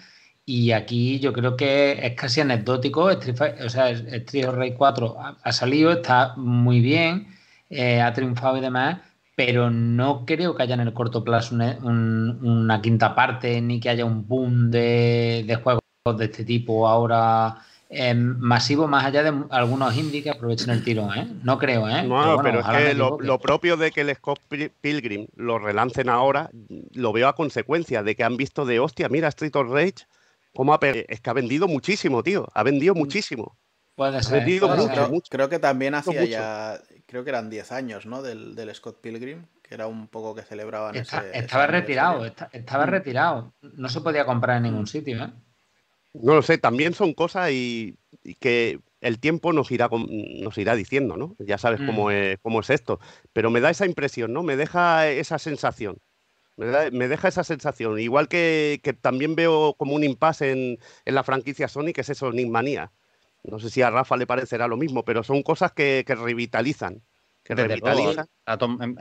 Y aquí yo creo que es casi anecdótico. Street o sea, Street Rey 4 ha, salido, está muy bien, eh, ha triunfado y demás, pero no creo que haya en el corto plazo una, quinta parte ni que haya un boom de, de juegos de este tipo ahora masivo más allá de algunos indies que aprovechen el tiro, ¿eh? No creo, ¿eh? No, pero, es que lo, propio de que el Scott Pilgrim lo relancen ahora, lo veo a consecuencia de que han visto de hostia, mira Street of Rage, cómo ha es que ha vendido muchísimo, tío, ha vendido mm. muchísimo. Puede ser. Creo, que también hacía ya, creo que eran 10 años, ¿no? Del, del, Scott Pilgrim, que era un poco que celebraban ese, Estaba retirado, estaba mm. retirado. No se podía comprar en ningún mm. sitio, ¿eh? No lo sé, también son cosas y, que el tiempo nos irá, nos irá diciendo, ¿no? Ya sabes cómo, mm. es, cómo es esto. Pero me da esa impresión, ¿no? Me deja esa sensación. Me, deja esa sensación. Igual que, también veo como un impasse en, la franquicia Sony, que es eso, Manía. No sé si a Rafa le parecerá lo mismo, pero son cosas que, revitalizan. Que revitalizan. Em,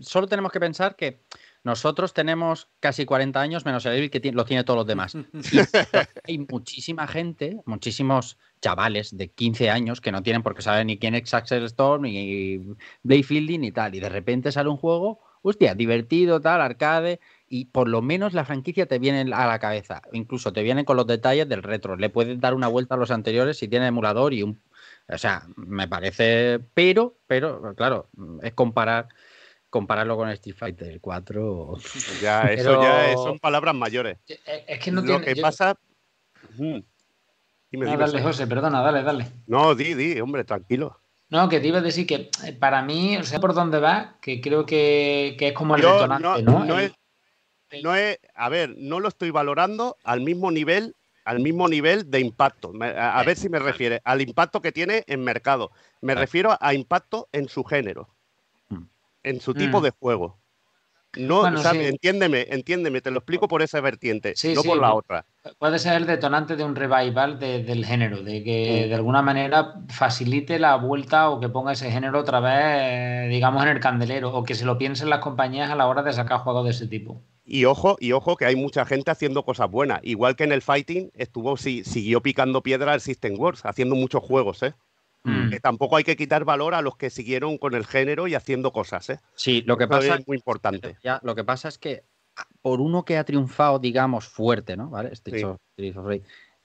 solo tenemos que pensar que nosotros tenemos casi 40 años, menos el que lo tiene todos los demás. hay muchísima gente, muchísimos chavales de 15 años que no tienen porque saber ni quién es Axel Storm, ni Blade Fielding, ni tal. Y de repente sale un juego, hostia, divertido, tal, arcade, y por lo menos la franquicia te viene a la cabeza. Incluso te vienen con los detalles del retro. Le puedes dar una vuelta a los anteriores si tiene emulador y un. O sea, me parece. Pero, pero, claro, es comparar compararlo con Street Fighter 4. Ya, eso ya son palabras mayores. Es que no Lo que pasa. Dime, no, dale, José, perdona, dale, dale. No, di, di, hombre, tranquilo. No, que te iba a decir que eh, para mí, o sea, por dónde va, que creo que, es como el detonante, ¿no? No, es, no es, a ver, no lo estoy valorando al mismo nivel, al mismo nivel de impacto. A, ver si me refiere al impacto que tiene en mercado. Me refiero a impacto en su género en su tipo mm. de juego. No, entiéndeme, entiéndeme, te lo explico por esa vertiente, no por la otra. Puede ser el detonante de un revival del género, de que de alguna manera facilite la vuelta o que ponga ese género otra vez, digamos, en el candelero, o que se lo piensen las compañías a la hora de sacar juegos de ese tipo. Y ojo, y ojo que hay mucha gente haciendo cosas buenas. Igual que en el fighting estuvo, sí, siguió picando piedra el System Wars, haciendo muchos juegos, ¿eh? Mm. Que tampoco hay que quitar valor a los que siguieron con el género y haciendo cosas, ¿eh? Sí, lo que Eso pasa es muy importante. Ya, lo que pasa es que ah, por uno que ha triunfado, digamos, fuerte, ¿no? ¿Vale? Sí. of Rage,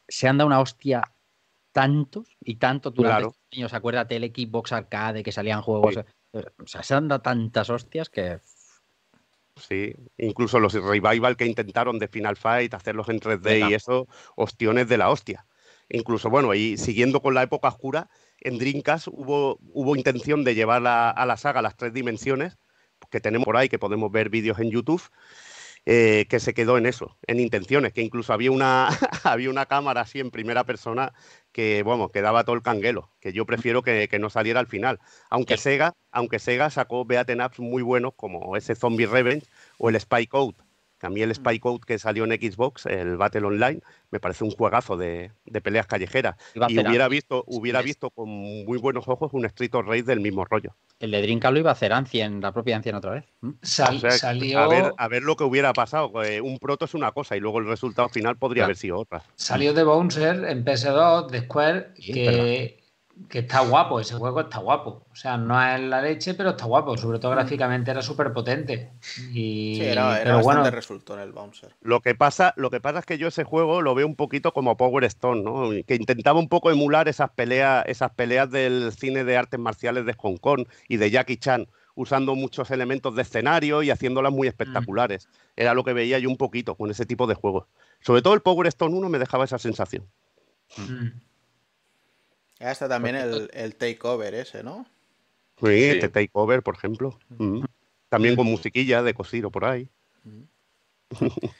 se han dado una hostia tantos y tanto durante Claro. estos años. Acuérdate el Xbox Arcade, que salían juegos. Sí. eh, O sea, se han dado tantas hostias que. Sí, incluso los revival que intentaron de Final Fight, hacerlos en 3D Venga. y eso, ostiones de la hostia. Incluso, bueno, y siguiendo con la época oscura, en Dreamcast hubo, hubo intención de llevar a, a la saga las tres dimensiones, que tenemos por ahí, que podemos ver vídeos en YouTube, eh, que se quedó en eso, en intenciones, que incluso había una, había una cámara así en primera persona que, bueno, que daba todo el canguelo, que yo prefiero que, que no saliera al final. Aunque Sí. Sega, aunque Sega sacó beaten ups muy buenos como ese Zombie Revenge o el Spy Code. Que a mí el Spy Code que salió en Xbox, el Battle Online, me parece un juegazo de, de peleas callejeras. iba Y hubiera visto, hubiera visto con muy buenos ojos un Street of Rage del mismo rollo. El de Dreamcast lo iba a hacer Ancien, la propia Ancien otra vez. ¿Mm? Sal- O sea, salió, a, ver, a ver lo que hubiera pasado. que Un proto es una cosa y luego el resultado final podría Claro. haber sido otra. salió de Bouncer en PS2 de Square, Sí, que, que está guapo, ese juego está guapo. O sea, no es la leche, pero está guapo. Sobre todo gráficamente era súper potente. Y, Sí, era, era pero bastante bueno, resultó en el Bouncer. Lo que, pasa, lo que pasa es que yo ese juego lo veo un poquito como Power Stone, ¿no? que intentaba un poco emular esas peleas, esas peleas del cine de artes marciales de Hong Kong y de Jackie Chan, usando muchos elementos de escenario y haciéndolas muy espectaculares. Era lo que veía yo un poquito con ese tipo de juegos. Sobre todo el Power Stone 1 me dejaba esa sensación. mm, Ya está también el, el takeover ese, ¿no? Sí, Sí. este Takeover, por ejemplo. Mm. También con musiquilla de Cosiro por ahí.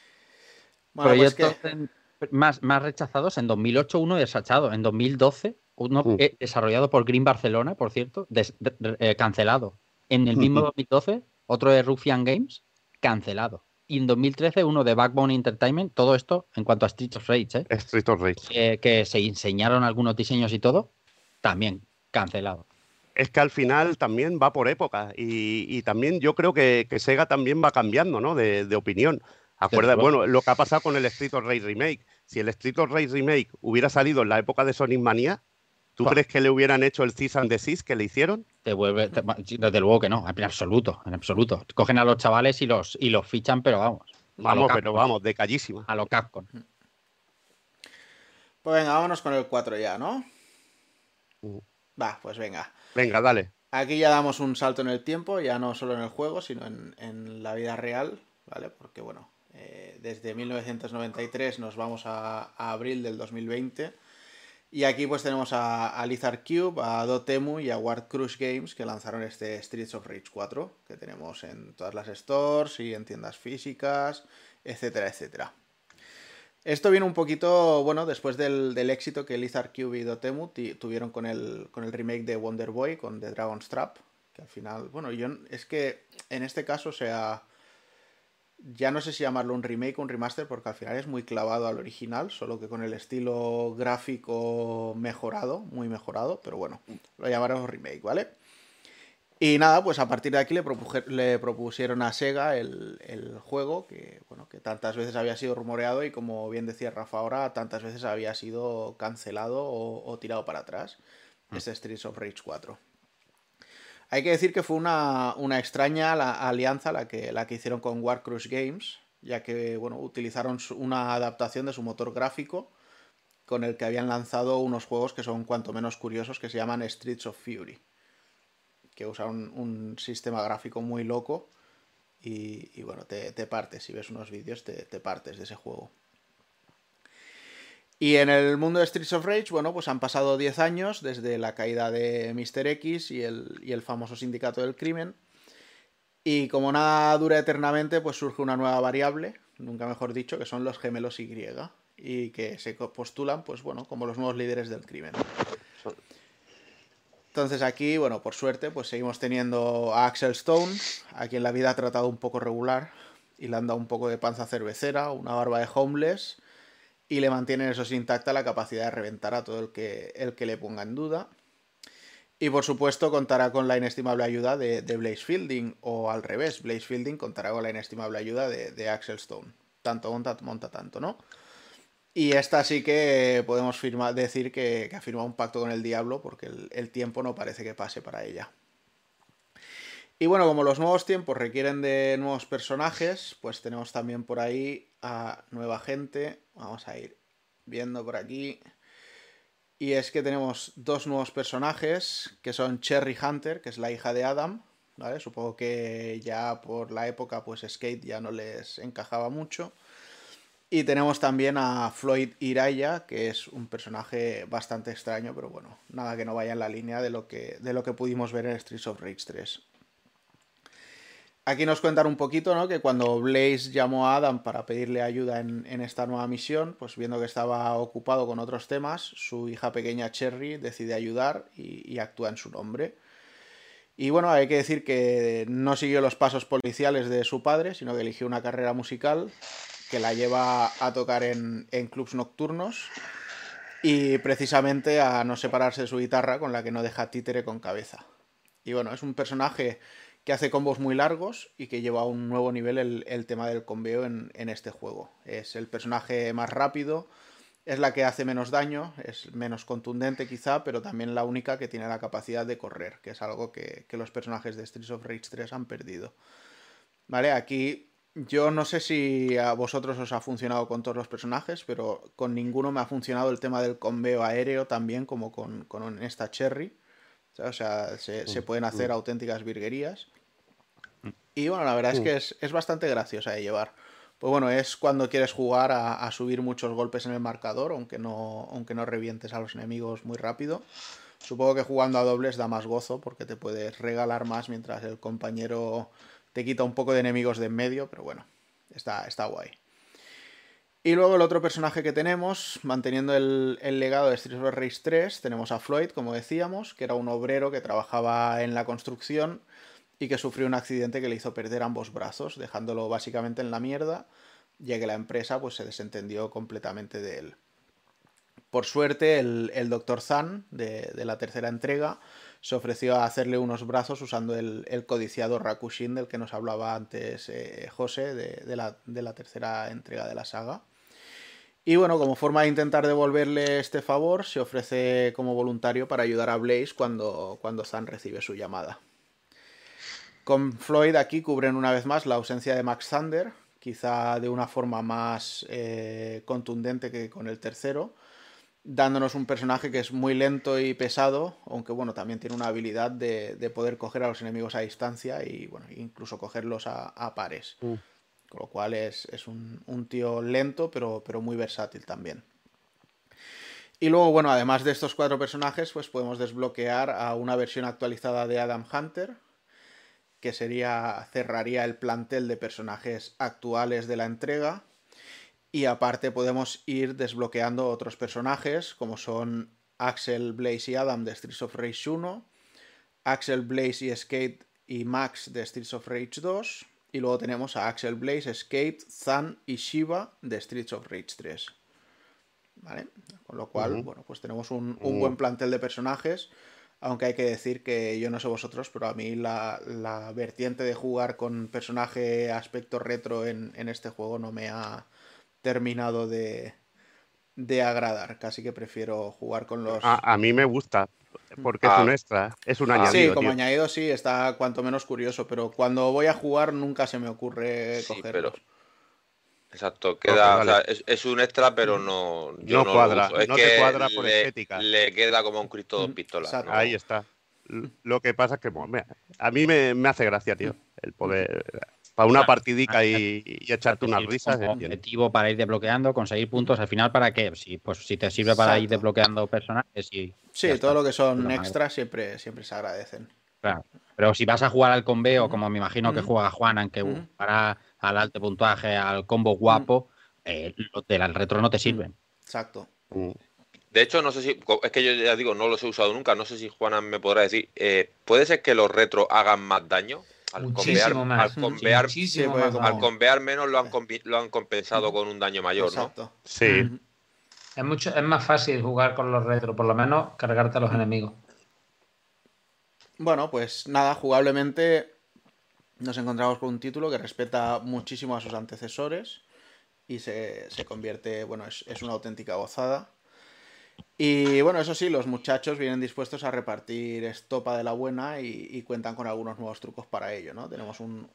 Bueno, pues que Proyectos en- más, más rechazados. En 2008 uno desachado. En 2012 uno Mm. desarrollado por Green Barcelona, por cierto, des- de- de- eh, cancelado. En el mismo 2012 otro de Ruffian Games, cancelado. Y en 2013 uno de Backbone Entertainment, todo esto en cuanto a Streets of Rage, ¿eh? Street of Rage. Eh, que se enseñaron algunos diseños y todo, también cancelado. es que al final también va por época y, y también yo creo que, que Sega también va cambiando ¿no? de, de opinión. Acuerda, bueno, lo que ha pasado con el Street of Rage Remake. Si el Street of Rage Remake hubiera salido en la época de Sonic Mania, ¿tú crees que le hubieran hecho el Cease and Desist que le hicieron? Te vuelve, te- desde luego que no, en absoluto, en absoluto. Cogen a los chavales y los, y los fichan, pero vamos. Vamos, pero vamos, de callísima. A lo Capcom. Pues venga, vámonos con el 4 ya, ¿no? Mm. Va, pues venga. Venga, dale. Aquí ya damos un salto en el tiempo, ya no solo en el juego, sino en, en la vida real, ¿vale? Porque bueno, eh, desde 1993 nos vamos a, a abril del 2020. Y aquí pues tenemos a, a Lizard Cube, a Dotemu y a Ward Crush Games que lanzaron este Streets of Rage 4, que tenemos en todas las stores y en tiendas físicas, etcétera, etcétera. Esto viene un poquito, bueno, después del, del éxito que Lizard Cube y Dotemu tuvieron con el, con el remake de Wonder Boy, con The Dragon's Trap, que al final, bueno, yo es que en este caso, sea, ya no sé si llamarlo un remake o un remaster, porque al final es muy clavado al original, solo que con el estilo gráfico mejorado, muy mejorado, pero bueno, lo llamaremos remake, ¿vale? Y nada, pues a partir de aquí le, propusieron a Sega el, el juego que, bueno, que tantas veces había sido rumoreado y como bien decía Rafa ahora, tantas veces había sido cancelado o, o tirado para atrás. Este Streets of Rage 4. Hay que decir que fue una, una extraña la- alianza la que, la que hicieron con Warcrush Games, ya que bueno, utilizaron una adaptación de su motor gráfico con el que habían lanzado unos juegos que son cuanto menos curiosos que se llaman Streets of Fury que usa un, sistema gráfico muy loco y, bueno, te, te partes, si ves unos vídeos te partes de ese juego. Y en el mundo de Streets of Rage, bueno, pues han pasado 10 años desde la caída de Mr. X y el, y el famoso sindicato del crimen. Y como nada dura eternamente, pues surge una nueva variable, nunca mejor dicho, que son los gemelos Y. Y que se postulan, pues bueno, como los nuevos líderes del crimen. Entonces aquí, bueno, por suerte, pues seguimos teniendo a Axel Stone, a quien la vida ha tratado un poco regular y le han dado un poco de panza cervecera, una barba de homeless y le mantienen eso intacta la capacidad de reventar a todo el que, el que le ponga en duda. Y por supuesto contará con la inestimable ayuda de, Blaze Fielding, o al revés, Blaze Fielding contará con la inestimable ayuda de, Axel Stone. Tanto monta, monta tanto, ¿no? Y esta sí que podemos decir que, ha firmado un pacto con el diablo, porque el tiempo no parece que pase para ella. Y bueno, como los nuevos tiempos requieren de nuevos personajes, pues tenemos también por ahí a nueva gente. Vamos a ir viendo por aquí. Y es que tenemos dos nuevos personajes, que son Cherry Hunter, que es la hija de Adam, ¿vale? Supongo que ya por la época, pues Skate ya no les encajaba mucho. Y tenemos también a Floyd Iraya, que es un personaje bastante extraño, pero bueno, nada que no vaya en la línea de lo que, de lo que pudimos ver en Streets of Rage 3. Aquí nos cuentan un poquito, ¿no? Que cuando Blaze llamó a Adam para pedirle ayuda en, esta nueva misión, pues viendo que estaba ocupado con otros temas, su hija pequeña Cherry decide ayudar y, actúa en su nombre. Y bueno, hay que decir que no siguió los pasos policiales de su padre, sino que eligió una carrera musical que la lleva a tocar en, en clubs nocturnos y precisamente a no separarse de su guitarra con la que no deja títere con cabeza. Y bueno, es un personaje que hace combos muy largos y que lleva a un nuevo nivel el, tema del combeo en, este juego. Es el personaje más rápido, es la que hace menos daño, es menos contundente quizá, pero también la única que tiene la capacidad de correr, que es algo que, los personajes de Streets of Rage 3 han perdido. Vale, aquí yo no sé si a vosotros os ha funcionado con todos los personajes, pero con ninguno me ha funcionado el tema del combeo aéreo también como con, esta Cherry. O sea, se, se pueden hacer auténticas virguerías. Y bueno, la verdad es que es, bastante graciosa de llevar. Pues bueno, es cuando quieres jugar a, subir muchos golpes en el marcador, aunque no, aunque no revientes a los enemigos muy rápido. Supongo que jugando a dobles da más gozo porque te puedes regalar más mientras el compañero te quita un poco de enemigos de en medio, pero bueno, está, está guay. Y luego el otro personaje que tenemos, manteniendo el, el legado de Street of Rage 3, tenemos a Floyd, como decíamos, que era un obrero que trabajaba en la construcción y que sufrió un accidente que le hizo perder ambos brazos, dejándolo básicamente en la mierda, ya que la empresa pues, se desentendió completamente de él. Por suerte, el, el Dr. Zan, de, la tercera entrega, se ofreció a hacerle unos brazos usando el, codiciado Rakushin del que nos hablaba antes eh, José, de, la, tercera entrega de la saga. Y bueno, como forma de intentar devolverle este favor, se ofrece como voluntario para ayudar a Blaze cuando, cuando Zan recibe su llamada. Con Floyd aquí cubren una vez más la ausencia de Max Thunder, quizá de una forma más eh, contundente que con el tercero, dándonos un personaje que es muy lento y pesado, aunque bueno, también tiene una habilidad de, poder coger a los enemigos a distancia y bueno, incluso cogerlos a, pares. Mm. Con lo cual es, un, tío lento, pero, pero muy versátil también. Y luego, bueno, además de estos cuatro personajes, pues podemos desbloquear a una versión actualizada de Adam Hunter, que sería cerraría el plantel de personajes actuales de la entrega. Y aparte podemos ir desbloqueando otros personajes como son Axel, Blaze y Adam de Streets of Rage 1, Axel, Blaze y Skate y Max de Streets of Rage 2, y luego tenemos a Axel, Blaze, Skate, Zan y Shiva de Streets of Rage 3. ¿Vale? Con lo cual, bueno, pues tenemos un, un buen plantel de personajes aunque hay que decir que yo no sé vosotros, pero a mí la, vertiente de jugar con personaje aspecto retro en, este juego no me ha terminado de, agradar. Casi que prefiero jugar con los. A, mí me gusta, porque es ah. un extra, es un añadido. Sí, como añadido sí, está cuanto menos curioso, pero cuando voy a jugar nunca se me ocurre sí, cogerlos. Exacto, queda, es, un extra, pero no. no, cuadra, no te cuadra por estética. Le queda como un Cristo dos pistolas. Ahí está. Lo que pasa es que a mí me, hace gracia, tío, el poder. Para una partidica y, echarte unas risas. objetivo para ir desbloqueando, conseguir puntos al final, ¿para qué? Si, pues, si te sirve para ir desbloqueando personajes y. Sí, todo lo que son extras siempre, siempre se agradecen. Claro. Pero si vas a jugar al conveo, como me imagino que juega Juan, aunque para al alto puntaje, al combo guapo, eh, del retro no te sirven. Exacto. Mm. De hecho, no sé si, es que yo ya digo, no los he usado nunca, no sé si Juana me podrá decir, eh, ¿puede ser que los retro hagan más daño? Al convear, más. Al convear, al convear menos lo han, lo han compensado con un daño mayor, ¿no? Sí. Es, mucho, es más fácil jugar con los retro, por lo menos cargarte a los enemigos. Bueno, pues nada, jugablemente nos encontramos con un título que respeta muchísimo a sus antecesores y se, convierte, bueno, es, una auténtica gozada. Y bueno, eso sí, los muchachos vienen dispuestos a repartir estopa de la buena y, cuentan con algunos nuevos trucos para ello, ¿no? Tenemos un,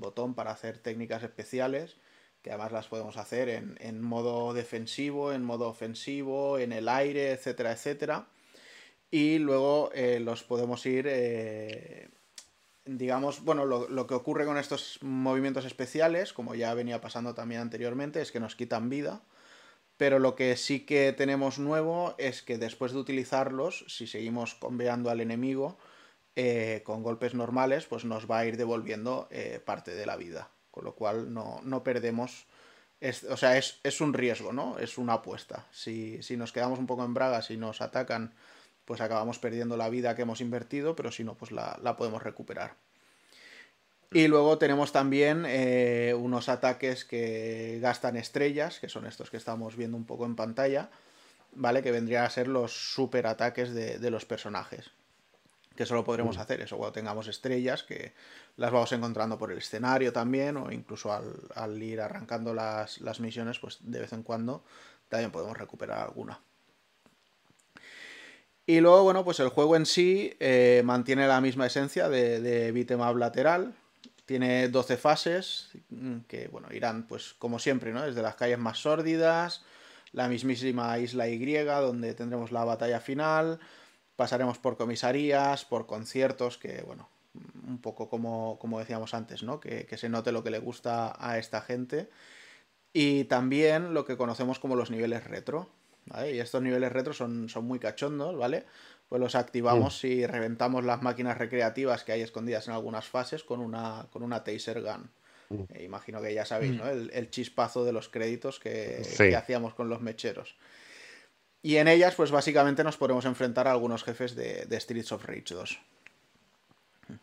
botón para hacer técnicas especiales, que además las podemos hacer en, modo defensivo, en modo ofensivo, en el aire, etcétera, etcétera. Y luego eh, los podemos ir eh, digamos, bueno, lo, que ocurre con estos movimientos especiales, como ya venía pasando también anteriormente, es que nos quitan vida. Pero lo que sí que tenemos nuevo es que después de utilizarlos, si seguimos conveando al enemigo eh, con golpes normales, pues nos va a ir devolviendo eh, parte de la vida. Con lo cual no, perdemos. o sea, es, un riesgo, ¿no? Es una apuesta. Si, si nos quedamos un poco en bragas y nos atacan pues acabamos perdiendo la vida que hemos invertido, pero si no, pues la, podemos recuperar. Y luego tenemos también eh, unos ataques que gastan estrellas, que son estos que estamos viendo un poco en pantalla, ¿vale? Que vendrían a ser los super ataques de, los personajes. Que solo podremos mm. hacer eso cuando tengamos estrellas, que las vamos encontrando por el escenario también, o incluso al, ir arrancando las, las misiones, pues de vez en cuando también podemos recuperar alguna. Y luego, bueno, pues el juego en sí eh, mantiene la misma esencia de, de lateral. Tiene 12 fases mm, que, bueno, irán, pues como siempre, ¿no? Desde las calles más sórdidas, la mismísima isla Y, donde tendremos la batalla final. Pasaremos por comisarías, por conciertos, que, bueno, un poco como, como decíamos antes, ¿no? Que se note lo que le gusta a esta gente. Y también lo que conocemos como los niveles retro, y estos niveles retro son, son muy cachondos, ¿vale? Pues los activamos mm. y reventamos las máquinas recreativas que hay escondidas en algunas fases con una, con una taser gun. Mm. Eh, imagino que ya sabéis, mm. ¿no? El, chispazo de los créditos que, hacíamos con los mecheros. Y en ellas, pues básicamente nos podemos enfrentar a algunos jefes de, Streets of Rage 2.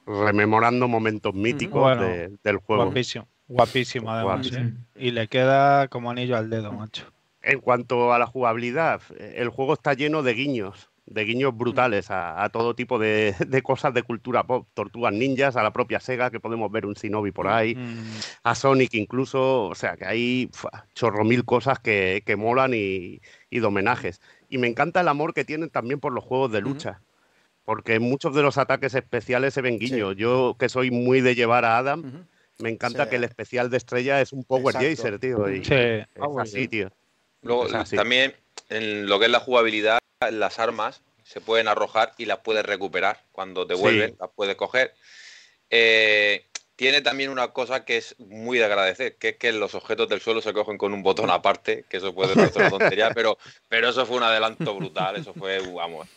Rememorando momentos míticos del juego. Guapísimo, guapísimo además. ¿eh? Y le queda como anillo al dedo, macho. En cuanto a la jugabilidad, el juego está lleno de guiños, de guiños brutales a, todo tipo de, cosas de cultura pop, tortugas ninjas, a la propia Sega, que podemos ver un Shinobi por ahí, mm. a Sonic incluso, o sea que hay chorro mil cosas que, molan y, de homenajes. Y me encanta el amor que tienen también por los juegos de lucha. Porque muchos de los ataques especiales se ven guiños. Yo, que soy muy de llevar a Adam, me encanta que el especial de estrella es un Power Jaser, tío. Y sí. Es así, tío. Luego, también en lo que es la jugabilidad, las armas se pueden arrojar y las puedes recuperar. Cuando te vuelven, las puedes coger. Eh, tiene también una cosa que es muy de agradecer, que es que los objetos del suelo se cogen con un botón aparte, que eso puede ser una tontería, pero, pero eso fue un adelanto brutal, eso fue, vamos.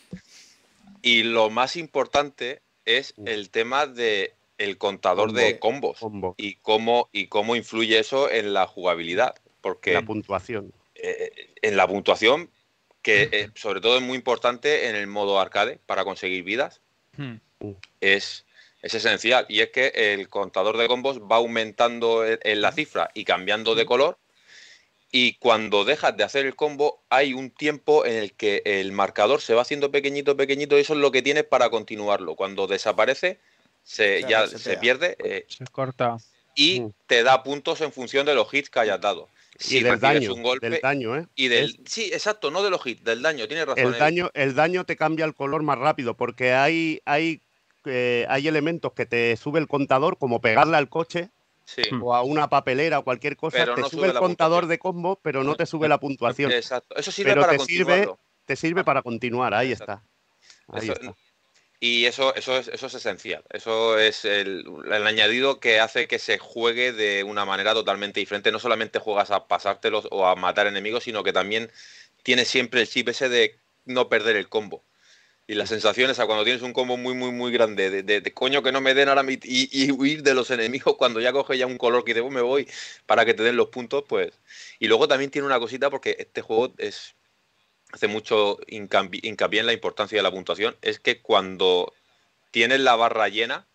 Y lo más importante es el tema de el contador de combos y cómo y cómo influye eso en la jugabilidad, porque la puntuación eh, en la puntuación, que eh, sobre todo es muy importante en el modo arcade para conseguir vidas, hmm. es, es, esencial. Y es que el contador de combos va aumentando en, la cifra y cambiando de color. Y cuando dejas de hacer el combo, hay un tiempo en el que el marcador se va haciendo pequeñito, pequeñito, y eso es lo que tienes para continuarlo. Cuando desaparece, se, ya se, pierde. Eh, se corta. Y te da puntos en función de los hits que hayas dado y del daño, un golpe, del daño, ¿eh? Y del, sí, exacto, no de los hits, del daño, tiene razón. El daño, el daño te cambia el color más rápido porque hay, hay, eh, hay elementos que te sube el contador, como pegarle al coche o a una papelera o cualquier cosa, te sube, el contador de combo, pero no te sube la puntuación. Exacto, eso sirve para te sirve, te sirve para continuar, ahí está. Ahí está. Y eso, eso, es, eso es esencial. Eso es el, añadido que hace que se juegue de una manera totalmente diferente. No solamente juegas a pasártelos o a matar enemigos, sino que también tienes siempre el chip ese de no perder el combo. Y las sensaciones a cuando tienes un combo muy, muy, muy grande, de, coño que no me den ahora mi, y, huir de los enemigos cuando ya coge ya un color que debo me voy para que te den los puntos, pues. Y luego también tiene una cosita porque este juego es hace mucho hincapié en la importancia de la puntuación, es que cuando tienes la barra llena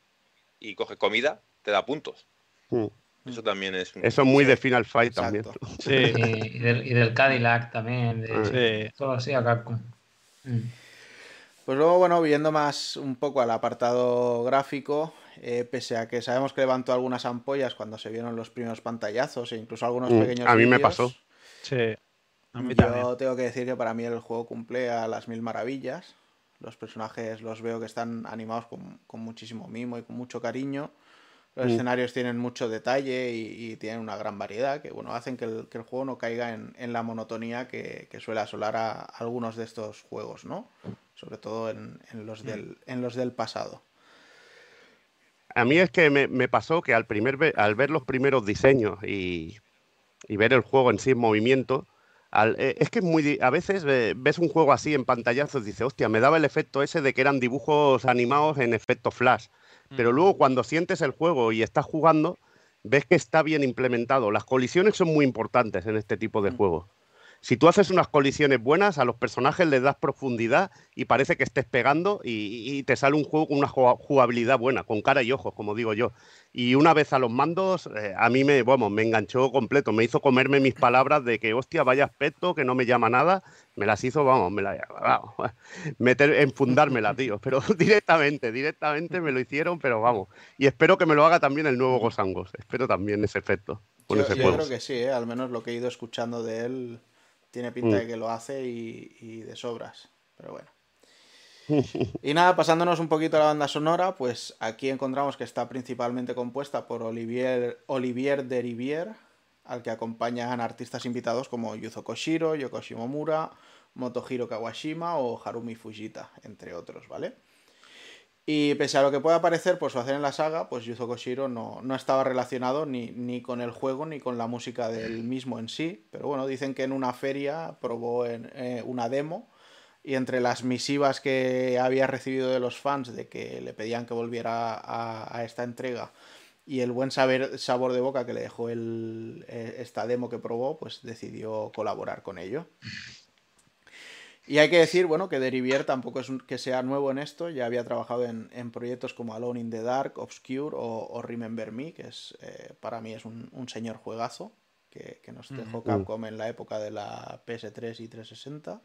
y coges comida, te da puntos. Mm. Eso también es. Eso es muy de Final Fight también. Sí. y, del, Cadillac también. De, Todo así a Capcom. Mm. Pues luego, bueno, viendo más un poco al apartado gráfico, eh, pese a que sabemos que levantó algunas ampollas cuando se vieron los primeros pantallazos e incluso algunos Mm, pequeños a mí me pasó. Sí. Yo también. tengo que decir que para mí el juego cumple a las mil maravillas. Los personajes los veo que están animados con, con muchísimo mimo y con mucho cariño. Los Mm. escenarios tienen mucho detalle y, y tienen una gran variedad que bueno, hacen que el, que el juego no caiga en, en la monotonía que, que suele asolar a algunos de estos juegos, ¿no? Sobre todo en, en los, del, en los del pasado. A mí es que me, me pasó que al, primer ve- al ver los primeros diseños y, y ver el juego en sí en movimiento, al- eh, es que es muy, a veces ve- ves un juego así en pantallazos y dices, hostia, me daba el efecto ese de que eran dibujos animados en efecto flash. Pero luego cuando sientes el juego y estás jugando, ves que está bien implementado. Las colisiones son muy importantes en este tipo de Mm. juegos. Si tú haces unas colisiones buenas, a los personajes les das profundidad y parece que estés pegando y, y te sale un juego con una jugab- jugabilidad buena, con cara y ojos, como digo yo. Y una vez a los mandos, eh, a mí me, vamos, me enganchó completo, me hizo comerme mis palabras de que, hostia, vaya aspecto, que no me llama nada, me las hizo, vamos, me la, vamos, meter, enfundármela, tío, pero directamente, directamente me lo hicieron, pero vamos. Y espero que me lo haga también el nuevo Gosangos, espero también ese efecto Yo, yo creo que sí, ¿eh? al menos lo que he ido escuchando de él tiene pinta Mm. de que lo hace y, y de sobras. Pero bueno. Y nada, pasándonos un poquito a la banda sonora, pues aquí encontramos que está principalmente compuesta por Olivier, Olivier Derivière, al que acompañan artistas invitados como Yuzo Koshiro, Yoko Shimomura, Motohiro Kawashima o Harumi Fujita, entre otros, ¿vale? Y pese a lo que pueda parecer por su hacer en la saga, pues Yuzo Koshiro no, no estaba relacionado ni, ni con el juego ni con la música del mismo en sí. Pero bueno, dicen que en una feria probó en, eh, una demo y entre las misivas que había recibido de los fans de que le pedían que volviera a, a esta entrega y el buen saber, sabor de boca que le dejó el, eh, esta demo que probó, pues decidió colaborar con ello. Y hay que decir, bueno, que Derivier tampoco es un- que sea nuevo en esto, ya había trabajado en, en proyectos como Alone in the Dark, Obscure o, o Remember Me, que es eh, para mí es un, un señor juegazo que, que nos dejó Ujú. Capcom en la época de la PS3 y 360.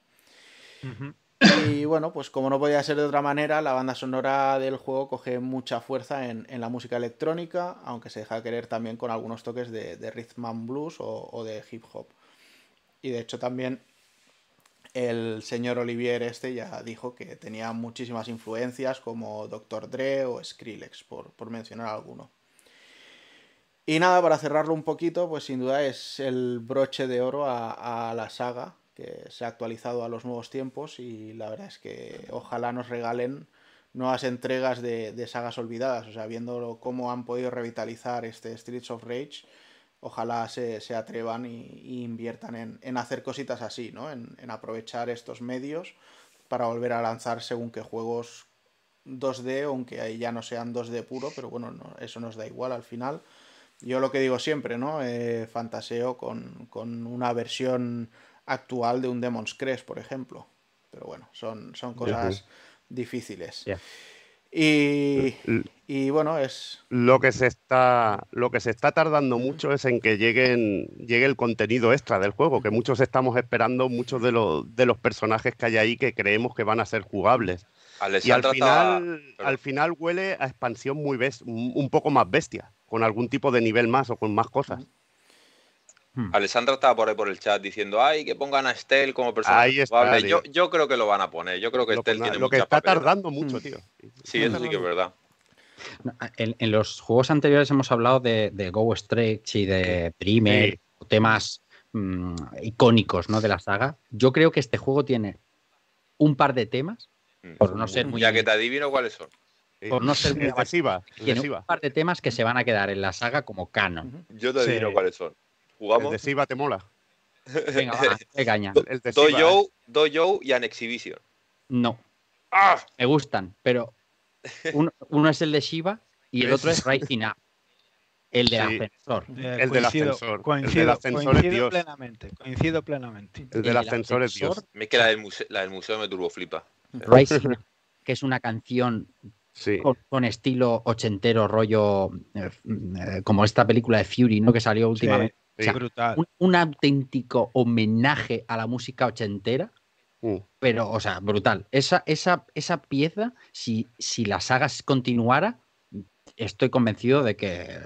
Ujú. Y bueno, pues como no podía ser de otra manera, la banda sonora del juego coge mucha fuerza en, en la música electrónica, aunque se deja querer también con algunos toques de, de rhythm and blues o, o de hip hop. Y de hecho también el señor Olivier este ya dijo que tenía muchísimas influencias como Dr. Dre o Skrillex, por, por mencionar alguno. Y nada, para cerrarlo un poquito, pues sin duda es el broche de oro a, la saga, que se ha actualizado a los nuevos tiempos y la verdad es que ojalá nos regalen nuevas entregas de, de sagas olvidadas, o sea, viendo cómo han podido revitalizar este Streets of Rage, ojalá se, se atrevan y, y inviertan en, en hacer cositas así, ¿no? En, en aprovechar estos medios para volver a lanzar según qué juegos 2D, aunque ahí ya no sean 2D puro, pero bueno, no- eso nos da igual al final. Yo lo que digo siempre, ¿no? Eh, fantaseo con, con una versión actual de un Demon's Crest, por ejemplo. Pero bueno, son, son cosas difíciles. Ya. Y, y bueno, es... Lo que se está, lo que se está tardando mucho es en que lleguen, llegue el contenido extra del juego, que muchos estamos esperando, muchos de los, de los personajes que hay ahí que creemos que van a ser jugables. Y al final, al final huele a expansión muy bes- un un poco más bestia, con algún tipo de nivel más o con más cosas. Alessandra estaba por ahí por el chat diciendo, ay, que pongan a Estel como personaje Ahí está, jugable". tío. Yo, yo creo que lo van a poner. Yo creo que Lo, Estel tiene lo que está tardando mucho, tío. Sí, eso sí que es verdad. En, en los juegos anteriores hemos hablado de, de Go Stretch y de Dreamer, Sí. temas mm, icónicos ¿no? de la saga. Yo creo que este juego tiene un par de temas, Mm. por no ser muy, Ya que te adivino cuáles son. Sí. por no ser muy El de Siva, el de tiene un par de temas que se van a quedar en la saga como canon. Yo te Sí. adivino cuáles son. El de Siva te mola. Venga, va, de caña. El de Siva, ¿eh? Dojo, Dojo y An Exhibition. No, ¡Ah! me gustan, pero uno, uno es el de Shiva y el otro es Rising Up, el del Sí. ascensor. Eh, El del coincido- ascensor, el Coincido, del ascensor es coincido Dios. plenamente. Coincido plenamente. El del El ascensor es Dios. Es que la del, museo, la del museo me turbo flipa. Rising Up, que es una canción Sí. con, con estilo ochentero, rollo eh, eh, como esta película de Fury, ¿no? Que salió últimamente. Sí. O sea, Brutal. un, un auténtico homenaje a la música ochentera. Mm. Pero, o sea, brutal. Esa, esa, esa pieza, si, si la saga continuara, estoy convencido de que,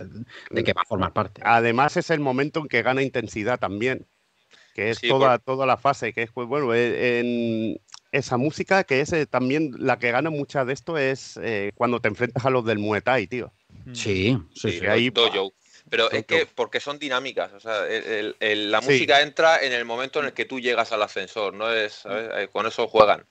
de que va a formar parte. Además es el momento en que gana intensidad también, que es Sí, toda, toda la fase, que es, pues bueno, eh, en esa música que es eh, también la que gana mucha de esto es eh, cuando te enfrentas a los del Muay Thai, tío. Sí, sí, Sí, sí. ahí- dojo. Pero es que porque son dinámicas, o sea, el- el- el- la Sí. música entra en el momento en el que tú llegas al ascensor, no es, ¿sabes? Eh, con eso juegan.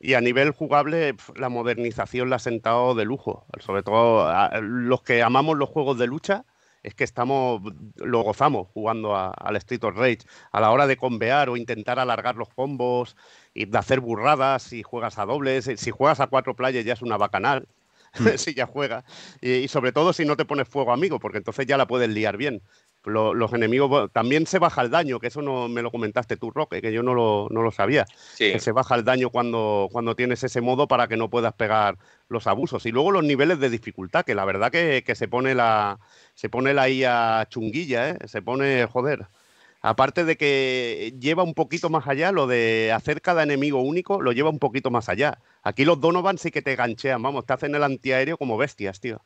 Y a nivel jugable, la modernización la ha sentado de lujo. Sobre todo a- los que amamos los juegos de lucha, es que estamos, lo gozamos jugando a- al Street of Rage. A la hora de convear o intentar alargar los combos y de hacer burradas, si juegas a dobles, eh, si juegas a cuatro playas ya es una bacanal, si ya juegas. Y, y sobre todo si no te pones fuego amigo, porque entonces ya la puedes liar bien. Lo- los enemigos, también se baja el daño, que eso no me lo comentaste tú, Roque, que yo no lo, no lo sabía Sí. que se baja el daño cuando, cuando tienes ese modo para que no puedas pegar los abusos. Y luego los niveles de dificultad, que la verdad que, que se pone la se pone la IA chunguilla, ¿eh? se pone, joder. Aparte de que lleva un poquito más allá, lo de hacer cada enemigo único, lo lleva un poquito más allá. Aquí los Donovan sí que te ganchean, vamos, te hacen el antiaéreo como bestias, tío.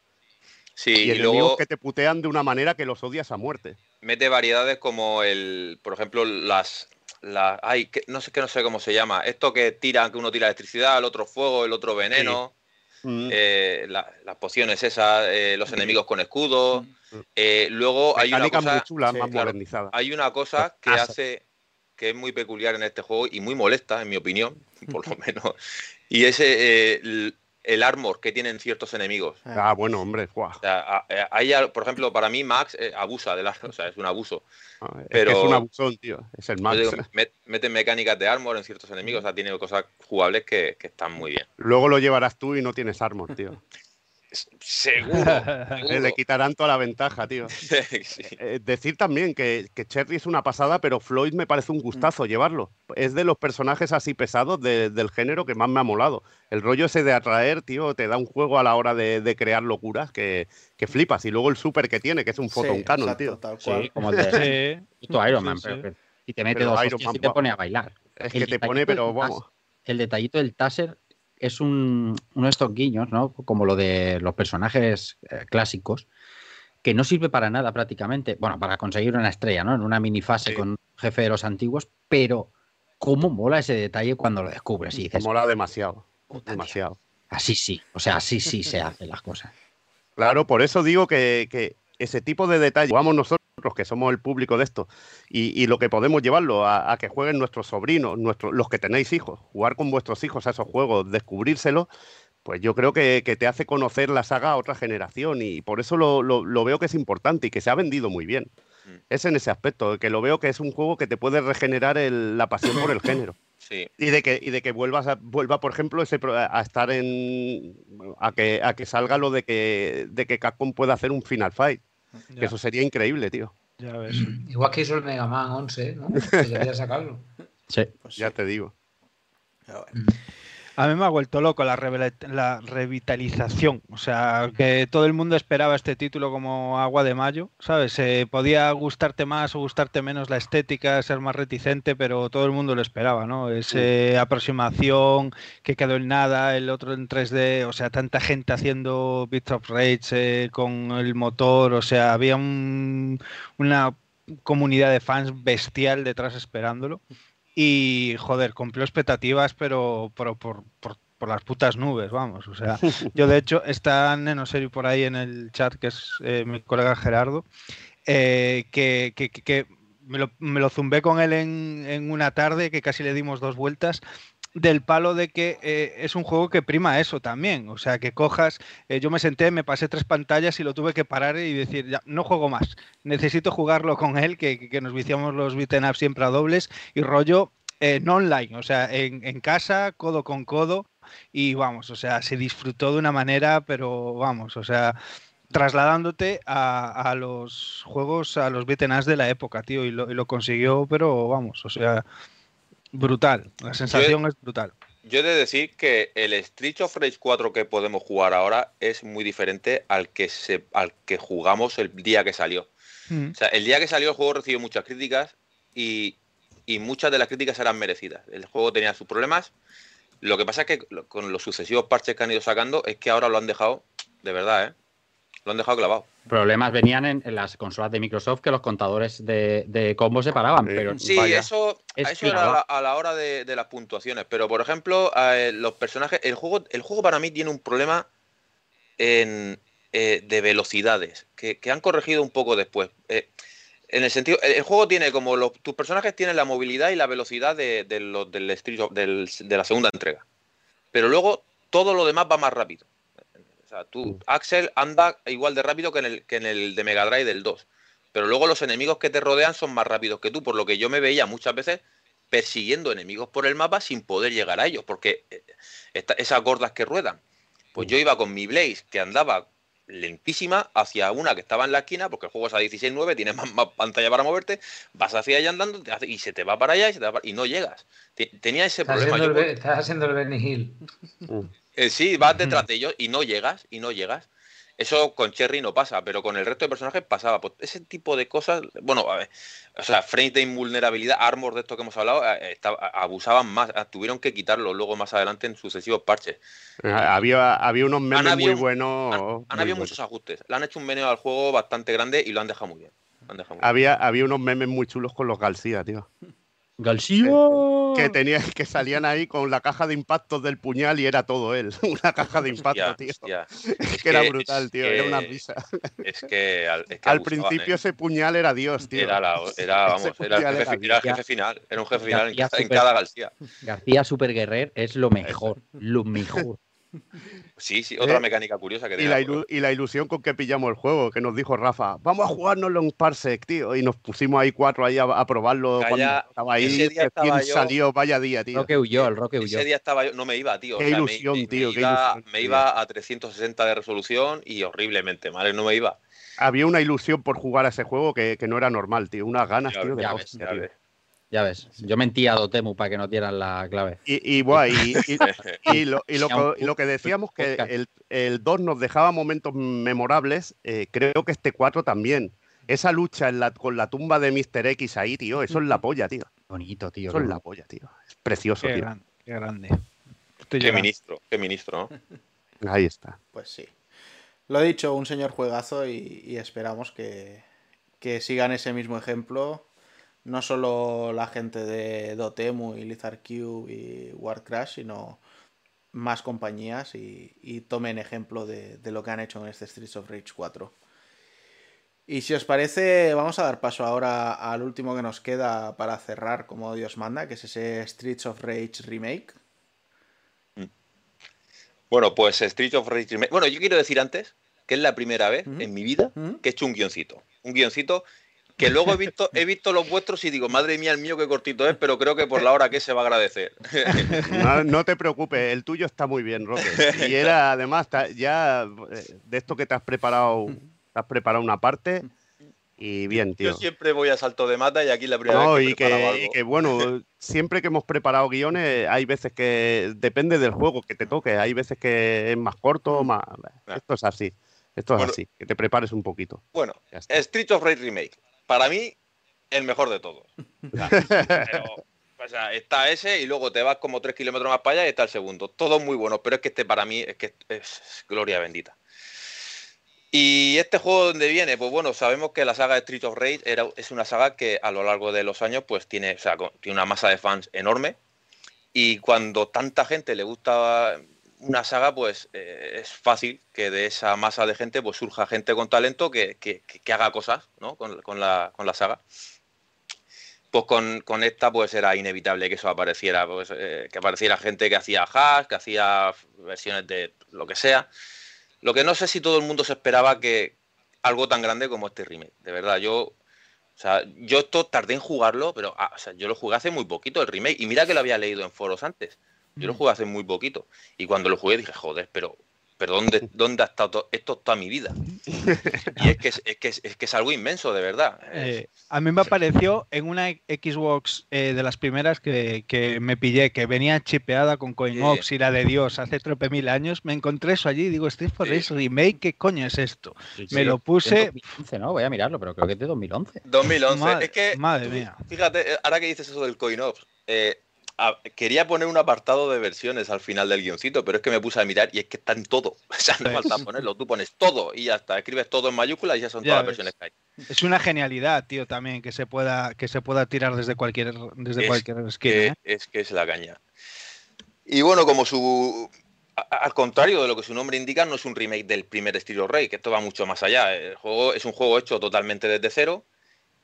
Sí, y y, luego que te putean de una manera que los odias a muerte. mete variedades como el, por ejemplo, las, las ay, que, no sé que no sé cómo se llama. Esto que tiran, que uno tira electricidad, el otro fuego, el otro veneno, Mm. eh, la- las pociones esas, eh, los enemigos con escudo. Eh, luego hay una muy cosa, sí, más claro. hay una cosa que hace que es muy peculiar en este juego y muy molesta, en mi opinión, por lo menos. Y es el, armor que tienen ciertos enemigos. Ah, bueno, hombre, guau. O sea, al- por ejemplo, para mí Max eh, abusa del armor, o sea, es un abuso. Ah, Es Pero- que es un abusón, tío. Es el Max. digo, met- meten mecánicas de armor en ciertos enemigos, o sea, tiene cosas jugables que, que están muy bien. Luego lo llevarás tú y no tienes armor, tío. Seguro. Eh, seguro. Le quitarán toda la ventaja, tío. Sí. Eh, decir también que, que Cherry es una pasada, pero Floyd me parece un gustazo llevarlo. Es de los personajes así pesados de- del género que más me ha molado. El rollo ese de atraer, tío, te da un juego a la hora de, de crear locuras que, que flipas. Y luego el super que tiene, que es un Sí, photon canon, exacto, tío. tal Sí, como el de Sí. Iron Man, sí. pero que- y te mete Pero dos Iron hostias Man, y te pone a bailar. Es El que te pone, pero vamos. El detallito del taser es un, uno de estos guiños, ¿no? Como lo de los personajes eh, clásicos, que no sirve para nada prácticamente. Bueno, para conseguir una estrella, ¿no? En una minifase Sí. con un jefe de los antiguos, pero cómo mola ese detalle cuando lo descubres y dices, mola demasiado. "Puta, tío, Demasiado. así sí, o sea, así sí se hacen las cosas. Claro, por eso digo que, que ese tipo de detalles, jugamos nosotros, que somos el público de esto, y, y lo que podemos llevarlo a, a que jueguen nuestros sobrinos, nuestros, los que tenéis hijos, jugar con vuestros hijos a esos juegos, descubrírselo, pues yo creo que, que te hace conocer la saga a otra generación y por eso lo, lo- lo veo que es importante y que se ha vendido muy bien. Mm. Es en ese aspecto, que lo veo que es un juego que te puede regenerar el- la pasión por el género. Sí. Y de que, y de que vuelvas a, vuelva, por ejemplo, ese, pro- a estar en. a que, a que salga lo de que, de que Capcom pueda hacer un Final Fight. Que Ya, eso sería increíble, tío. ya ves. Igual que hizo el Mega Man 11, ¿no? Que quería sacarlo. Sí. Pues Ya sí, te digo. pero bueno. A mí me ha vuelto loco la, revitalización. O sea, que todo el mundo esperaba este título como agua de mayo, ¿sabes? Eh, podía gustarte más o gustarte menos la estética, ser más reticente, pero todo el mundo lo esperaba, ¿no? Esa aproximación que quedó en nada, el otro en 3D, o sea, tanta gente haciendo Beats of Rage eh, con el motor, o sea, había un- una comunidad de fans bestial detrás esperándolo. Y joder, cumplió expectativas, pero, pero por, por, por las putas nubes, vamos. O sea, yo de hecho, está Nenoseri por ahí en el chat, que es eh, mi colega Gerardo, eh, que, que- que- que me, lo, me lo zumbé con él en, en una tarde, que casi le dimos dos vueltas, del palo de que eh, es un juego que prima eso también. O sea, que cojas, eh, yo me senté, me pasé tres pantallas y lo tuve que parar y decir, ya, no juego más. Necesito jugarlo con él, que, que- nos viciamos los beaten siempre a dobles y rollo eh, no online, o sea, en, casa, codo con codo, y vamos, o sea, se disfrutó de una manera, pero vamos, o sea, trasladándote a, a los juegos, a los beaten de la época, tío, y lo, y lo consiguió, pero vamos, o sea, brutal, la sensación es brutal. Yo he de decir que el Street of Rage 4 que podemos jugar ahora es muy diferente al que, se, al que jugamos el día que salió. Mm. O sea, el día que salió el juego recibió muchas críticas y y muchas de las críticas eran merecidas. El juego tenía sus problemas. Lo que pasa es que con los sucesivos parches que han ido sacando es que ahora lo han dejado, de verdad, ¿eh? Lo han dejado clavado. Problemas venían en, las consolas de Microsoft que los contadores de, de combo se paraban. Pero sí, eso, eso era a la, hora de, las puntuaciones. Pero, por ejemplo, eh, los personajes. El juego, el juego para mí tiene un problema en, eh, de velocidades que, han corregido un poco después. Eh, en el sentido, el, juego tiene como los, tus personajes tienen la movilidad y la velocidad de, del, de la segunda entrega. Pero luego todo lo demás va más rápido sea, tú, mm. Axel anda igual de rápido que en el, que en el de Mega Drive del 2. Pero luego los enemigos que te rodean son más rápidos que tú, por lo que yo me veía muchas veces persiguiendo enemigos por el mapa sin poder llegar a ellos, porque eh, esas gordas que ruedan. Pues yo mm. iba con mi Blaze, que andaba lentísima, hacia una que estaba en la esquina, porque el juego es a 16.9, tienes más, pantalla para moverte, vas hacia allá andando y se te va para allá y, no llegas. Tenía ese problema. estás haciendo el Benny Hill. Eh, sí, vas detrás de ellos y no llegas, y no llegas. Eso con Cherry no pasa, pero con el resto de personajes pasaba. Pues ese tipo de cosas, bueno, a ver, o sea, frames de invulnerabilidad, armor de esto que hemos hablado, eh, abusaban más, ah, tuvieron que quitarlo luego más adelante en sucesivos parches. Había, había unos memes muy buenos. Han, habido muchos ajustes. Le han hecho un meneo al juego bastante grande y lo han dejado muy bien. había, había unos memes muy chulos con los García, tío. García. Que, tenía, que salían ahí con la caja de impactos del puñal y era todo él. Una caja de impactos, tío. Es, que, era brutal, tío. era una risa. Es que al, principio ¿eh? ese puñal era Dios, tío. Era, la, era vamos, era el, jefe, era el, jefe, final. Era un jefe final en, cada García. García Super Guerrer es lo mejor. Lo mejor. Sí, sí, otra ¿Eh? mecánica curiosa que y la, y la ilusión con que pillamos el juego, que nos dijo Rafa, vamos a jugárnoslo en Parsec, tío. Y nos pusimos ahí cuatro ahí a, probarlo cuando estaba ahí. Ese día salió, vaya día, tío. Roque huyó, el Roque huyó. Ese día estaba yo, no me iba, tío. Qué ilusión, me, tío. Me, iba, me iba a 360 de resolución y horriblemente mal, no me iba. Había una ilusión por jugar a ese juego que, que no era normal, tío. Unas ganas, tío, de hostia, tío. Ya ves, yo mentía a Dotemu para que no dieran la clave. Y, y, y, lo, lo, que decíamos que el, el 2 nos dejaba momentos memorables, eh, creo que este 4 también. Esa lucha en la, con la tumba de Mr. X ahí, tío, eso es la polla, tío. Bonito, tío. Eso es la polla, tío. Es precioso, qué tío. Grande, qué grande. qué ministro, qué ministro, ¿no? Ahí está. Pues sí. Lo he dicho, un señor juegazo y, esperamos que, que sigan ese mismo ejemplo no solo la gente de Dotemu y Lizard Cube y Warcrash, sino más compañías y, tomen ejemplo de, lo que han hecho en este Streets of Rage 4. Y si os parece, vamos a dar paso ahora al último que nos queda para cerrar como Dios manda, que es ese Streets of Rage Remake. Mm. Bueno, pues Streets of Rage Remake. Bueno, yo quiero decir antes que es la primera vez en mi vida que he hecho un guioncito. Un guioncito que luego he visto, he visto los vuestros y digo, madre mía, el mío qué cortito es, pero creo que por la hora que se va a agradecer. No, te preocupes, el tuyo está muy bien, Roque. Y era además ya eh, de esto que te has preparado, te has preparado una parte y bien, tío. Yo siempre voy a salto de mata y aquí la primera vez que, y que, bueno, siempre que hemos preparado guiones, hay veces que depende del juego que te toque, hay veces que es más corto, más. Esto es así. Esto es así, que te prepares un poquito. Bueno, Street of Rage Remake para mí, el mejor de todos. O sea, está ese y luego te vas como tres kilómetros más para allá y está el segundo. Todos muy buenos, pero es que este para mí es que es gloria bendita. Y este juego donde viene, pues bueno, sabemos que la saga de Street of Rage era, es una saga que a lo largo de los años pues tiene, tiene una masa de fans enorme. Y cuando tanta gente le gusta una saga, pues eh, es fácil que de esa masa de gente pues surja gente con talento que, haga cosas ¿no? con, la, saga. Pues con, esta pues era inevitable que eso apareciera, pues, eh, que apareciera gente que hacía hacks, que hacía versiones de lo que sea. Lo que no sé si todo el mundo se esperaba que algo tan grande como este remake. De verdad, yo o sea, yo esto tardé en jugarlo, pero ah, yo lo jugué hace muy poquito el remake. Y mira que lo había leído en foros antes. Yo lo jugué hace muy poquito. Y cuando lo jugué dije, joder, pero, pero ¿dónde, dónde ha estado esto toda mi vida? Y es que es, que es, que es algo inmenso, de verdad. Eh, a mí me apareció en una Xbox eh, de las primeras que, que, me pillé, que venía chipeada con CoinOps y la de Dios hace trope mil años. Me encontré eso allí y digo, Street for Race Remake, ¿qué coño es esto? me lo puse. 2011, ¿no? Voy a mirarlo, pero creo que es de 2011. 2011. Madre, es que, madre mía. Fíjate, ahora que dices eso del CoinOps, eh, quería poner un apartado de versiones al final del guioncito, pero es que me puse a mirar y es que está en todo. O sea, no falta ponerlo. Tú pones todo y ya está. Escribes todo en mayúsculas y ya son Ya todas las versiones que hay. Es una genialidad, tío, también que se pueda, que se pueda tirar desde cualquier, desde Es cualquier esquina. Que, ¿eh? es que es la caña. Y bueno, como su. Al contrario de lo que su nombre indica, no es un remake del primer estilo Rey, que esto va mucho más allá. El juego es un juego hecho totalmente desde cero,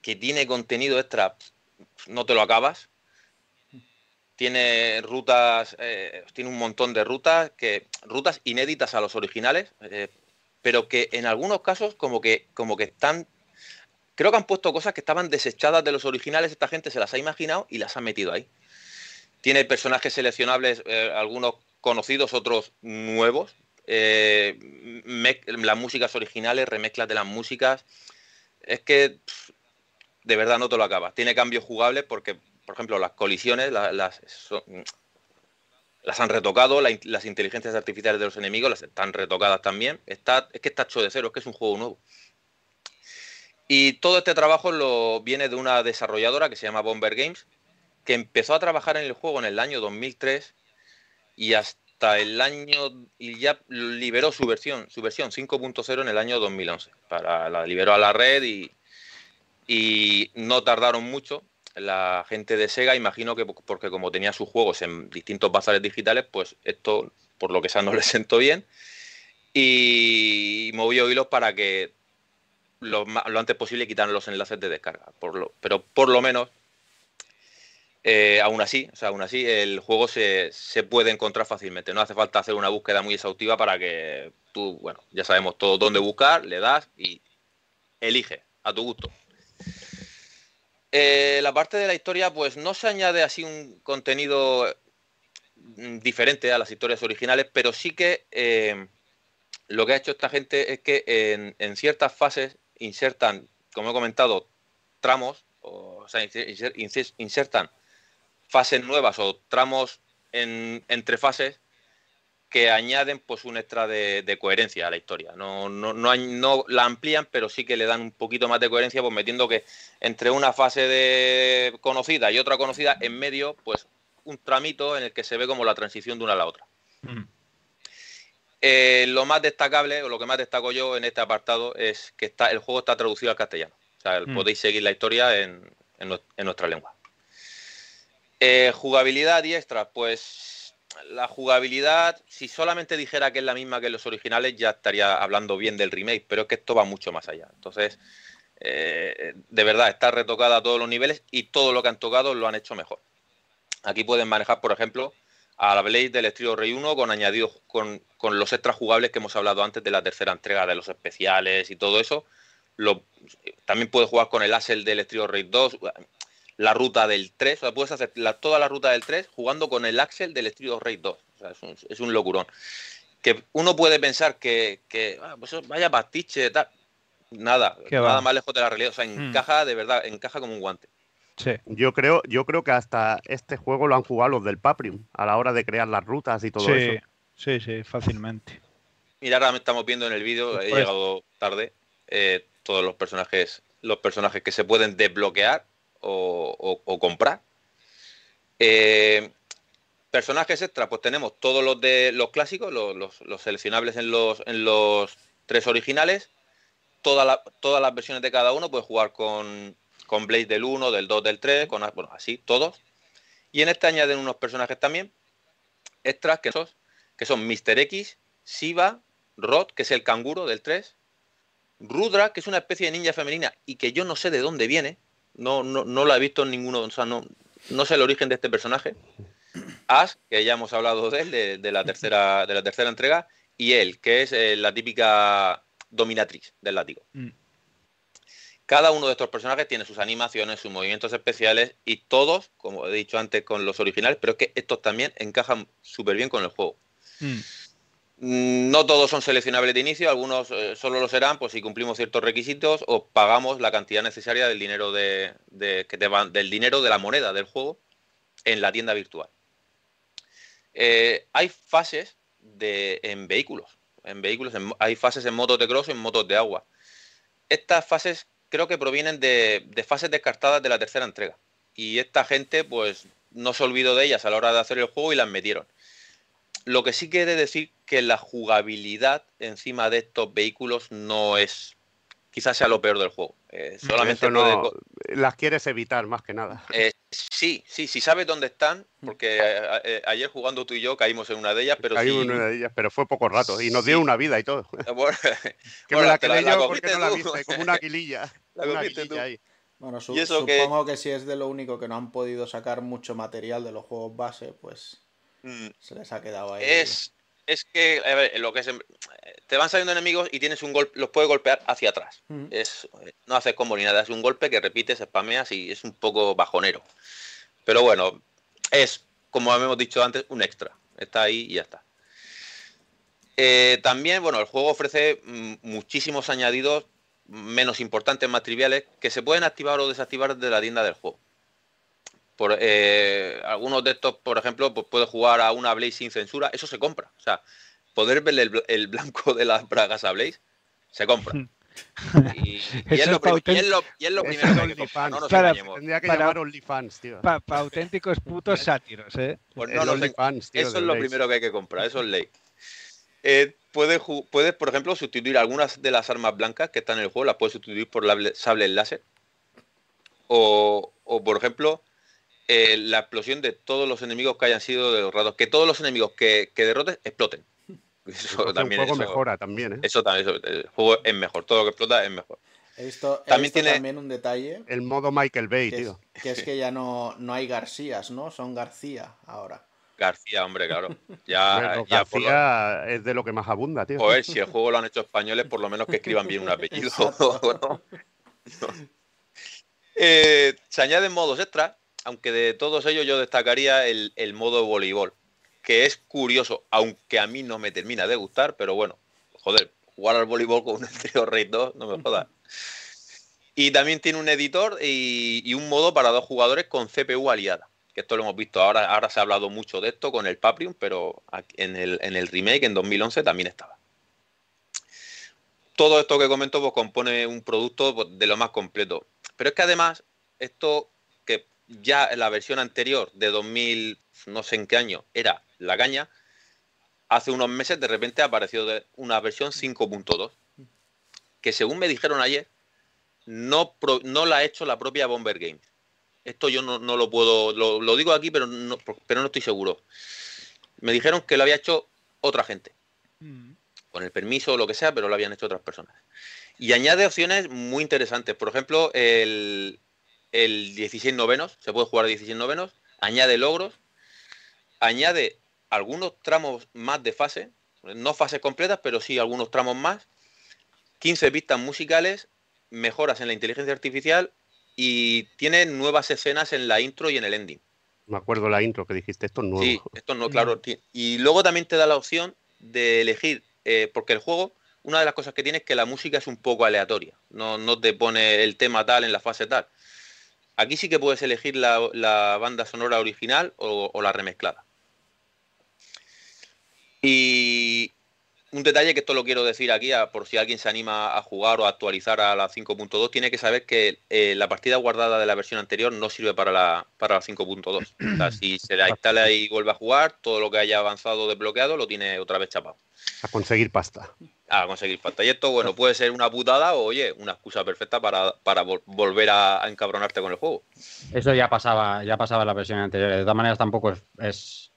que tiene contenido extra, no te lo acabas. Tiene rutas, eh, tiene un montón de rutas, que, rutas inéditas a los originales, eh, pero que en algunos casos como que, como que están... Creo que han puesto cosas que estaban desechadas de los originales, esta gente se las ha imaginado y las ha metido ahí. Tiene personajes seleccionables, eh, algunos conocidos, otros nuevos. Las músicas originales, remezclas de las músicas. Es que de verdad no te lo acabas. Tiene cambios jugables porque, por ejemplo, las colisiones la- las, han retocado, las inteligencias artificiales de los enemigos las están retocadas también. Está, es que está hecho de cero, es que es un juego nuevo. Y todo este trabajo lo viene de una desarrolladora que se llama Bomber Games, que empezó a trabajar en el juego en el año 2003 y hasta el año y ya liberó su versión, su versión 5.0 en el año 2011. Para la liberó a la red y no tardaron mucho. La gente de Sega, imagino que porque como tenía sus juegos en distintos bazares digitales, pues esto, por lo que sea, no les sentó bien. Y movió hilos para que lo, antes posible quitaran los enlaces de descarga. Por lo, pero por lo menos eh, aún así, aún así, el juego se, se puede encontrar fácilmente. No hace falta hacer una búsqueda muy exhaustiva para que tú, bueno, ya sabemos todo dónde buscar, le das y elige a tu gusto. Eh, la parte de la historia, pues no se añade así un contenido mm, diferente a las historias originales, pero sí que eh, lo que ha hecho esta gente es que en, ciertas fases insertan, como he comentado, tramos, o, sea, inser- inser- insertan fases nuevas o tramos en- entre fases que añaden pues un extra de, de coherencia a la historia. No, no, no, no la amplían, pero sí que le dan un poquito más de coherencia, pues metiendo que entre una fase de conocida y otra conocida, en medio, pues un tramito en el que se ve como la transición de una a la otra. Mm. Eh, lo más destacable, o lo que más destaco yo en este apartado, es que está, el juego está traducido al castellano. O sea, Mm. podéis seguir la historia en, en nuestra lengua. Eh, jugabilidad y extras, pues la jugabilidad, si solamente dijera que es la misma que los originales, ya estaría hablando bien del remake, pero es que esto va mucho más allá. Entonces, eh, de verdad, está retocada a todos los niveles y todo lo que han tocado lo han hecho mejor. Aquí pueden manejar, por ejemplo, a la Blade del Estilo Rey 1 con añadidos con, con los extras jugables que hemos hablado antes de la tercera entrega, de los especiales y todo eso. Lo- también puedes jugar con el Asel del Estilo Rey 2, la ruta del 3, o sea, puedes hacer la- toda la ruta del 3 jugando con el Axel del Street Rey 2. O sea, es un, es un locurón. Que uno puede pensar que, que, ah, pues eso, vaya pastiche, tal. Nada, nada va. más lejos de la realidad. O sea, Mm. encaja de verdad, encaja como un guante. Sí. Yo creo, yo creo que hasta este juego lo han jugado los del Paprium a la hora de crear las rutas y todo sí, eso. sí, sí, fácilmente. Mira, ahora me estamos viendo en el vídeo, he Pues- llegado tarde, eh, todos los personajes, los personajes que se pueden desbloquear o, comprar. Eh, personajes extra, pues tenemos todos los de los clásicos, los, los- seleccionables en los, en los tres originales. Toda la- todas las versiones de cada uno, puedes jugar con, con Blade del 1, del 2, del 3, con, bueno, así, todos. Y en este añaden unos personajes también extras que son, que son Mr. X, Siva, Rod, que es el canguro del 3, Rudra, que es una especie de ninja femenina y que yo no sé de dónde viene, no, no, no la he visto en ninguno, o sea, no, no sé el origen de este personaje. Ash, que ya hemos hablado de él, de, de la, tercera, de la tercera entrega, y él, que es eh, la típica dominatriz del látigo. Mm. Cada uno de estos personajes tiene sus animaciones, sus movimientos especiales y todos, como he dicho antes, con los originales, pero es que estos también encajan súper bien con el juego. Mm. Mm, no todos son seleccionables de inicio, algunos eh, solo lo serán pues, si cumplimos ciertos requisitos o pagamos la cantidad necesaria del dinero de, que te van, del dinero de la moneda del juego en la tienda virtual. Eh, hay fases de, en vehículos. En vehículos hay fases en motos de cross y en motos de agua. Estas fases creo que provienen de, de fases descartadas de la tercera entrega. Y esta gente, pues, no se olvidó de ellas a la hora de hacer el juego y las metieron. Lo que sí quiere decir que la jugabilidad encima de estos vehículos no es. Quizás sea lo peor del juego. Eh, solamente no, las quieres evitar más que nada. Eh, sí, sí, si sabes dónde están, porque eh, ayer jugando tú y yo caímos en una de ellas, pero Caímos en una de ellas, pero fue poco rato y nos dio una vida y todo. Bueno, que me la quedé yo porque no la viste, como una quililla. La una ahí. Bueno, supongo que... si es de lo único que no han podido sacar mucho material de los juegos base, pues mm. se les ha quedado ahí. Es, es que lo que es, te van saliendo enemigos y tienes un golpe, los puedes golpear hacia atrás. es, no haces combo ni nada, es un golpe que repites, spameas y es un poco bajonero. Pero bueno, es, como hemos dicho antes, un extra. Está ahí y ya está. Eh, también, bueno, el juego ofrece mm, muchísimos añadidos menos importantes, más triviales, que se pueden activar o desactivar de la tienda del juego. Por, eh, algunos de estos, por ejemplo, pues puedes jugar a una Blaze sin censura, eso se compra. O sea, poder ver el, blanco de las bragas a Blaze, se compra. Y, es, lo, primero que hay que comprar, no nos para, Tendría que para, llamar OnlyFans, tío. Para auténticos putos sátiros, ¿eh? Pues no, OnlyFans, tío, Eso es lo primero que hay que comprar, eso es ley. Eh, puedes, puedes, por ejemplo, sustituir algunas de las armas blancas que están en el juego, las puedes sustituir por sables láser. O, o, por ejemplo, eh, la explosión de todos los enemigos que hayan sido derrotados. Que todos los enemigos que, que derrotes exploten. Eso también, el juego mejora también, ¿eh? Eso también, el juego es mejor. Todo lo que explota es mejor. He visto, también tiene también un detalle. El modo Michael Bay, tío. que es que ya no, no hay Garcías, ¿no? Son García ahora. García, hombre, claro. Ya, García es de lo que más abunda, tío. Joder, si el juego lo han hecho españoles, por lo menos que escriban bien un apellido. Eh, se añaden modos extras, aunque de todos ellos yo destacaría el, modo voleibol, que es curioso, aunque a mí no me termina de gustar, pero bueno, joder, jugar al voleibol con un trío Raid 2, no me jodas. Y también tiene un editor y, y un modo para dos jugadores con CPU aliada esto lo hemos visto ahora, ahora se ha hablado mucho de esto con el Paprium, pero en el, en el remake en 2011 también estaba. Todo esto que comento pues, compone un producto pues, de lo más completo. Pero es que además, esto que ya en la versión anterior de 2000, no sé en qué año, era la caña, hace unos meses de repente apareció una versión 5.2, que según me dijeron ayer, no, no la ha hecho la propia Bomber Games. Esto yo no, lo puedo, lo, digo aquí, pero no, pero no estoy seguro. Me dijeron que lo había hecho otra gente, mm. con el permiso o lo que sea, pero lo habían hecho otras personas. Y añade opciones muy interesantes. Por ejemplo, el, el 16 novenos, se puede jugar 16 novenos, añade logros, añade algunos tramos más de fase, no fases completas, pero sí algunos tramos más, 15 pistas musicales, mejoras en la inteligencia artificial y tiene nuevas escenas en la intro y en el ending. Me acuerdo la intro que dijiste, esto es nuevo. Sí, esto no, claro. Y luego también te da la opción de elegir, eh, porque el juego, una de las cosas que tiene es que la música es un poco aleatoria, no, no te pone el tema tal en la fase tal. Aquí sí que puedes elegir la, banda sonora original o, o la remezclada. Y, un detalle que esto lo quiero decir aquí, por si alguien se anima a jugar o a actualizar a la 5.2, tiene que saber que eh, la partida guardada de la versión anterior no sirve para la, para la 5.2. O sea, si se la instala y vuelve a jugar, todo lo que haya avanzado desbloqueado lo tiene otra vez chapado. A conseguir pasta. A conseguir pasta. Y esto, bueno, puede ser una putada o, oye, una excusa perfecta para, volver a, encabronarte con el juego. Eso ya pasaba, ya pasaba en la versión anterior. De todas maneras, tampoco es,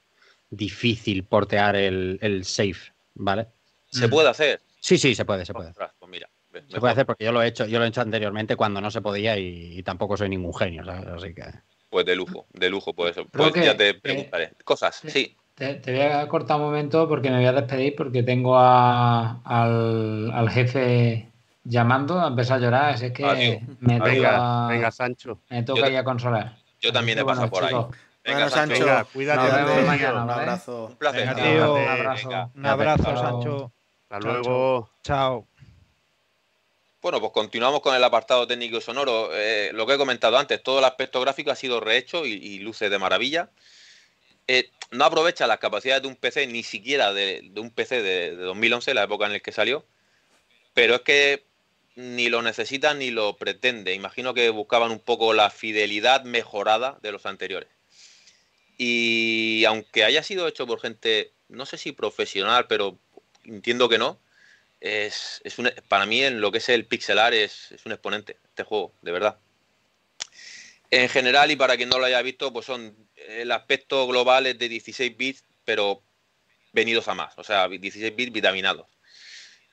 difícil portear el, el save, ¿vale? ¿Se puede hacer? Sí, sí, se puede, se puede. Pues se puede hacer porque yo lo he hecho, yo lo he hecho anteriormente cuando no se podía y, tampoco soy ningún genio, así que. Pues de lujo, de lujo puede ser. Pues ya te preguntaré. Cosas, sí. Te, voy a cortar un momento porque me voy a despedir porque tengo al, jefe llamando, a empezar a llorar, así que me toca, venga, Sancho. Me toca ya consolar. Yo también he pasado por ahí. Venga, Bueno, Sancho. Sancho, Venga, cuídate. Nos vemos mañana, un ¿vale? abrazo. Un placer. Venga, tío. Un abrazo. Venga. Un abrazo. Sancho. Hasta Chao, luego. Chao. Bueno, pues continuamos con el apartado técnico y sonoro. Eh, lo que he comentado antes, todo el aspecto gráfico ha sido rehecho y, y luce de maravilla. Eh, no aprovecha las capacidades de un PC, ni siquiera de, de un PC de, de 2011, la época en la que salió, pero es que ni lo necesita ni lo pretende. Imagino que buscaban un poco la fidelidad mejorada de los anteriores. Y aunque haya sido hecho por gente, no sé si profesional, pero entiendo que no, es, es un- para mí en lo que es el pixelar es, es un exponente este juego, de verdad. En general, y para quien no lo haya visto, pues son el aspecto global es de 16 bits, pero venidos a más, o sea, 16 bits vitaminados.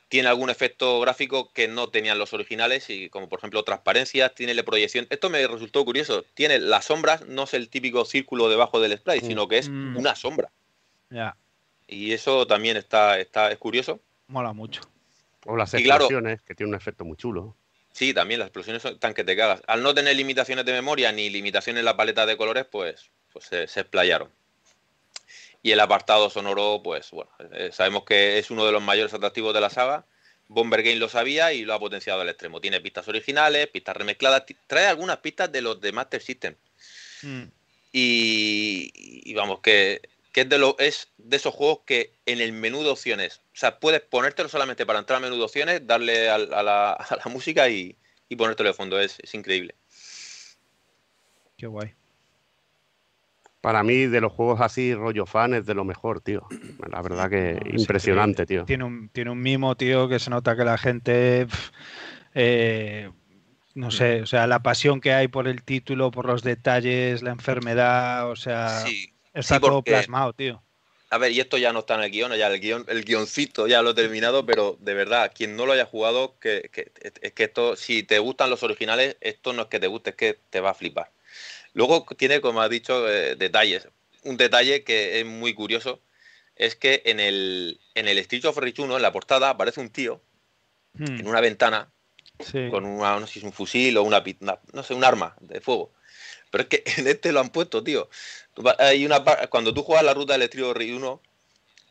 Tiene algún efecto gráfico que no tenían los originales, y como por ejemplo transparencias, tiene la proyección. Esto me resultó curioso. Tiene las sombras, no es el típico círculo debajo del sprite, sino que es Mm. una sombra. Ya, Y eso también está, está es curioso. mola mucho. O las claro- explosiones, que tiene un efecto muy chulo. Sí, también las explosiones son tan que te cagas. Al no tener limitaciones de memoria ni limitaciones en la paleta de colores, pues, pues se, se explayaron. Y el apartado sonoro, pues bueno, eh, sabemos que es uno de los mayores atractivos de la saga. Bomber Game lo sabía y lo ha potenciado al extremo. Tiene pistas originales, pistas remezcladas, trae algunas pistas de los de Master System. Mm. Y, y vamos, que, que es, de lo, es de esos juegos que en el menú de opciones, o sea, puedes ponértelo solamente para entrar al menú de opciones, darle a, la, a la música y, y ponértelo de fondo. Es, es increíble. Qué guay. Para mí, de los juegos así, rollo fan, es de lo mejor, tío. La verdad que No, impresionante, tío. Tiene un, tiene un mimo, tío, que se nota que la gente. eh, no sé, o sea, la pasión que hay por el título, por los detalles, la enfermedad, o sea, Sí. Está sí, todo plasmado, tío. A ver, y esto ya no está en el guion, ya el guion, el guioncito ya lo he terminado, pero de verdad, quien no lo haya jugado, que, que- es que esto, si te gustan los originales, esto no es que te guste, es que te va a flipar. Luego tiene, como has dicho, eh, detalles. Un detalle que es muy curioso es que en el, en el Street of Rage 1, en la portada, aparece un tío Mm, en una ventana sí. con una, no sé si es un fusil o una, una- no sé, un arma de fuego. Pero es que en este lo han puesto, tío. Hay una, cuando tú juegas la ruta del Estrío Rey 1,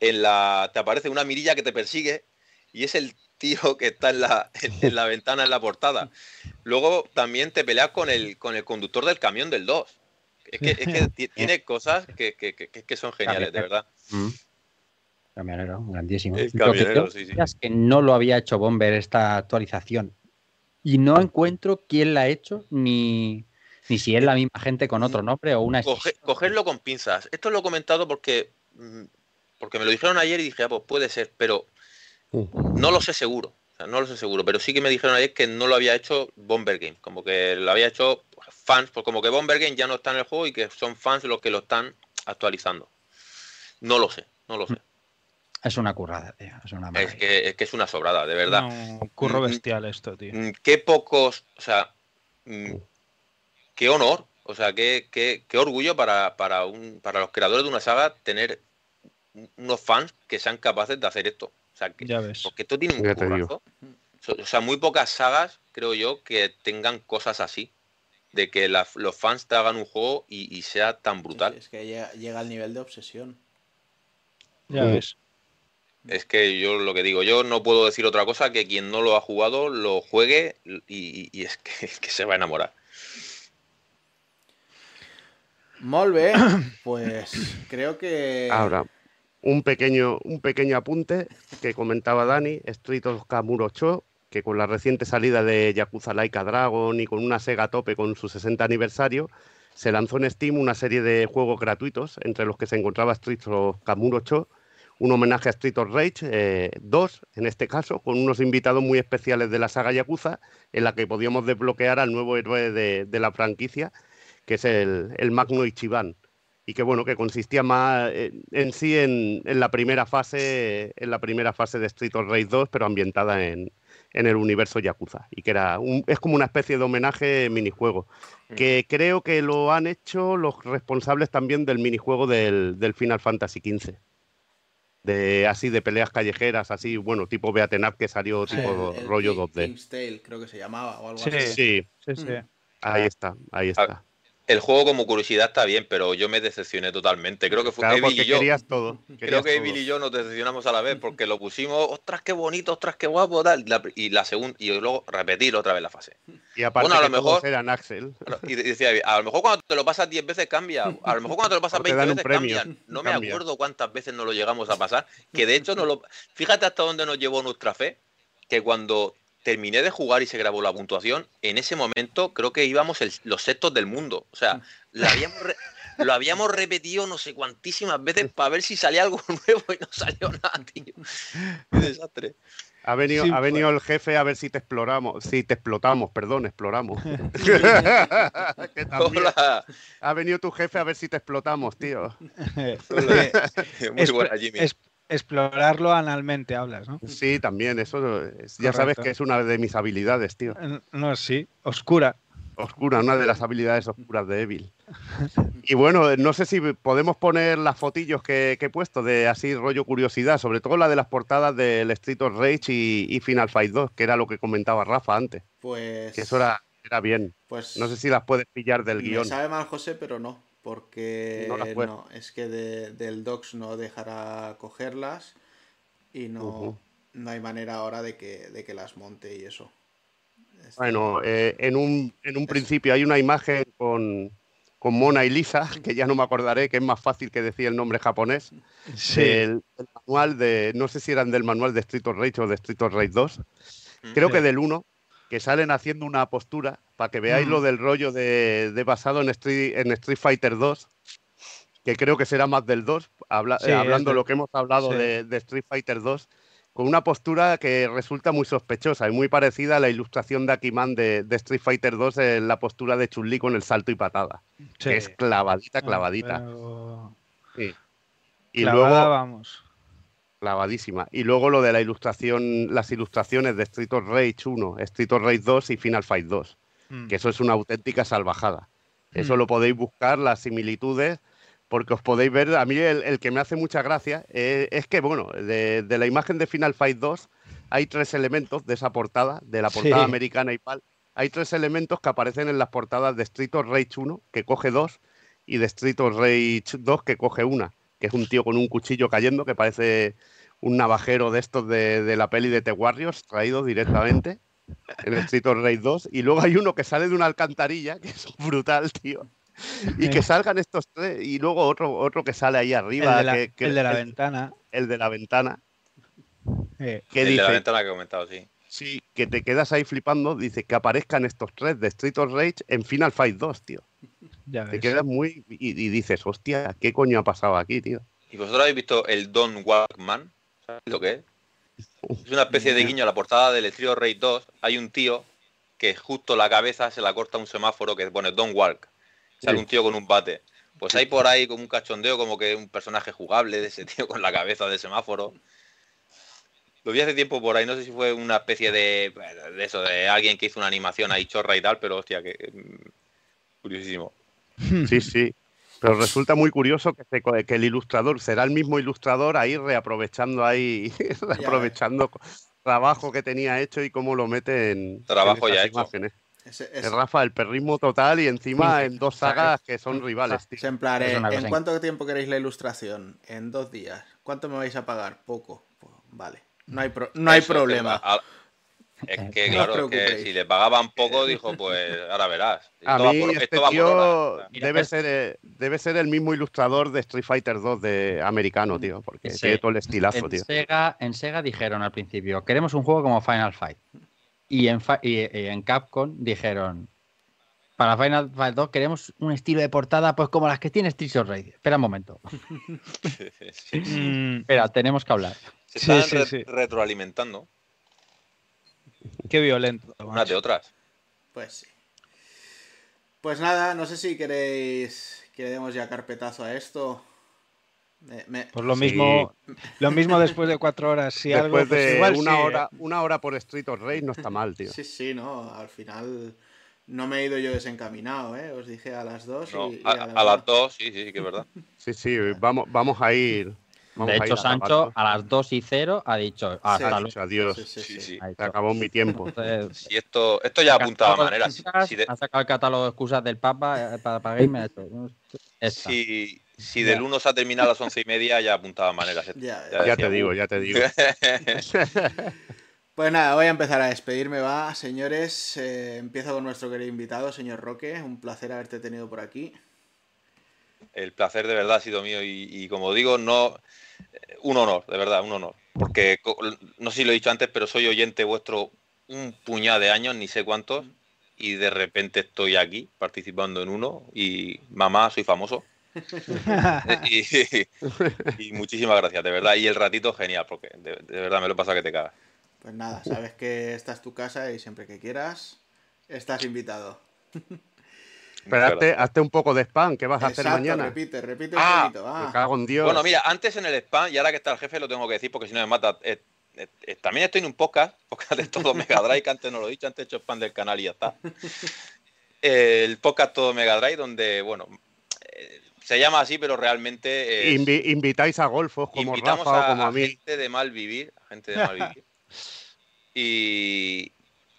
en la, te aparece una mirilla que te persigue y es el tío que está en la, en, en la ventana, en la portada. Luego también te peleas con el, con el conductor del camión del 2. Es que, es que ti- tiene cosas que, que- que- que son geniales, de verdad. Mm. Camionero, grandísimo. Es Lo que camionero, sí, sí. es que no lo había hecho Bomber esta actualización. Y no encuentro quién la ha hecho, ni, ni si es la misma gente con otro nombre o una Coge- cogerlo con pinzas. Esto lo he comentado porque, mm, porque me lo dijeron ayer y dije, ah, pues puede ser, pero Mm. no lo sé seguro. O sea, no lo sé seguro, pero sí que me dijeron ayer que no lo había hecho Bomber Game, como que lo había hecho fans, pues como que Bomber Game ya no está en el juego y que son fans los que lo están actualizando. No lo sé, no lo sé. Es una currada, tío. Es una Es que, es que es una sobrada, de verdad. Un curro Mm, bestial esto, tío. Mm, Qué pocos, o sea, mm, qué honor, o sea, qué, qué- qué orgullo para, para, un, para los creadores de una saga tener unos fans que sean capaces de hacer esto. O sea, que, Ya ves. porque esto tiene un currazo. O sea, muy pocas sagas, creo yo, que tengan cosas así. De que la- los fans te hagan un juego y, y sea tan brutal. Es, es que llega, llega al nivel de obsesión. Ya ves. Es que yo lo que digo, yo no puedo decir otra cosa que quien no lo ha jugado lo juegue y, y- y es que, es que se va a enamorar. Molt bé, pues creo que... Ahora, un pequeño, un pequeño apunte que comentaba Dani, Street of Kamuro 8, que con la reciente salida de Yakuza Laika Dragon y con una Sega a tope con su 60 aniversario, se lanzó en Steam una serie de juegos gratuitos, entre los que se encontraba Street of Kamuro 8, un homenaje a Street of Rage eh, 2, en este caso, con unos invitados muy especiales de la saga Yakuza, en la que podíamos desbloquear al nuevo héroe de, de la franquicia, que es el, el Magno Ichiban y que bueno que consistía más en, en sí en, en la primera fase en la primera fase de Street of Rage 2 pero ambientada en, en el universo Yakuza y que era un- es como una especie de homenaje minijuego que creo que lo han hecho los responsables también del minijuego del, del Final Fantasy XV de así de peleas callejeras así bueno tipo Beaten Up que salió tipo El- el rollo King- 2D King's Tale, creo que se llamaba o algo Sí. así. sí Sí, sí. ahí está ahí está El juego como curiosidad está bien, pero yo me decepcioné totalmente. Creo que fue Claro, Evil porque y yo. querías todo. Creo que todo. Evil y yo nos decepcionamos a la vez porque lo pusimos, ostras, qué bonito, ostras, qué guapo, tal. Y la, y la segunda, y luego repetir otra vez la fase. Y aparte Bueno, a lo mejor- eran Axel. Y decía, a lo mejor cuando te lo pasas 10 veces cambia, a lo mejor cuando te lo pasas O te 20 dan un veces premio, cambian. No me acuerdo cuántas veces no lo llegamos a pasar, que de hecho no lo... Fíjate hasta dónde nos llevó nuestra fe, que cuando terminé de jugar y se grabó la puntuación, en ese momento creo que íbamos el- los sextos del mundo. O sea, lo habíamos, re- lo habíamos repetido no sé cuantísimas veces para ver si salía algo nuevo y no salió nada, tío. Qué desastre. Ha venido, Sí, ha pues. venido el jefe a ver si te exploramos, si te explotamos, perdón, exploramos. Que. Hola. Ha venido tu jefe a ver si te explotamos, tío. Muy buena, Jimmy. es- explorarlo analmente hablas, ¿no? Sí, también, eso es- ya sabes que es una de mis habilidades, tío. Eh, No, sí, oscura. Oscura, una de las habilidades oscuras de Evil. Y bueno, no sé si podemos poner las fotillos que, que he puesto de así rollo curiosidad, sobre todo la de las portadas del Street of Rage y, y Final Fight 2, que era lo que comentaba Rafa antes, Pues. que eso era, era bien. Pues. No sé si las puedes pillar del Me guion. sabe mal, José, pero no. Porque No las puedes. no, es que de- del Docs no dejará cogerlas y no, no hay manera ahora de que, de que las monte y eso. Este, Bueno, eh, en un, en un principio hay una imagen con, con Mona y Lisa, que ya no me acordaré, que es más fácil que decir el nombre japonés, Sí. del, del manual de, no sé si eran del manual de Street of Rage o de Street of Rage 2, creo Sí. que del 1, que salen haciendo una postura, para que veáis Mm. lo del rollo de, de basado en Street, en Street Fighter 2, que creo que será más del 2, habla- Sí, eh, hablando del- lo que hemos hablado sí. de, de Street Fighter 2, con una postura que resulta muy sospechosa y muy parecida a la ilustración de Akiman de, de Street Fighter 2 en la postura de Chun-Li con el salto y patada, sí. que es clavadita, Ah, clavadita. pero. Y clavada, luego, vamos. Clavadísima. Y luego lo de la ilustración, las ilustraciones de Street of Rage 1, Street of Rage 2 y Final Fight 2, Mm. que eso es una auténtica salvajada. Eso Mm. lo podéis buscar, las similitudes, porque os podéis ver. A mí el, el que me hace mucha gracia eh, es que, bueno, de, de la imagen de Final Fight 2 hay tres elementos de esa portada, de la portada Sí. americana y tal. Hay tres elementos que aparecen en las portadas de Street of Rage 1, que coge dos, y de Street of Rage 2, que coge una, que es un tío con un cuchillo cayendo, que parece un navajero de estos de, de la peli de The Warriors, traído directamente en Street of Rage 2. Y luego hay uno que sale de una alcantarilla, que es brutal, tío. Y que salgan estos tres, y luego otro, otro que sale ahí El arriba, de la, que, que- el de la el- ventana. el de la ventana, eh, que el de la dice, ventana que he comentado, sí. sí, que te quedas ahí flipando, dice que aparezcan estos tres de Street of Rage en Final Fight 2, tío. Ya Te ves. quedas muy. Y, y dices, hostia, ¿qué coño ha pasado aquí, tío? ¿Y vosotros habéis visto el Don Walkman? ¿Sabéis lo que es? Es una especie de guiño a la portada del Trio Rey 2. Hay un tío que justo la cabeza se la corta un semáforo que pone Don't Walk. Sale Sí. un tío con un bate. Pues hay por ahí como un cachondeo, como que un personaje jugable de ese tío con la cabeza de semáforo. Lo vi hace tiempo por ahí, no sé si fue una especie de, de eso, de alguien que hizo una animación ahí chorra y tal, pero hostia, que mm, curiosísimo. Sí, sí. Pero resulta muy curioso que, se co- que el ilustrador será el mismo ilustrador ahí reaprovechando ahí, reaprovechando trabajo que tenía hecho y cómo lo mete en, Trabajo en ya esas hecho. imágenes. Ese- es- Es Rafa, el perrismo total y encima en dos sagas que son rivales, tío. Ejemplar, Es eh, ¿en in- cuánto tiempo queréis la ilustración? En dos días. ¿Cuánto me vais a pagar? Poco. Pues, vale. No hay, pro- no hay Eso, problema. a- Es que, claro, es que si le pagaban poco, dijo, pues ahora verás. A Esto va mí por- este tío debe ser, eh, debe ser el mismo ilustrador de Street Fighter 2 de americano, tío, porque Sí. tiene todo el estilazo, En tío. Sega, en Sega dijeron al principio, queremos un juego como Final Fight. Y en, y- y en Capcom dijeron, para Final Fight 2 queremos un estilo de portada pues como las que tiene Street of Rage. Espera un momento. Sí, sí. Mm, Espera, tenemos que hablar. Se Sí, están sí, re- sí. retroalimentando qué violento. unas de otras. Pues sí. Pues nada, no sé si queréis que le demos ya carpetazo a esto. Me- me- Pues lo Sí. mismo, lo mismo después de cuatro horas. Si algo, Después pues de igual una, sí, ¿eh? hora, una hora por Street of Rage no está mal, tío. Sí, sí, no. Al final no me he ido yo desencaminado, ¿eh? Os dije a las dos No, y, y a, la a verdad- las dos, sí, sí, sí, que es verdad. Sí, sí, vamos, vamos a ir. Vamos de a hecho, a Sancho a las 2 y 0 ha dicho hasta Sí. Luego. adiós. Sí, sí, Sí, sí. sí. Ha Se acabó mi tiempo. Entonces, Y esto, esto ya apuntaba excusas, Si de, Ha sacado el catálogo de excusas del Papa eh, para, para si, si del 1 se ha terminado a las once y media, ya apuntaba maneras. Ya, Ya Ya te digo, ya te digo. Pues nada, voy a empezar a despedirme, va, señores. Eh, empiezo con nuestro querido invitado, señor Roque. Un placer haberte tenido por aquí. El placer de verdad ha sido mío y, y como digo, no un honor, de verdad, un honor. Porque no sé si lo he dicho antes, pero soy oyente vuestro un puñado de años, ni sé cuántos, y de repente estoy aquí participando en uno y mamá, soy famoso. y, y muchísimas gracias, de verdad. Y el ratito genial, porque de, de verdad me lo pasa que te cagas. Pues nada, sabes que esta es tu casa y siempre que quieras, estás invitado. Pero Muchas hazte, un poco de spam. ¿Qué vas a hacer mañana? repite, repite un Ah, poquito. Me va. cago en Dios. Bueno, mira, antes en el spam, y ahora que está el jefe, lo tengo que decir porque si no me mata. eh, eh, eh, también estoy en un podcast, podcast de todo Mega Drive, que antes no lo he dicho, antes he hecho spam del canal y ya está. El podcast Todo Mega Drive, donde, bueno, eh, se llama así, pero realmente es- Invi- invitáis a golfos como invitamos Rafa a, o como a a mí. gente de mal vivir, a gente de mal vivir. Y,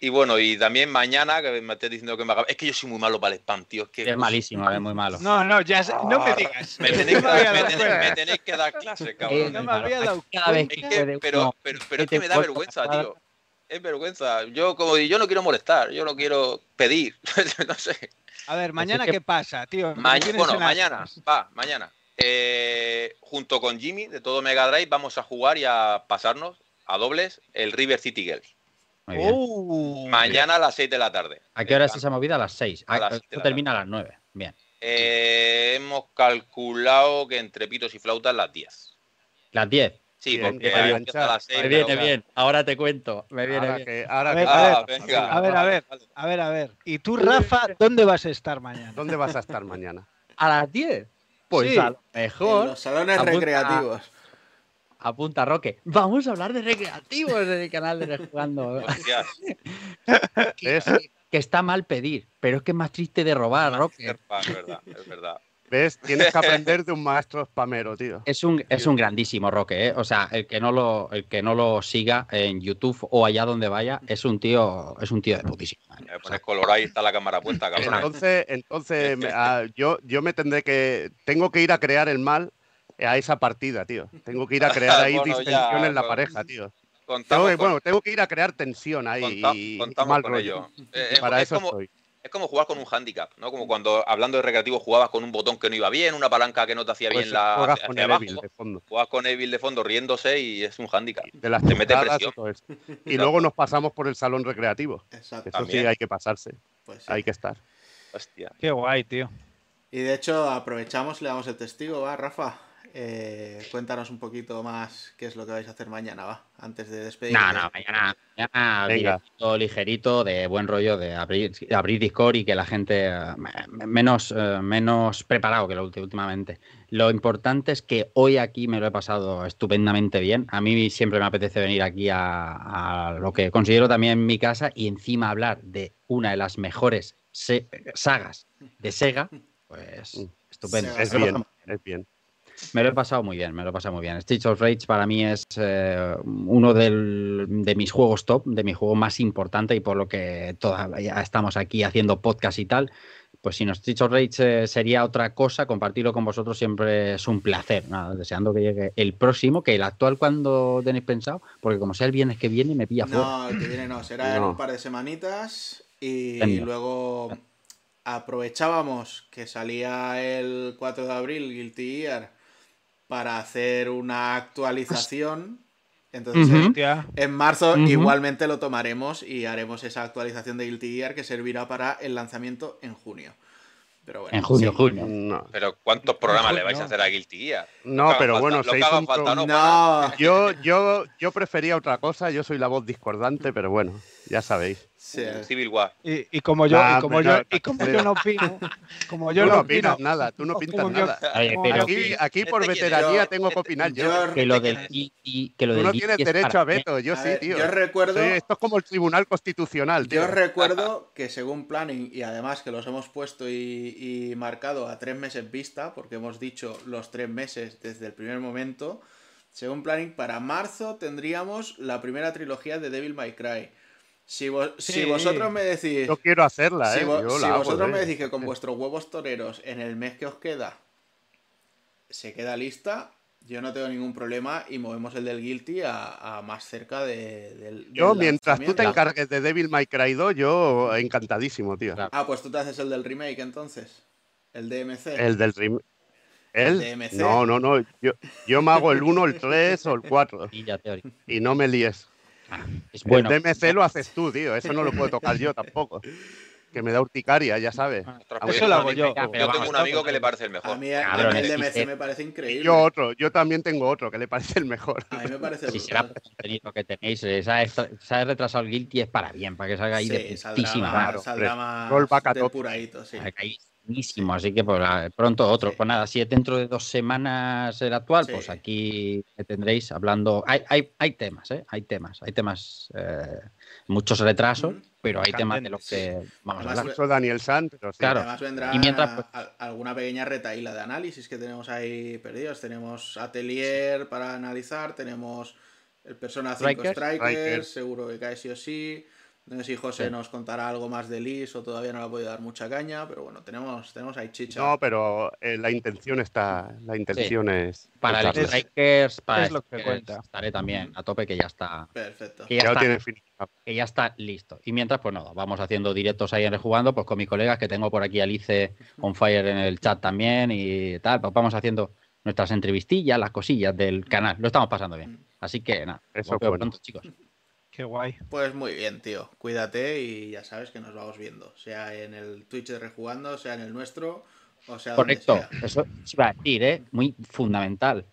y bueno, y también mañana, que me estés diciendo que me haga... Es que yo soy muy malo para el spam, tío. Es que Es malísimo, es muy malo. No, no, ya sé- no me digas. Me tenéis que me dar, me dado tenéis- cuenta. me tenéis que dar clases, Eh, cabrón. no me había dado Cada vez Es que pero, pero, pero es que me da vergüenza, tío. Es vergüenza. Yo, como digo, yo no quiero molestar, yo no quiero pedir. no sé. A ver, mañana que- qué pasa, tío. Ma- bueno, mañana, va, mañana. Eh, junto con Jimmy de todo Mega Drive vamos a jugar y a pasarnos a dobles el River City Girls. Muy bien. Uh, Mañana a las 6 de la tarde. ¿A qué hora es esa movida? A las 6. A las seis de Esto la termina a las 9. Bien. Eh, hemos calculado que entre pitos y flautas las 10. Las 10. Sí, Bien, porque enganchar. a las 6. Me viene bien. Ahora te cuento. Me viene Ahora bien. que, ahora A que- ver, Ah, a venga. a ver, a ver. A ver, a ver. ¿Y tú, Rafa, dónde vas a estar mañana? ¿Dónde vas a estar mañana? ¿A las 10? Pues Sí. a lo En mejor. los salones apunta- recreativos. Apunta Roque. Vamos a hablar de recreativos en el canal de Rejugando. ¿Ves? que está mal pedir, pero es que es más triste de robar, Roque. es verdad, es verdad. ¿Ves? Tienes que aprender de un maestro spamero, tío. Es un, es un grandísimo Roque, ¿eh? O sea, el que no lo, el que no lo siga en YouTube o allá donde vaya, es un tío, es un tío de putísima. Me O sea, pones colorado y está la cámara puesta, cabrón. Entonces, entonces me- ah, yo, yo me tendré que. Tengo que ir a crear el mal a esa partida, tío. Tengo que ir a crear ahí Bueno, ya, distensión en la pareja, tío. Tengo que- con, bueno, tengo que ir a crear tensión ahí conta- y, y contamos mal con rollo. ello. Eh, es- Para es eso como, estoy. Es como jugar con un handicap, ¿no? Como cuando hablando de recreativo jugabas con un botón que no iba bien, una palanca que no te hacía Pues bien la juegas hacia con el Evil de fondo. Jugabas con Evil de fondo riéndose y es un handicap. De las Te mete presión. todo esto. Y luego nos pasamos por el salón recreativo. Exacto. Eso También. sí hay que pasarse. Pues sí. Hay que estar. Hostia. Qué guay, tío. Y de hecho, aprovechamos, le damos el testigo, va, Rafa. Eh, cuéntanos un poquito más qué es lo que vais a hacer mañana, va, antes de despedirte. No, no, mañana, mañana Venga. directito, ligerito, de buen rollo, de abrir, abrir Discord y que la gente eh, me- menos, eh, menos preparado que lo últimamente. Lo importante es que hoy aquí me lo he pasado estupendamente bien. A mí siempre me apetece venir aquí a, a lo que considero también mi casa y encima hablar de una de las mejores se- sagas de Sega. Pues Mm. estupendo. Es bien, es bien. Me lo he pasado muy bien, me lo he pasado muy bien. Streets of Rage para mí es eh, uno del- de mis juegos top, de mi juego más importante y por lo que todavía estamos aquí haciendo podcast y tal. Pues si no Streets of Rage eh, sería otra cosa, compartirlo con vosotros siempre es un placer. Nada, deseando que llegue el próximo, que el actual cuando tenéis pensado, porque como sea el viernes que viene me pilla fuera. No, el que viene no, será en un par de semanitas y luego aprovechábamos que salía el 4 de abril Guilty Gear para hacer una actualización. Entonces en- marzo igualmente lo tomaremos y haremos esa actualización de Guilty Gear que servirá para el lanzamiento en junio. Pero bueno, En junio, sí. junio. No, Pero ¿cuántos programas No, le vais a hacer a Guilty Gear? no pero falta- bueno, se hizo un falta, ¿no? No, Yo, yo, yo prefería otra cosa, yo soy la voz discordante, pero bueno, ya sabéis. Sí, Civil War. Y, y como yo, Nah, y como yo, no, y como yo no opino, como yo tú no no opinas opino, nada, tú no pintas yo- nada. Oye, como pero- yo- Aquí, aquí por Este veteranía Yo- tengo que opinar yo. yo- que lo ¿Este del y, y- que lo Tú del no Geek tienes es derecho para a veto, yo A sí, ver, tío. yo recuerdo- Sí, esto es como el Tribunal Constitucional, tío. Yo recuerdo que según planning, y además que los hemos puesto y, y marcado a tres meses vista, porque hemos dicho los tres meses desde el primer momento, según planning, para marzo tendríamos la primera trilogía de Devil May Cry. Si, vo- si vosotros me decís, Yo quiero hacerla, si, ¿eh? vo- Yo si la hago, vosotros ¿eh? me decís que con vuestros huevos toreros en el mes que os queda se queda lista, yo no tengo ningún problema y movemos el del Guilty a, a más cerca de- del, del Yo, mientras tú te encargues de Devil May Cry 2, yo encantadísimo, tío. Claro. Ah, pues tú te haces el del remake entonces. El DMC. El del. DMC. No, no, no. Yo, yo me hago el 1, el 3 o el 4. Y ya teoría. Y no me líes. Es bueno. el DMC lo haces tú, tío. Eso no lo puedo tocar yo tampoco. Que me da urticaria, ya sabes. Eso yo lo tengo hago un yo. Yo tengo vamos, un amigo que le parece el mejor. A mí, a Cabrón, mí el DMC me parece increíble. Yo otro, yo también tengo otro que le parece el mejor. A mí me parece Si será por el contenido que tenéis, eh, se ha, extra- se ha retrasado el Guilty es para bien, para que salga ahí de Sí, saldrá más, madre. saldrá más Rollback a tope. depuradito, sí. Para que ahí buenísimo, así que pues, ah, pronto otro. Sí. Pues nada, si es dentro de dos semanas el actual, Sí. pues aquí me tendréis hablando. Hay, hay, hay temas, ¿eh? Hay temas, hay temas, eh, muchos retrasos, pero hay temas de los que vamos a hablar. Daniel San, pero sí. Claro. Además vendrá Y mientras, pues- a- alguna pequeña retaíla de análisis que tenemos ahí perdidos. Tenemos Atelier para analizar, tenemos el Persona 5 Strikers. Strikers, Strikers. seguro que cae sí o sí. No sé si José Sí. nos contará algo más de Liz o todavía no le ha podido dar mucha caña, pero bueno, tenemos, tenemos ahí chicha. No, pero eh, la intención está. La intención es. Para el Strikers, para es lo que Strikers cuenta. estaré también a tope que ya está. Perfecto. Que ya, está, tiene finiquitado. que ya está listo. Y mientras, pues nada, vamos haciendo directos ahí en Rejugando, pues con mis colegas que tengo por aquí a Alice on fire en el chat también y tal, pues vamos haciendo nuestras entrevistillas, las cosillas del canal. Lo estamos pasando bien. Así que nada, Eso pronto, chicos. Qué guay. Pues muy bien, tío. Cuídate y ya sabes que nos vamos viendo. Sea en el Twitch de Rejugando, sea en el nuestro, o sea donde Correcto, sea. eso se iba a decir, ¿eh? Muy fundamental.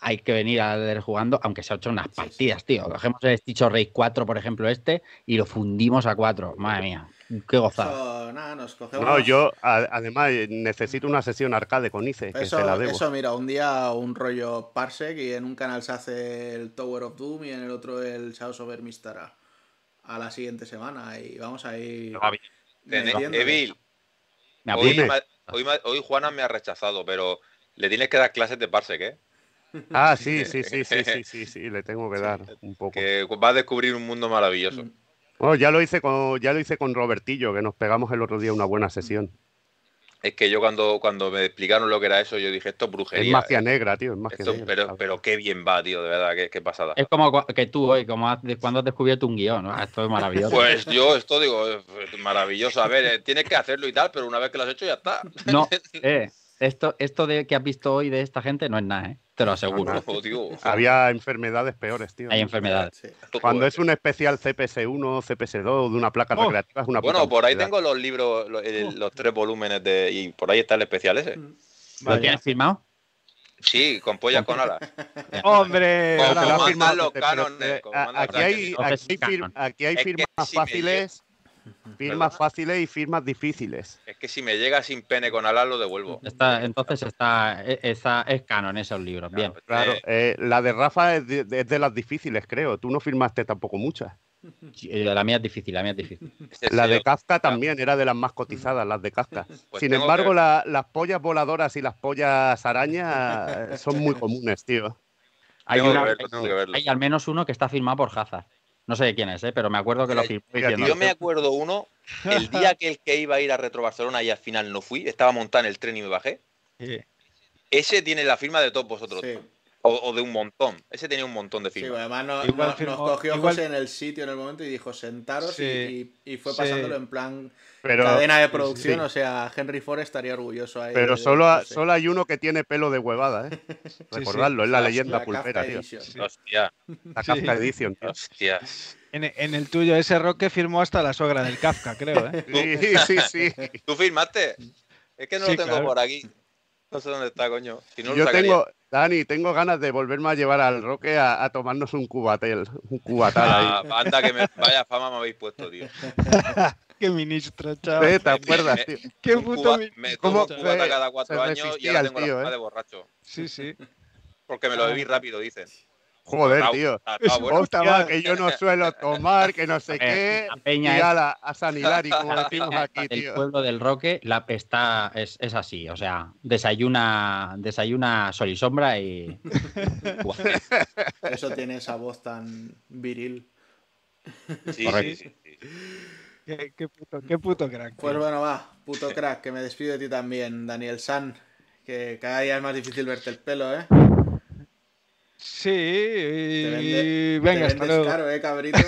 Hay que venir a leer jugando, aunque se ha hecho unas Sí, sí. partidas, tío. Cogemos el Stitch of Rage 4, por ejemplo, este, y lo fundimos a 4. Madre mía, qué gozada. Eso, nada, nos cogemos. No, yo a- además necesito una sesión arcade con ICE, que Eso, se la debo. eso, mira, un día un rollo Parsec y en un canal se hace el Tower of Doom y en el otro el Shadows over Mistara. A la siguiente semana y vamos a ir. Evil, Me hoy, hoy, hoy Juana me ha rechazado, pero le tienes que dar clases de Parsec, ¿eh? Ah, sí, sí, sí, sí, sí, sí, sí, le tengo que dar un poco. Que va a descubrir un mundo maravilloso. Oh, ya lo hice con, ya lo hice con Robertillo, que nos pegamos el otro día una buena sesión. Es que yo cuando, cuando me explicaron lo que era eso, yo dije, esto es Es brujería. magia eh. negra, tío, es magia Esto- negra. pero, pero qué bien va, tío, de verdad, qué, qué pasada. Es como que tú hoy, como has- cuando has descubierto un guion, ¿no? Esto es maravilloso. Pues yo esto digo, es maravilloso. A ver, eh, tienes que hacerlo y tal, pero una vez que lo has hecho ya está. No, eh, esto, esto de que has visto hoy de esta gente no es nada, ¿eh? Te lo aseguro. No, tío. Había enfermedades peores, tío. Hay enfermedades. Sí. Cuando es un especial CPS1, CPS2 de una placa Oh. recreativa es una Bueno, por ahí tengo los libros, el- los tres volúmenes de. Y por ahí está el especial ese. ¿Lo Vaya. tienes firmado? Sí, con pollas con alas. Hombre, Como lo firmado, los pero, eh, como aquí hay, aquí Es que firmas fáciles, firmas Perdona. fáciles y firmas difíciles. Es que si me llega sin pene con alas, lo devuelvo. Está, entonces está, e- está, es canon esos libros. Bien. Claro, Eh, eh, la de Rafa es de, es de las difíciles, creo. Tú no firmaste tampoco muchas. Eh, La mía es difícil, la mía es difícil. ese La de Kafka también era de las más cotizadas, las de Kafka. Pues Sin embargo, que- la- las pollas voladoras y las pollas arañas son muy comunes, tío. Hay, Tengo que una- verlo, tengo que verlo. hay al menos uno que está firmado por Hazard. No sé de quién es, ¿eh? pero me acuerdo que lo Mira, firmó diciendo. Yo me acuerdo uno, el día que el que iba a ir a Retro Barcelona y al final no fui, estaba montado en el tren y me bajé. Sí. Ese tiene la firma de todos vosotros. Sí, O, o de un montón. Ese tenía un montón de sí, firmas. además no- Igual no- firmó- nos cogió igual- José en el sitio en el momento y dijo sentaros y- Sí, y, y fue sí. pasándolo en plan Pero, cadena de sí, producción. sí. O sea, Henry Ford estaría orgulloso ahí. Pero de- solo, de ha- José. solo hay uno que tiene pelo de huevada, ¿eh? Recordadlo, es la La- leyenda la pulpera, Kafka tío. Edition. Sí. Hostia, La Kafka Edition, tío. hostia. En, en el tuyo, ese Roque firmó hasta la suegra del Kafka, creo, ¿eh? Sí, sí, sí. ¿Tú firmaste? Es que no Sí, lo tengo claro. por aquí. No sé dónde está, coño. Si no lo Yo tengo, Dani, tengo ganas de volverme a llevar al Roque a, a tomarnos un cubatel, un cubatal Ah, ahí. anda que me vaya fama me habéis puesto, tío. Qué ministro, chaval. ¿Eh? ¿Te acuerdas, me- tío? Qué puto cuba- me ¿Cómo tomo un cubata fue? cada cuatro años y ahora tengo tío, la fama ¿eh? de borracho. Sí, sí. Porque me lo bebí rápido, dicen. Joder, Ah, tío. ah, bueno. Que yo no suelo tomar, que no sé Eh, qué. la peña y ala, a San Hilari, como decimos aquí, tío. pueblo del Roque la está es, es así, o sea, desayuna desayuna sol y sombra y Eso tiene esa voz tan viril. Sí, sí, Correcto. sí, sí. Qué, qué puto, qué puto crack. Pues tío. bueno, va, puto crack, que me despido de ti también, Daniel San. Que cada día es más difícil verte el pelo, ¿eh? Sí, Te, y vende- venga, te hasta luego. caro, ¿eh, cabrito?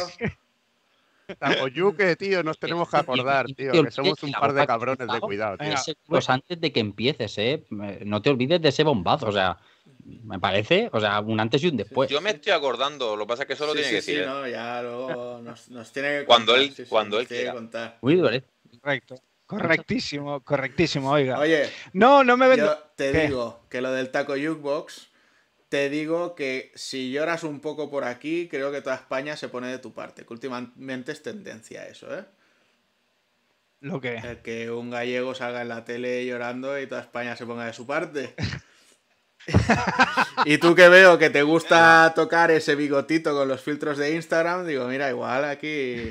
Oyuque, tío, nos tenemos que acordar, tío, que somos un par de cabrones de cuidado, tío. Segundos antes de que empieces, eh. No te olvides de ese bombazo, o sea, me parece, o sea, un antes y un después. Yo me estoy acordando, lo que pasa es que eso lo Sí, tiene sí, que sí, decir. ¿eh? no, ya luego nos, nos tiene que Cuando contar, él- sí, sí, cuando él quiera. contar. Muy duro, Correcto. Correctísimo, correctísimo, oiga. Oye, No, no me vendo. yo te ¿Qué? digo que lo del taco jukebox, te digo que si lloras un poco por aquí, creo que toda España se pone de tu parte, que últimamente es tendencia eso, ¿eh? Lo que. El que un gallego salga en la tele llorando y toda España se ponga de su parte. y tú que veo que te gusta tocar ese bigotito con los filtros de Instagram, digo, mira, igual aquí...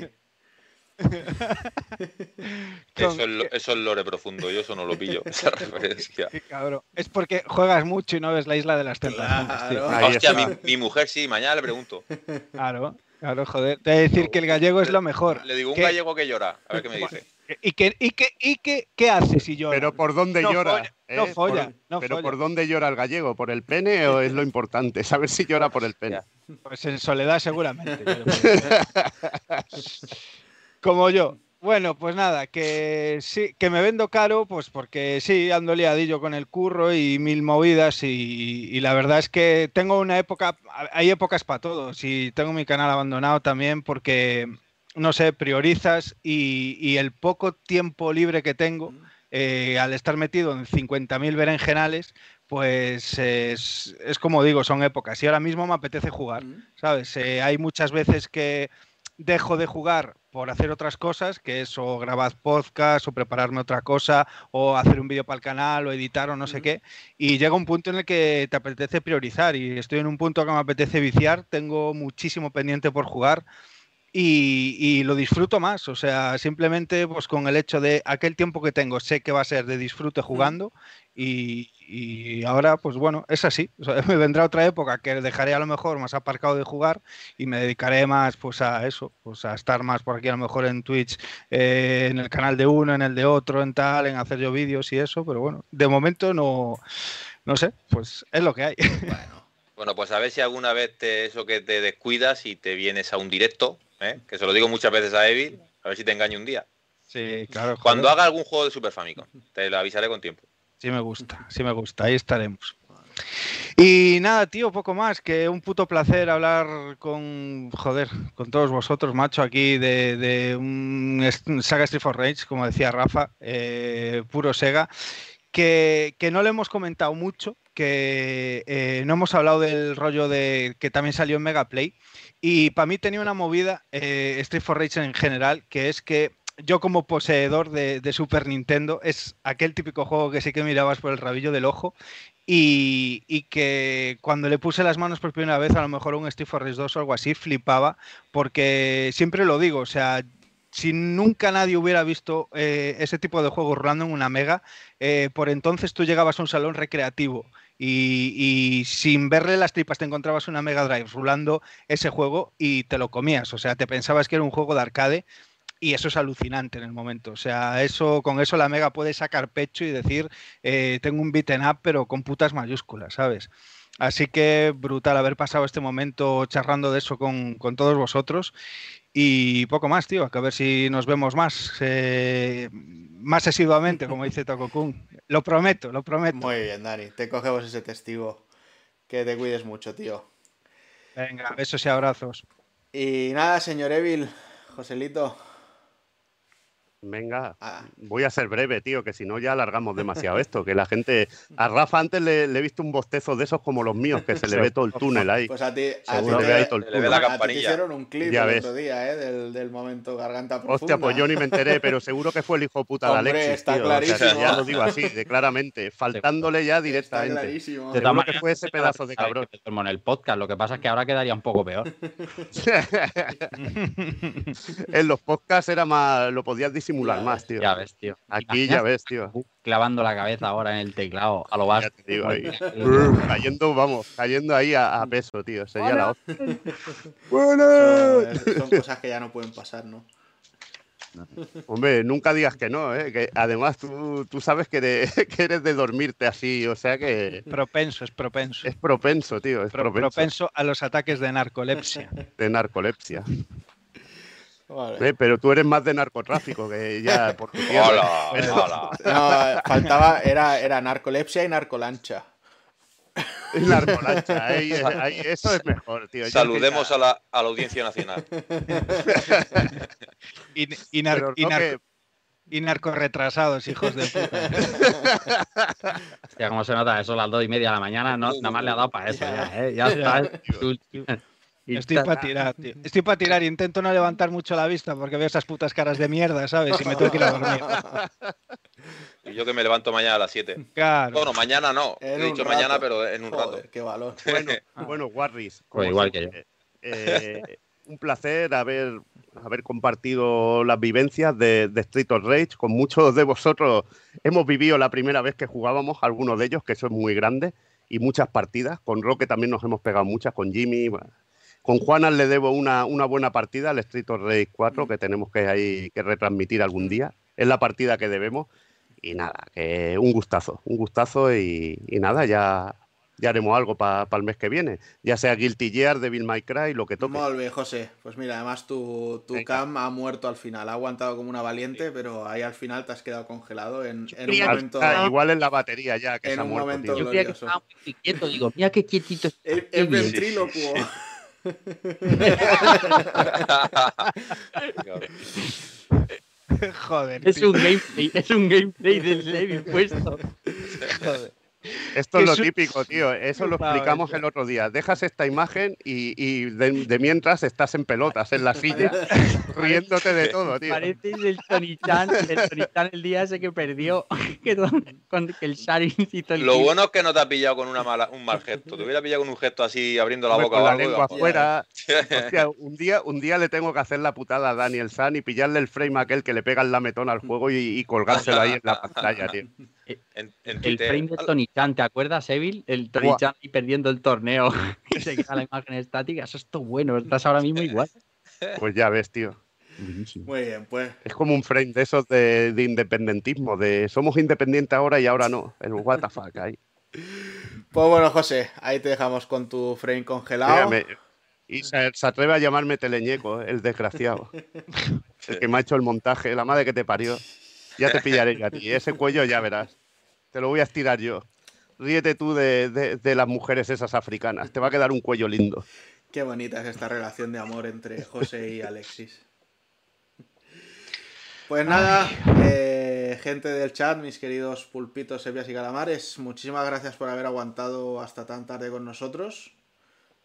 Eso es, lo- eso es lore profundo, yo eso no lo pillo, esa referencia. Qué cabrón. Es porque juegas mucho y no ves la isla de las tentaciones, tío. Claro. Hostia, mi, mi mujer sí, mañana le pregunto. Claro, claro, joder. Te voy a decir que el gallego es lo mejor. Le digo un ¿Qué- gallego que llora, a ver qué me dice. ¿Y qué, y qué, y qué, qué hace si llora? Pero por dónde No llora. folla, no ¿eh? folla, Por- no pero folla. por dónde llora el gallego, por el pene o es lo importante, saber si llora por el pene. Pues en soledad seguramente. Como yo. Bueno, pues nada, que sí, que me vendo caro, pues porque sí, ando liadillo con el curro y mil movidas y, y la verdad es que tengo una época, hay épocas para todos y tengo mi canal abandonado también porque, no sé, priorizas y, y el poco tiempo libre que tengo, eh, al estar metido en 50.000 berenjenales, pues es, es como digo, son épocas y ahora mismo me apetece jugar. ¿sabes? Eh, hay muchas veces que dejo de jugar por hacer otras cosas, que es o grabar podcast o prepararme otra cosa o hacer un vídeo para el canal o editar o no sé qué. Y llega un punto en el que te apetece priorizar y estoy en un punto que me apetece viciar, tengo muchísimo pendiente por jugar. Y, y lo disfruto más, o sea, simplemente pues con el hecho de aquel tiempo que tengo, sé que va a ser de disfrute jugando y, y ahora pues bueno, es así, o sea, me vendrá otra época que dejaré a lo mejor más aparcado de jugar y me dedicaré más pues a eso, pues a estar más por aquí a lo mejor en Twitch, eh, en el canal de uno, en el de otro, en tal, en hacer yo vídeos y eso, pero bueno, de momento no, no sé, pues es lo que hay. Bueno, Bueno, pues a ver si alguna vez te, eso que te descuidas y te vienes a un directo, ¿eh? que se lo digo muchas veces a Evil, a ver si te engaño un día. Sí, claro. Cuando haga algún juego de Super Famicom, te lo avisaré con tiempo. Sí me gusta, sí me gusta, ahí estaremos. Y nada, tío, poco más, que un puto placer hablar con, joder, con todos vosotros, macho, aquí de, de un Saga Street for Rage, como decía Rafa, eh, puro Sega, que, que no le hemos comentado mucho, que eh, no hemos hablado del rollo de que también salió en Megaplay, y para mí tenía una movida, eh, Street for Rage en general, que es que yo como poseedor de, Super Nintendo es aquel típico juego que sí que mirabas por el rabillo del ojo y, que cuando le puse las manos por primera vez, a lo mejor un Street for Rage 2 o algo así, flipaba, porque siempre lo digo, o sea, si nunca nadie hubiera visto eh, ese tipo de juegos en una mega, eh, por entonces tú llegabas a un salón recreativo y, y sin verle las tripas te encontrabas una Mega Drive rulando ese juego y te lo comías, o sea, te pensabas que era un juego de arcade y eso es alucinante en el momento. O sea, eso con eso la Mega puede sacar pecho y decir, eh, tengo un beaten up, pero con putas mayúsculas, ¿sabes? Así que brutal haber pasado este momento charlando de eso con, con todos vosotros. Y poco más, tío, a ver si nos vemos más, eh, más asiduamente, como dice Tokokun. Lo prometo, lo prometo. muy bien, Dani. Te cogemos ese testigo. Que te cuides mucho, tío. Venga, besos y abrazos. Y nada, señor Evil, Joselito. Venga, Ah. voy a ser breve, tío, que si no ya alargamos demasiado esto. Que la gente. A Rafa antes le, le he visto un bostezo de esos como los míos, que se le ve todo el túnel ahí. Pues a ti, a ti te, hay todo el Se le ve la campanilla. hicieron un clip Ya el ves. otro día, ¿eh? Del, del momento garganta profunda. Hostia, pues yo ni me enteré, pero seguro que fue el hijo puta de Hombre, Alexis. está tío. O sea, clarísimo. ya lo digo así, de claramente, faltándole ya Está directamente. clarísimo. De todas Seguro que fue ese pedazo de cabrón. en el podcast, lo que pasa es que ahora quedaría un poco peor. en los podcasts era más, lo podías disimular Ya más, tío. Ya ves, tío. Aquí ya ves, tío. Clavando la cabeza ahora en el teclado a lo vasto. Ya te digo ahí. Muy- Brr, cayendo, vamos, cayendo ahí a, a peso, tío. Sería la hostia. Son, son cosas que ya no pueden pasar, ¿no? Hombre, nunca digas que no, ¿eh? Que además tú, tú sabes que eres, que eres de dormirte así, o sea que Propenso, es propenso. es propenso, tío, es Pro- propenso propenso a los ataques de narcolepsia. de narcolepsia. Vale. ¿eh? Pero tú eres más de narcotráfico, que ya por tu tierra. Hola, hola. No, faltaba, era, era narcolepsia y narcolancha. Narcolancha, ahí- ahí- eso es mejor, tío. Saludemos a la, a la audiencia nacional. Y, y, nar- Pero y no nar- que- y narcorretrasados, hijos de puta. Hostia, cómo se nota eso a las dos y media de la mañana, no, nada más le ha dado para eso ya, ¿eh? Ya está. Y Estoy para tirar, tío. Estoy para tirar. Intento no levantar mucho la vista porque veo esas putas caras de mierda, ¿sabes? Y me tengo que ir a dormir. Y yo que me levanto mañana a las 7. Claro. Bueno, mañana no. En He dicho rato. mañana, pero en un rato. Qué valor. Bueno, bueno, Warris. Pues igual que yo. eh, un placer haber, haber compartido las vivencias de, de Street of Rage. Con muchos de vosotros hemos vivido la primera vez que jugábamos, algunos de ellos, que eso es muy grande, y muchas partidas. Con Roque también nos hemos pegado muchas, con Jimmy. bueno. Con Juanan le debo una, una buena partida al Street of Rage 4 que tenemos que, ahí, que retransmitir algún día. Es la partida que debemos. Y nada, que un gustazo, un gustazo y, y nada, ya, ya haremos algo para el mes que viene. Ya sea Guilty Gear, Devil May Cry, lo que toque. Molt bé, José. Pues mira, además tu, tu cam ha muerto al final. Ha aguantado como una valiente, pero ahí al final te has quedado congelado en, en un momento. Ah, igual en la batería ya, que En se ha un muerto, momento tío. Yo creía que estaba muy quieto, digo, mira qué quietito está. Bien. ventrílocuo. Joder. Es tío. un gameplay, es un gameplay del Levi puesto. Joder. Esto es lo su- típico, tío. Eso lo explicamos el otro día. Dejas esta imagen y, y de, de mientras estás en pelotas, en la silla, riéndote de todo, tío. Parece el Tony Chan, el Tony Chan el día ese que perdió, que, con, que el Sharin hizo el Lo bueno es que no te ha pillado con una mala, un mal gesto. Te hubiera pillado con un gesto así abriendo la boca con o la lengua afuera. Hostia, un día, un día le tengo que hacer la putada a Daniel San y pillarle el frame a aquel que le pega el lametón al juego y, y colgárselo ahí en la pantalla, tío. En, en El frame de Tony Chan, ¿te acuerdas, Evil? El Tony Buah. Chan ahí perdiendo el torneo y se queda la imagen estática. Eso es todo bueno, estás ahora mismo igual. Pues ya ves, tío. Buenísimo. Muy bien, pues Es como un frame de esos de, de independentismo, de somos independientes ahora y ahora no. El what the fuck ahí. Pues bueno, José, ahí te dejamos con tu frame congelado. Y se, se atreve a llamarme teleñeco, el desgraciado. El que me ha hecho el montaje, la madre que te parió. Ya te pillaré a ti. Ese cuello ya verás. Te lo voy a estirar yo. Ríete tú de, de- de las mujeres esas africanas. Te va a quedar un cuello lindo. Qué bonita es esta relación de amor entre José y Alexis. Pues nada, eh, gente del chat, mis queridos pulpitos, sepias y calamares, muchísimas gracias por haber aguantado hasta tan tarde con nosotros.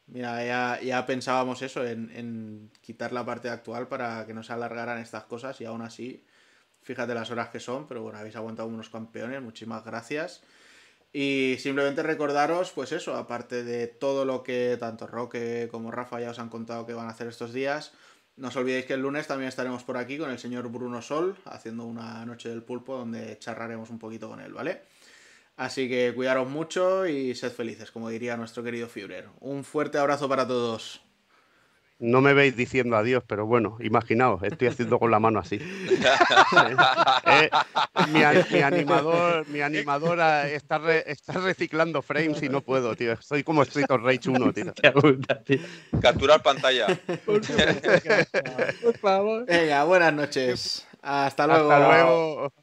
Mira, ya, ya pensábamos eso, en, en quitar la parte actual para que no se alargaran estas cosas y aún así, fíjate las horas que son, pero bueno, habéis aguantado unos campeones, muchísimas gracias. Y simplemente recordaros, pues eso, aparte de todo lo que tanto Roque como Rafa ya os han contado que van a hacer estos días, no os olvidéis que el lunes también estaremos por aquí con el señor Bruno Sol, haciendo una noche del pulpo donde charlaremos un poquito con él, ¿vale? Así que cuidaros mucho y sed felices, como diría nuestro querido Führer. Un fuerte abrazo para todos. No me veis diciendo adiós, pero bueno, imaginaos, estoy haciendo con la mano así. Eh, mi, animador, mi animadora está, re- está reciclando frames y no puedo, tío. Soy como Street of Rage 1, tío. Te gusta, tío. Capturar pantalla. Por favor. Venga, buenas noches. Hasta luego. Hasta luego.